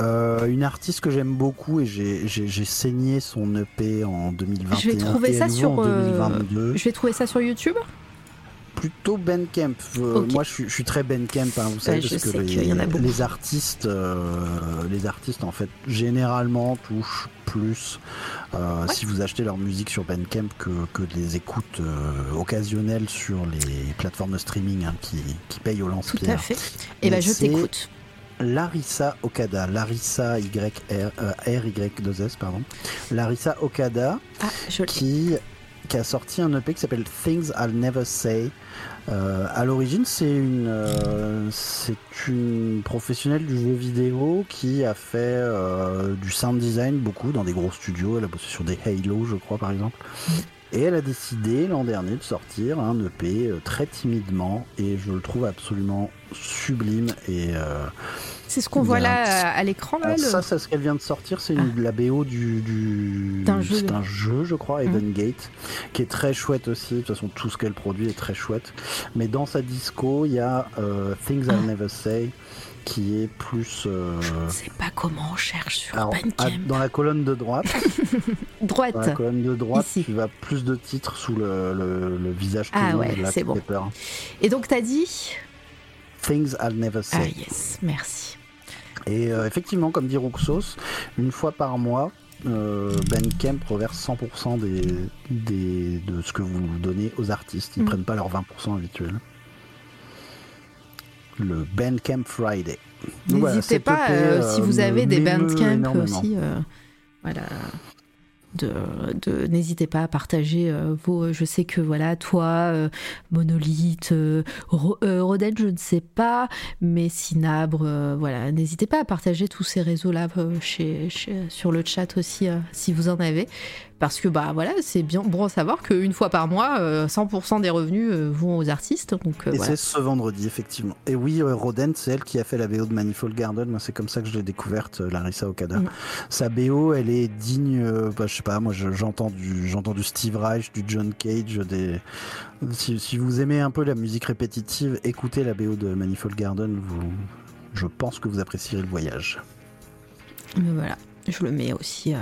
Euh, une artiste que j'aime beaucoup et j'ai saigné son EP en 2021. Je vais trouver ça sur. Euh, je vais trouver ça sur YouTube plutôt Bandcamp. Euh, moi, je suis, très Bandcamp, hein, vous savez, parce que les, artistes, les artistes, en fait, généralement touchent plus euh, si vous achetez leur musique sur Bandcamp que, que des écoutes euh, occasionnelles sur les plateformes de streaming hein, qui, qui, payent au lance Tout à fait. Et, ben, je t'écoute. Larissa Okada, Larissa Y R, R Y 2 S pardon. Larissa Okada ah, qui qui a sorti un EP qui s'appelle Things I'll Never Say. Euh, à l'origine, c'est une, euh, c'est une professionnelle du jeu vidéo qui a fait euh, du sound design beaucoup dans des gros studios. Elle a bossé sur des Halo, je crois, par exemple. Et elle a décidé l'an dernier de sortir un EP très timidement et je le trouve absolument sublime et c'est ce qu'on voit là à l'écran. Là, Ça, c'est ce qu'elle vient de sortir. C'est ah. la BO du. du... d'un jeu. C'est un jeu, je crois, Eden mmh. Gate, qui est très chouette aussi. De toute façon, tout ce qu'elle produit est très chouette. Mais dans sa disco, il y a euh, Things I'll ah. Never Say qui est plus. Euh... Je ne sais pas comment on cherche sur Alors, Dans la colonne de droite. *laughs* droite. Dans la colonne de droite, tu vas plus de titres sous le, le, visage Ah ouais, c'est bon. Et donc, tu as dit Things I'll Never Say. Ah yes, merci. Et euh, effectivement, comme dit Roxos, une fois par mois, euh, Bandcamp reverse 100% des, de ce que vous donnez aux artistes. Ils ne mm. prennent pas leurs 20% habituels. Le Bandcamp Friday. N'hésitez pas, euh, si vous avez des Bandcamp aussi. voilà. N'hésitez pas à partager euh, vos. Je sais que voilà, toi, euh, Monolith, euh, euh, je ne sais pas, mais Sinabre, euh, voilà, n'hésitez pas à partager tous ces réseaux-là euh, sur le chat aussi, euh, si vous en avez. Parce que bah voilà, c'est bien bon à savoir qu'une fois par mois, euh, 100% des revenus euh, vont aux artistes. Donc euh, Et voilà. c'est ce vendredi, effectivement. Et oui, euh, Roden, c'est elle qui a fait la BO de Manifold Garden. Moi, c'est comme ça que je l'ai découverte, euh, Larissa Okada. Mm. Sa BO, elle est digne, euh, bah, je sais pas, moi, je- j'entends du, j'entends du Steve Reich, du John Cage, des. Si, si vous aimez un peu la musique répétitive, écoutez la BO de Manifold Garden. Vous, je pense que vous apprécierez le voyage. Mais voilà, je le mets aussi. euh.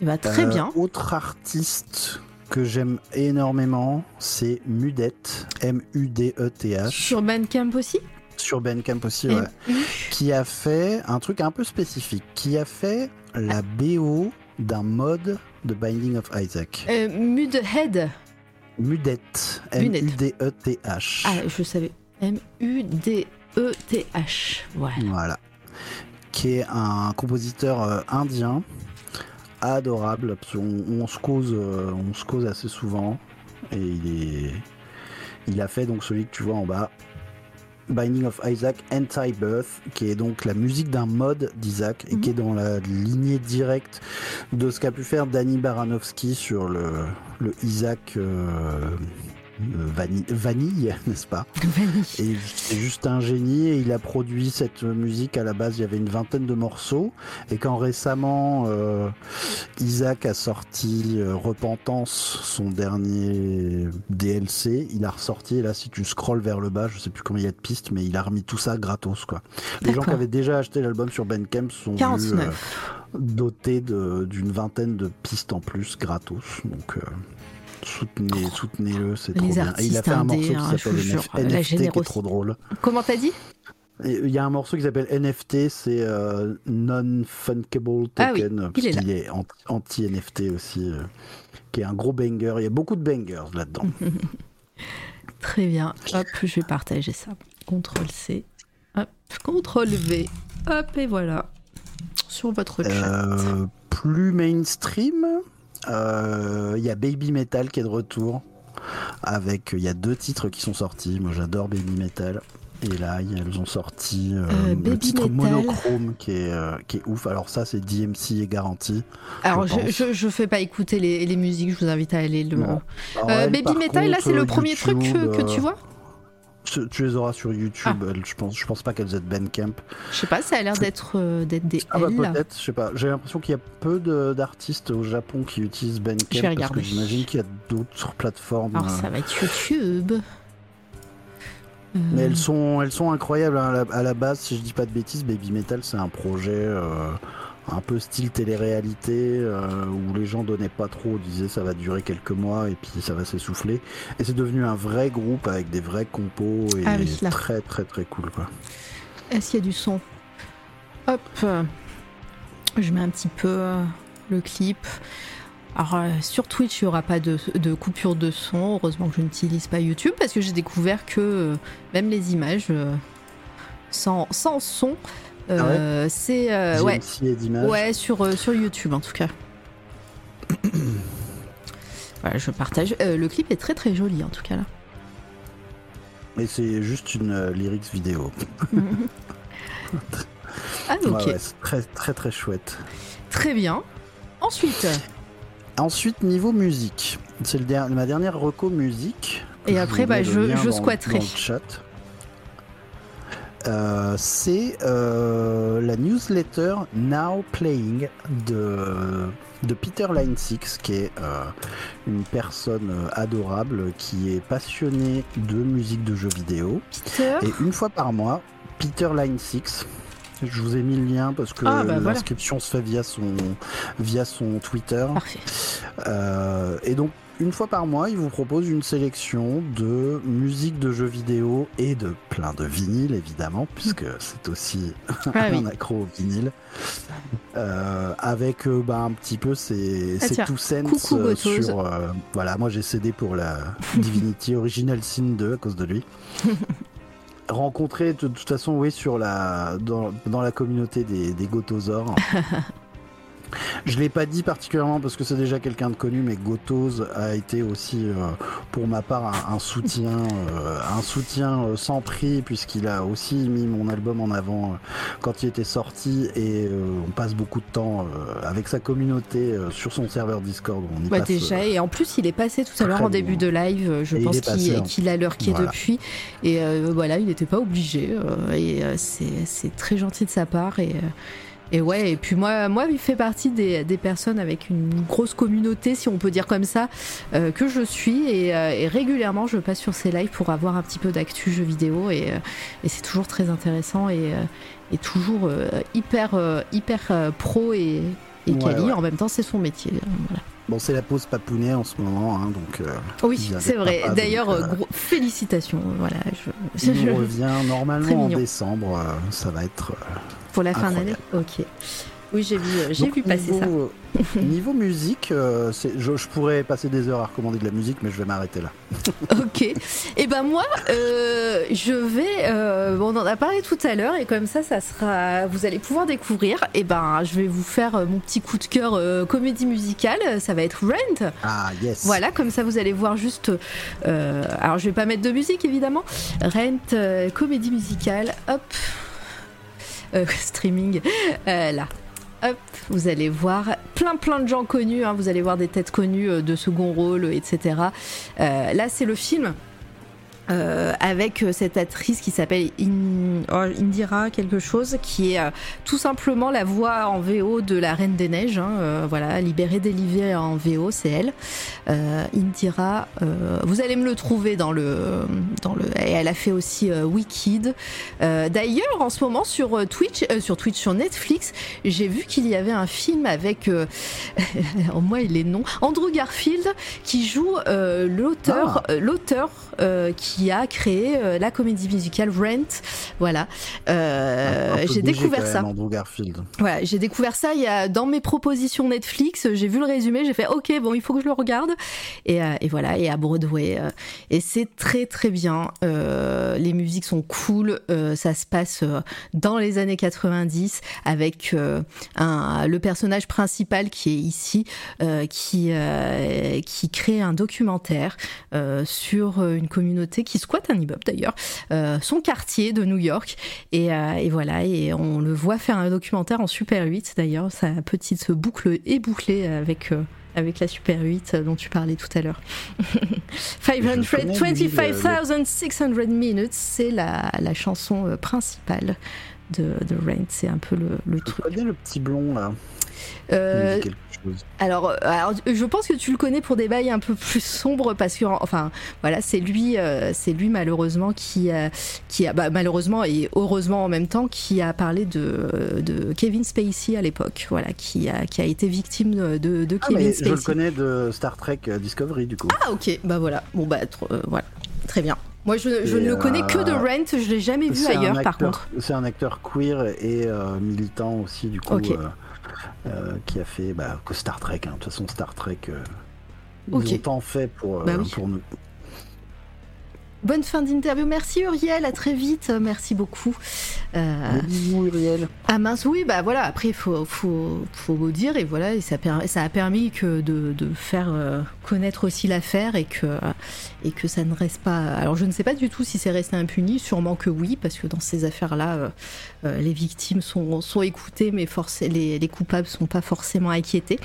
Il va très Euh, bien. Autre artiste que j'aime énormément, c'est Mudette, M-U-D-E-T-H. Sur Bandcamp aussi? Sur Bandcamp aussi, ouais. qui a fait un truc un peu spécifique, qui a fait la BO d'un mode de Binding of Isaac. Euh, Mudhead. Mudette, Mudette. M-U-D-E-T-H. Ah, je savais. M-U-D-E-T-H. Voilà. Voilà. Qui est un compositeur euh, indien, adorable. parce On, se cause, euh, on se cause assez souvent. Et il est, il a fait donc celui que tu vois en bas, Binding of Isaac Anti-Birth, qui est donc la musique d'un mode d'Isaac et qui est dans la lignée directe de ce qu'a pu faire Danny Baranovsky sur le, le Isaac euh, vanille, vanille, *laughs* n'est-ce pas Vanille. et c'est juste un génie et il a produit cette musique. À la base il y avait une vingtaine de morceaux. Et quand récemment euh, Isaac a sorti euh, Repentance son dernier DLC il a ressorti. Et là si tu scrolles vers le bas je sais plus combien il y a de pistes mais il a remis tout ça gratos quoi. Les gens qui avaient déjà acheté l'album sur Bandcamp sont vus, 49. euh, dotés d'une vingtaine de pistes en plus gratos. Donc euh, Soutenez, soutenez-le, c'est trop bien. Et il a fait un morceau qui hein, s'appelle NFT, qui est trop drôle. Comment t'as dit? Il y a un morceau qui s'appelle NFT, c'est euh, Non-Funkable Ah oui, Token, il est anti-NFT aussi, euh, qui est un gros banger. Il y a beaucoup de bangers là-dedans. *laughs* Très bien. Hop, je vais partager ça. CTRL C. Hop, CTRL V. Hop, et voilà. Sur votre chat. Euh, plus mainstream, il y a Baby Metal qui est de retour. Avec, il y a deux titres qui sont sortis. Moi, j'adore Baby Metal. Et là, elles ont sorti euh, Euh, le titre Metal. Monochrome qui est, euh, qui est ouf. Alors ça, c'est DMC et garanti. Alors, je je, fais pas écouter les, les musiques, je vous invite à aller le. Euh, Baby Metal, là, c'est le euh, premier truc que, tu euh, vois? Tu- les auras sur YouTube. Ah. je pense, je pense pas qu'elles aient de Bandcamp. Je sais pas, ça a l'air d'être euh, d'être des Ah bah peut-être, je sais pas. J'ai l'impression qu'il y a peu d'artistes au Japon qui utilisent Bandcamp parce que j'imagine qu'il y a d'autres plateformes. Alors, euh, ça va être YouTube. Euh, Mais elles sont, elles sont incroyables hein, à, la, à la base. Si je dis pas de bêtises, Baby Metal, c'est un projet euh, un peu style télé-réalité euh, où les gens donnaient pas trop, disaient ça va durer quelques mois et puis ça va s'essouffler. Et c'est devenu un vrai groupe avec des vrais compos et Ah oui, très très très cool quoi. Est-ce qu'il y a du son? Hop. euh, Je mets un petit peu euh, le clip. Alors, euh, sur Twitch, il n'y aura pas de, de coupure de son. Heureusement que je n'utilise pas YouTube parce que j'ai découvert que euh, même les images euh, sans, sans son, euh, c'est. euh, ouais, et sur, euh, sur YouTube en tout cas. *clears throat* voilà, je partage. Le clip est très très joli en tout cas là. Mais c'est juste une lyrics vidéo. *laughs* *laughs* ah, ok. Ouais, ouais, c'est très très très chouette. Très bien. Ensuite. Ensuite, niveau musique, c'est der- ma dernière reco musique. Et après, bah, je- je squatterai. dans le chat. Euh, c'est euh, la newsletter Now Playing de, de Peter Line 6, qui est euh, une personne adorable qui est passionnée de musique de jeux vidéo. Peter. Et une fois par mois, Peter Line 6, je vous ai mis le lien parce que Ah, bah, voilà. l'inscription se fait via son, via son Twitter. Et donc, une fois par mois, il vous propose une sélection de musique de jeux vidéo et de plein de vinyles, évidemment, puisque c'est aussi Ah oui. un accro au vinyle. Euh, avec euh, bah, un petit peu ses, Ah, ses two cents Coucou, euh, sur. euh, voilà, moi j'ai cédé pour la *laughs* Divinity Original Sin 2 à cause de lui. *laughs* Rencontré de, de toute façon, oui, sur la, dans, dans la communauté des, des Gotosaures. *laughs* Je l'ai pas dit particulièrement parce que c'est déjà quelqu'un de connu, mais Gotoz a été aussi, euh, pour ma part, un, soutien, euh, un soutien euh, sans prix puisqu'il a aussi mis mon album en avant quand il était sorti et on passe beaucoup de temps avec sa communauté sur son serveur Discord. On y bah, déjà et en plus il est passé tout à l'heure en début de live. Je pense qu'il a leur qui est depuis et voilà il n'était pas obligé et c'est très gentil de sa part et et ouais, et puis moi, moi il fait partie des, personnes avec une grosse communauté, si on peut dire comme ça, euh, que je suis. Euh, et, régulièrement, je passe sur ces lives pour avoir un petit peu d'actu jeux vidéo. Et, euh, c'est toujours très intéressant et, toujours hyper, hyper pro et, et quali. En même temps, c'est son métier. Bon, c'est la pause papounet en ce moment, hein, donc. oui, c'est vrai. D'ailleurs, félicitations. Voilà, je, revient normalement en décembre. ça va être pour la fin d'année Ok. Oui, j'ai vu, euh, j'ai vu passer ça. *laughs* Euh, niveau musique, euh, je, pourrais passer des heures à recommander de la musique, mais je vais m'arrêter là. *laughs* ok. Et eh ben moi, je vais. on en a parlé tout à l'heure, et comme ça, ça sera. Vous allez pouvoir découvrir. Et eh ben, je vais vous faire mon petit coup de cœur comédie musicale. Ça va être Rent. Ah yes. Voilà, comme ça, vous allez voir juste. alors, je vais pas mettre de musique évidemment. Rent, comédie musicale. Hop. Euh, *laughs* streaming, euh, là. Hop, vous allez voir plein plein de gens connus, hein. vous allez voir des têtes connues euh, de second rôle, etc. là, c'est le film euh, avec euh, cette actrice qui s'appelle oh, Indira quelque chose, qui est euh, tout simplement la voix en VO de la Reine des Neiges. Hein, voilà, libérée délivrée en VO, c'est elle. Indira, vous allez me le trouver dans le, dans le. Et elle a fait aussi Wicked. D'ailleurs, en ce moment sur Twitch, sur Twitch, sur Netflix, j'ai vu qu'il y avait un film avec, au moins il est non, Andrew Garfield qui joue l'auteur, ah. l'auteur qui qui a créé euh, la comédie musicale Rent. Voilà. Euh, j'ai découvert ça. Voilà, j'ai découvert ça il y a, dans mes propositions Netflix. J'ai vu le résumé, j'ai fait OK, bon, il faut que je le regarde. Et, euh, et voilà, et à Broadway. et c'est très très bien. les musiques sont cool. ça se passe dans les années 90 avec un, le personnage principal qui est ici, qui, qui crée un documentaire sur une communauté qui squatte un immeuble d'ailleurs, euh, son quartier de New York. Euh, et, voilà, et on le voit faire un documentaire en Super 8 d'ailleurs. Sa petite boucle est bouclée avec euh, avec la Super 8 dont tu parlais tout à l'heure. *laughs* 525,600 minutes, c'est la, la, chanson principale de, de Rain. C'est un peu le, le truc. bien le petit blond là. Euh, alors, euh, alors, je pense que tu le connais pour des bails un peu plus sombres parce que, enfin, voilà, c'est lui, euh, c'est lui malheureusement qui, qui a, bah, malheureusement et heureusement en même temps, qui a parlé de, de Kevin Spacey à l'époque, voilà, qui a, qui a été victime de, de ah, Kevin Spacey. Je le connais de Star Trek Discovery du coup. Ah ok, bah voilà, bon bah voilà, très bien. Moi, je, ne le connais que de Rent, je l'ai jamais vu ailleurs, par contre. C'est un acteur queer et militant aussi, du coup. Euh, qui a fait bah, que Star Trek. Hein. De toute façon, Star Trek, euh, ils ont fait pour, bah euh, pour nous. Bonne fin d'interview. Merci Uriel, à très vite. Merci beaucoup. Euh... Uriel. Ah mince, oui, bah voilà, après il faut, faut, faut dire, et voilà, et ça, ça a permis que de, de faire euh, connaître aussi l'affaire et que, et que ça ne reste pas. Alors je ne sais pas du tout si c'est resté impuni, sûrement que oui, parce que dans ces affaires-là, euh, euh, les victimes sont, sont écoutées, mais les, les coupables sont pas forcément inquiétés.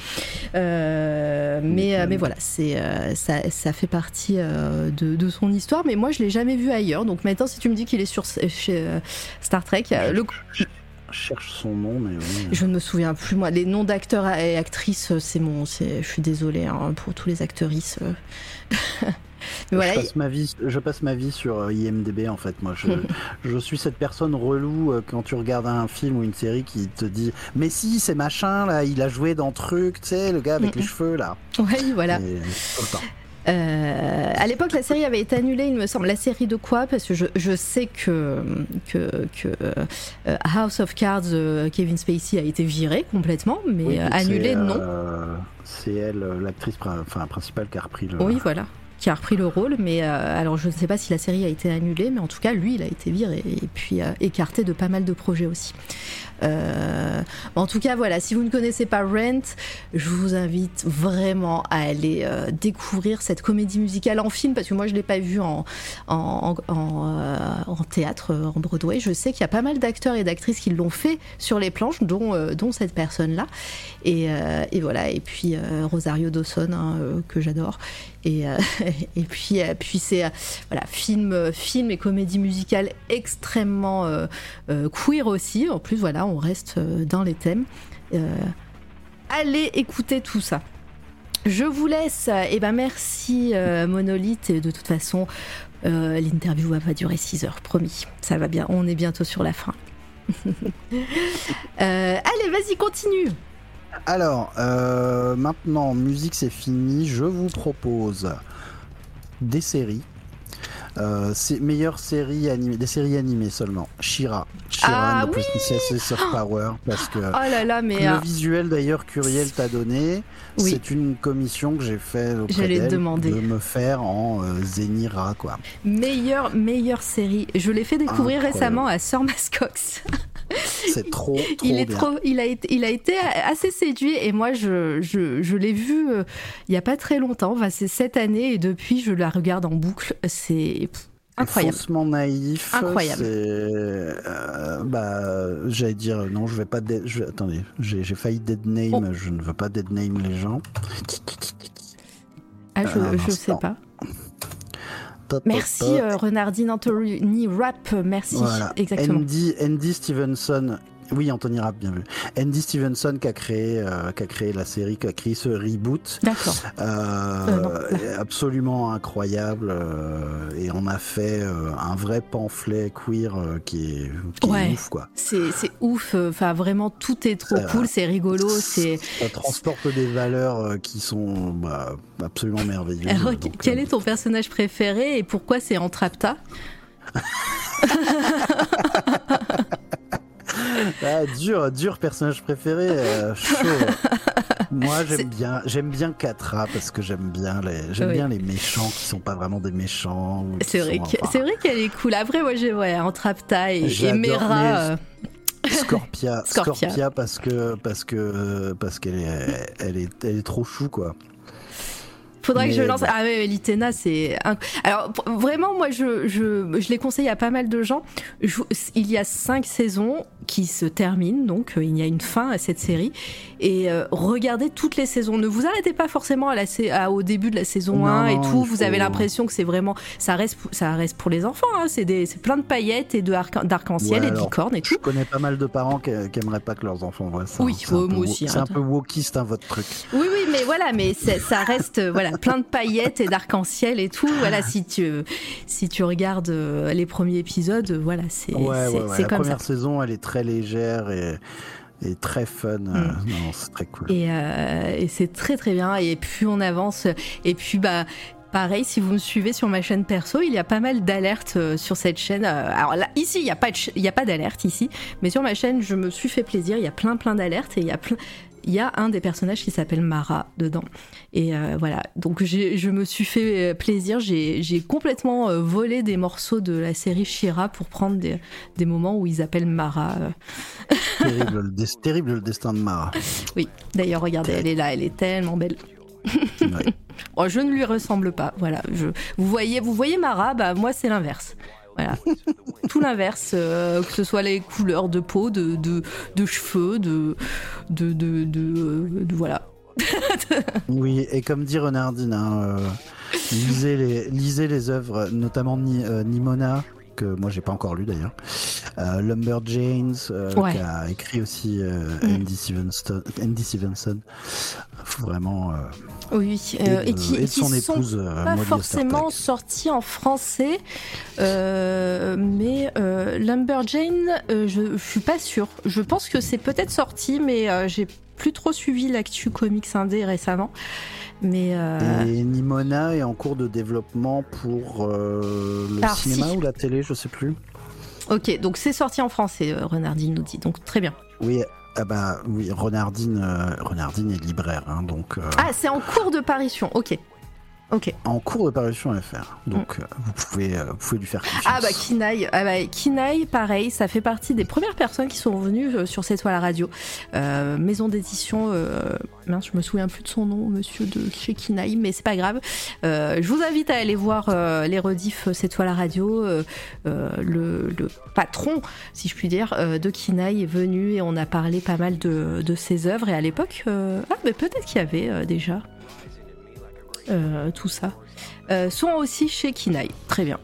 mais, mais voilà, ça, ça fait partie de, de son histoire, mais moi je l'ai jamais vu ailleurs. Donc maintenant, si tu me dis qu'il est sur chez euh, Star Trek, le... Je cherche son nom, mais Je ne me souviens plus moi. Les noms d'acteurs et actrices, euh, c'est mon. Je suis désolée hein, pour tous les actrices. Euh. *laughs* voilà. je, passe ma vie, je passe ma vie sur IMDB en fait. Moi, je, *laughs* je suis cette personne relou quand tu regardes un film ou une série qui te dit Mais si, c'est machin là, il a joué dans truc, tu sais, le gars avec les cheveux là. Oui, voilà. Euh, à l'époque, la série avait été annulée, il me semble. La série de quoi? Parce que je, je, sais que, que, que euh, House of Cards, euh, Kevin Spacey a été viré complètement, mais annulé, non. c'est elle, l'actrice enfin, principale, qui a repris le. Oui, voilà. qui a repris le rôle. Mais alors, je ne sais pas si la série a été annulée, mais en tout cas, lui, il a été viré et puis écarté de pas mal de projets aussi. Euh, en tout cas, voilà, si vous ne connaissez pas Rent, je vous invite vraiment à aller euh, découvrir cette comédie musicale en film, parce que moi je ne l'ai pas vue en, en, euh, en, théâtre, en Broadway. Je sais qu'il y a pas mal d'acteurs et d'actrices qui l'ont fait sur les planches, dont, dont cette personne-là. Et, et, voilà, et puis Rosario Dawson, hein, que j'adore. Et, *laughs* et puis, puis c'est voilà, film, film et comédie musicale extrêmement queer aussi. En plus, voilà, on reste euh, dans les thèmes. Euh, allez écouter tout ça. Je vous laisse. Et eh ben merci euh, Monolith. De toute façon, l'interview va pas durer 6 heures, promis. Ça va bien. On est bientôt sur la fin. *laughs* allez, vas-y, continue. Alors, maintenant, musique c'est fini. Je vous propose des séries euh, c'est meilleure série animée, des séries animées seulement. Shira. Shira ah, and the of Power. Parce que oh là là, mais le euh, visuel d'ailleurs Curiel t'a donné. C'est une commission que j'ai fait auprès de me faire en euh, Zenira quoi. Meilleure, meilleure série. Je l'ai fait découvrir récemment à Sir Mascox. *laughs* *laughs* C'est trop, trop il est bien. Trop, il, a été, il a été assez séduit et moi je, je, je l'ai vu euh, il n'y a pas très longtemps, enfin, c'est cette année et depuis je la regarde en boucle. C'est incroyable. Faussement naïf. Incroyable. Euh, bah, j'allais dire non, je vais pas. Je, attendez, j'ai failli dead name, oh. je ne veux pas dead name les gens. Ah, je, euh, je sais pas. Merci euh, Renardine Anthony Rap, merci. Exactement. Andy, Andy Stevenson oui, Anthony Rapp, bien vu. Andy Stevenson qui a créé, euh, qui a créé la série, qui a créé ce reboot. D'accord. Euh, *laughs* absolument incroyable. et on a fait un vrai pamphlet queer qui est, ouf, quoi. C'est ouf. Enfin, vraiment, tout est trop cool. C'est rigolo. C'est. Ça transporte des valeurs qui sont bah, absolument merveilleuses. Alors, quel est ton personnage préféré et pourquoi c'est Entrapta? *laughs* *laughs* ah, dur, dur personnage préféré, euh, chaud. *laughs* Moi, j'aime bien, j'aime bien Katra parce que j'aime bien les, j'aime bien les méchants qui sont pas vraiment des méchants. C'est vrai, c'est vrai qu'elle est cool. Après, moi, j'ai ouais, entre Apta et, et Mera. Euh, *laughs* Scorpia, Scorpia, parce que parce que parce qu'elle est, elle est, elle est trop chou quoi. Faudrait que je lance. Ah ouais, Litena, c'est. Alors vraiment, moi, je, je, je l'ai conseillé à pas mal de gens. il y a cinq saisons qui se terminent, donc euh, il y a une fin à cette série. Et euh, regardez toutes les saisons. Ne vous arrêtez pas forcément à la, au début de la saison 1 et tout. Vous avez l'impression que c'est vraiment. Ça reste, ça reste pour les enfants. Hein. C'est plein de paillettes et d'arc-en-ciel et de licornes et tout. Je connais pas mal de parents qui, n'aimeraient pas que leurs enfants voient ça. Oui, hein. moi aussi. C'est un peu wokiste, hein, votre truc. Oui, oui, mais voilà, mais ça reste. voilà plein de paillettes et d'arc-en-ciel et tout. Voilà, si tu, si tu regardes euh, les premiers épisodes, voilà, c'est ouais, ouais, ouais. La première saison, elle est très légère et et très fun. Euh, mm. c'est très cool. Et, euh, et c'est très très bien. Et plus on avance, et puis bah. Pareil, si vous me suivez sur ma chaîne perso, il y a pas mal d'alertes sur cette chaîne. Alors là, ici, il n'y a pas, il y a pas d'alerte ici, mais sur ma chaîne, je me suis fait plaisir. Il y a plein plein d'alertes et il y a plein, il y a un des personnages qui s'appelle Mara dedans. Et euh, voilà, donc je me suis fait euh, plaisir, j'ai complètement euh, volé des morceaux de la série Shira pour prendre des, des moments où ils appellent Mara. *laughs* terrible, le terrible le destin de Mara. Oui, d'ailleurs, regardez, elle est là, elle est tellement belle. *laughs* oh, je ne lui ressemble pas, voilà. Je, vous, voyez, vous voyez Mara, bah, moi c'est l'inverse. Tout l'inverse, euh, que ce soit les couleurs de peau, de, de, cheveux, de, de, de, voilà. *laughs* oui, et comme dit Renardine, hein, euh, lisez, les, lisez œuvres, notamment euh, Nimona, que moi j'ai pas encore lu d'ailleurs. Euh, Lumberjanes, euh, qui a écrit aussi euh, mm. Andy, Stevenson, Andy Stevenson. Vraiment. oui, et, qui, son épouse, sont pas forcément sortis en français, mais Lumberjane, je, je suis pas sûre. Je pense que c'est peut-être sorti, mais j'ai plus trop suivi l'actu comics indé récemment. Mais euh, Et Nimona est en cours de développement pour euh, le cinéma ou la télé, je sais plus. Ok, donc c'est sorti en français, euh, Renardine nous dit, donc très bien. Oui, ah bah oui, Renardine, Renardine est libraire, hein, donc. Ah, c'est en cours de parution, ok. Ok. En cours de parution FR. Donc euh, vous, pouvez, euh, vous pouvez lui faire confiance. Ah bah Kinaï, ah bah, Kinaï, pareil, ça fait partie des premières personnes qui sont venues euh, sur cette toile à radio. Euh, maison d'édition, euh, mince, je me souviens plus de son nom, monsieur de chez Kinaï, mais c'est pas grave. Je vous invite à aller voir les rediffs euh, cette toile à radio. Le, le patron, si je puis dire, de Kinaï est venu et on a parlé pas mal de, de ses œuvres. Et à l'époque, ah mais peut-être qu'il y avait déjà tout ça. Euh, sont aussi chez Kinaï. Très bien.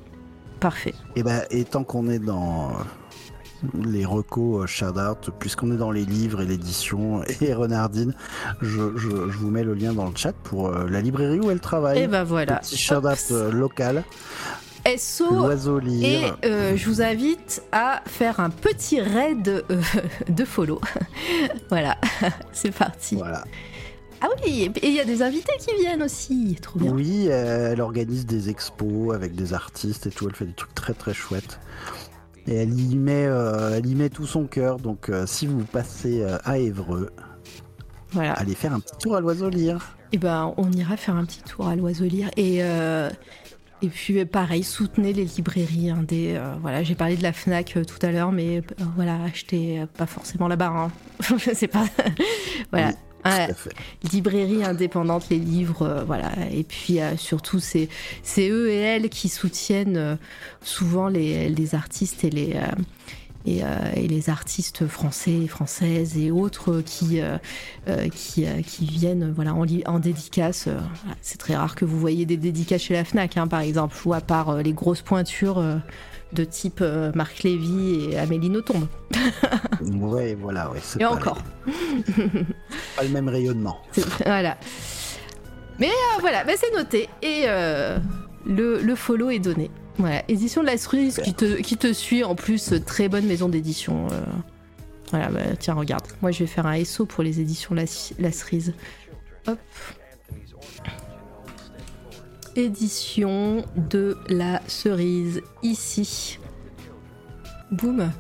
Parfait. Et, ben, et tant qu'on est dans euh, les recos euh, out, puisqu'on est dans les livres et l'édition *laughs* et Renardine, je, je- je vous mets le lien dans le chat pour euh, la librairie où elle travaille. Et ben voilà. Petit euh, local, SO. Et euh, je vous invite à faire un petit raid euh, *laughs* de follow. *laughs* voilà, c'est parti. Voilà. Ah oui, et il y a des invités qui viennent aussi. Trop bien. Oui, elle organise des expos avec des artistes et tout. Elle fait des trucs très très chouettes. Et elle y met, euh, elle y met tout son cœur. Donc euh, si vous passez euh, à Évreux, Voilà. allez faire un petit tour à l'oiseau lire. Et ben, on ira faire un petit tour à l'oiseau lire. Et, et puis, pareil, soutenez les librairies indé. euh, voilà, j'ai parlé de la Fnac euh, tout à l'heure, mais euh, voilà, achetez pas forcément là-bas. Hein. *laughs* Sais pas. *laughs* voilà. Ouais. Librairie indépendante, les livres, euh, voilà. Et puis euh, surtout, c'est c'est eux et elles qui soutiennent euh, souvent les, les artistes et les et, et les artistes français et françaises et autres qui qui, qui viennent voilà en, en dédicace. voilà. C'est très rare que vous voyez des dédicaces chez la Fnac, hein, par exemple, ou à part les grosses pointures. De type euh, Marc Lévy et Amélie Nothomb. *laughs* Ouais, voilà, ouais. Et pas encore. les- *laughs* pas le même rayonnement. Voilà. Mais euh, voilà, bah, c'est noté. Et euh, le, le follow est donné. Voilà, édition de la cerise qui te, qui te suit en plus, très bonne maison d'édition. Voilà, bah, tiens, regarde. Moi, je vais faire un SO pour les éditions La, la cerise. Hop. Édition de la cerise, ici. Boum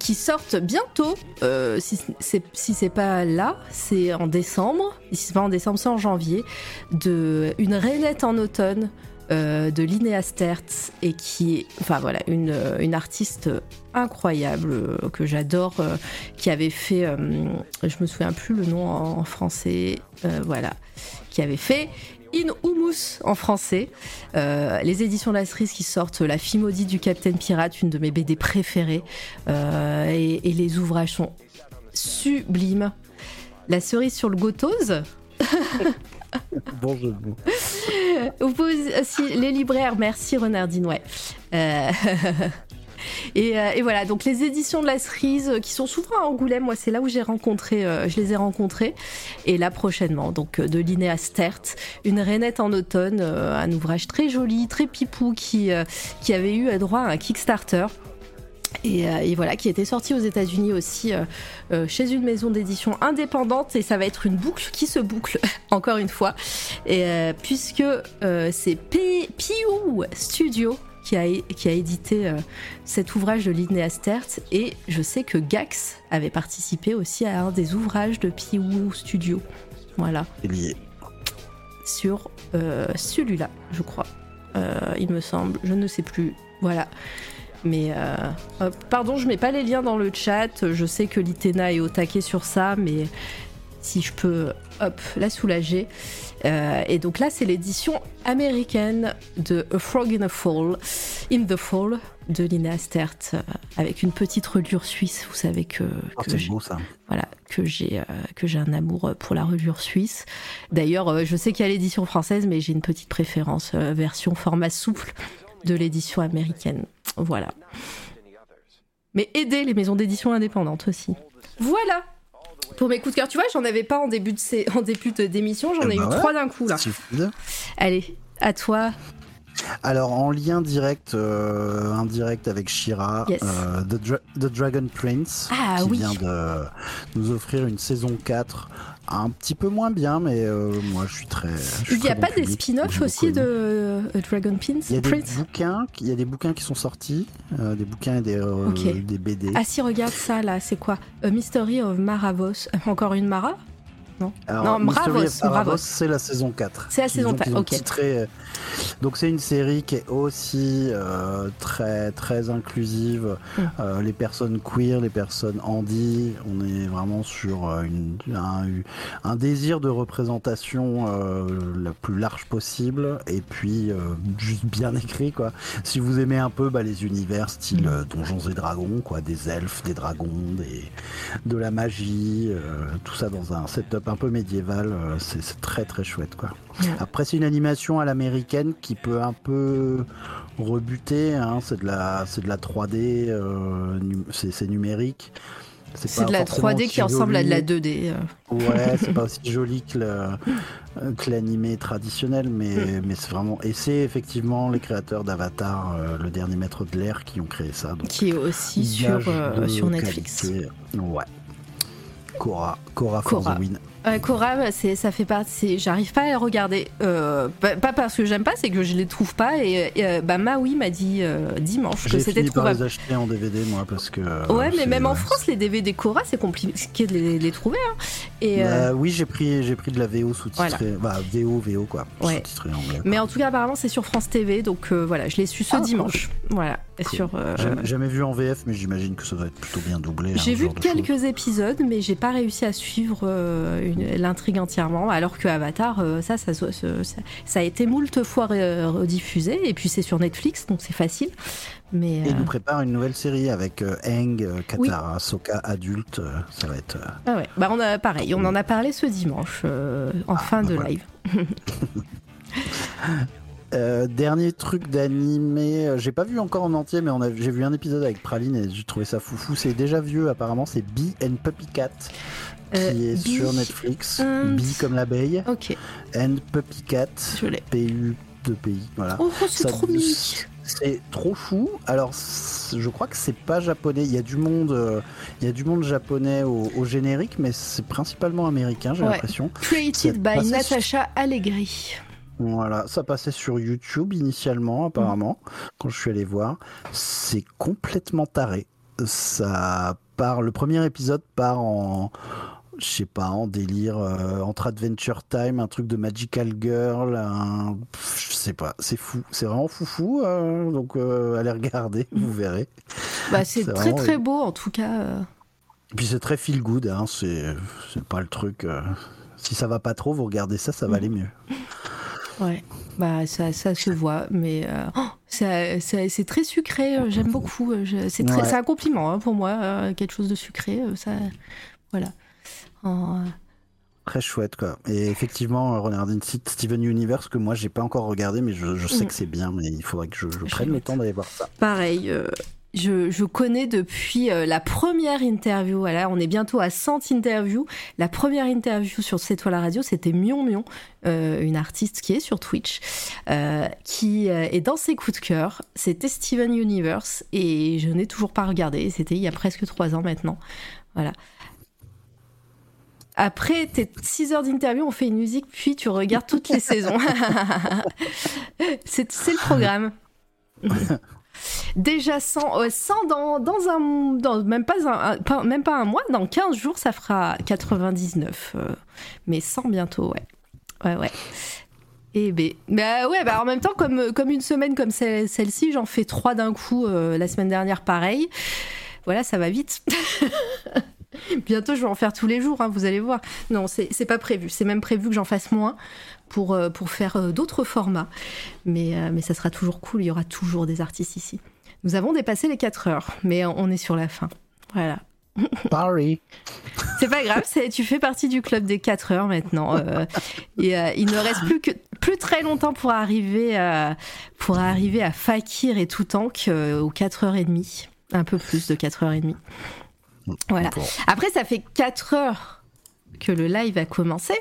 qui sortent bientôt. euh, si c'est si pas là, c'est en décembre. Si c'est pas en décembre, c'est en janvier. De une rainette en automne euh, de Linnea Stertz et qui est, enfin voilà, une, une artiste incroyable euh, que j'adore, qui avait fait, je me souviens plus le nom en, français, voilà, qui avait fait In Humus en français. Euh, les éditions de la cerise qui sortent La fille maudite du Capitaine Pirate, une de mes BD préférées. Euh, et, et les ouvrages sont sublimes. La cerise sur le gotose. *laughs* Bon jeu. Vous pouvez aussi- les libraires, merci Renardine, ouais. Euh, *laughs* et, euh, et voilà, donc les éditions de la cerise euh, qui sont souvent à Angoulême, moi c'est là où j'ai rencontré, euh, je les ai rencontrés. Et là prochainement, donc de Linéa Stert, une rainette en automne, un ouvrage très joli, très pipou qui, qui avait eu droit à un Kickstarter. Et, voilà, qui était sorti aux États-Unis aussi chez une maison d'édition indépendante. Et ça va être une boucle qui se boucle, *laughs* encore une fois. Et, puisque c'est P- Piou Studio qui a, qui a édité euh, cet ouvrage de Linnea Stertz. Et je sais que Gax avait participé aussi à un des ouvrages de Piou Studio. Voilà lié. sur euh, celui-là, je crois. Euh, il me semble, je ne sais plus. Voilà. Mais euh, pardon, je mets pas les liens dans le chat. Je sais que l'Itena est au taquet sur ça, mais si je peux, hop, la soulager. Euh, et donc là, c'est l'édition américaine de A Frog in the Fall, in the Fall de Lina Stert, euh, avec une petite reliure suisse. Vous savez que, Oh, beau ça. voilà que j'ai euh, que j'ai un amour pour la reliure suisse. D'ailleurs, je sais qu'il y a l'édition française, mais j'ai une petite préférence version format souple de l'édition américaine. Voilà. Mais aider les maisons d'édition indépendantes aussi. Voilà. Pour mes coups de cœur, tu vois, j'en avais pas en début de *laughs* en début d'émission, j'en Eh ai ben eu ouais. trois d'un coup là. Allez, à toi. Alors en lien direct, euh, indirect avec Shira, Yes. euh, The, Dra- The Dragon Prince, Ah, qui oui. vient de nous offrir une saison 4, un petit peu moins bien, mais euh, moi je suis très. je suis Il n'y a pas bon des spin-offs aussi de euh, Dragon Prince? Il y a des Prince bouquins, il y a des bouquins qui sont sortis, euh, des bouquins et des, euh, des BD. Ah si, regarde ça là, c'est quoi? A Mystery of Maravos. Encore une Mara? Non, Alors, non Mystery Bravos, of Bravos, Bravos. c'est la saison 4. C'est la saison ont- 4, qu'ils ont ok. titré, euh, Donc c'est une série qui est aussi euh, très très inclusive. Mm. Euh, les personnes queer, les personnes handy, on est vraiment sur euh, une- un, un désir de représentation euh, la plus large possible et puis euh, juste bien écrit quoi. Si vous aimez un peu bah, les univers style euh, Donjons et Dragons, quoi, des elfes, des dragons, des de la magie, euh, tout ça dans un setup un peu médiéval, euh, c'est très très chouette quoi. Après c'est une animation à l'américaine qui peut un peu rebuter, hein, c'est de la c'est de la 3D, euh, c'est numérique. C'est de la forcément 3D qui ressemble à de la joli. 2D. euh. Ouais, *laughs* c'est pas aussi joli que l'animé traditionnel, mais, Mm. mais c'est vraiment. Et c'est effectivement les créateurs d'Avatar, euh, le dernier maître de l'air, qui ont créé ça. Donc, qui est aussi sur, euh, sur Netflix. qualité. Ouais. Cora, Cora for Cora. the win. Euh, Cora, c'est, ça fait partie. J'arrive pas à la regarder. Euh, pas, pas parce que j'aime pas, c'est que je les trouve pas. Et, et, euh, bah, Maui m'a dit euh, dimanche que J'ai c'était fini par trouvable. les acheter en DVD, moi, parce que. Ouais, mais même en France, les DVD Cora, c'est compliqué de les, les trouver. hein. Et, euh, Bah, oui, j'ai pris, j'ai pris de la VO sous-titrée. Bah, VO, VO, quoi. Ouais. Sous-titrée anglais. mais en tout cas, apparemment, c'est sur France TV. Donc euh, voilà, je l'ai su ce Ah, dimanche. Voilà. Cool. Sur, euh, Jamais, jamais vu en VF, mais j'imagine que ça doit être plutôt bien doublé. hein, J'ai vu quelques épisodes, mais j'ai pas réussi à suivre l'intrigue entièrement. Alors que Avatar, ça, ça, ça, ça- ça a été moult fois rediffusé, et puis c'est sur Netflix, donc c'est facile. Mais Et il euh, nous prépare une nouvelle série avec euh, Aang, euh, Oui. Katara, Sokka adulte. euh, ça va être. euh, ah ouais, bah on a pareil, on en a parlé ce dimanche euh, en fin bah de voilà. live. *laughs* Euh, dernier truc d'animé, euh, j'ai pas vu encore en entier, mais j'ai vu un épisode avec Praline et j'ai trouvé ça foufou. C'est déjà vieux, apparemment. C'est Bee and Puppy Cat qui Euh, est Bee sur Netflix. and- Bee comme l'abeille Ok, and Puppy Cat. je l'ai. PU de pays, voilà. Oh, c'est Ça- trop mimi. C'est trop fou. Alors, je crois que c'est pas japonais. Il y a du monde, euh, il y a du monde japonais au, au générique, mais c'est principalement américain, j'ai Ouais. l'impression. Created by sur- Natasha Allegri. Voilà, ça passait sur YouTube initialement, apparemment, quand je suis allé voir. C'est complètement taré. Ça part. Le premier épisode part en. Je sais pas, en délire, euh, entre Adventure Time, un truc de Magical Girl, un... je sais pas, c'est fou, c'est vraiment foufou, euh, donc euh, allez regarder, *laughs* vous verrez. Bah, c'est très vraiment- très beau en tout cas. euh. Et puis c'est très feel good, hein, c'est pas le truc. Si ça va pas trop, vous regardez ça, ça va aller mieux. Ouais, bah ça, ça se voit, mais euh, oh, ça- ça- c'est très sucré. J'aime beaucoup. C'est Ouais. un compliment hein, pour moi, euh, quelque chose de sucré. Ça, voilà. En, euh, Très chouette quoi. Et effectivement, euh, regardez une site Steven Universe que moi j'ai pas encore regardé, mais je, je sais Mm. que c'est bien, mais il faudrait que je, prenne le temps d'aller voir ça. pareil. euh, je, je connais depuis euh, la première interview. Voilà, on est bientôt à 100 interviews. La première interview sur C'est toi la radio, c'était Mion Mion, euh, une artiste qui est sur Twitch, qui est dans ses coups de cœur. C'était Steven Universe et je n'ai toujours pas regardé. C'était il y a presque trois ans maintenant. Voilà. Après tes 6 heures d'interview, on fait une musique, puis tu regardes toutes les saisons. *laughs* c'est le programme. Déjà 100, euh, 100 dans, dans un... Dans, même, pas un, pas- même pas un mois, dans 15 jours, ça fera 99. euh, mais 100 bientôt, ouais. Ouais, ouais. Et ben, bah ouais, bah en même temps, comme, comme une semaine comme celle- celle-ci, j'en fais trois d'un coup euh, la semaine dernière, pareil. Voilà, ça va vite. *laughs* *laughs* Bientôt, je vais en faire tous les jours, hein, vous allez voir. Non, c'est pas prévu. C'est même prévu que j'en fasse moins pour, euh, pour faire euh, d'autres formats. Mais, euh, mais ça sera toujours cool. Il y aura toujours des artistes ici. Nous avons dépassé les 4 heures, mais on est sur la fin. Voilà. *laughs* Paris. C'est pas grave, tu fais partie du club des 4 heures maintenant. euh, et euh, il ne reste plus que plus très longtemps pour arriver à, pour arriver à Fakir et tout tank euh, aux 4h30. Un peu plus de 4h30. Voilà. Après, ça fait 4 heures que le live a commencé.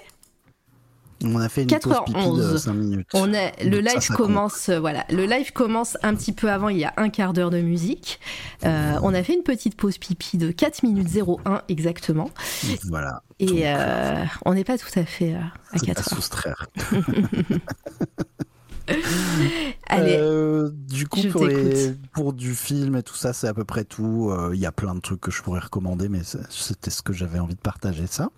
On a fait une pause pipi de 4h11. 5 minutes. On a, le ça, live ça commence, euh, voilà, le live commence un petit peu avant, il y a un quart d'heure de musique. Euh, on a fait une petite pause pipi de 4 minutes 01 exactement. Voilà. Et euh, on n'est pas tout à fait euh, à c'est 4 à heures. soustraire. *laughs* Allez, Euh, du coup, pour, les- t'écoute. pour du film et tout ça, c'est à peu près tout. Euh, Il y a plein de trucs que je pourrais recommander, mais c'était ce que j'avais envie de partager, ça.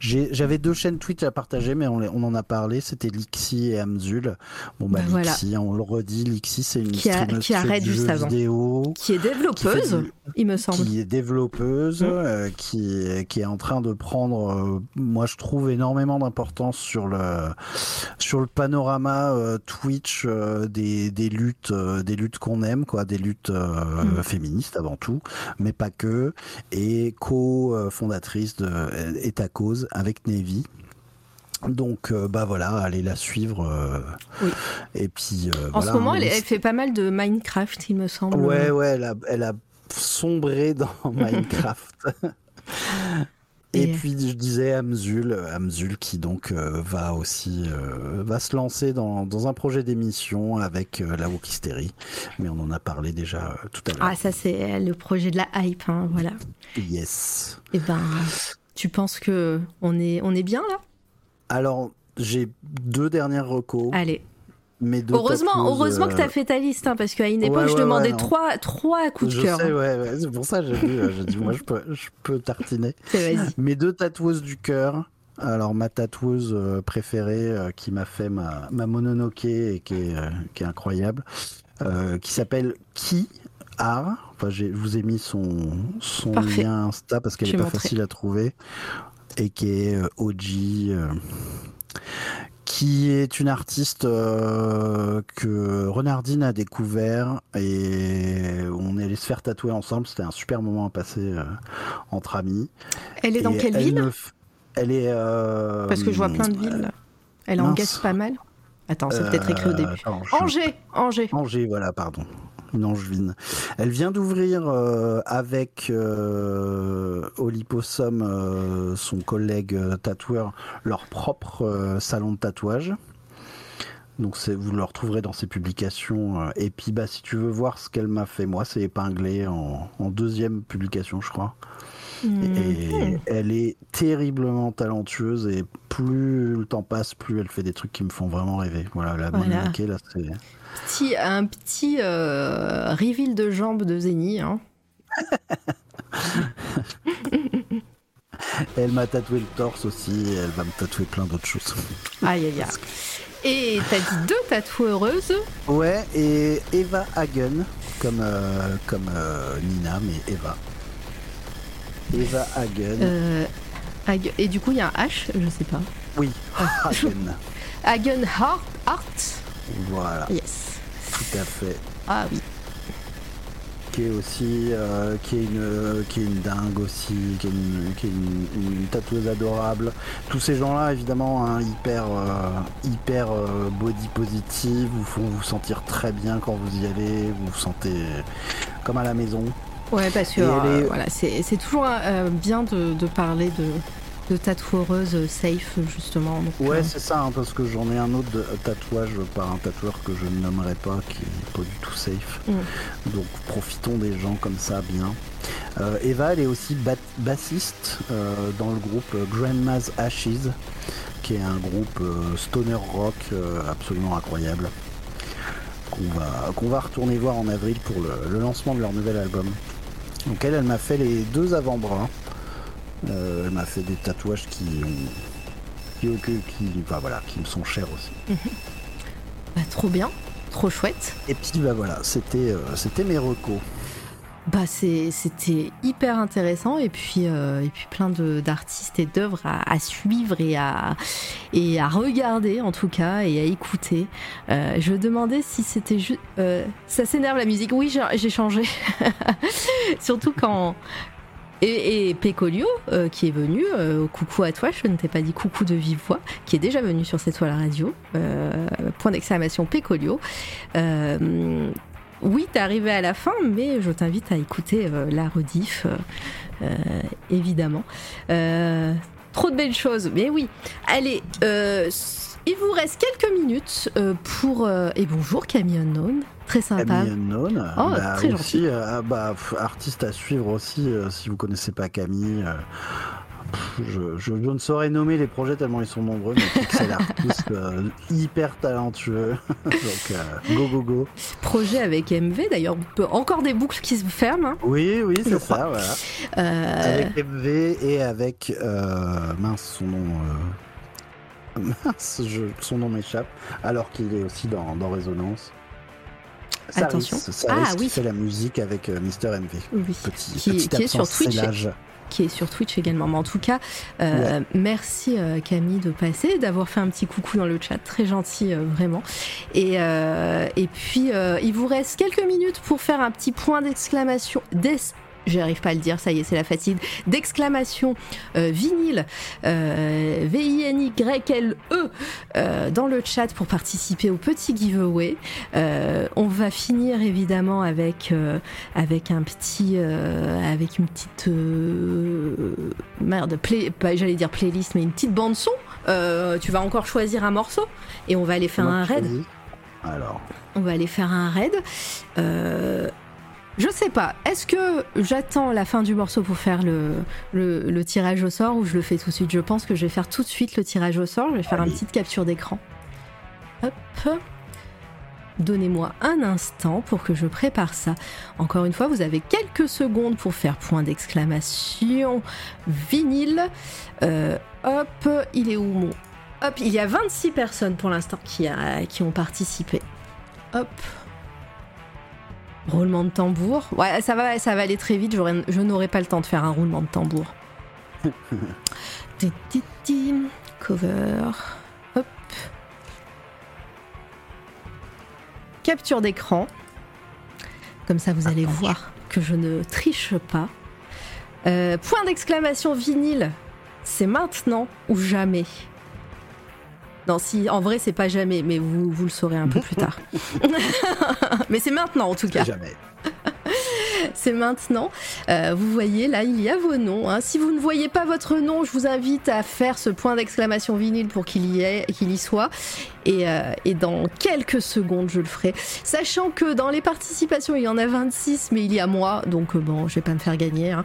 J'avais deux chaînes Twitch à partager, mais on, on en a parlé. C'était Lixi et Amzul. Bon, bah, Bah, Lixi, on le redit, Lixi, c'est une Qui a- qui juste jeux avant. vidéo. Qui est développeuse, Qui du- il me semble. qui est développeuse, euh, qui, qui est en train de prendre, euh, moi je trouve, énormément d'importance sur le, sur le panorama euh, Twitch euh, des, des luttes, euh, des luttes qu'on aime, quoi, des luttes euh, Mm. féministes avant tout, mais pas que, et co-fondatrice de Et ta cause avec Navy. Donc euh, bah voilà, allez la suivre. euh, Oui. Et puis euh, En voilà, ce moment, elle, elle fait pas mal de Minecraft, il me semble. Ouais, ouais, elle a, elle a sombré dans *laughs* Minecraft. Et, Et- puis je disais Amzul, Amzul qui donc euh, va aussi euh, va se lancer dans, dans un projet d'émission avec euh, la Wokisterie, mais on en a parlé déjà euh, tout à l'heure. Ah, ça, c'est le projet de la hype, hein, voilà. Yes. Et ben, tu penses que on est, on est bien là? Alors j'ai deux dernières recos, Allez. Mais Heureusement, heureusement que euh, tu as fait ta liste, hein, parce qu'à une Ouais, époque, je ouais, demandais ouais, non. trois, trois coups de Je cœur. sais, ouais, ouais, c'est pour ça que j'ai euh, j'ai dit moi je peux, je peux tartiner. *laughs* Mes deux tatoueuses du cœur. Alors ma tatoueuse euh, préférée euh, qui m'a fait ma, ma Mononoke et qui est, euh, qui est incroyable, euh, qui s'appelle Ki Har. Enfin, je vous ai mis son, son Parfait. lien Insta parce qu'elle est pas montré. facile à trouver et qui est euh, OG. Qui est une artiste euh, que Renardine a découvert et on est allé se faire tatouer ensemble. C'était un super moment à passer euh, entre amis. Elle est dans quelle elle ville? ne Elle est. euh, Parce que je vois plein de villes. là. Elle en mince. gasse pas mal. Attends, c'est peut-être écrit au euh, début. attends, je- Angers, Angers. Angers, voilà, pardon. Une angevine. Elle vient d'ouvrir euh, avec euh, euh, son collègue tatoueur, leur propre salon de tatouage. Donc vous le retrouverez dans ses publications. et puis bah, si tu veux voir ce qu'elle m'a fait, moi c'est épinglé en, en deuxième publication je crois. Et elle est terriblement talentueuse et plus le temps passe, plus elle fait des trucs qui me font vraiment rêver. Voilà, la Voilà. Là c'est... Petit, un petit euh, reveal de jambes de Zeni. Hein. *laughs* Elle m'a tatoué le torse aussi, et elle va me tatouer plein d'autres choses. Aïe, aïe, aïe. Et t'as dit deux tatoueuses. Ouais, et Eva Hagen, comme, euh, comme euh, Nina, mais Eva. Eva Hagen, Euh, et du coup, il y a un H, je sais pas. oui, *laughs* Hagen. Hagen Hart, Art. voilà, Yes. tout à fait. Ah oui. Qui est aussi, euh, qui, est une, qui est une dingue aussi, qui est une, qui est une- une tatoueuse adorable. Tous ces gens-là, évidemment, hein, hyper, euh, hyper euh, body positive, vous font vous sentir très bien quand vous y allez, vous vous sentez comme à la maison. Ouais, parce que Et elle euh, est- voilà, c'est toujours euh, bien de, de parler de, de tatoueuses safe, justement. Donc, Ouais, euh, c'est ça, hein, parce que j'en ai un autre de, tatouage par un tatoueur que je ne nommerai pas, qui est pas du tout safe. Mm. Donc profitons des gens comme ça, bien. Euh, Eva, elle est aussi bat- bassiste euh, dans le groupe euh, Grandma's Ashes, qui est un groupe euh, stoner rock euh, absolument incroyable. Qu'on va, qu'on va retourner voir en avril pour le, le lancement de leur nouvel album. Donc elle, elle m'a fait les deux avant-bras. Euh, elle m'a fait des tatouages qui qui, qui, voilà, qui me sont chers aussi. bah, trop bien, trop chouette. Et puis bah voilà, c'était euh, c'était mes recos. Bah, c'était hyper intéressant et puis, euh, et puis plein d'artistes et d'œuvres à, suivre et à, et à regarder en tout cas et à écouter. Euh, je demandais si c'était juste... ça s'énerve la musique. Oui, j'ai changé. *laughs* Surtout quand... Et, et Pécolio, euh, qui est venu, euh, coucou à toi, je ne t'ai pas dit coucou de vive voix, qui est déjà venu sur cette toile radio, euh, point d'exclamation Pécolio. Oui, t'es arrivé à la fin, mais je t'invite à écouter euh, la rediff, euh, euh, évidemment. Trop de belles choses, mais oui. Allez, il vous reste quelques minutes pour... et bonjour Camille Unknown, très sympa. Camille Unknown, Oh, bah, très aussi, euh, bah, artiste à suivre aussi, si vous connaissez pas Camille. Je, je, ne saurais nommer les projets tellement ils sont nombreux, mais pixel artiste euh, hyper talentueux. *laughs* Donc euh, go go go. Projet avec MV d'ailleurs, encore des boucles qui se ferment. Hein. oui, oui, c'est ça, voilà. Euh, avec MV et avec mince son nom. *laughs* Mince, je, son nom m'échappe, alors qu'il est aussi dans, dans Résonance. Attention. ah, oui. fait la musique avec Mister MV. Oui. Petit, qui, qui est sur Twitch qui est sur Twitch également. Mais en tout cas, euh, merci euh, Camille de passer, d'avoir fait un petit coucou dans le chat, très gentil euh, vraiment. Et, et puis, il vous reste quelques minutes pour faire un petit point d'exclamation, j'arrive pas à le dire, ça y est, c'est la fatigue, d'exclamation euh, vinyle, euh, V-I-N-Y-L-E, euh, dans le chat pour participer au petit giveaway. Euh, on va finir évidemment avec, avec un petit, avec une petite, merde, j'allais dire playlist, mais une petite bande son. tu vas encore choisir un morceau et on va aller faire un raid. Alors. On va aller faire un raid. Je sais pas. Est-ce que j'attends la fin du morceau pour faire le, le, tirage au sort ou je le fais tout de suite? Je pense que je vais faire tout de suite le tirage au sort. Je vais faire une petite capture d'écran. Hop. Donnez-moi un instant pour que je prépare ça. Encore une fois, vous avez quelques secondes pour faire point d'exclamation vinyle. Euh, hop, il est où mon... Hop, il y a 26 personnes pour l'instant qui, qui ont participé. Hop. Roulement de tambour. Ouais, ça va, ça va aller très vite. Je n'aurai pas le temps de faire un roulement de tambour. *laughs* Cover. Hop. Capture d'écran. Comme ça, vous allez voir que je ne triche pas. Euh, point d'exclamation vinyle. C'est maintenant ou jamais. Non, si, en vrai, c'est pas jamais, mais vous, vous le saurez un peu plus tard. *laughs* mais c'est maintenant, en tout cas. Jamais. *laughs* c'est maintenant. Euh, vous voyez, là, il y a vos noms. Hein. Si vous ne voyez pas votre nom, je vous invite à faire ce point d'exclamation vinyle pour qu'il y, ait, qu'il y soit. Euh, et, dans quelques secondes, je le ferai. Sachant que dans les participations, il y en a 26, mais il y a moi, donc euh, bon, je vais pas me faire gagner. Hein.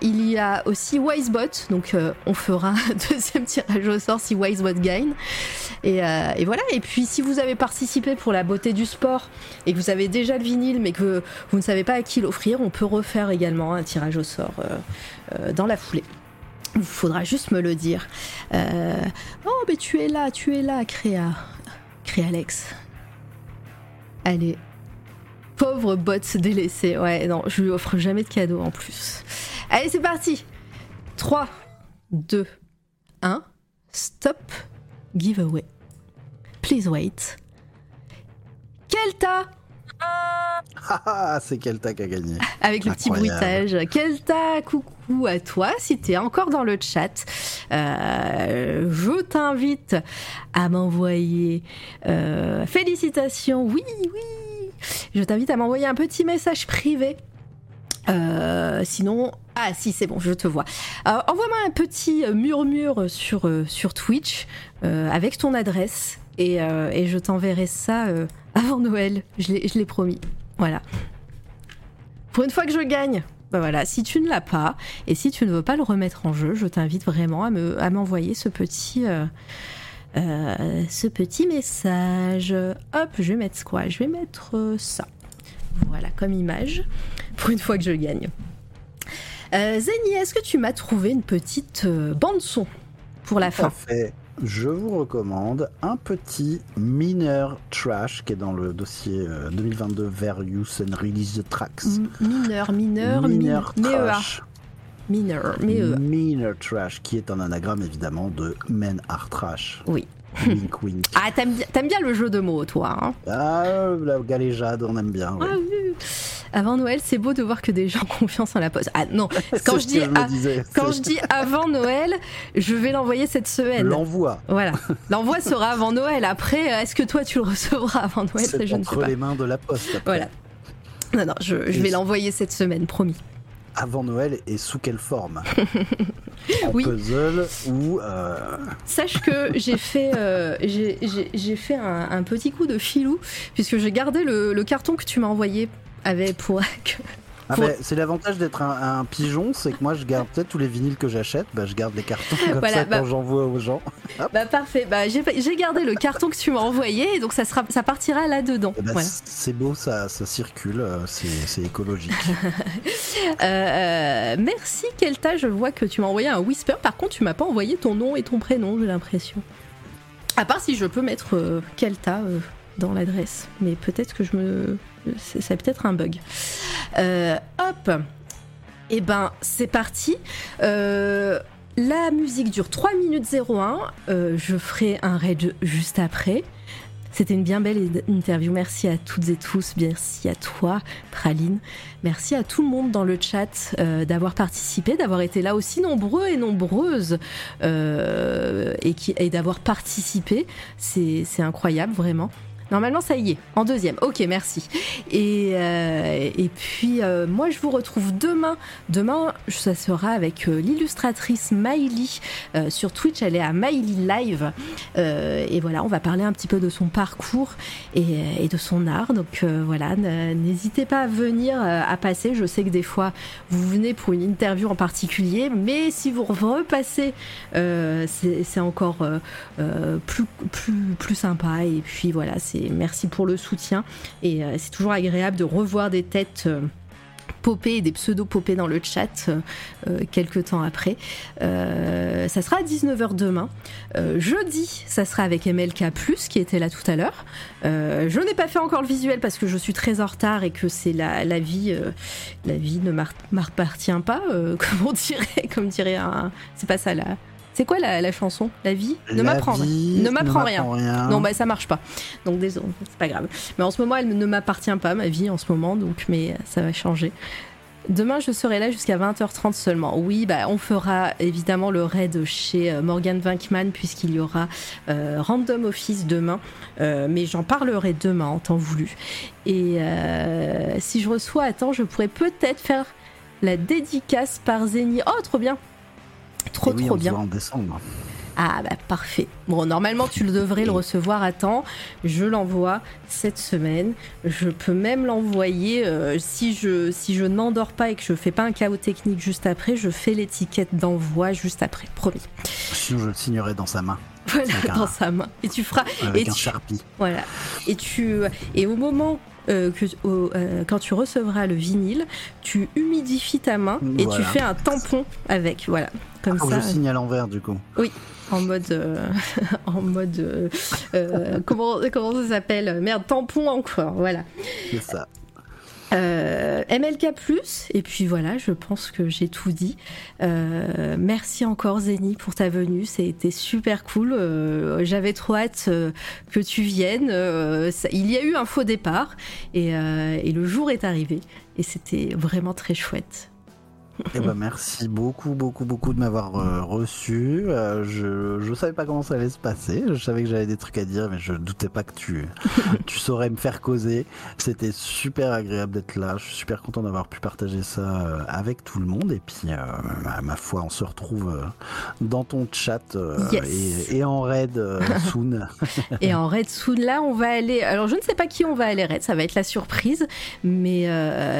il y a aussi Wisebot, donc on fera *laughs* un deuxième tirage au sort si Wisebot gagne. Et, voilà. Et puis, si vous avez participé pour la beauté du sport et que vous avez déjà le vinyle, mais que vous ne savez pas à qui l'offrir, on peut refaire également un tirage au sort euh, euh, dans la foulée. Il faudra juste me le dire. Euh, oh, mais tu es là, tu es là, Créa. Alex. Allez. Pauvre bot délaissé. Ouais, non, je lui offre jamais de cadeau en plus. Allez, c'est parti. 3, 2, 1. Stop. Giveaway. Please wait. Kelta ah, c'est Kelta qui a gagné. Avec le petit bruitage. Kelta, coucou à toi. Si tu es encore dans le chat, euh, je t'invite à m'envoyer euh, félicitations. Oui, oui. Je t'invite à m'envoyer un petit message privé. Euh, sinon, ah si c'est bon, je te vois. Envoie-moi un petit murmure sur, sur Twitch avec ton adresse et, et je t'enverrai ça avant Noël. Je l'ai promis. Voilà. Pour une fois que je gagne, bah voilà, si tu ne l'as pas et si tu ne veux pas le remettre en jeu, je t'invite vraiment à me m'envoyer ce petit euh, euh, ce petit message. Hop, je vais mettre quoi? Je vais mettre euh, ça. Voilà, comme image. Pour une fois que je gagne. Zeni, est-ce que tu m'as trouvé une petite bande son pour la fin? Je vous recommande un petit mineur trash qui est dans le dossier 2022 Various and Release Tracks. Mineur, mineur, mineur trash. Mineur, mineur trash qui est un anagramme évidemment de Men Are Trash. Oui. *laughs* Wink wink. Ah, t'aimes bien le jeu de mots, toi. Hein? Ah, la galéjade, on aime bien. Ah, oui avant Noël, c'est beau de voir que des gens ont *laughs* confiance en la poste. Ah non, *laughs* quand, je dis, quand je dis avant Noël, je vais l'envoyer cette semaine. L'envoi. Voilà. L'envoi sera avant Noël. Après, est-ce que toi tu le recevras avant Noël? Ça, je ne sais pas. les mains de la poste. Voilà. Non, non, je, vais l'envoyer cette semaine, promis. Avant Noël et sous quelle forme *laughs* en puzzle ou euh, sache que j'ai fait euh, j'ai fait un, petit coup de filou puisque j'ai gardé le, le carton que tu m'as envoyé avait pour *laughs* Ah bah, c'est l'avantage d'être un, pigeon, c'est que moi je garde peut-être tous les vinyles que j'achète, bah, je garde les cartons comme ça bah quand j'envoie aux gens. *laughs* Bah parfait, bah, j'ai gardé le carton que tu m'as envoyé, donc ça, sera, ça partira là-dedans. Eh ben, c'est beau, ça, ça circule, euh, c'est écologique. *laughs* Euh, euh, merci Kelta, je vois que tu m'as envoyé un whisper, par contre tu m'as pas envoyé ton nom et ton prénom, j'ai l'impression. À part si je peux mettre Kelta dans l'adresse, mais peut-être que je me... C'est peut-être un bug. hop et eh ben, c'est parti. Euh, la musique dure 3 minutes 01. Euh, je ferai un raid juste après. C'était une bien belle interview. Merci à toutes et tous. Merci à toi, Praline. Merci à tout le monde dans le chat euh, d'avoir participé, d'avoir été là aussi nombreux et nombreuses et d'avoir participé. C'est incroyable, vraiment. Normalement, ça y est, en deuxième. Ok, merci. Et, euh, et puis, euh, moi, je vous retrouve demain. Demain, ça sera avec euh, l'illustratrice Miley. sur Twitch, elle est à Miley Live. et voilà, on va parler un petit peu de son parcours et, de son art. Donc voilà, n'hésitez pas à venir, à passer. Je sais que des fois, vous venez pour une interview en particulier, mais si vous repassez, c'est encore plus, plus, plus sympa. Et puis voilà, c'est merci pour le soutien. Et euh, c'est toujours agréable de revoir des têtes euh, popées des pseudo-popées dans le chat euh, quelques temps après. ça sera à 19h demain. jeudi, ça sera avec MLK, qui était là tout à l'heure. je n'ai pas fait encore le visuel parce que je suis très en retard et que c'est la, la, vie. la vie ne m'appartient pas, *laughs* comme on dirait, comme dirait un. C'est pas ça là. C'est quoi la, chanson? La vie Ne m'apprend Ne m'apprend rien. Non, bah ça marche pas. Donc désolé, c'est pas grave. Mais en ce moment, elle ne m'appartient pas, ma vie en ce moment, donc mais ça va changer. Demain, je serai là jusqu'à 20h30 seulement. Oui, bah, on fera évidemment le raid chez euh, Morgan Winkman puisqu'il y aura euh, Random Office demain. Euh, mais j'en parlerai demain en temps voulu. Et si je reçois, attends, je pourrais peut-être faire la dédicace par Zeni. Oh, trop bien! Trop, trop bien. En décembre. Ah bah parfait. Bon, normalement tu le devrais le recevoir à temps. Je l'envoie cette semaine. Je peux même l'envoyer euh, si je si je n'endors pas et que je fais pas un chaos technique juste après, je fais l'étiquette d'envoi juste après, promis. Sinon je le signerai dans sa main. Voilà, dans sa main. Et tu feras avec et un sharpie. Voilà. Et tu et au moment euh, que euh, quand tu recevras le vinyle, tu humidifies ta main et tu fais un tampon avec. Voilà. Comme ça. Je signe à l'envers du coup. Oui, en mode, euh, *laughs* en mode, comment, comment ça s'appelle? Merde, tampon encore, voilà. C'est ça. Euh, MLK+, et puis voilà, je pense que j'ai tout dit. Euh, merci encore Zeni pour ta venue, c'était super cool. Euh, j'avais trop hâte que tu viennes. il y a eu un faux départ et, et le jour est arrivé et c'était vraiment très chouette. Eh ben, merci beaucoup, beaucoup, beaucoup de m'avoir euh, reçu. Euh, je ne savais pas comment ça allait se passer. Je savais que j'avais des trucs à dire, mais je ne doutais pas que tu, *laughs* tu saurais me faire causer. C'était super agréable d'être là. Je suis super content d'avoir pu partager ça euh, avec tout le monde. Et puis, ma foi, on se retrouve dans ton chat et, en raid *laughs* soon. et en raid soon, là, on va aller. Alors, je ne sais pas qui on va aller raid. Ça va être la surprise. Mais,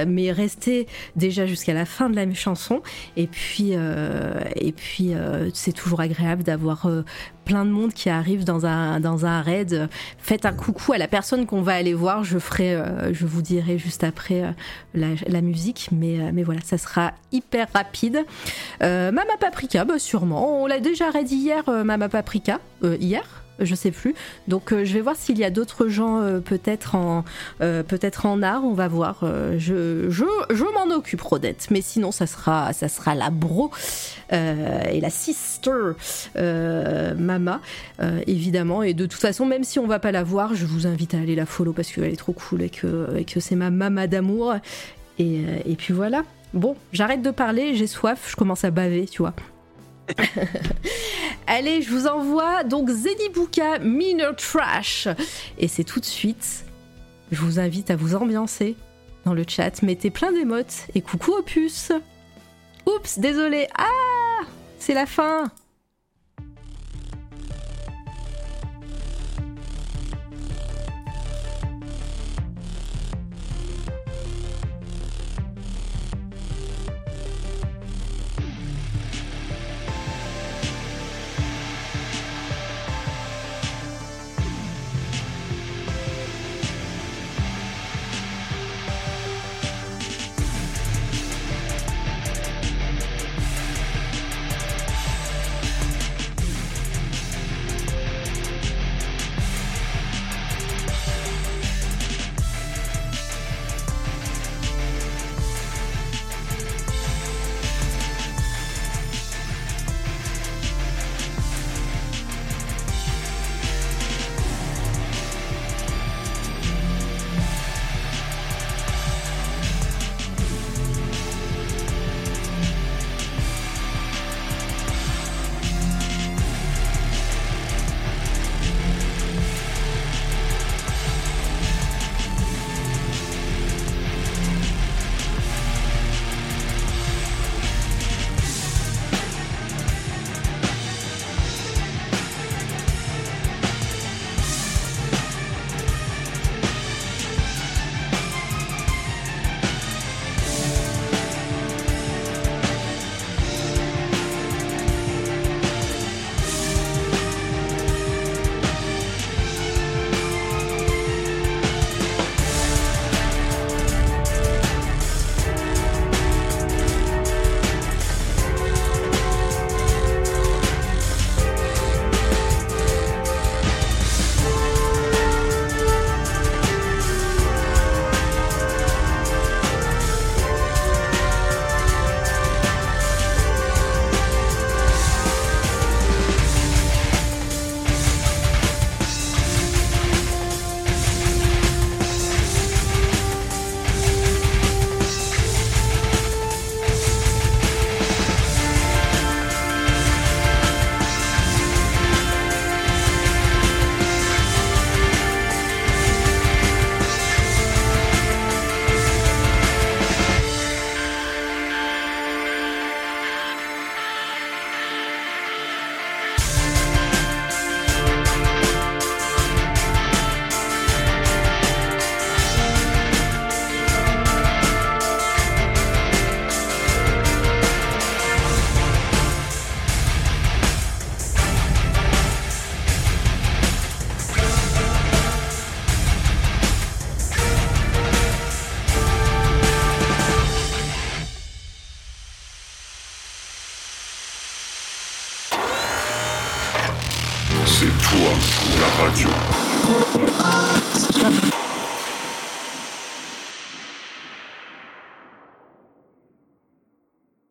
mais restez déjà jusqu'à la fin de la et puis, euh, et puis euh, c'est toujours agréable d'avoir euh, plein de monde qui arrive dans un, dans un raid. Faites un coucou à la personne qu'on va aller voir. Je ferai, je vous dirai juste après la, musique, mais, mais voilà, ça sera hyper rapide. Mama Paprika, bah, sûrement. On l'a déjà raid hier, Mama Paprika, hier je sais plus. Donc euh, je vais voir s'il y a d'autres gens euh, peut-être en euh, peut-être en art, on va voir. je je, je m'en occupe Rodette, mais sinon ça sera ça sera la bro et la sister Mama évidemment et de toute façon même si on va pas la voir, je vous invite à aller la follow parce qu'elle est trop cool et que et que c'est ma Mama d'amour et, et puis voilà. Bon, j'arrête de parler, j'ai soif, je commence à baver, tu vois. *laughs* Allez, je vous envoie donc Zedibuka Miner Trash. Et c'est tout de suite. Je vous invite à vous ambiancer dans le chat. Mettez plein d'émotes et coucou Opus. Oups, désolé. Ah C'est la fin.